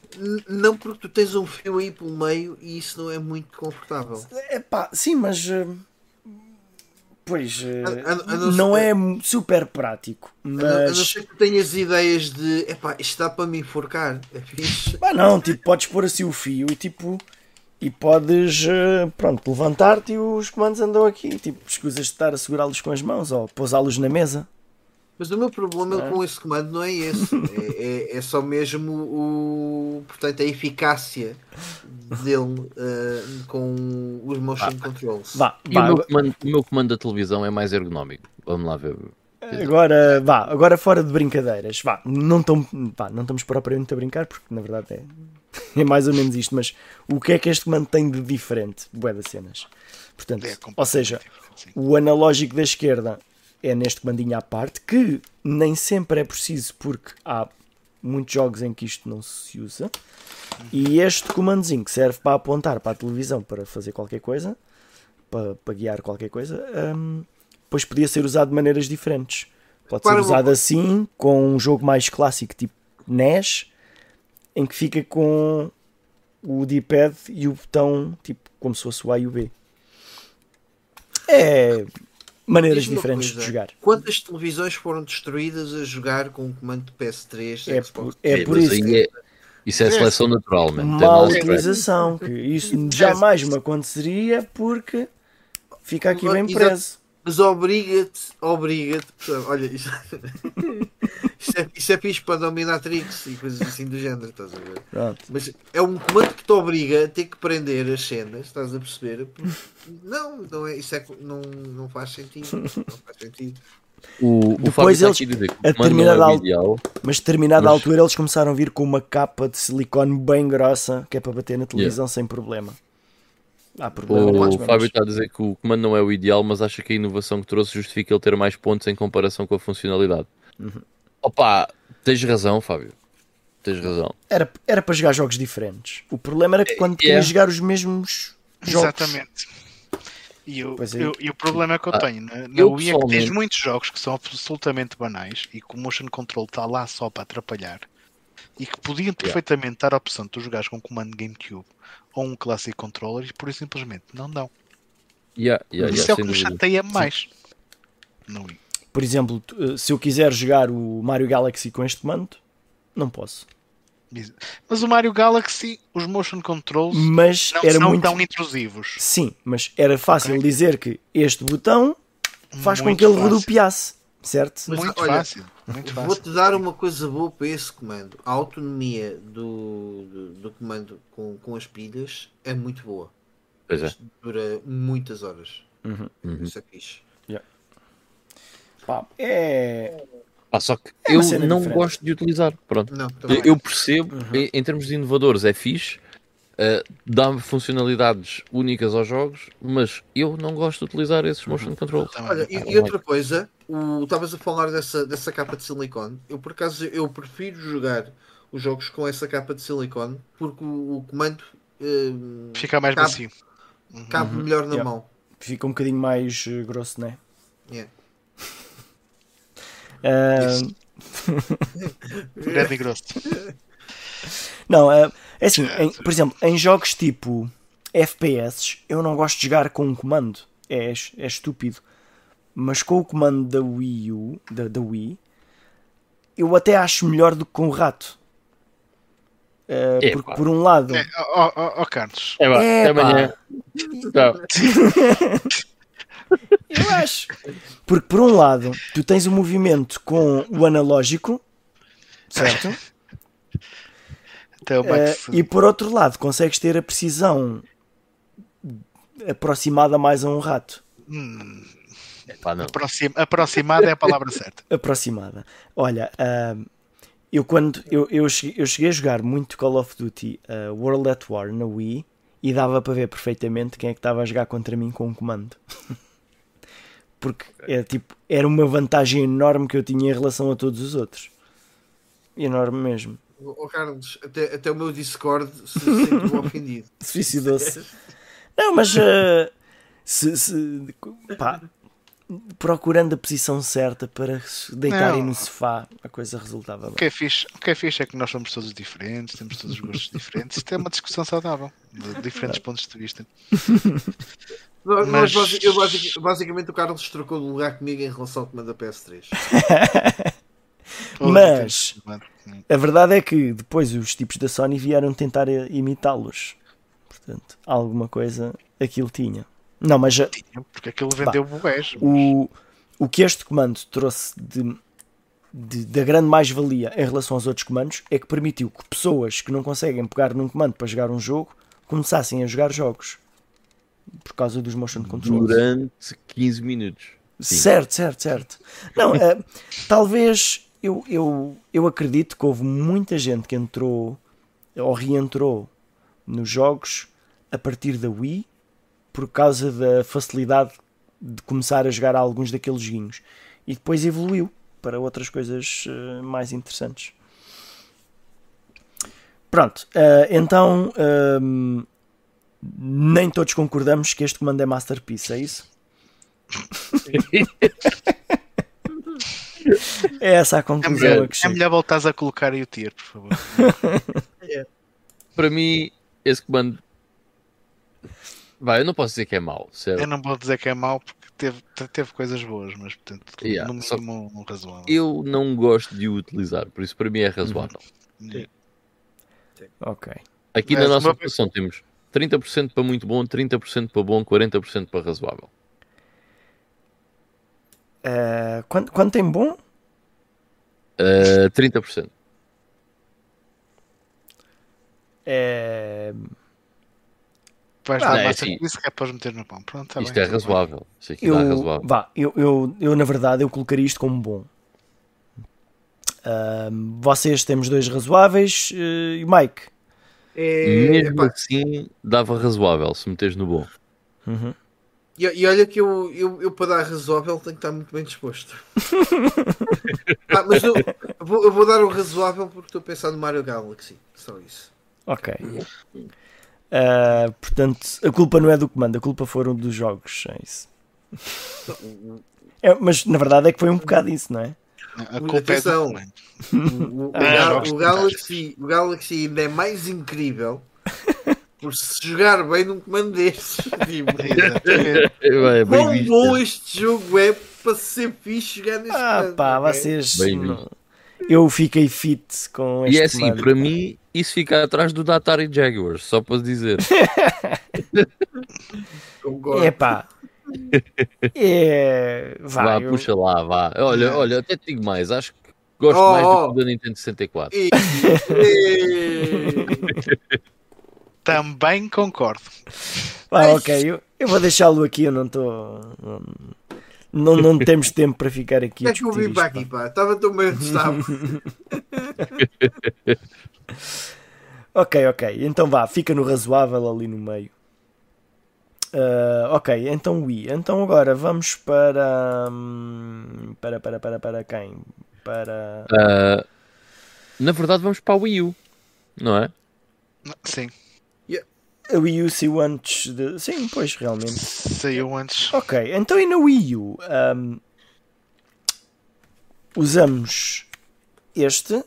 Não porque tu tens um fio aí pelo meio e isso não é muito confortável.
É pá, sim, mas. eh, Pois. eh,
A- a- a não
não
ser-
é super prático.
A não, a não
Mas.
ser que tenhas ideias de epá, isto dá para me enforcar. É fixe.
Pá, não, tipo, podes pôr assim o fio e tipo. E podes, eh, pronto, levantar-te e os comandos andam aqui. Tipo, escusas de estar a segurá-los com as mãos ou pousá-los na mesa.
Mas o meu problema
É.
com esse comando não é esse. [laughs] É, é- é só mesmo o. Portanto, a eficácia dele eh, com os motion controls.
Vá,
E
vá,
o, meu comando, o meu comando da televisão é mais ergonómico. Vamos lá ver.
Agora, vá, agora fora de brincadeiras, vá, não, tão, vá, não estamos propriamente a brincar, porque na verdade é, [laughs] é mais ou menos isto, mas o que é que este comando tem de diferente? Bué das cenas. Portanto,
É
ou seja, o analógico da esquerda é neste comandinho à parte, que nem sempre é preciso, porque há muitos jogos em que isto não se usa. E este comandozinho que serve para apontar para a televisão para fazer qualquer coisa, para, para guiar qualquer coisa, hum, depois podia ser usado de maneiras diferentes. Pode ser usado assim, com um jogo mais clássico, tipo NES, em que fica com o D-pad e o botão, tipo, como se fosse o A e o B. É maneiras diferentes
coisa,
de jogar.
Quantas televisões foram destruídas a jogar com o comando de PS3?
É
Xbox?
por, é por isso
aí
que
é- isso é seleção natural, mano.
Má utilização, que isso jamais me aconteceria porque fica aqui bem preso.
Mas obriga-te, obriga-te. Olha, isso, [laughs] isso, é, é fixe para Dominatrix e coisas assim do género, estás a ver?
Pronto.
Mas é um comando que te obriga a ter que prender as cenas, estás a perceber? Não, não é, isso é, não, não faz sentido. Não faz sentido.
O, o
Depois
Fábio está
eles,
aqui a dizer que
a
o comando não
determinada
é o
al-
ideal.
Mas a determinada
Mas-
altura eles começaram a vir com uma capa de silicone bem grossa que é para bater na televisão sem problema. Há problema
O
mas-
Fábio está a dizer que o comando não é o ideal, mas acha que a inovação que trouxe justifica ele ter mais pontos em comparação com a funcionalidade.
Uhum.
Opa, tens razão, Fábio. Tens razão.
Era, era para jogar jogos diferentes. O problema era que quando
É.
querias jogar os mesmos jogos.
Exatamente. E o,
Pois é.
eu- e o problema que eu
Ah,
tenho na, na
eu
Wii é que tens muitos jogos que são absolutamente banais e que o motion control está lá só para atrapalhar e que podiam perfeitamente dar a opção de tu jogares com um comando GameCube ou um Classic Controller e por isso simplesmente não dão.
Yeah, yeah,
isso
yeah,
é o que me chateia mais. No Wii.
Por exemplo, eh, se eu quiser jogar o Mario Galaxy com este comando, não posso.
Mas o Mario Galaxy, os motion controls
Mas
não
era
são
muito.
tão intrusivos.
Sim, mas era fácil
Ok.
dizer que este botão faz com
Muito
que ele
fácil.
rodopiasse, certo?
Mas,
Muito
olha,
fácil.
Vou-te dar uma coisa boa para esse comando. A autonomia do, do, do comando com, com as pilhas é muito boa.
Pois é.
Dura muitas horas.
Uhum.
Uhum.
Isso é fixe.
Pá, é.
Ah, só que
É
eu não
diferente.
gosto de utilizar. Pronto.
Não.
Eu, eu percebo,
Uhum.
em, em termos de inovadores, é fixe, uh, dá funcionalidades únicas aos jogos, mas eu não gosto de utilizar esses
Uhum.
motion controls.
Também.
Olha, e, e outra coisa, o- estavas a falar dessa, dessa capa de silicone. Eu por acaso eu prefiro jogar os jogos com essa capa de silicone porque o, o comando eh,
Fica mais
Cabe.
macio. Uhum.
cabe melhor na
Yeah.
mão.
Fica um bocadinho mais eh, grosso, né?
Yeah.
Grande e grosso.
não, ah, é assim, em- por exemplo, em jogos tipo FPS, eu não gosto de jogar com um comando. É, é estúpido. Mas com o comando da Wii U, da, da Wii, eu até acho melhor do que com o rato.
Epá.
porque por um lado.
É, ó, ó, ó, Carlos,
É,
É, pá. [laughs] [laughs] Eu acho. Porque por um lado, tu tens o movimento com o analógico, certo?
o
Eh,
Max.
e por outro lado, consegues ter a precisão aproximada mais a um rato.
Hum,
Pá, não.
aproxima- aproximada é a palavra certa. [laughs]
Aproximada. Olha, ahm, eu quando eu, eu, cheguei, eu cheguei a jogar muito Call of Duty ah, World at War na Wii e dava para ver perfeitamente quem é que estava a jogar contra mim com um comando. [laughs] Porque é, tipo, era uma vantagem enorme que eu tinha em relação a todos os outros. Enorme mesmo.
Ó Carlos, até, até o meu Discord se [laughs] sentiu ofendido.
Suicidou-se. Não, mas ah, se, se- pá, procurando a posição certa para se deitarem
Não.
no sofá, a coisa resultava
O
bem.
que, é fixe, o que é fixe é que nós somos todos diferentes, temos todos os gostos diferentes. Isto é uma discussão saudável, de diferentes pontos de vista. Mas-
basic- eu basic- basicamente o Carlos trocou de lugar comigo em relação ao comando da PS3.
Mas-. A verdade é que depois os tipos da Sony vieram tentar imitá-los. Portanto, alguma coisa aquilo tinha. Não, mas ah,
Porque aquilo vendeu bués.
o, o que este comando trouxe de, de- da grande mais-valia em relação aos outros comandos é que permitiu que pessoas que não conseguem pegar num comando para jogar um jogo começassem a jogar jogos por causa dos motion controls.
Durante 15 minutos. Sim.
Certo, certo, certo. Não, eh, talvez eu, eu, eu acredito que houve muita gente que entrou ou reentrou nos jogos a partir da Wii por causa da facilidade de começar a jogar alguns daqueles joguinhos e depois evoluiu para outras coisas eh, mais interessantes. Pronto, eh, então ehm, nem todos concordamos que este comando é Masterpiece, é isso? [laughs] É essa a
É
conclusão
melhor,
a que
é melhor voltares a colocar aí o tier, por favor. [laughs]
Para mim, esse comando. Vai, eu não posso dizer que é mau, certo?
Eu não vou dizer que é mau porque teve, teve coisas boas, mas portanto,
Yeah,
no
só-
mínimo um razoável.
Eu não gosto de o utilizar, por isso para mim é razoável.
Ok.
Aqui
Mas
na nossa
uma-
votação temos 30% para muito bom, 30% para bom, 40% para razoável.
Eh, quando, quando tem bom,
Uh, 30%.
é.
Vais
Ah,
dar
é
massa
assim.
com isso que é para meter no pão. Pronto, tá
Isto
bem,
é
tá
razoável. Isto aqui dá
Eu,
razoável.
vá, eu, eu, eu, na verdade, eu colocaria isto como bom. Ahm, vocês temos dois razoáveis eh, e Mike.
É,
Mesmo
epá,
assim, dava razoável se meteres no bom.
Uhum.
e, e olha que eu, eu, eu, para dar razoável, tenho que estar muito bem disposto. [laughs] Ah, mas eu, eu vou, eu vou dar o razoável porque estou a pensar no Mario Galaxy. Só isso.
Ok. Ah, portanto, a culpa não é do comando, a culpa foram dos jogos. É isso. É, mas na verdade é que foi um bocado isso, não é?
A culpa é do
Atenção.
comando.
O, o-
Ah,
Galaxy, o Galaxy ainda é mais incrível por se jogar bem num comando destes. [laughs] Tipo.
É,
quão
visto.
bom este jogo é para ser fixe jogar neste
Ah,
comando.
pá, vocês.
Bem
não- Eu fiquei fit com este
E é assim, para mim, isso fica atrás do da Atari Jaguars, só para dizer. [laughs]
Concordo.
É pá. É. Vá,
vá,
eu-
puxa lá, vá. Olha, olha, até te digo mais, acho que gosto
Oh,
mais
oh.
do que o da Nintendo 64.
E- [laughs]
Também concordo.
Ah, ok, eu, eu vou deixá-lo aqui, eu não estou. Não, não, não temos tempo para ficar aqui
É que eu vim para aqui,
pá.
Estava tão bem onde estava. [laughs]
Ok, ok, então vá, fica no razoável ali no meio. Ah, ok, então Wii. Então agora vamos para. hum, Para, para, para, para quem? Para.
Ah, na verdade, vamos para a Wii U, não é?
Sim,
A Wii U saiu antes de. Sim, pois, realmente.
saiu antes.
Ok, então e na Wii U? Ahm, usamos este?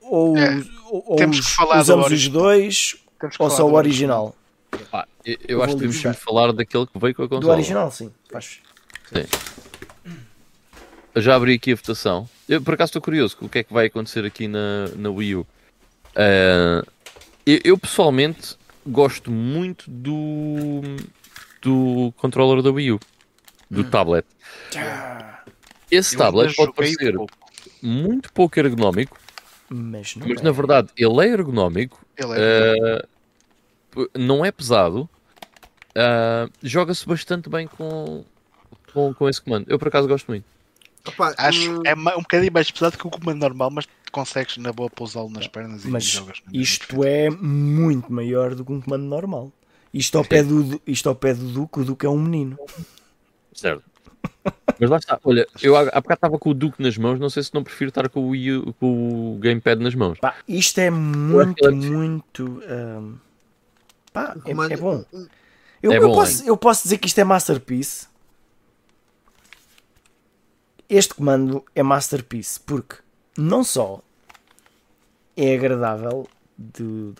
Ou,
É,
ou-
temos que falar do
usamos os
original.
dois
Temos que
ou
falar
só
do
o original?
Pá, eu, eu
Eu
acho que temos que falar daquele que veio com a
Do
consola.
original, sim. Faz.
Eu já abri aqui a votação. Eu, por acaso, estou curioso com o que é que vai acontecer aqui na, na Wii U. Ah, eu, eu, pessoalmente gosto muito do, do controller da Wii U, do tablet. Esse
Eu
tablet pode parecer
pouco.
muito pouco ergonómico,
Mas não
mas
é.
na verdade ele é ergonómico,
Ele é
ah, p- não é pesado, ah, joga-se bastante bem com, com, com esse comando. Eu por acaso gosto muito.
Opa,
Acho
hum,
é um bocadinho mais pesado que o comando normal, mas consegues na boa pousá-lo nas pernas e
Mas
jogas. na mesma
isto é muito maior do que um comando normal. Isto ao pé do, isto ao pé do Duque, o Duque é um menino.
Certo. Mas lá está. Olha, eu há bocado estava com o Duke nas mãos, não sei se não prefiro estar com o, Wii U- com o Gamepad nas mãos.
Pá, isto é muito, muito. ahm, pá,
um
é, é bom.
um-
Eu,
É
eu
bom,
posso, eu posso dizer que isto é Masterpiece. Este comando é Masterpiece porque não só é agradável de,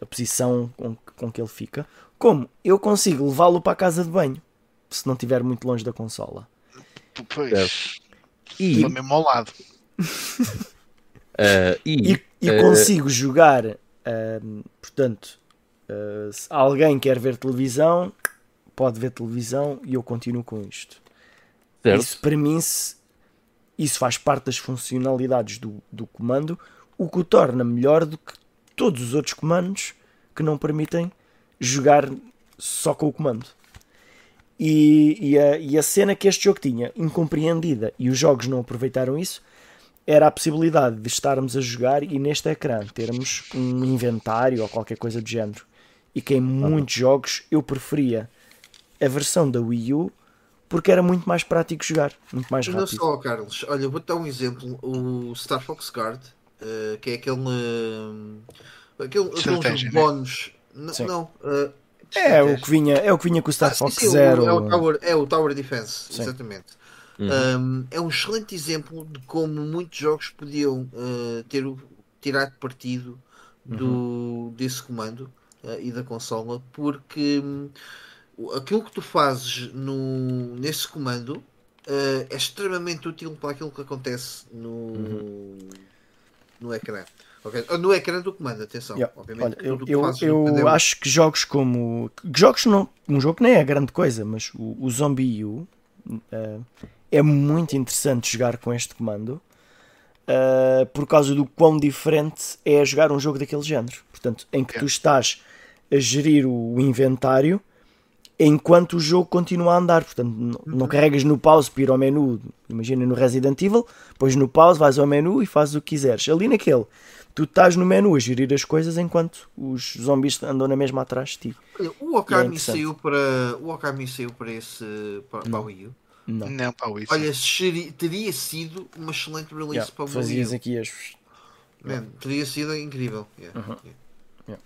a posição com, que- com que ele fica, como eu consigo levá-lo para a casa de banho se não estiver muito longe da consola.
Pois,
E,
estou mesmo ao lado.
ah, [laughs] e,
E, e
eh,
consigo jogar, ahm, portanto, ah, se alguém quer ver televisão, pode ver televisão e eu continuo com isto.
certo?
Isso para mim, se- isso faz parte das funcionalidades do, do comando, o que o torna melhor do que todos os outros comandos que não permitem jogar só com o comando. E, e a, e a cena que este jogo tinha, incompreendida, e os jogos não aproveitaram isso, era a possibilidade de estarmos a jogar e neste ecrã termos um inventário ou qualquer coisa do género. E que em muitos jogos eu preferia a versão da Wii U porque era muito mais prático jogar, muito mais
Não
rápido.
só, Carlos. Olha, vou-te dar um exemplo. O Star Fox Guard, eh, que é aquele. hum, aquele aqueles
né?
bónus. N-
Sim.
Não. eh,
É o que vinha, é o que vinha com o Star
Ah,
Fox
sim,
Zero.
É o, Tower, é o Tower Defense,
Sim.
exatamente.
Uhum.
Um, é um excelente exemplo de como muitos jogos podiam uh, ter o- tirar partido do, desse comando uh, e da consola, porque hum, aquilo que tu fazes no, nesse comando uh, é extremamente útil para aquilo que acontece no, no ecrã. Ok? Ah, No ecrã do comando, atenção.
Yeah.
Obviamente,
Olha,
que
eu, eu, eu acho que jogos como. Jogos não. Um jogo que nem é grande coisa, mas o, o Zombie U eh, é muito interessante jogar com este comando eh, por causa do quão diferente é jogar um jogo daquele género. Portanto, em que tu estás a gerir o inventário enquanto o jogo continua a andar. Portanto, não, não carregas no pause para ir ao menu, imagina no Resident Evil, depois no pause vais ao menu e fazes o que quiseres. Ali naquele, tu estás no menu a gerir as coisas enquanto os zombies andam na mesma atrás de ti.
Olha, o
é
Okami
interessante.
saiu para o Okami saiu para esse para, para o Wii U.
Não.
Não, para o isso.
Olha, teria sido uma excelente release
Yeah,
para o Wii
fazias aqui as.
Man, teria sido incrível. Yeah,
Uhum.
yeah.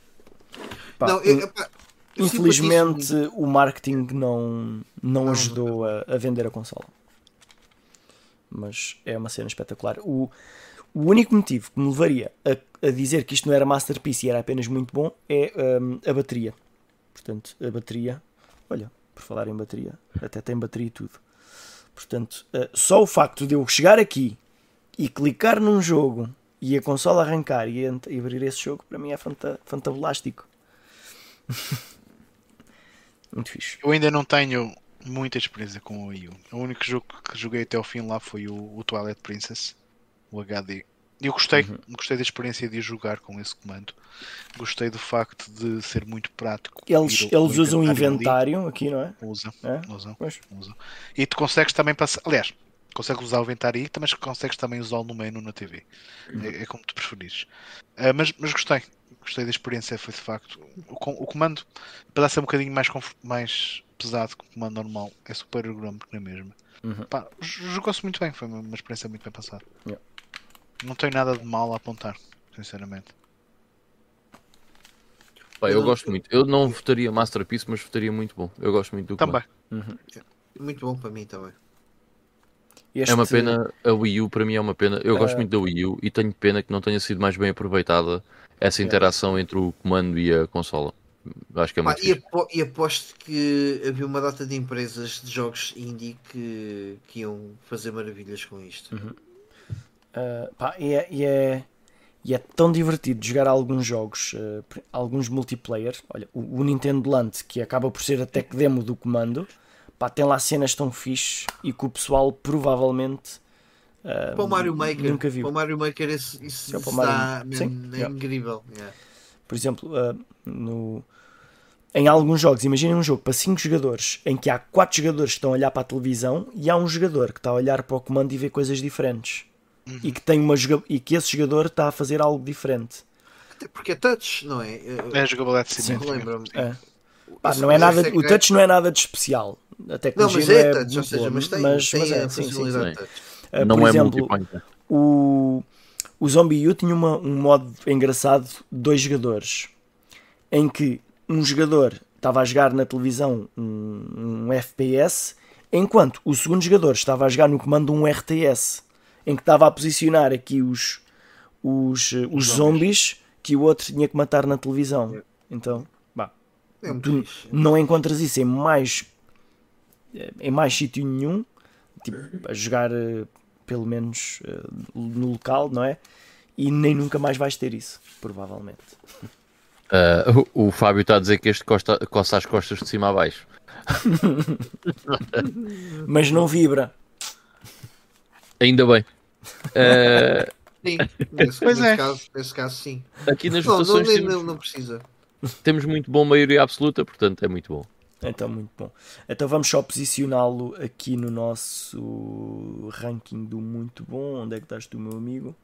Pá,
Não, eu
Infelizmente
simpatizo
o marketing não, não
Não,
ajudou a, a vender a consola. Mas é uma cena espetacular. O, o único motivo que me levaria a, a dizer que isto não era Masterpiece e era apenas muito bom é hum, a bateria. Portanto, a bateria. Olha, por falar em bateria, até tem bateria e tudo. Portanto, eh, só o facto de eu chegar aqui e clicar num jogo e a consola arrancar e, e abrir esse jogo, para mim é fanta, fantabulástico. [laughs] Muito fixe.
Eu ainda não tenho muita experiência com o Wii U. O único jogo que joguei até ao fim lá foi o, o Twilight Princess, o HD. E eu gostei,
Uhum.
gostei da experiência de jogar com esse comando. Gostei do facto de ser muito prático.
Eles, eles usam
ali.
inventário aqui, não é?
Usam,
É?
usam, usam. E tu consegues também passar. Aliás, consegues usar o inventário aí, mas consegues também usá-lo no menu na TV. É, é como tu preferires. Ah, mas, mas gostei. Gostei da experiência, foi de facto. O, o comando, apesar de ser um bocadinho mais, mais pesado que o comando normal, é super ergonómico na mesma.
Uhum.
Jogou-se muito bem, foi uma, experiência muito bem passada.
Yeah.
Não tenho nada de mal a apontar, sinceramente.
Pá, eu gosto muito. Eu não votaria Masterpiece, mas votaria muito bom. Eu gosto muito do
Também.
comando.
Muito bom para mim também.
Este-
É uma pena, a Wii U para mim é uma pena. Eu gosto
Ah.
muito da Wii U e tenho pena que não tenha sido mais bem aproveitada essa interação entre o comando e a consola. Acho que é muito
e,
fixe.
apo- e aposto que havia uma data de empresas de jogos indie que, que iam fazer maravilhas com isto.
Uh, pá, e, é, e, é, e é tão divertido jogar alguns jogos, uh, alguns multiplayer. Olha, o, o Nintendo Land, que acaba por ser a tech demo do comando, pá, tem lá cenas tão fixe e que o pessoal provavelmente uh,
Para o Mario Maker,
nunca viu.
para o Mario Maker isso, isso,
É,
isso
Mario- Sim,
é
yeah.
incrível. yeah.
Por exemplo, uh, no, em alguns jogos, imaginem um jogo para 5 jogadores em que há 4 jogadores que estão a olhar para a televisão e há um jogador que está a olhar para o comando e vê coisas diferentes. E que, tem uma joga- e que esse jogador está a fazer algo diferente.
Até porque é touch, não é?
É a jogabilidade
Sim,
simétrica.
lembro-me.
É. Pá, não é nada,
é
o touch não é nada de especial. A
Não,
tecnologia
mas
não
é,
é,
touch, ou seja,
boa,
mas tem,
mas,
tem
mas é,
a
sim, sim, sim. Uh,
não
por
é
exemplo, o, o Zombie U tinha uma- um modo engraçado de dois jogadores em que um jogador estava a jogar na televisão um, um FPS enquanto o segundo jogador estava a jogar no comando um RTS em que estava a posicionar aqui os, os, uh, os zombies que o outro tinha que matar na televisão. Então, bah,
É muito
tu
fixe.
não encontras isso em mais em mais sítio nenhum tipo, a jogar eh, pelo menos eh, no local não é e nem nunca mais vais ter isso provavelmente
Ah, o, o Fábio está a dizer que este costa, coça as costas de cima a baixo. [laughs]
mas não vibra
Ainda bem. Ah,
Sim, [laughs] nesse,
Pois
nesse
é.
caso, nesse caso sim.
aqui nas
Não, não,
votações
nem-
temos,
não, não precisa.
temos muito bom maioria absoluta, portanto é muito bom.
Então muito bom então vamos só posicioná-lo aqui no nosso ranking do muito bom onde é que estás tu meu amigo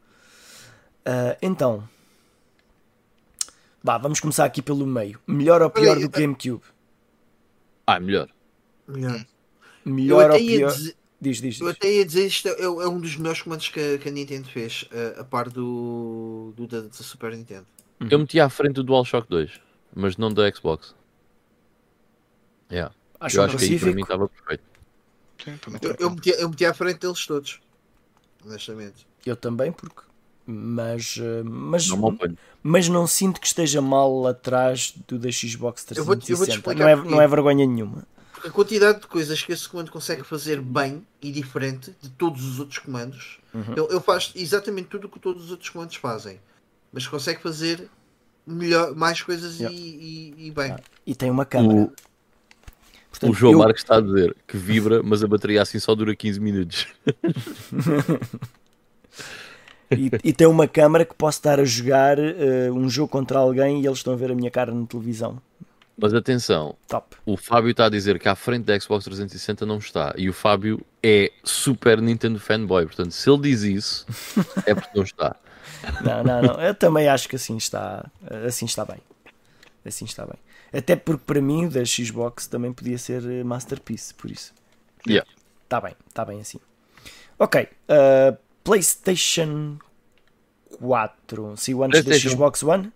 Ah, então Vá, vamos começar aqui pelo meio melhor ou pior do que GameCube
Ah, melhor.
Melhor. Eu
melhor ou
até, ia
pior
dizer,
diz, diz,
eu
diz.
até ia dizer isto é, é um dos melhores comandos que, a- que a Nintendo fez, a, a par do, do da, da Super Nintendo.
Eu meti à frente do DualShock 2, mas não da Xbox. Yeah.
Acho
Eu acho que aí para mim
pacífico
estava perfeito.
Sim,
Eu, eu, meti, eu meti à frente deles todos. Honestamente.
Eu também, porque. Mas, eh, mas,
Não
mas não sinto que esteja mal atrás do da Xbox
Eu vou-te- eu
360.
explicar
não, é, não é vergonha nenhuma.
A quantidade de coisas que esse comando consegue fazer bem e diferente de todos os outros comandos.
Uhum.
Ele, ele faz exatamente tudo o que todos os outros comandos fazem. Mas consegue fazer melhor, mais coisas
Yeah.
e, e- e bem.
E tem uma câmera.
O,
Portanto,
o João
eu-
Marques está a dizer que vibra, mas a bateria assim só dura 15 minutos. [laughs]
e, e tem uma câmera que posso estar a jogar eh, um jogo contra alguém e eles estão a ver a minha cara na televisão.
Mas atenção,
Top.
o Fábio está a dizer que à frente da Xbox 360 não está. E o Fábio é super Nintendo fanboy. Portanto, se ele diz isso, é porque não está.
Não, não, não. Eu também acho que assim está, assim está bem. Assim está bem. Até porque para mim o da Xbox também podia ser eh, Masterpiece, por isso.
Yeah.
Está bem, está bem assim. Ok. uh, PlayStation 4. Saiu antes da. Xbox One?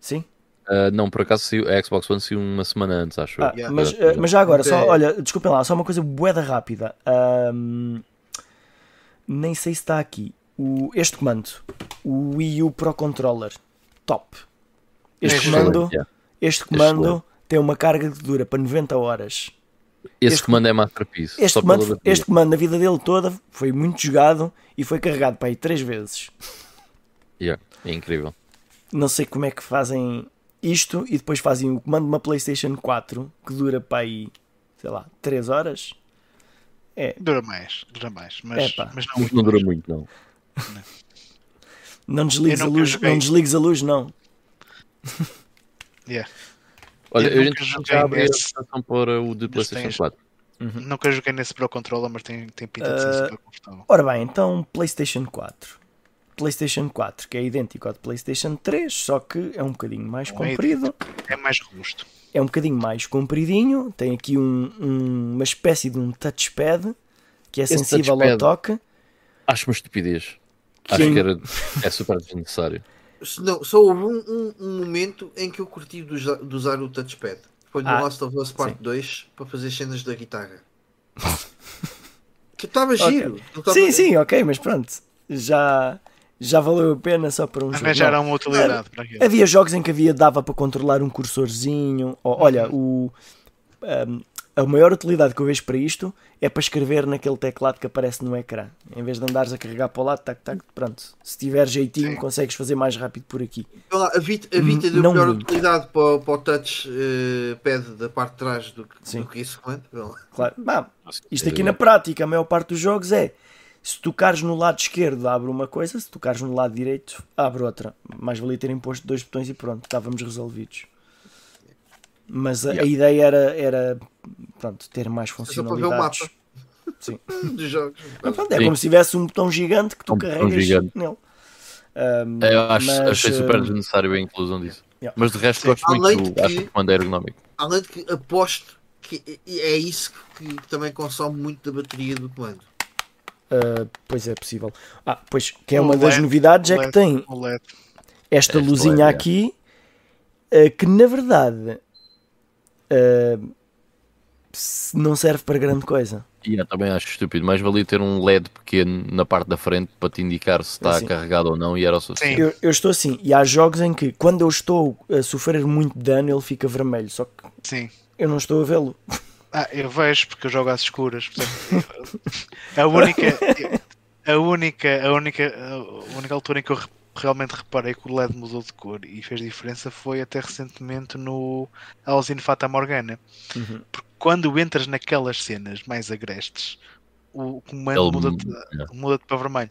Sim?
Ah, não, por acaso saiu, a Xbox One saiu uma semana antes, acho
Ah,
eu.
Mas, uh, mas já agora, só, olha, desculpem lá, só uma coisa boeda rápida. Ahm, nem sei se está aqui. O, este comando, o Wii U Pro Controller, top. Este
É
comando,
Excelente, yeah.
Este comando
Excelente.
tem uma carga que dura para 90 horas.
Esse
este-
comando é Masterpiece.
Este
só
comando, este comando, a vida dele toda, foi muito jogado e foi carregado para aí três vezes.
Yeah, é incrível.
Não sei como é que fazem isto e depois fazem o comando de uma PlayStation 4 que dura para aí, sei lá, 3 horas. É,
Dura mais, dura mais. Mas, mas não,
não dura
mais.
muito, não.
não desligues
Eu
a luz, não desligues a luz, não.
Yeah.
Olha,
Eu
a
nunca joguei
já abriu a
nesse.
votação para o de PlayStation
tens-
4.
Nunca joguei nesse Pro Controller, mas tem, tem pinta de ser
Ah,
super confortável.
Ora bem, então PlayStation 4. PlayStation 4, que é idêntico ao de PlayStation 3, só que é um bocadinho mais
é
comprido.
É mais robusto.
É um bocadinho mais compridinho. Tem aqui um- um- uma espécie de um touchpad que é
Esse
sensível ao toque.
Acho uma estupidez.
Que
Acho
em-
que era, é super desnecessário. [laughs]
Se Não, só houve um, um- um momento em que eu curti de usar, de usar o touchpad. Foi no
Ah,
Last of Us Part
sim.
2 para fazer cenas da guitarra. [laughs] que estava
Ok.
giro. Estava-
Sim, sim, ok, mas pronto. Já, já valeu a pena só para um jogo.
Arranjaram uma utilidade para aquilo.
Havia jogos em que havia, dava para controlar um cursorzinho. Ou, olha,
Uhum.
o, um, a maior utilidade que eu vejo para isto é para escrever naquele teclado que aparece no ecrã. Em vez de andares a carregar para o lado, tac, tac, pronto. Se tiver jeitinho,
Sim.
consegues fazer mais rápido por aqui.
Lá, a Vita, a Vita deu
Não
melhor
muito.
utilidade para, o- para o touch eh, pad da parte de trás do do que isso.
Claro. Bah, isto aqui na prática, a maior parte dos jogos é se tocares no lado esquerdo abre uma coisa, se tocares no lado direito abre outra. Mais valia terem posto dois botões e pronto, estávamos resolvidos. Mas a, a
Yeah.
ideia era, era pronto, ter mais
Só para ver o
funcionalidades.
mapa [laughs]
Sim. [laughs]
dos jogos.
Mas pronto, é
Sim.
como se tivesse um botão gigante que tu
Um
carregas
gigante.
nele.
É, Eu acho,
mas,
achei super desnecessário a inclusão disso.
Yeah.
Mas de resto
Sim.
gosto muito
Além
do
de
acho
que-
que o comando é ergonómico.
Além de que aposto que é- é isso que, que também consome muito da bateria do comando.
ah, pois é possível. Ah, pois que é
O
uma das
LED,
novidades é que
LED.
tem
O LED.
esta
Esta
luzinha
LED, é.
aqui eh, que na verdade se- não serve para grande coisa.
E eu também acho estúpido. Mais valia ter um LED pequeno na parte da frente para te indicar se está
Assim.
carregado ou não e era o suficiente.
Eu, eu estou assim, e há jogos em que quando eu estou a sofrer muito dano ele fica vermelho, só que
Sim.
eu não estou a vê-lo.
Ah, eu vejo porque eu jogo às escuras. portanto, [laughs] a única, a única, a única, a única altura em que eu realmente reparei que o LED mudou de cor e fez diferença foi até recentemente no in Fata Morgana.
Uhum.
Porque quando entras naquelas cenas mais agrestes, o comando
Ele-
muda-te
yeah.
muda para vermelho.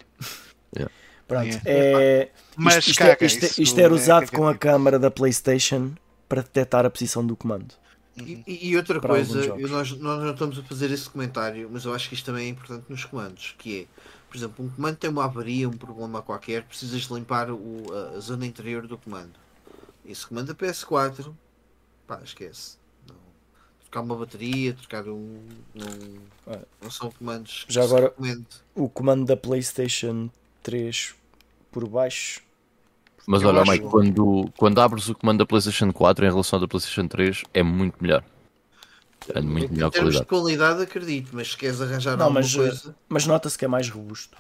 Pronto,
Yeah.
é,
Mas
isto, isto,
caga,
é, isto, é-
isso
isto era
é
usado com a
cagativo.
câmara da PlayStation para detectar a posição do comando.
E, e outra
Para
coisa, nós, nós não estamos a fazer esse comentário, mas eu acho que isto também é importante nos comandos, que é, por exemplo, um comando tem uma avaria, um problema qualquer, precisas limpar o- a, a zona interior do comando. Esse comando da PS4, pá, esquece. Não. Trocar uma bateria, trocar um. Não,
Olha.
não são comandos
Já agora-. O comando da PlayStation 3 por baixo.
Mas
Eu
olha,
acho-
Mike, quando, quando abres o comando da PlayStation 4 em relação ao da PlayStation 3, é muito melhor. É de muito
Em
melhor
termos de
qualidade.
qualidade, acredito, mas se queres arranjar
Não,
alguma
mas,
coisa.
mas nota-se que é mais robusto.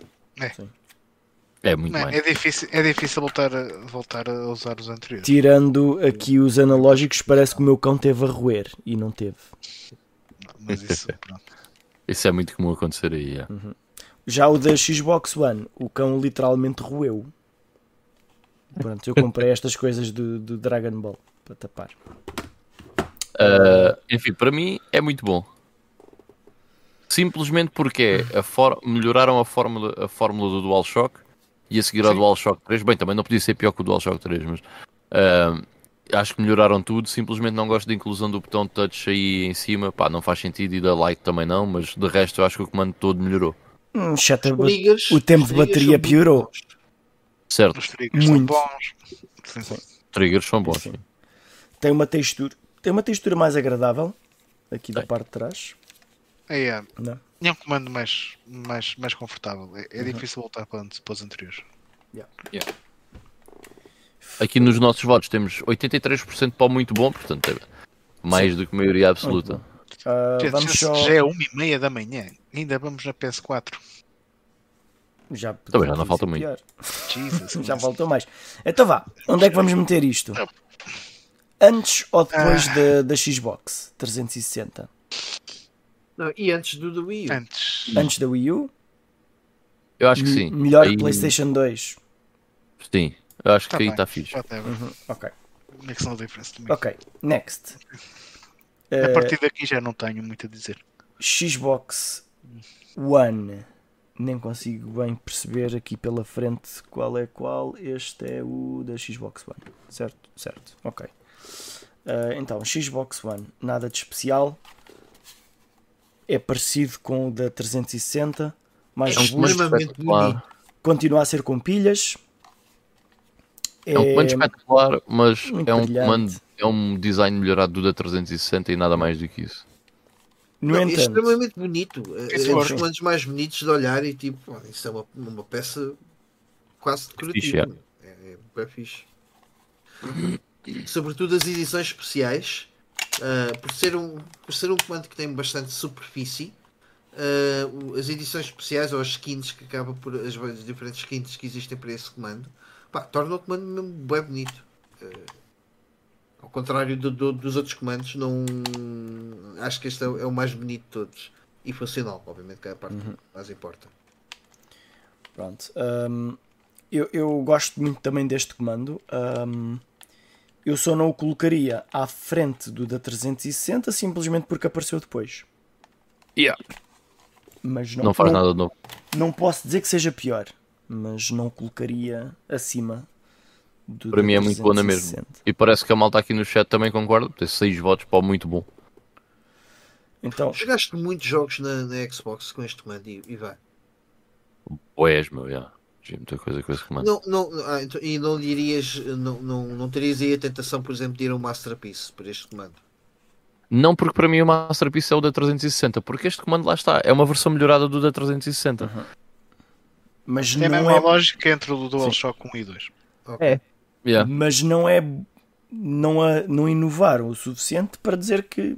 É muito
Não,
mais.
é, difícil, é difícil voltar a, voltar a usar os anteriores.
Tirando aqui os analógicos, parece que o meu cão teve a roer e não teve.
Mas isso, [laughs] pronto.
Isso é muito comum acontecer aí. é.
Já o da Xbox One, o cão literalmente roeu. Pronto, eu comprei estas coisas do, do Dragon Ball para tapar.
Uh, enfim, para mim é muito bom. Simplesmente porque é a for- melhoraram a fórmula, a fórmula do DualShock e a seguir ao
Sim.
DualShock 3. Bem, também não podia ser pior que o DualShock 3, mas uh, acho que melhoraram tudo. Simplesmente não gosto da inclusão do botão touch aí em cima. Pá, não faz sentido e da like também não, mas de resto eu acho que o comando todo melhorou.
Hum, o tempo de bateria piorou.
bons.
Certo,
Os triggers são
Muito.
bons. Sim, sim.
triggers são bons.
Sim. Tem uma textura, tem uma textura mais agradável aqui da parte de trás.
É, é.
Não?
É um comando mais, mais, mais confortável. É, é difícil voltar para, os- para os anteriores.
Aqui nos nossos votos temos 83% para o muito bom, portanto é mais do que maioria absoluta.
Gente,
vamos
já,
só.
já é uma e meia da manhã. Ainda vamos na PS4.
Já,
Também já não falta muito.
Jesus. [laughs]
Já faltou mais. Então vá, onde é que vamos meter isto? Antes ou depois
Ah.
da, da Xbox 360?
Não, e antes do, do Wii U.
Antes.
Antes da Wii U?
Eu acho que sim.
Melhor
Aí-
que PlayStation 2.
Sim, eu acho que
Tá
aí
bem.
está fixe.
Whatever.
Ok.
Makes no difference.
Ok, next.
A
Eh,
partir daqui já não tenho muito a dizer.
Xbox One. Nem consigo bem perceber aqui pela frente qual é qual. Este é o da Xbox One. Certo? Certo. Ok. Eh, então, Xbox One. Nada de especial. É parecido com o da 360. Mais
É um
robusto.
bonito.
Continua a ser com pilhas.
É um comando espetacular, mas é um
brilhante.
comando, é um design melhorado do da 360 e nada mais do que isso.
No
Não, é
entanto,
extremamente bonito. É, é um dos comandos mais bonitos de olhar e tipo, isso é uma, uma peça quase decorativa.
Fixe,
É, é bem fixe. Sobretudo as edições especiais, ah, por, ser um, por ser um comando que tem bastante superfície, o- as edições especiais ou as skins que acaba por as, as diferentes skins que existem para esse comando, pá, torna o comando mesmo bem bonito. Ah, ao contrário do- do- dos outros comandos, não acho que este é, o- é o mais bonito de todos. E funcional, obviamente, que é a parte que mais importa.
Pronto. hum, eu, eu gosto muito também deste comando. hum, eu só não o colocaria à frente do da 360 simplesmente porque apareceu depois. Mas não,
Não faz
não,
nada de novo.
não posso dizer que seja pior, mas não colocaria acima do
Para mim é muito bom na mesma.
360.
E parece que a malta aqui no chat também concorda. Tem 6 votos para o muito bom.
Então,
Jogaste muitos jogos na, na Xbox com este comando e, e vai.
Boés, meu, já. Tinha muita coisa com esse comando.
Não, não, ah, então- e não dirias, não, não, não terias aí a tentação, por exemplo, de ir a um Masterpiece por este comando?
Não porque para mim o Masterpiece é o da 360, porque este comando lá está. É uma versão melhorada do da 360.
mas
Tem a
não
mesma
é,
lógica entre o DualShock 1 e 2.
Yeah.
mas não é não, a, não inovaram o suficiente para dizer que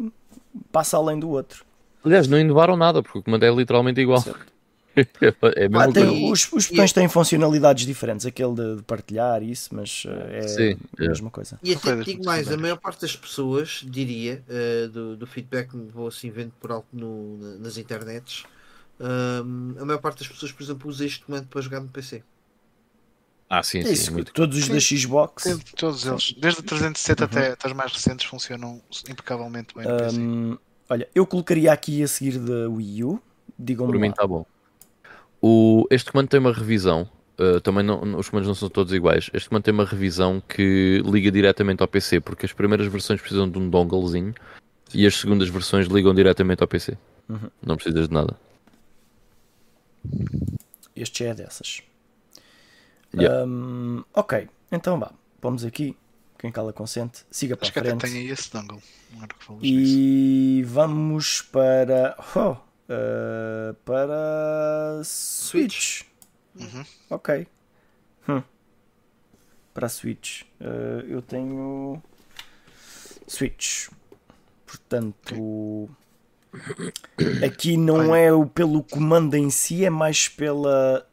passa além do outro.
Aliás, não inovaram nada, porque o comando é literalmente igual. [laughs] é mesmo
Ah, tem- os, os botões têm funcionalidades diferentes, aquele de, de partilhar isso, mas uh, é
Sim,
a
é.
mesma coisa.
E até te digo mais, a maior parte das pessoas, diria, eh, do, do feedback que vou assim vendo por alto no- na- nas internets, hum, a maior parte das pessoas, por exemplo, usa este comando para jogar no PC.
Ah, sim,
É
sim.
isso,
muito.
todos os da Xbox.
Todos eles, desde o 360 até, até os mais recentes, funcionam impecavelmente bem no PC.
hum, olha, eu colocaria aqui a seguir da Wii U. Digam-me
Por mim está bom. O, este comando tem uma revisão. uh, também não, os comandos não são todos iguais. Este comando tem uma revisão que liga diretamente ao PC, porque as primeiras versões precisam de um donglezinho e as segundas versões ligam diretamente ao PC.
Uhum.
Não precisas de nada.
Este já é dessas.
Yeah.
Hum, ok, então vá. Vamos aqui. Quem cala consente. Siga para
Acho que
a
até
frente.
tem aí esse dongle. Agora que falas nisso.
E vamos para. Oh, uh, para. Switch.
Uhum.
Ok. Hum. Para a Switch. Uh, eu tenho. Switch. Portanto, aqui não é o pelo comando em si, é mais pela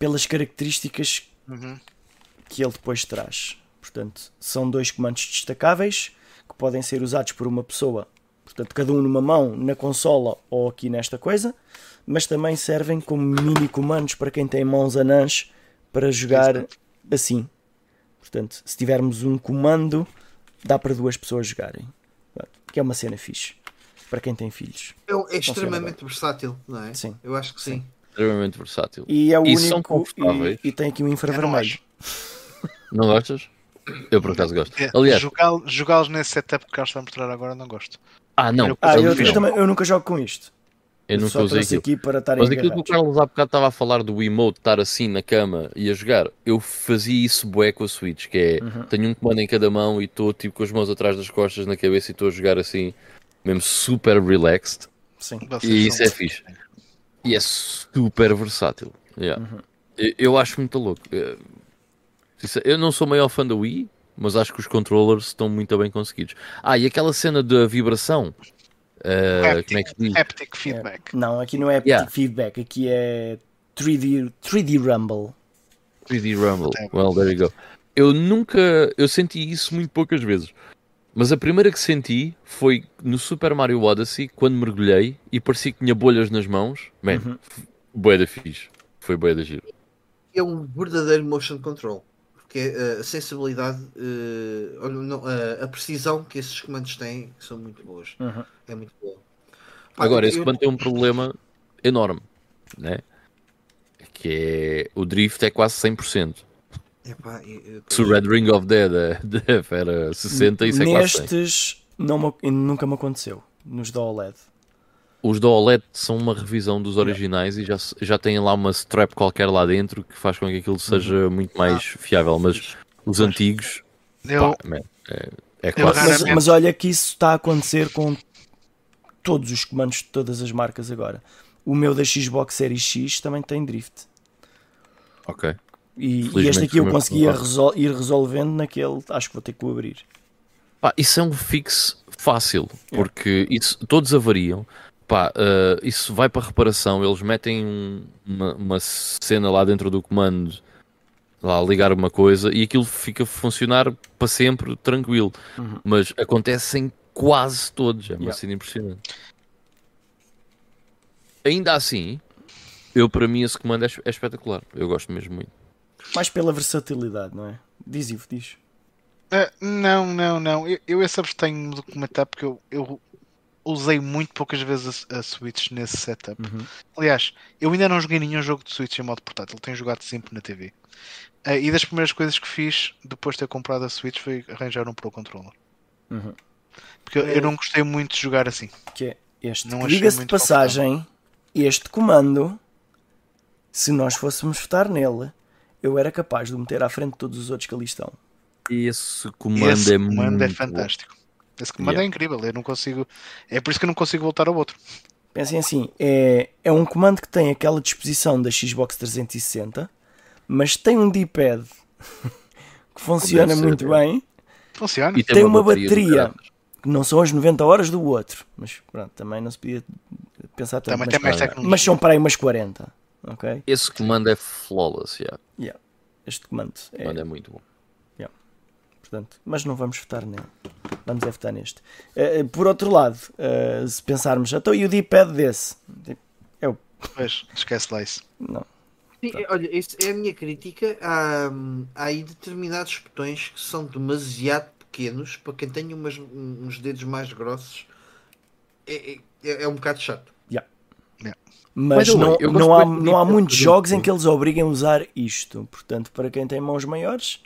pelas características
Uhum.
que ele depois traz. Portanto, são dois comandos destacáveis que podem ser usados por uma pessoa, portanto, cada um numa mão, na consola ou aqui nesta coisa, mas também servem como mini comandos para quem tem mãos anãs para jogar assim. Portanto, se tivermos um comando, dá para duas pessoas jogarem. Que é uma cena fixe para quem tem filhos.
É, é extremamente versátil, não é?
Sim.
Eu acho que sim.
Extremamente versátil.
E é o
E
único. E, e tem aqui um
Eu não
infravermelho.
Não gostas? Eu por acaso gosto.
É,
Aliás,
jogá- Jogá-los nesse setup que Carlos está a mostrar agora não gosto.
ah não,
eu-
Ah,
eu,
eu, também, eu nunca jogo com isto.
eu nunca
Só
usei aquilo.
aqui para estarem
Mas aquilo que o. Carlos há bocado estava a falar do emote estar assim na cama e a jogar, eu fazia isso bué com a Switch, que é,
Uhum.
tenho um comando em cada mão e estou tipo com as mãos atrás das costas na cabeça e estou a jogar assim, mesmo super relaxed,
Sim.
Vocês
e isso
são-
é fixe. E é super versátil. Yeah.
Uhum.
Eu, eu acho muito louco. Eh, sincer- Eu não sou o maior fã da Wii, mas acho que os controllers estão muito bem conseguidos. Ah, e aquela cena da vibração, eh,
Haptic-
como é que se diz?
Haptic feedback.
Não, aqui não é
Yeah.
feedback, aqui é 3D, 3D Rumble.
3D Rumble. Well, there you go. Eu nunca. Eu senti isso muito poucas vezes. Mas a primeira que senti foi no Super Mario Odyssey, quando mergulhei e parecia que tinha bolhas nas mãos. Man,
Uhum.
bué da fixe. Foi bué da giro.
É um verdadeiro motion control. Porque eh, a sensibilidade, eh, a- precisão que esses comandos têm são muito boas.
Uhum.
É muito boa. Pá,
Agora,
eu-
esse comando tem um problema enorme, né? Que é. O drift é quase 100%.
Epá, eu-
Se o Red Ring of Dead é- [laughs] era 60%, isso é quase 100%.
Nestes não me- nunca me aconteceu. Nos da OLED.
Os da OLED são uma revisão dos originais e já, já têm lá uma strap qualquer lá dentro que faz com que aquilo seja muito mais fiável. Mas os antigos,
Eu,
pá, man, é, é quase.
Mas, mas olha que isso está a acontecer com todos os comandos de todas as marcas agora. O meu da Xbox Series X também tem drift.
Ok.
E, e este aqui eu conseguia resol- ir resolvendo naquele. Acho que vou ter que o abrir.
Pá, isso é um fix fácil, porque isso, todos avariam. Pá, eh, isso vai para reparação, eles metem um- uma, uma cena lá dentro do comando, lá a ligar uma coisa, e aquilo fica a funcionar para sempre, tranquilo. Mas acontece em quase todos, é uma
Yeah.
cena impressionante. Ainda assim, eu para mim esse comando é, é espetacular, eu gosto mesmo muito.
Mais pela versatilidade, não é? Diz Ivo, diz.
Ah, não, não, não. Eu, eu esse abstenho-me de comentar porque eu, eu usei muito poucas vezes a, a Switch nesse setup.
Uhum.
Aliás, eu ainda não joguei nenhum jogo de Switch em modo portátil, tenho jogado sempre na TV. Ah, e das primeiras coisas que fiz depois de ter comprado a Switch foi arranjar um Pro Controller.
Uhum.
Porque eu, eu não gostei muito de jogar assim.
Que é este. Diga-se de passagem, este comando, se nós fôssemos votar nele, eu era capaz de o meter à frente de todos os outros que ali estão.
Esse comando
esse
é
comando
muito
é fantástico. Esse comando
Yeah.
é incrível, eu não consigo. É por isso que eu não consigo voltar ao outro.
Pensem assim, é, é um comando que tem aquela disposição da Xbox 360, mas tem um D-pad [laughs] que funciona
ser,
muito
é.
bem,
Funciona.
E
tem uma
do
bateria
caraças.
que não são as 90 horas do outro, mas pronto, também não se podia pensar tanto.
Também
mas,
tem mais
mas
são para aí umas 40, ok?
Esse comando é flawless, yeah.
Yeah. Este comando é,
comando é muito bom.
portanto, mas não vamos votar nele. Vamos é votar neste. Eh, por outro lado, eh, se pensarmos, então e o D-pad desse? Tipo,
Pois, esquece lá isso.
Não.
Sim, olha, isso é a minha crítica. Há, há aí determinados botões que são demasiado pequenos para quem tem umas- uns dedos mais grossos. É, é, é um bocado chato.
Mas não,
eu
não, há, não há muitos jogos em que eles obriguem a usar isto. Portanto, para quem tem mãos maiores,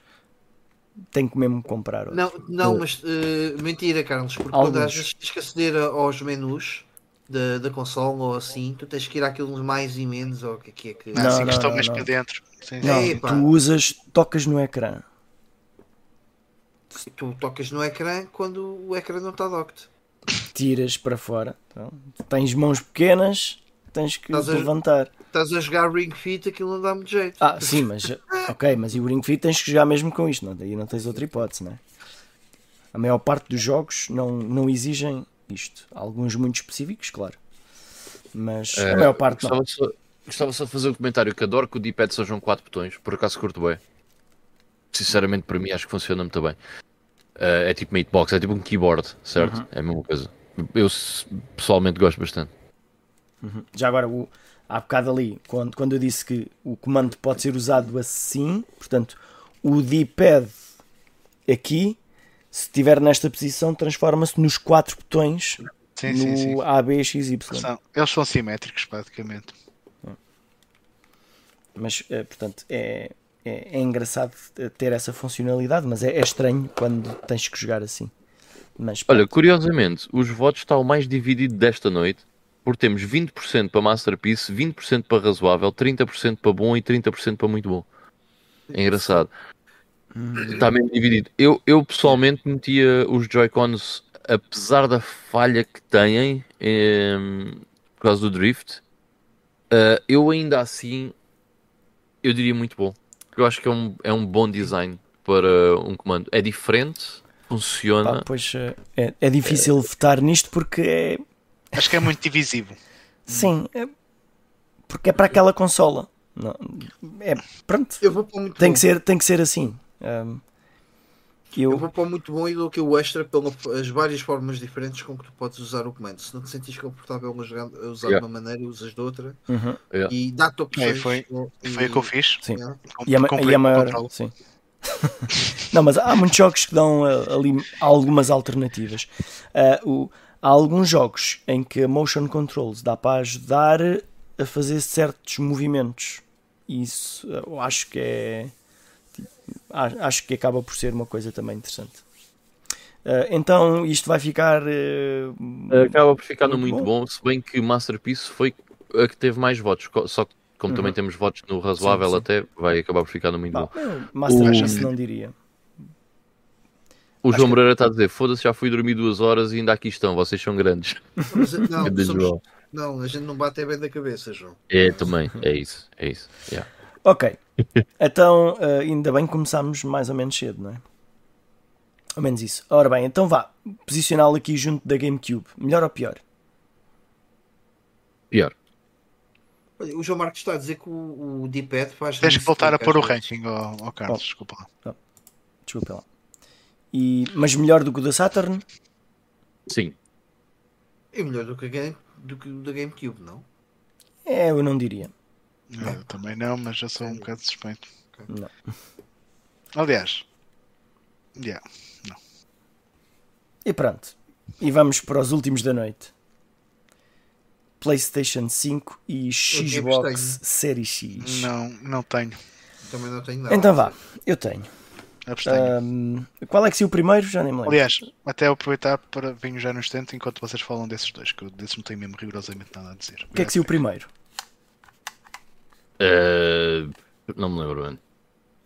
tem que mesmo comprar outro.
Não, não mas eh, mentira, Carlos, porque
Alguns.
quando às vezes tens que aceder a- aos menus da, da console ou assim, tu tens que ir àqueles mais e menos ou o que é que é que.
Não,
Não,
assim
não,
mais
não.
para dentro. Sim.
Não, tu usas, tocas no ecrã.
Tu tocas no ecrã quando o ecrã não está docked.
Tiras para fora. Então, tens mãos pequenas, tens que
Estás a-
levantar.
Estás a jogar Ring Fit, aquilo não dá muito jeito.
Ah, sim, mas [laughs] ok, mas e o Ring Fit tens que jogar mesmo com isto, não, daí não tens outra hipótese, não é? A maior parte dos jogos não, não exigem isto. Alguns muito específicos, claro. Mas a
Eh,
maior parte não.
Gostava só, gostava só de fazer um comentário que adoro que o D-pad sejam 4 botões, por acaso curto bem. Sinceramente, para mim, acho que funciona muito bem. Eh, é tipo uma hitbox, é tipo um keyboard, certo?
Uhum.
É a mesma coisa. Eu pessoalmente gosto bastante.
Já agora, o, há bocado ali, quando, quando eu disse que o comando pode ser usado assim, portanto, o D-pad aqui, se estiver nesta posição, transforma-se nos quatro botões
Sim,
no
sim, sim.
A, B, X, Y.
São- eles são simétricos, praticamente.
Mas, eh, portanto, é, é, é engraçado ter essa funcionalidade, mas é, é estranho quando tens que jogar assim. Mas,
Olha, curiosamente, os votos está o mais dividido desta noite, porque temos 20% para Masterpiece, 20% para razoável, 30% para bom e 30% para muito bom. É engraçado. Está mesmo dividido. Eu, eu pessoalmente metia os Joy-Cons, apesar da falha que têm em, por causa do drift, eh, eu ainda assim eu diria muito bom. Eu acho que é um, é um bom design para um comando. É diferente, funciona.
pá, pois eh, é, é difícil votar nisto porque é,
Acho que é muito divisivo.
Sim, é- porque é para aquela consola. Não, é, pronto,
Eu vou para o muito
tem
bom.
que ser, tem que ser assim. Ahm,
Eu
eu,
vou para o muito bom e dou aqui o extra pelas várias formas diferentes com que tu podes usar o comando. Se não te sentires confortável a, a usar
Yeah.
de uma maneira, usas de outra
Uhum.
Yeah.
e dá-te opções.
É, foi-
e-
Foi o que eu fiz.
Sim.
Yeah.
Com-
E a, ma-
comprei
e a
com
maior. Sim. [laughs] Não, mas há muitos jogos que dão ah, ali algumas alternativas. Ah, o- há alguns jogos em que a motion controls dá para ajudar a fazer certos movimentos. Isso eu acho que é. tipo, acho que acaba por ser uma coisa também interessante. Ah, então isto vai ficar. ah,
Acaba por ficar no
Muito
muito
bom.
bom. se bem que Masterpiece foi a que teve mais votos. Só que, como também temos votos no razoável,
Uhum. Sim, sim.
até vai acabar por ficar no muito
pá,
bom.
Masterpiece
O-
não diria.
O João Moreira está a dizer: foda-se, já fui dormir duas horas e ainda aqui estão, vocês são grandes.
Mas, [laughs] não,
Grande
somos-
João.
não, a gente não bate é bem da cabeça, João.
É, também, é isso, é isso. yeah.
Ok. [laughs] Então, ah, ainda bem que começámos mais ou menos cedo, não é? Ao menos isso. Ora bem, então vá. Posicioná-lo aqui junto da GameCube. Melhor ou pior?
Pior.
Olha, O João Marcos está a dizer que o, o D-pad faz.
Tens que voltar a pôr o ranking, ó ó, Carlos,
Oh.
desculpa lá.
Desculpa lá. E, mas melhor do que o da Saturn?
Sim,
É melhor do que, a game, do que o da GameCube, não?
É, eu não diria.
Eu também não, mas já sou um bocado suspeito.
Não.
Aliás, yeah.
E pronto. E vamos para os últimos da noite. PlayStation 5 e Xbox. Series X.
não, não tenho.
Também não tenho nada.
Então vá, eu tenho. Ahm, qual é que se o primeiro? Já nem me lembro.
Aliás, até aproveitar para venho já no instante enquanto vocês falam desses dois, que eu desses não tenho mesmo rigorosamente nada a dizer.
O que é que se o primeiro?
Eh, não me lembro, mano.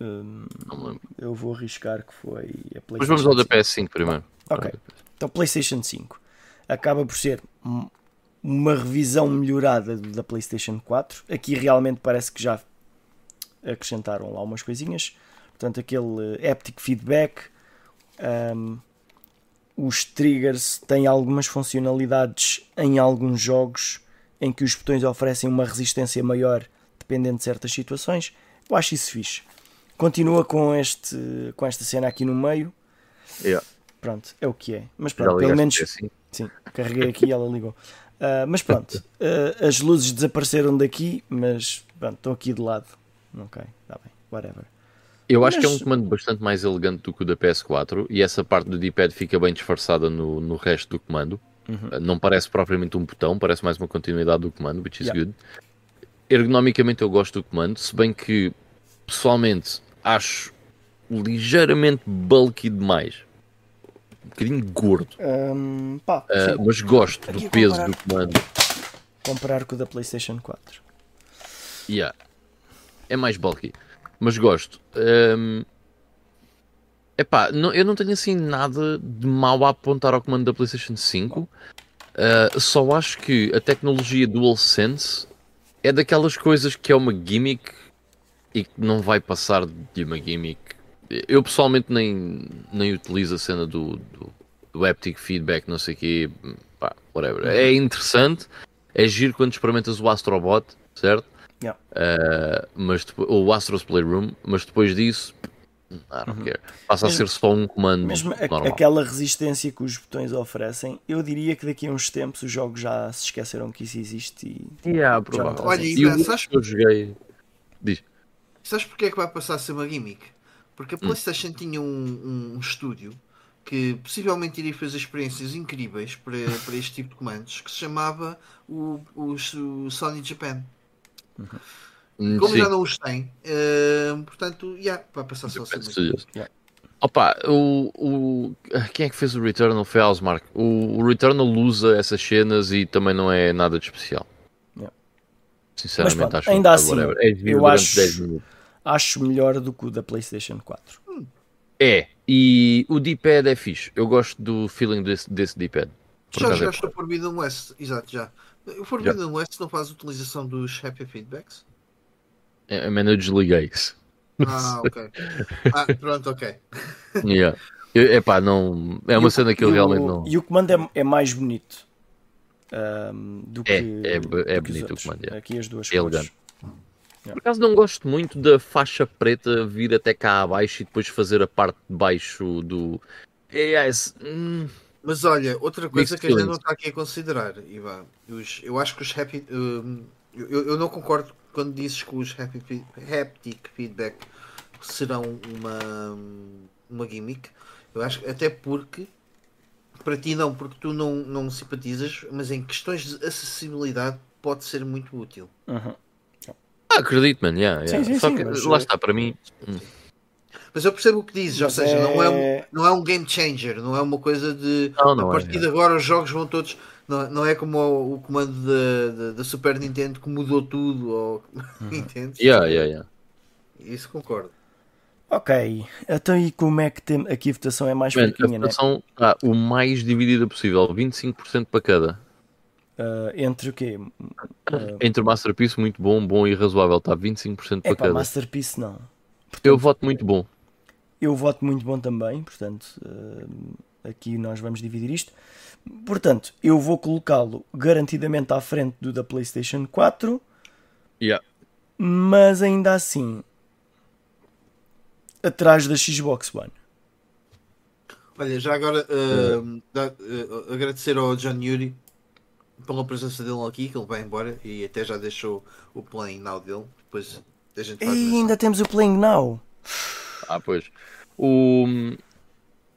Ahm,
Não me lembro.
eu vou arriscar que foi a PlayStation
Mas vamos ao da
5.
PS5 primeiro.
Ok. Então, PlayStation 5 acaba por ser um- uma revisão melhorada da PlayStation 4. Aqui realmente parece que já acrescentaram lá umas coisinhas. Portanto, aquele eh, haptic feedback, um, os triggers têm algumas funcionalidades em alguns jogos em que os botões oferecem uma resistência maior dependendo de certas situações. Eu acho isso fixe. Continua com, este, com esta cena aqui no meio.
Yeah.
Pronto, é o que é. Mas pronto, pelo menos.
PS5?
Sim, carreguei aqui e ela ligou. Ah, mas pronto, [laughs] ah, as luzes desapareceram daqui, mas pronto, estão aqui de lado. Ok, está bem, whatever.
Eu acho que é um
Mas-
comando bastante mais elegante do que o da PS4 e essa parte do D-pad fica bem disfarçada no, no resto do comando.
Uhum.
Não parece propriamente um botão, parece mais uma continuidade do comando, which is
Yeah.
good. Ergonomicamente eu gosto do comando, se bem que pessoalmente acho ligeiramente bulky demais. Um bocadinho gordo.
Ahm, pá, sim,
mas gosto
Aqui
do peso
comparar.
do comando.
comparar com o da PlayStation 4.
Yeah. É mais bulky. Mas gosto. Hum, Epá, não, eu não tenho assim nada de mal a apontar ao comando da PlayStation 5. Uh, só acho que a tecnologia DualSense é daquelas coisas que é uma gimmick e que não vai passar de uma gimmick. Eu pessoalmente nem, nem utilizo a cena do, do, o haptic feedback, não sei o quê, pá, whatever. É interessante, é giro quando experimentas o Astrobot, certo?
Yeah.
Uh, mas depois, ou o Astro's Playroom, mas depois disso, I don't care. Passa a
Mesmo-
ser só um comando
Mesmo a-
normal.
aquela resistência que os botões oferecem, eu diria que daqui a uns tempos os jogos já se esqueceram que isso existe e
Yeah,
Já
provável.
Olha,
E
e
o
sabes,
que eu joguei. Diz.
sabes porque é que vai passar a ser uma gimmick? Porque
Hum.
a PlayStation tinha um, um- um estúdio que possivelmente iria fazer experiências incríveis para, para este tipo de comandos que se chamava o, o, o Sony Japan.
Hum,
Como
sim.
já não os tem, eh, portanto, yeah, vai passar só a.
Opa, o, o, quem é que fez o Returnal foi a Housemark. O, o Returnal usa essas cenas e também não é nada de especial.
Yeah.
Sinceramente,
Mas pronto,
acho
ainda
que
assim.
É
eu acho-
10 minutos.
acho melhor do que o da PlayStation 4.
É, e o D-pad é fixe. Eu gosto do feeling desse, desse D-pad. Por
Já
é
jogaste o Forbidden West, exato, já. O Forbidden West não faz utilização dos Happy Feedbacks?
É, é, man, eu desliguei isso.
Ah, [laughs] ok. Ah, pronto, ok.
Yeah. Eu, epá, não, é uma
o-
cena que eu
o-
realmente não.
E o comando é, é mais bonito do que.
É, é-
do
é
que os
bonito o comando, é.
Aqui as duas
É elegante. Por acaso não gosto muito da faixa preta vir até cá abaixo e depois fazer a parte de baixo do. É, esse- hum,
Mas olha, outra coisa
Mixed
que a gente não está aqui a considerar, Ivan, os- eu acho que os happy. hum, eu, eu não concordo quando dizes que os happy, haptic feedback serão uma, uma gimmick. Eu acho que até porque para ti não, porque tu não, não simpatizas, mas em questões de acessibilidade pode ser muito útil.
Uhum.
Ah, acredito, mano. Yeah, yeah.
Sim, sim,
Só
sim,
que
mas,
lá está, para mim.
Mas eu percebo o que dizes, ou seja, não, é um,
é-
não é um game changer, não é uma coisa de
Não, não
a
é,
partir
é.
de agora os jogos vão todos. Não, não é como o, o comando da, Super Nintendo que mudou tudo, ou [laughs] entendes?
Yeah, yeah, yeah.
Isso concordo.
Ok, então e como é que tem... aqui a votação é mais
Man, a
né?
votação está o mais dividida possível, 25% para cada.
Ah, entre o quê?
Entre o Masterpiece, muito bom, bom e razoável, está 25% para
É pá,
cada.
Masterpiece não.
Eu voto muito bom.
Eu voto muito bom também, portanto, ah, aqui nós vamos dividir isto. Portanto, eu vou colocá-lo garantidamente à frente do da PlayStation 4,
Yeah.
mas ainda assim atrás da Xbox One.
Olha, já agora uh, dá- uh, agradecer ao John Yuri pela presença dele aqui, que ele vai embora e até já deixou o playing now dele. Depois a gente
E ainda temos o Playing Now.
Ah, pois. O...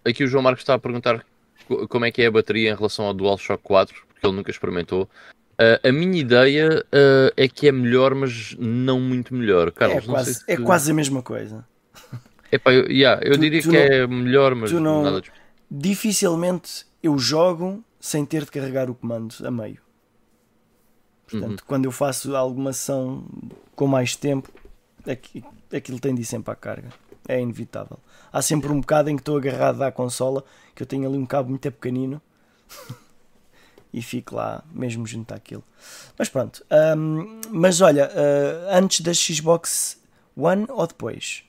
Aqui o João Marcos está a perguntar co- como é que é a bateria em relação ao DualShock 4, porque ele nunca experimentou. Ah, a minha ideia ah, é que é melhor, mas não muito melhor. Carlos,
É quase,
se
é
tu-
quase a mesma coisa.
Epá, eu, yeah, eu
Tu-
diria
tu
que
não-
é melhor, mas
não-
nada de...
Dificilmente eu jogo sem ter de carregar o comando a meio. Portanto, quando eu faço alguma ação com mais tempo, aqui- aquilo tem de ir sempre à carga. É inevitável. Há sempre um bocado em que estou agarrado à consola, que eu tenho ali um cabo muito pequenino [laughs] e fico lá mesmo junto àquilo. Mas pronto. hum, mas olha, ah, antes da Xbox One ou depois?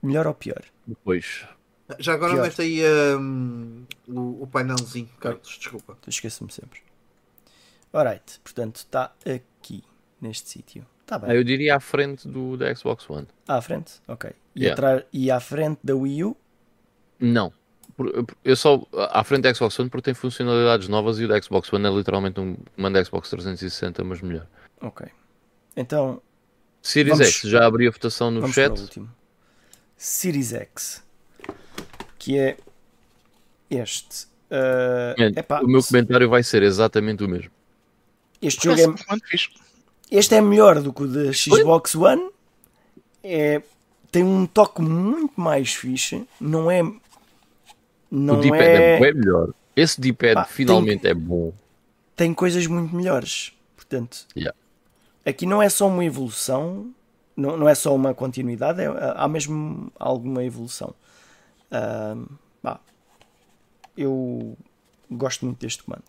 Melhor ou pior?
Depois.
Já agora
Pior.
mete aí um, o, o painelzinho, Carlos, desculpa.
Esqueço-me sempre. Alright, portanto está aqui, neste sítio.
Ah,
bem.
eu diria à frente do, da Xbox One.
À frente? Ok. E,
Yeah.
atrás, e à frente da Wii U?
Não. Eu só à frente da Xbox One porque tem funcionalidades novas e o da Xbox One é literalmente um comando Xbox 360, mas melhor.
Ok. Então,
Series
Vamos-
X, já abri a votação no
vamos para
chat.
o último. Series X. Que é este. Ah,
Man,
epá,
o meu comentário vai ser exatamente o mesmo.
este jogo é, Este é melhor do que o da Xbox One. É, tem um toque muito mais fixe. Não é. Não
o D-pad
é,
é... melhor. Esse D-pad
Pá,
finalmente é bom.
tem coisas muito melhores. Portanto,
Yeah.
aqui não é só uma evolução, não, não é só uma continuidade, é, há mesmo alguma evolução. Ahm, pá, eu gosto muito deste comando.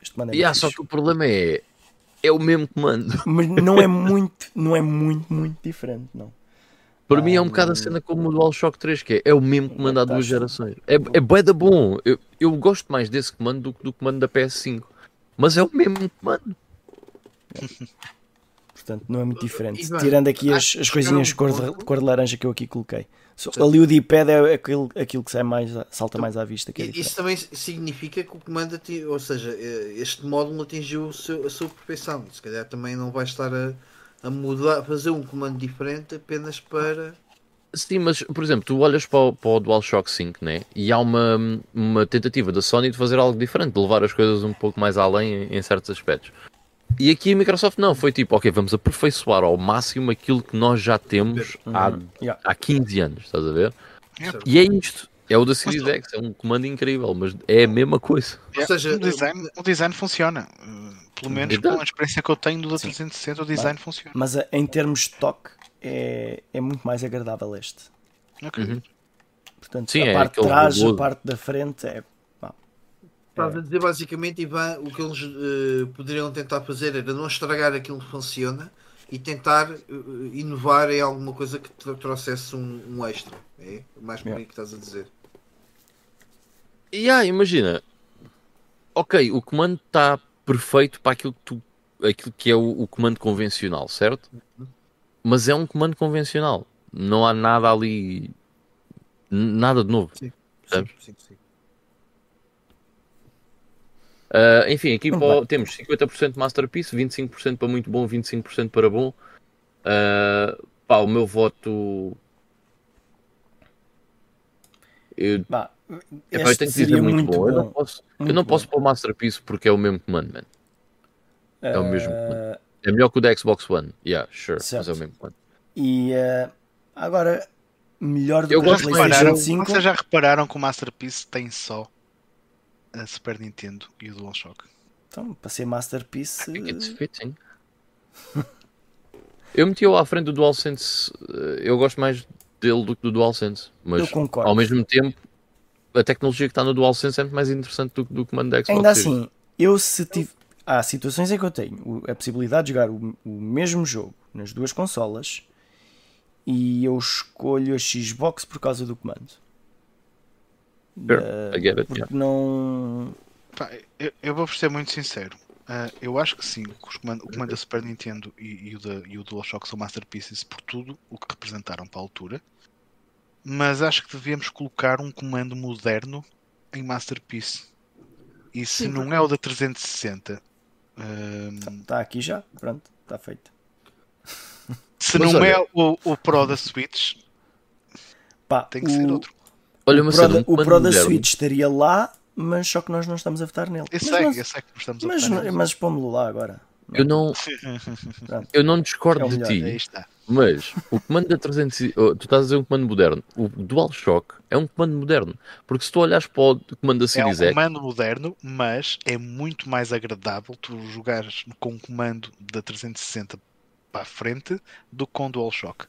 Este comando é
E
muito
ah, só que o problema é. É o mesmo comando. [laughs]
Mas não é muito, não é muito, muito diferente, não.
Para mim é um
Ah,
bocado a cena como o DualShock 3, que é, é o mesmo comando há duas gerações. É, é bué da bom. Eu, eu gosto mais desse comando do que do comando da PS5. Mas é o mesmo comando.
Portanto, não é muito diferente. Tirando aqui as, as coisinhas de cor de, de cor de laranja que eu aqui coloquei. Ali o D-pad é aquilo, aquilo que sai mais, salta mais à vista. Que é.
Isso também significa que o comando, ou seja, eh, este módulo atingiu o seu- a sua perfeição. Se calhar também não vai estar a, a mudar, fazer um comando diferente apenas para.
Sim, mas por exemplo, tu olhas para o, para o DualShock 5 né? e há uma, uma tentativa da Sony de fazer algo diferente, de levar as coisas um pouco mais além em, em certos aspectos. E aqui a Microsoft não, foi tipo, ok, vamos aperfeiçoar ao máximo aquilo que nós já temos há,
Uhum. Yeah.
há 15 anos, estás a ver?
Yeah.
E é isto, é o da Series X, é um comando incrível, mas é a mesma coisa.
Yeah,
seja,
o, design, o design funciona. Uh, Pelo menos
Verdade.
com a experiência que eu tenho do da
Sim.
360, o design funciona.
Mas a- em termos de toque, é, é muito mais agradável este.
Ok.
Uhum.
Portanto,
Sim,
a
é
parte de trás, a parte da frente é.
Estás a dizer basicamente, Ivan, o que eles eh, poderiam tentar fazer era não estragar aquilo que funciona e tentar eh, inovar em alguma coisa que tro- trouxesse um, um extra. É mais por aí que estás a dizer.
E ah, imagina, ok, o comando está perfeito para aquilo que, tu, aquilo que é o, o comando convencional, certo? Mas é um comando convencional, não há nada ali, nada de novo.
Sim,
Sabes?
sim, sim.
Ah, enfim, aqui temos 50% Masterpiece, 25% para muito bom, 25% para bom. Ah, pá, o meu voto. Eu,
pá,
epá, eu
este
tenho que dizer muito,
muito
bom. Eu não
bom.
posso, eu não
bom.
posso pôr Masterpiece porque é o mesmo comando, man. é o mesmo
Ah,
É melhor que o da Xbox One. Yeah, sure. Mas
Certo.
é o mesmo comando.
E ah, agora, melhor do
Eu
que
mais
PlayStation
Repararam,
5.
vocês já repararam que o Masterpiece tem só a Super Nintendo e o DualShock?
Então, para ser Masterpiece.
I think it's fitting. Eu meti-o à frente do DualSense. eh, Eu gosto mais dele do que do DualSense. Mas
Eu concordo.
ao mesmo tempo, a tecnologia que está no DualSense é muito mais interessante do que do comando da Xbox.
Ainda assim, eu se tive. Há situações em que eu tenho o- a possibilidade de jogar o, o mesmo jogo nas duas consolas e eu escolho a Xbox por causa do comando.
Sure, I get it,
porque
yeah.
não.
Pá, eu, eu vou ser muito sincero. Ah, eu acho que sim, que os comando- o comando da Super Nintendo e, e o, da, e o DualShock são masterpieces por tudo o que representaram para a altura. Mas acho que devíamos colocar um comando moderno em Masterpiece. E se
Sim,
não é o da 360, ahm,
Está tá aqui já, pronto, está feito.
se
Mas
não
olha-
é o, o Pro da Switch,
Pá,
tem que
o,
ser outro.
Olha,
o
uma
Pro, da,
um
o
comando
Pro da. Switch estaria lá, mas só que nós não estamos a votar nele.
Eu
mas,
sei,
nós-
eu sei que estamos a
mas,
votar nisso.
mas pomos-lo lá agora.
Eu não,
Pronto.
eu não discordo
É o
de
melhor,
ti,
está.
mas o comando da 300. e- oh, Tu estás a dizer um comando moderno. O DualShock é um comando moderno. Porque se tu olhares para o comando da
É um
Series X,
comando moderno, mas é muito mais agradável tu jogares com um comando da 360 para a frente do que com o DualShock.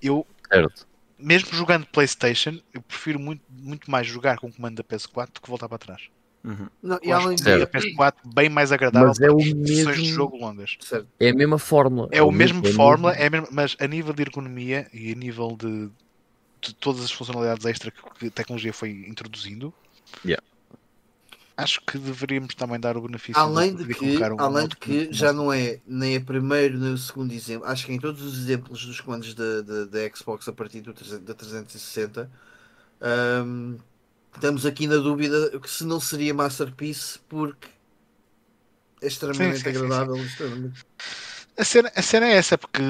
Eu,
certo?
Mesmo jogando PlayStation, eu prefiro muito, muito mais jogar com o comando da PS4 do que voltar para trás.
Não, e além de
a PS4 bem mais agradável
Mas é o
sessões de
mesmo-
jogo longas.
certo.
É a mesma fórmula.
É o mesmo
é
fórmula,
mesmo-
é mesmo, mas a nível de ergonomia e a nível de, de todas as funcionalidades extra que, que a tecnologia foi introduzindo,
Yeah.
Acho que deveríamos também dar o benefício
Além de
de
que,
um
além de que já não é nem a primeiro nem o segundo exemplo, acho que em todos os exemplos dos comandos da, Xbox a partir do 300 da 360, hum, estamos aqui na dúvida que se não seria Masterpiece porque é extremamente
Sim, sim, sim,
agradável. extremamente-
A cena, a cena é essa, porque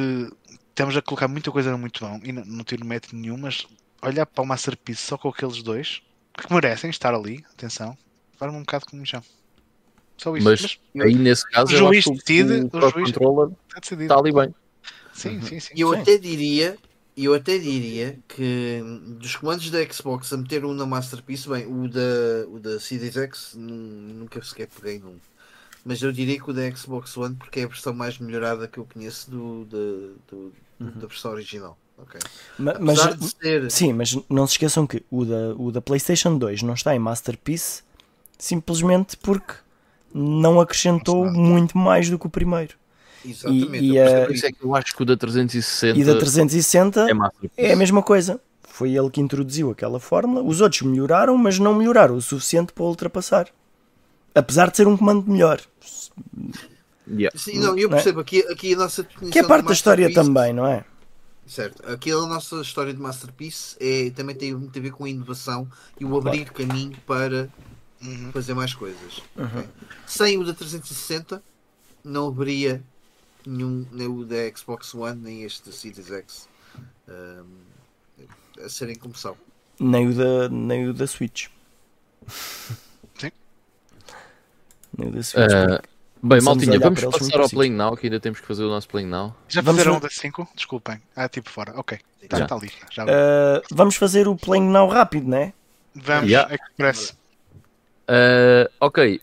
estamos a colocar muita coisa no muito bom e não, não tiro mérito nenhum, mas olhar para o Masterpiece só com aqueles dois que merecem estar ali, atenção, faz-me um bocado como chão. Só isso.
Mas aí nesse caso
o juiz decide,
o
o
Pro
juiz-
Controller
está decidido.
está ali bem.
Sim, sim, sim.
E eu
Sim.
até diria, eu até diria que dos comandos da Xbox a meter um na Masterpiece, bem, o da, o da Series X nu- nunca sequer peguei num. Mas eu diria que o da Xbox One porque é a versão mais melhorada que eu conheço do, da- do- da versão original. ok?
Ma- Mas,
ser.
sim, mas não se esqueçam que o da, o da PlayStation 2 não está em Masterpiece simplesmente porque não acrescentou muito mais do que o primeiro.
Exatamente.
E- e a-
percebo isso.
é que eu acho que o da 360
E da 360
é
é a mesma coisa. Foi ele que introduziu aquela fórmula. Os outros melhoraram, mas não melhoraram o suficiente para ultrapassar. Apesar de ser um comando melhor.
Yeah.
Sim, não, eu
Não é?
percebo. Aqui, aqui a nossa
Que é parte da história também, não é?
Certo. Aqui a nossa história de Masterpiece é, também tem muito a ver com a inovação e o abrir caminho para
Uhum.
fazer mais coisas.
Uhum.
ok? Sem o da 360 não haveria nenhum, nem o da Xbox One, nem este da Series X ahm, a serem como são.
Nem o da, nem o da Switch. [laughs]
Sim.
Nem o da Switch.
Ah, bem, maltinha, vamos passar ao
princípio.
Playing Now, que ainda temos que fazer o nosso Playing Now.
Já
Vamos
fizeram
ver-
um da 5? Desculpem. Ah, tipo fora. Ok. Está
Já.
tá ali. Já
Ah, vamos fazer o Playing Now rápido, não é?
Vamos,
Yeah.
Express.
Ah, ok.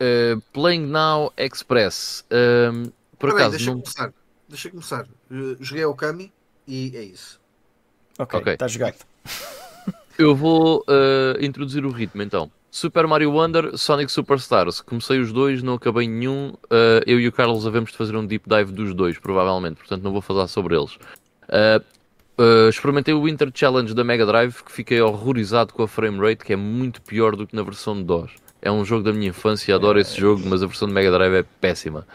Ah, Playing Now Express. Ah, por
bem,
acaso,
deixa eu
não...
começar. Deixa começar. Eh, Joguei ao Kami e é isso.
Ok,
Ok.
está jogado.
eu vou introduzir o ritmo então. Super Mario Wonder, Sonic Superstars. Comecei os dois, não acabei nenhum. Eu e o Carlos havemos de fazer um deep dive dos dois, provavelmente. Portanto, não vou falar sobre eles. Ah, experimentei o Winter Challenge da Mega Drive, que fiquei horrorizado com a frame rate, que é muito pior do que na versão de DOS. É um jogo da minha infância, adoro esse jogo, mas a versão de Mega Drive é péssima.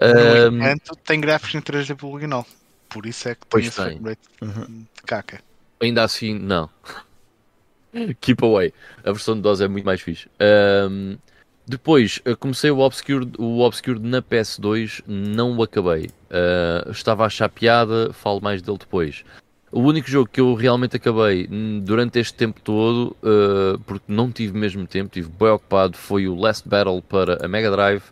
No
Ah,
entanto, tem gráficos em 3D poligonal. Por isso é que tem esse
tem.
frame rate
Uhum.
de caca.
ainda assim, não. [laughs] Keep away. A versão de DOS é muito mais fixe. Ahm, depois, eu comecei o Obscure, o Obscure na PS2, não o acabei. Ah, estava a achar piada, falo mais dele depois. O único jogo que eu realmente acabei durante este tempo todo, ah, porque não tive mesmo tempo, tive bem ocupado, foi o Last Battle para a Mega Drive,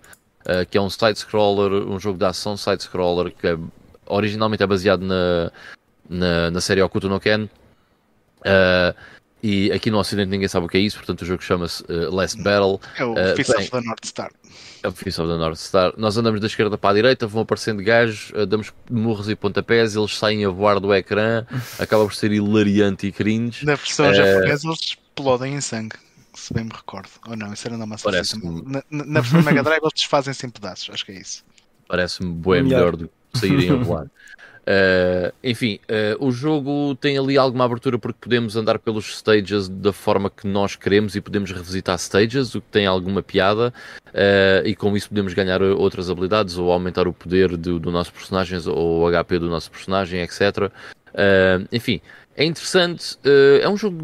ah, que é um side-scroller, um jogo de ação side-scroller, que é- originalmente é baseado na, na, na série Okuto no Ken. Uh, e aqui no Ocidente ninguém sabe o que é isso, portanto o jogo chama-se uh, Last Battle,
É o
Eh,
Fist
bem.
of the North Star.
é o Fist of the North Star. Nós andamos da esquerda para a direita, vão aparecendo gajos, uh, damos murros e pontapés, eles saem a voar do ecrã, acaba por ser hilariante e cringe.
Na versão
Eh,
japonesa eles explodem em sangue. Se bem me recordo. Ou não, isso era na
Parece-me-
System. Na, na, na versão Mega Drive eles desfazem-se em pedaços. Acho que é isso.
Parece-me bem
Melhor.
melhor do que saírem a voar. [laughs] Uh, enfim, uh, o jogo tem ali alguma abertura porque podemos andar pelos stages da forma que nós queremos e podemos revisitar stages, o que tem alguma piada, uh, e com isso podemos ganhar outras habilidades ou aumentar o poder do, do nosso personagem ou o HP do nosso personagem, etc. Enfim, é interessante. é um jogo,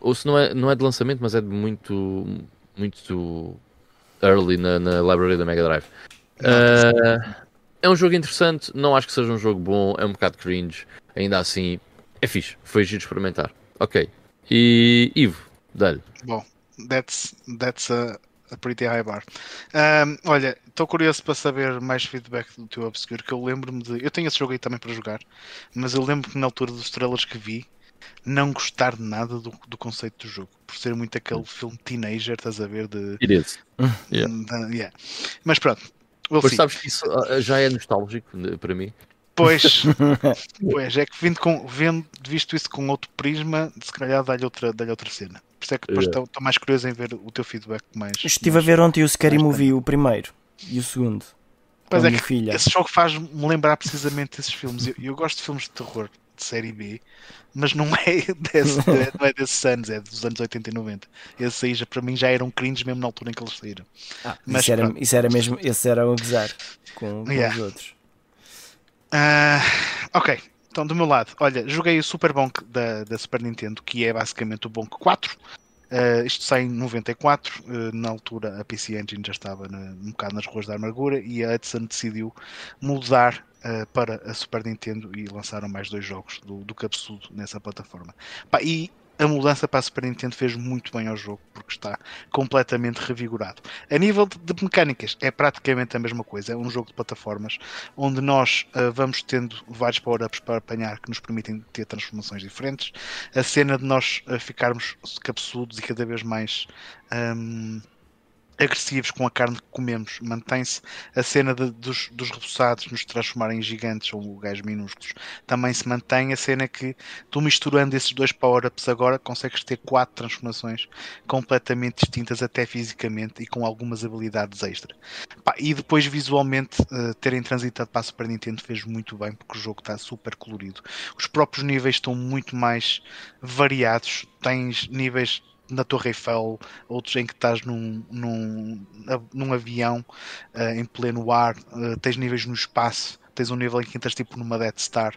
ou se não é, não é de lançamento, mas é de muito, muito early na, na library da Mega Drive. Uh, é um jogo interessante, não acho que seja um jogo bom, é um bocado cringe, ainda assim é fixe, foi giro experimentar. Ok. E Ivo, dá-lhe.
Bom, that's, that's a, a pretty high bar. Ahm, olha, estou curioso para saber mais feedback do teu Obscure, que eu lembro-me de. Eu tenho esse jogo aí também para jogar, mas eu lembro que na altura dos trailers que vi, não gostar de nada do, do conceito do jogo, por ser muito aquele filme teenager, estás a ver? De,
It is. [laughs] Yeah.
de- yeah. Mas pronto, we'll
Mas
see.
sabes que isso ah, já é nostálgico né, para mim.
Pois, [laughs] pois, é que vindo, com, vendo, visto isso com outro prisma, se calhar dá-lhe outra, dá outra cena. Por isso é que depois
Yeah.
estou mais curioso em ver o teu feedback mais.
Estive a
mais-
ver ontem o Scary Movie, o primeiro e o segundo.
Pois
com a
é
minha
que
filha.
esse jogo faz-me lembrar precisamente esses filmes. Eu, eu gosto de filmes de terror de série B, mas não é, [laughs] desse, [laughs] não é desses anos, é dos anos 80 e 90. Esses aí já, para mim já eram cringe mesmo na altura em que eles saíram. Mas
isso, era,
pronto.
isso era mesmo, esse era a gozar com, com
Yeah.
os outros.
Ah, ok, então do meu lado, olha, joguei o Super Bonk da, da Super Nintendo, que é basicamente o Bonk 4. Ah, isto sai em 94, ah, na altura a PC Engine já estava na- um bocado nas ruas da amargura e a Hudson decidiu mudar ah, para a Super Nintendo e lançaram mais dois jogos do, do cabeçudo nessa plataforma. Pá, e a mudança para a Super Nintendo fez muito bem ao jogo, porque está completamente revigorado. A nível de, mecânicas, é praticamente a mesma coisa. É um jogo de plataformas onde nós ah, vamos tendo vários power-ups para apanhar que nos permitem ter transformações diferentes. A cena de nós ah, ficarmos cabeçudos e cada vez mais. ahm, agressivos com a carne que comemos. Mantém-se a cena de, dos, dos repousados nos transformarem em gigantes ou gajos minúsculos. Também se mantém a cena que tu misturando esses dois power-ups agora consegues ter quatro transformações completamente distintas, até fisicamente e com algumas habilidades extra. E depois visualmente uh, terem transitado para a Super Nintendo fez muito bem porque o jogo está super colorido. Os próprios níveis estão muito mais variados. Tens níveis na Torre Eiffel, outros em que estás num, num, num avião uh, em pleno ar, uh, tens níveis no espaço, tens um nível em que entras tipo numa Death Star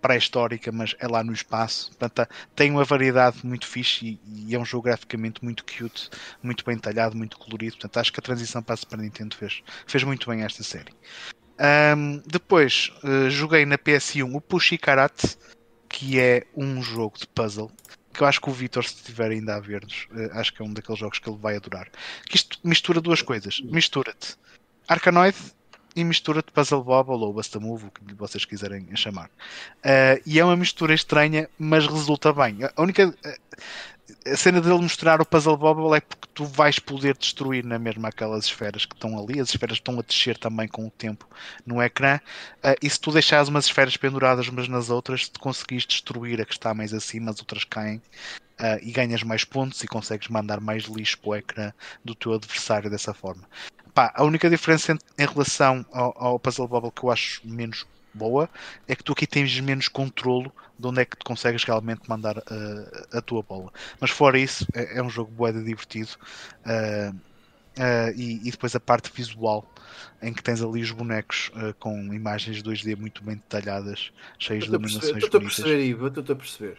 pré-histórica, mas é lá no espaço. Portanto, tem uma variedade muito fixe e, e, é um jogo graficamente muito cute, muito bem talhado, muito colorido. Portanto, acho que a transição para a Super Nintendo fez, fez muito bem esta série. Um, depois uh, joguei na PS1 o Pushi Karate, que é um jogo de puzzle que eu acho que o Vitor, se estiver ainda a ver-nos, eh, acho que é um daqueles jogos que ele vai adorar. Que isto mistura duas coisas. Mistura-te Arkanoid e mistura-te Puzzle Bobble ou Basta Move, o que vocês quiserem chamar. Uh, e é uma mistura estranha, mas resulta bem. A única. Uh, a cena dele mostrar o Puzzle Bobble é porque tu vais poder destruir na mesma aquelas esferas que estão ali. As esferas estão a descer também com o tempo no ecrã. Uh, e se tu deixares umas esferas penduradas umas nas outras, se tu conseguires destruir a que está mais acima, as outras caem. Uh, e ganhas mais pontos e consegues mandar mais lixo para o ecrã do teu adversário dessa forma. Pá, a única diferença em, em relação ao, ao Puzzle Bobble que eu acho menos boa é que tu aqui tens menos controlo de onde é que tu consegues realmente mandar uh, a tua bola. Mas fora isso, é, é um jogo boeda divertido. Uh, uh, e, e, depois a parte visual em que tens ali os bonecos com imagens 2D muito bem detalhadas, cheias de iluminações
Estou a perceber, Ivo, estou a perceber.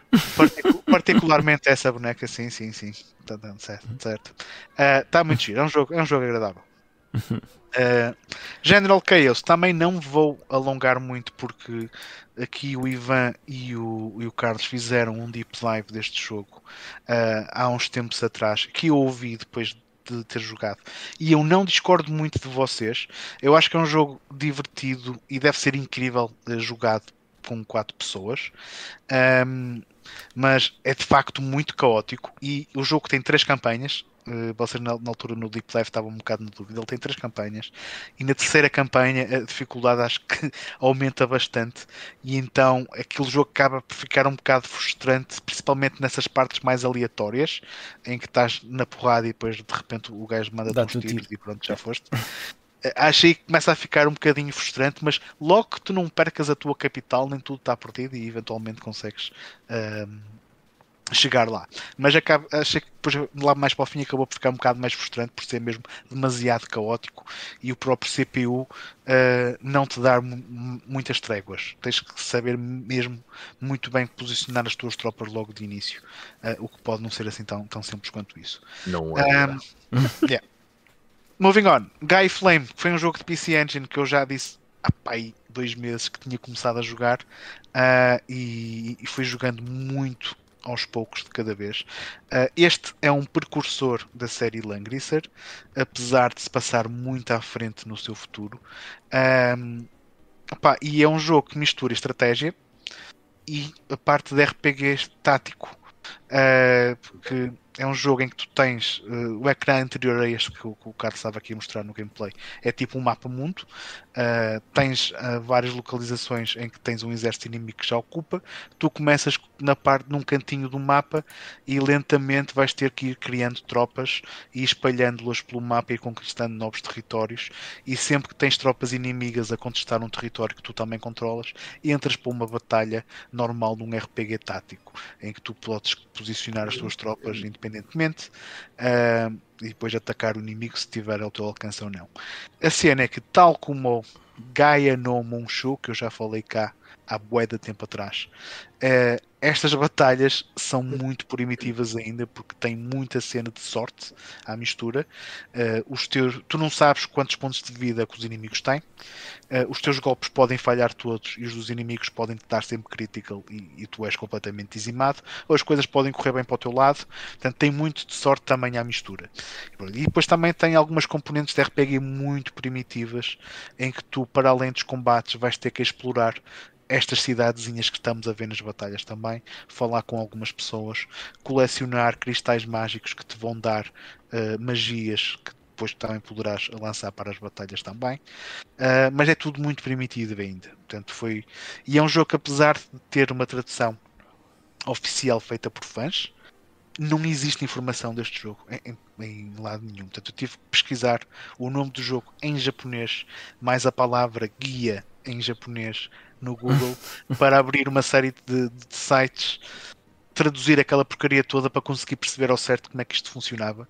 particularmente essa boneca, sim, sim, sim. Está dando certo. certo. Está muito giro, é um jogo, é um jogo agradável. Uh, General Chaos também não vou alongar muito porque aqui o Ivan e o, e o Carlos fizeram um deep dive deste jogo uh, há uns tempos atrás que eu ouvi depois de ter jogado e eu não discordo muito de vocês. Eu acho que é um jogo divertido e deve ser incrível uh, jogado com quatro pessoas. Um, mas é de facto muito caótico e o jogo tem três campanhas vocês na, na, altura no Deep Dive estavam um bocado na dúvida. Ele tem três campanhas e na terceira campanha a dificuldade acho que [laughs] aumenta bastante e então aquele jogo acaba por ficar um bocado frustrante, principalmente nessas partes mais aleatórias em que estás na porrada e depois de repente o gajo manda uns tiros e pronto, já foste. Eh, achei que começa a ficar um bocadinho frustrante, mas logo que tu não percas a tua capital, nem tudo está perdido e eventualmente consegues uh, chegar lá. Mas acaba, achei que depois, lá mais para o fim acabou por ficar um bocado mais frustrante por ser mesmo demasiado caótico e o próprio CPU uh, eh, não te dar muitas tréguas. Tens que saber mesmo muito bem posicionar as tuas tropas logo de início, uh, o que pode não ser assim tão, tão simples quanto isso.
Não é. Um, [laughs]
yeah. Moving on, Guy Flame, que foi um jogo de PC Engine que eu já disse há pai dois meses que tinha começado a jogar uh, e, e fui jogando muito aos poucos de cada vez. Uh, este é um precursor da série Langrisser, apesar de se passar muito à frente no seu futuro. Um, opa, e é um jogo que mistura estratégia e a parte de RPG tático. Uh, porque é um jogo em que tu tens uh, o ecrã anterior a este que o, que o Carlos estava aqui a mostrar no gameplay. É tipo um mapa mundo. Uh, tens várias localizações em que tens um exército inimigo que já ocupa. Tu começas na parte num cantinho do mapa e lentamente vais ter que ir criando tropas e espalhando-las pelo mapa e conquistando novos territórios. E sempre que tens tropas inimigas a contestar um território que tu também controlas, entras para uma batalha normal num RPG tático em que tu podes posicionar as tuas tropas independentemente, uh, e depois atacar o inimigo se tiver ao teu alcance ou não. A cena é que, tal como Gaia no Monshu, que eu já falei cá há bué de tempo atrás, uh, estas batalhas são muito primitivas ainda porque tem muita cena de sorte à mistura. Uh, os teus, tu não sabes quantos pontos de vida que os inimigos têm. Uh, os teus golpes podem falhar todos e os dos inimigos podem te dar sempre critical e, e, tu és completamente dizimado. Ou as coisas podem correr bem para o teu lado. Portanto, tem muito de sorte também à mistura. E depois também tem algumas componentes de RPG muito primitivas em que tu, para além dos combates, vais ter que explorar estas cidadezinhas que estamos a ver nas batalhas também, falar com algumas pessoas, colecionar cristais mágicos que te vão dar uh, magias que depois também poderás lançar para as batalhas também. Uh, mas é tudo muito primitivo ainda. Portanto, foi... E é um jogo que, apesar de ter uma tradução oficial feita por fãs, não existe informação deste jogo em, em, lado nenhum. Portanto, eu tive que pesquisar o nome do jogo em japonês, mais a palavra guia em japonês no Google, [laughs] para abrir uma série de, de sites traduzir aquela porcaria toda para conseguir perceber ao certo como é que isto funcionava.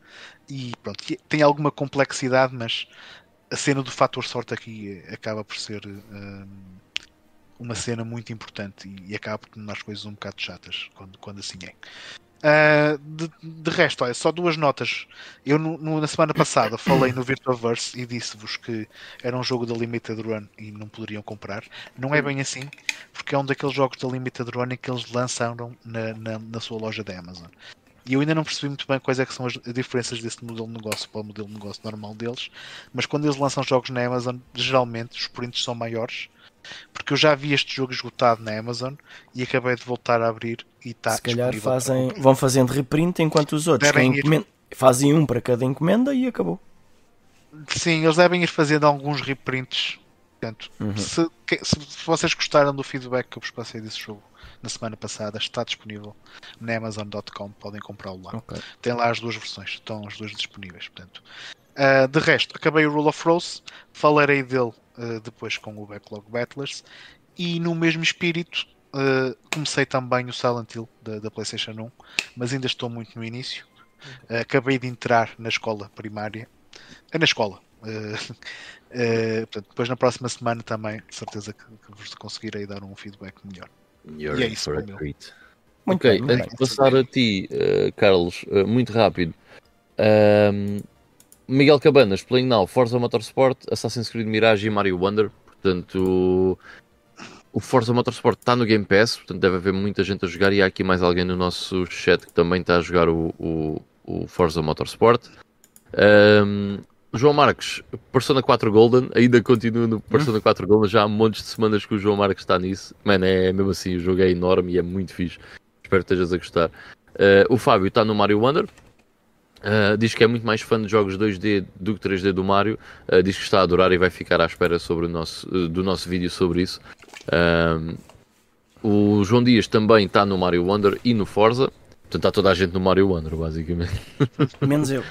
E pronto, tem alguma complexidade, mas a cena do fator sorte aqui acaba por ser um, uma cena muito importante e, e acaba por tornar as coisas um bocado chatas quando, quando assim é. Uh, de, de, resto, olha, só duas notas. Eu no, no, na semana passada [coughs] falei no Virtuaverse e disse-vos que era um jogo da Limited Run e não poderiam comprar. Não é bem assim, porque é um daqueles jogos da Limited Run que eles lançaram na, na, na, sua loja da Amazon. E eu ainda não percebi muito bem quais é que são as diferenças desse modelo de negócio para o modelo de negócio normal deles. Mas quando eles lançam jogos na Amazon, geralmente os prints são maiores porque eu já vi este jogo esgotado na Amazon e acabei de voltar a abrir e está
Se calhar fazem, vão fazendo reprint enquanto os outros fazem um para cada encomenda e acabou.
Sim, eles devem ir fazendo alguns reprints. Portanto, uhum. se, se, vocês gostaram do feedback que eu vos passei desse jogo na semana passada, está disponível na Amazon.com, podem comprá-lo lá. Okay. Tem lá as duas versões, estão as duas disponíveis. Portanto, uh, de resto, acabei o Rule of Rose, falarei dele uh, depois com o Backlog Battlers, e no mesmo espírito uh, comecei também o Silent Hill da, da, PlayStation 1, mas ainda estou muito no início. Uh, acabei de entrar na escola primária, na escola. portanto, depois na próxima semana também, de certeza que, que vos conseguirei dar um feedback melhor.
You're e é isso, for Muito ok, bem, antes de passar a ti, Carlos, muito rápido. Um, Miguel Cabanas, Playing Now, Forza Motorsport, Assassin's Creed Mirage e Mario Wonder. Portanto, o Forza Motorsport está no Game Pass, portanto deve haver muita gente a jogar e há aqui mais alguém no nosso chat que também está a jogar o, o, o Forza Motorsport. Um, João Marques, Persona 4 Golden, ainda continua no Persona 4 Golden, já há montes de semanas que o João Marques está nisso. Mano, é mesmo assim, o jogo é enorme e é muito fixe. Espero que estejas a gostar. Uh, o Fábio está no Mario Wonder, Uh, diz que é muito mais fã de jogos 2D do que 3D do Mario. Uh, diz que está a adorar e vai ficar à espera sobre o nosso, uh, do nosso vídeo sobre isso. o João Dias também está no Mario Wonder e no Forza. Portanto, está toda a gente no Mario Wonder, basicamente.
Menos eu.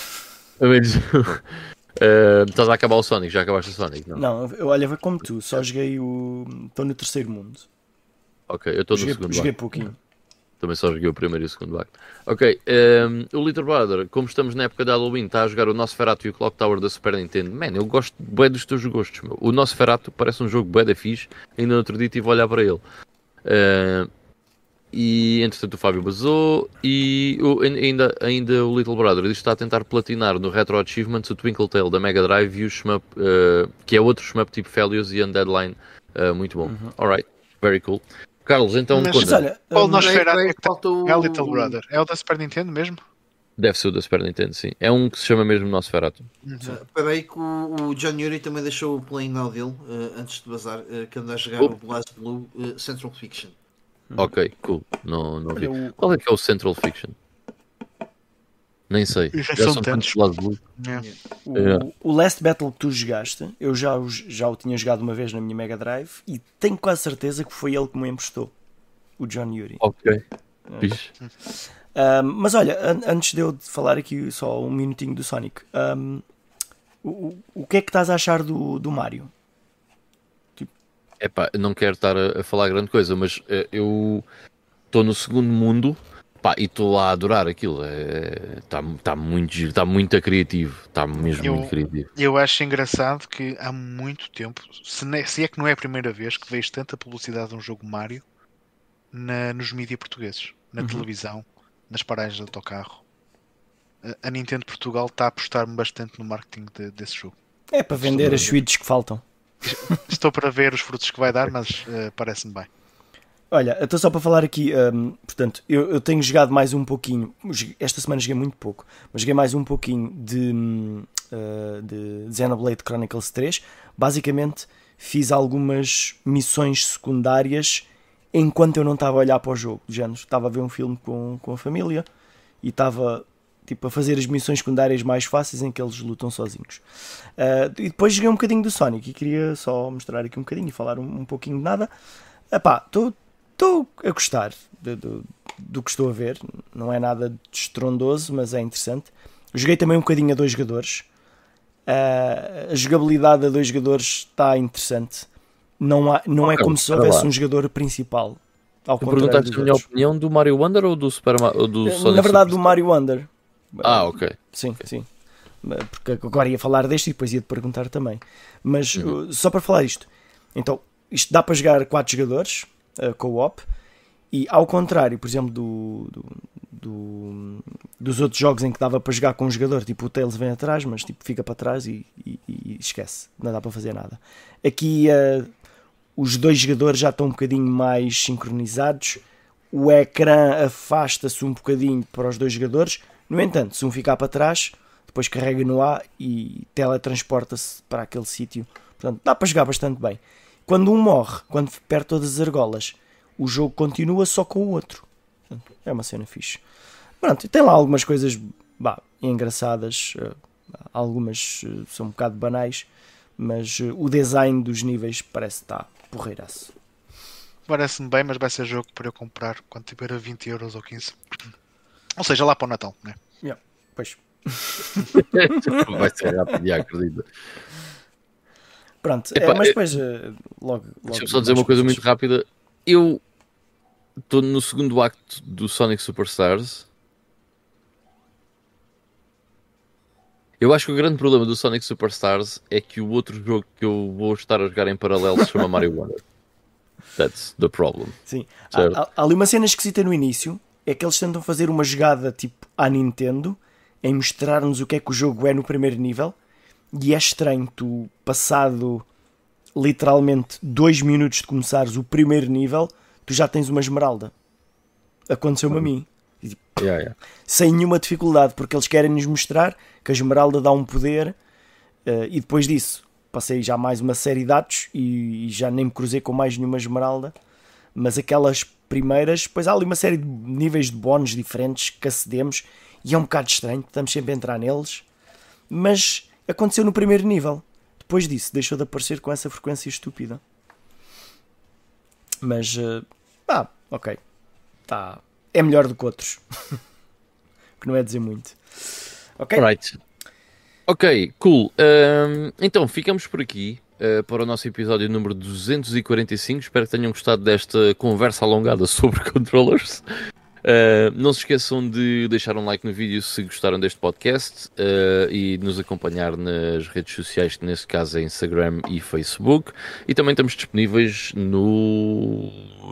[laughs]
Menos estás a acabar o Sonic? Já acabaste o Sonic?
Não, não eu olha, como tu, só joguei o. Estou no terceiro mundo.
Ok, eu estou no segundo.
Joguei pouquinho.
Também só joguei o primeiro e o segundo acto. Ok, um, ehm, o Little Brother, como estamos na época de Halloween, está a jogar o nosso Ferato e o Clock Tower da Super Nintendo. Man, eu gosto bem dos teus gostos, meu. O nosso Ferato parece um jogo bem da fixe. Ainda no outro dia estive a olhar para ele. Uh, e entretanto o Fábio basou e o, ainda, ainda o Little Brother diz que está a tentar platinar no Retro Achievements o Twinkle Tail da Mega Drive e o shmup, uh, que é outro shmup tipo Felios e Undeadline, uh, muito bom. Uhum. Alright, very cool. Carlos, então
Mas, conta. Olha, qual Nosferatu é, que o... é o Little Brother? É o da Super Nintendo mesmo?
Deve ser o da Super Nintendo, sim. É um que se chama mesmo Nosferatu.
Uhum. Espera aí que o, o John Yuri também deixou o playing now dele, uh, antes de bazar, uh, que anda a jogar oh. o Blast Blue uh, Central Fiction.
Ok, cool. Não, não vi. Qual é que é o Central Fiction? Nem sei.
Já, já são tantos.
Blue. É. O, é. o, Last Battle que tu jogaste, eu já, já o tinha jogado uma vez na minha Mega Drive e tenho quase certeza que foi ele que me emprestou. O John Yuri.
Ok.
Um, mas olha, an antes de eu falar aqui só um minutinho do Sonic, um, o, o que é que estás a achar do, do Mario?
Tipo... Epá, não quero estar a, a falar grande coisa, mas uh, eu estou no segundo mundo Pá, e estou a adorar aquilo. Está é, tá muito giro, está muito criativo. Está mesmo eu, muito criativo.
Eu acho engraçado que há muito tempo, se, ne, se, é que não é a primeira vez que vejo tanta publicidade de um jogo Mario na, nos mídias portugueses, na uhum. televisão, nas paragens de autocarro. A, a Nintendo Portugal está a apostar-me bastante no marketing de, desse jogo.
É para vender as suítes que faltam.
Estou para ver os frutos que vai dar, mas uh, parece-me bem.
Olha, estou só para falar aqui, um, portanto, eu, eu, tenho jogado mais um pouquinho, esta semana joguei muito pouco, mas joguei mais um pouquinho de, uh, de Xenoblade Chronicles 3. Basicamente, fiz algumas missões secundárias enquanto eu não estava a olhar para o jogo. Já estava a ver um filme com, com a família e estava tipo a fazer as missões secundárias mais fáceis em que eles lutam sozinhos. Uh, e depois joguei um bocadinho do Sonic e queria só mostrar aqui um bocadinho e falar um, um pouquinho de nada. Estou a gostar do, do, do, que estou a ver, não é nada de estrondoso, mas é interessante. Joguei também um bocadinho a dois jogadores. Uh, a jogabilidade a dois jogadores está interessante. Não, há, não é como se houvesse um jogador principal.
Ao tu perguntaste a minha opinião do Mario Wonder ou do Super Mario? Do
eh, Na verdade, do Mario Wonder.
Ah, ok.
Sim, okay. sim. Porque agora ia falar deste e depois ia te perguntar também. Mas uhum. Uh, só para falar isto, então isto dá para jogar 4 jogadores, uh, co-op, e ao contrário, por exemplo, do, do, do, dos outros jogos em que dava para jogar com um jogador, tipo o Tails vem atrás, mas tipo fica para trás e, e, e esquece, não dá para fazer nada. Aqui uh, os dois jogadores já estão um bocadinho mais sincronizados, o ecrã afasta-se um bocadinho para os dois jogadores, no entanto, se um ficar para trás, depois carrega no A e teletransporta-se para aquele sítio. Portanto, dá para jogar bastante bem. Quando um morre, quando perde todas as argolas, o jogo continua só com o outro. É uma cena fixe. Pronto, tem lá algumas coisas bah, engraçadas, eh, algumas eh, são um bocado banais, mas eh, o design dos níveis parece estar porreiraço.
Parece-me bem, mas vai ser jogo para eu comprar quando tiver a 20 euros ou 15. Ou seja, lá para o Natal, né?
Yeah, pois. [laughs]
vai ser rápido, acredito.
Pronto, Epa, é, mas depois logo. logo
Deixa-me só dizer uma coisa muito rápida. Eu estou no segundo acto do Sonic Superstars. Eu acho que o grande problema do Sonic Superstars é que o outro jogo que eu vou estar a jogar em paralelo se chama Mario Wonder. [laughs] That's the problem.
Sim. Há, há, há, ali uma cena esquisita no início. É que eles tentam fazer uma jogada tipo à Nintendo em mostrar-nos o que é que o jogo é no primeiro nível. E é estranho tu, passado literalmente dois minutos de começares o primeiro nível, tu já tens uma esmeralda. Aconteceu-me a mim.
Yeah, yeah.
Sem nenhuma dificuldade, porque eles querem nos mostrar que a esmeralda dá um poder. Uh, e depois disso, passei já mais uma série de atos e, e, já nem me cruzei com mais nenhuma esmeralda. Mas aquelas primeiras, depois há ali uma série de níveis de bónus diferentes que acedemos e é um bocado estranho, estamos sempre a entrar neles. Mas aconteceu no primeiro nível. Depois disso, deixou de aparecer com essa frequência estúpida. Mas, uh, ah, ok. Tá. É melhor do que outros. [laughs] que não é dizer muito. Ok?
Right. Ok, cool. Um, então, ficamos por aqui uh, para o nosso episódio número 245. Espero que tenham gostado desta conversa alongada [laughs] sobre controllers. Uh, não se esqueçam de deixar um like no vídeo se gostaram deste podcast uh, e de nos acompanhar nas redes sociais, que nesse caso é Instagram e Facebook. E também estamos disponíveis no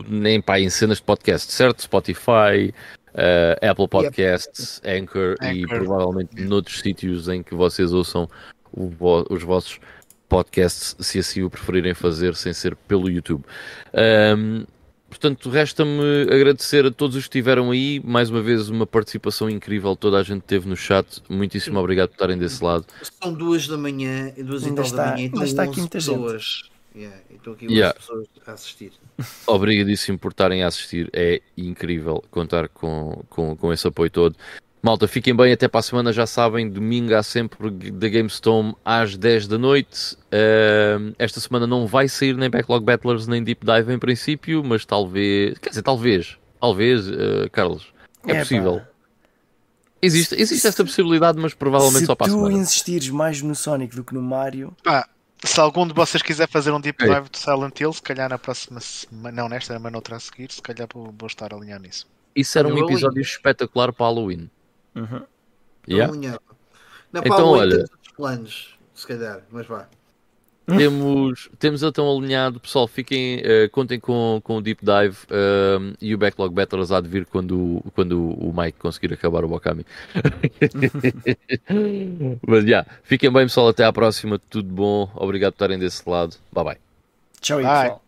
nem pá, em cenas de podcast, certo? Spotify, uh, Apple Podcasts, yep. Anchor, Anchor, e provavelmente noutros sítios em que vocês ouçam vo os vossos podcasts, se assim o preferirem fazer sem ser pelo YouTube. Um, Portanto, resta-me agradecer a todos os que estiveram aí. Mais uma vez, uma participação incrível. Toda a gente teve no chat. Muitíssimo Sim. obrigado por estarem desse lado.
São duas da manhã, duas ainda e tal está, da manhã. Ainda está aqui muita pessoas. Gente. Yeah, estou aqui yeah. pessoas a assistir. [laughs]
Obrigadíssimo por estarem a assistir. É incrível contar com, com, com esse apoio todo. Malta, fiquem bem, até para a semana, já sabem, domingo há sempre da GameStone às 10 da noite. Uh, esta semana não vai sair nem Backlog Battlers nem Deep Dive em princípio, mas talvez, quer dizer, talvez, talvez, uh, Carlos, é, é possível. Pá. Existe, existe essa possibilidade, mas provavelmente
se
só para a semana.
Se tu insistires mais no Sonic do que no Mario...
Pá, se algum de vocês quiser fazer um Deep Dive de Silent Hill, se calhar na próxima semana, não nesta, mas noutra a seguir, se calhar vou, vou estar a alinhar nisso.
Isso era um episódio espetacular para Halloween.
Uhum.
Yeah?
Na então, olha, planos, se calhar, mas vá.
Temos, temos então alinhado, pessoal. Fiquem, uh, contem com, com o Deep Dive uh, e o Backlog Battles há de vir quando, quando o Mike conseguir acabar o Wakami. [laughs] Mas já, yeah, fiquem bem, pessoal. Até à próxima. Tudo bom. Obrigado por estarem desse lado. Bye bye.
Tchau, pessoal.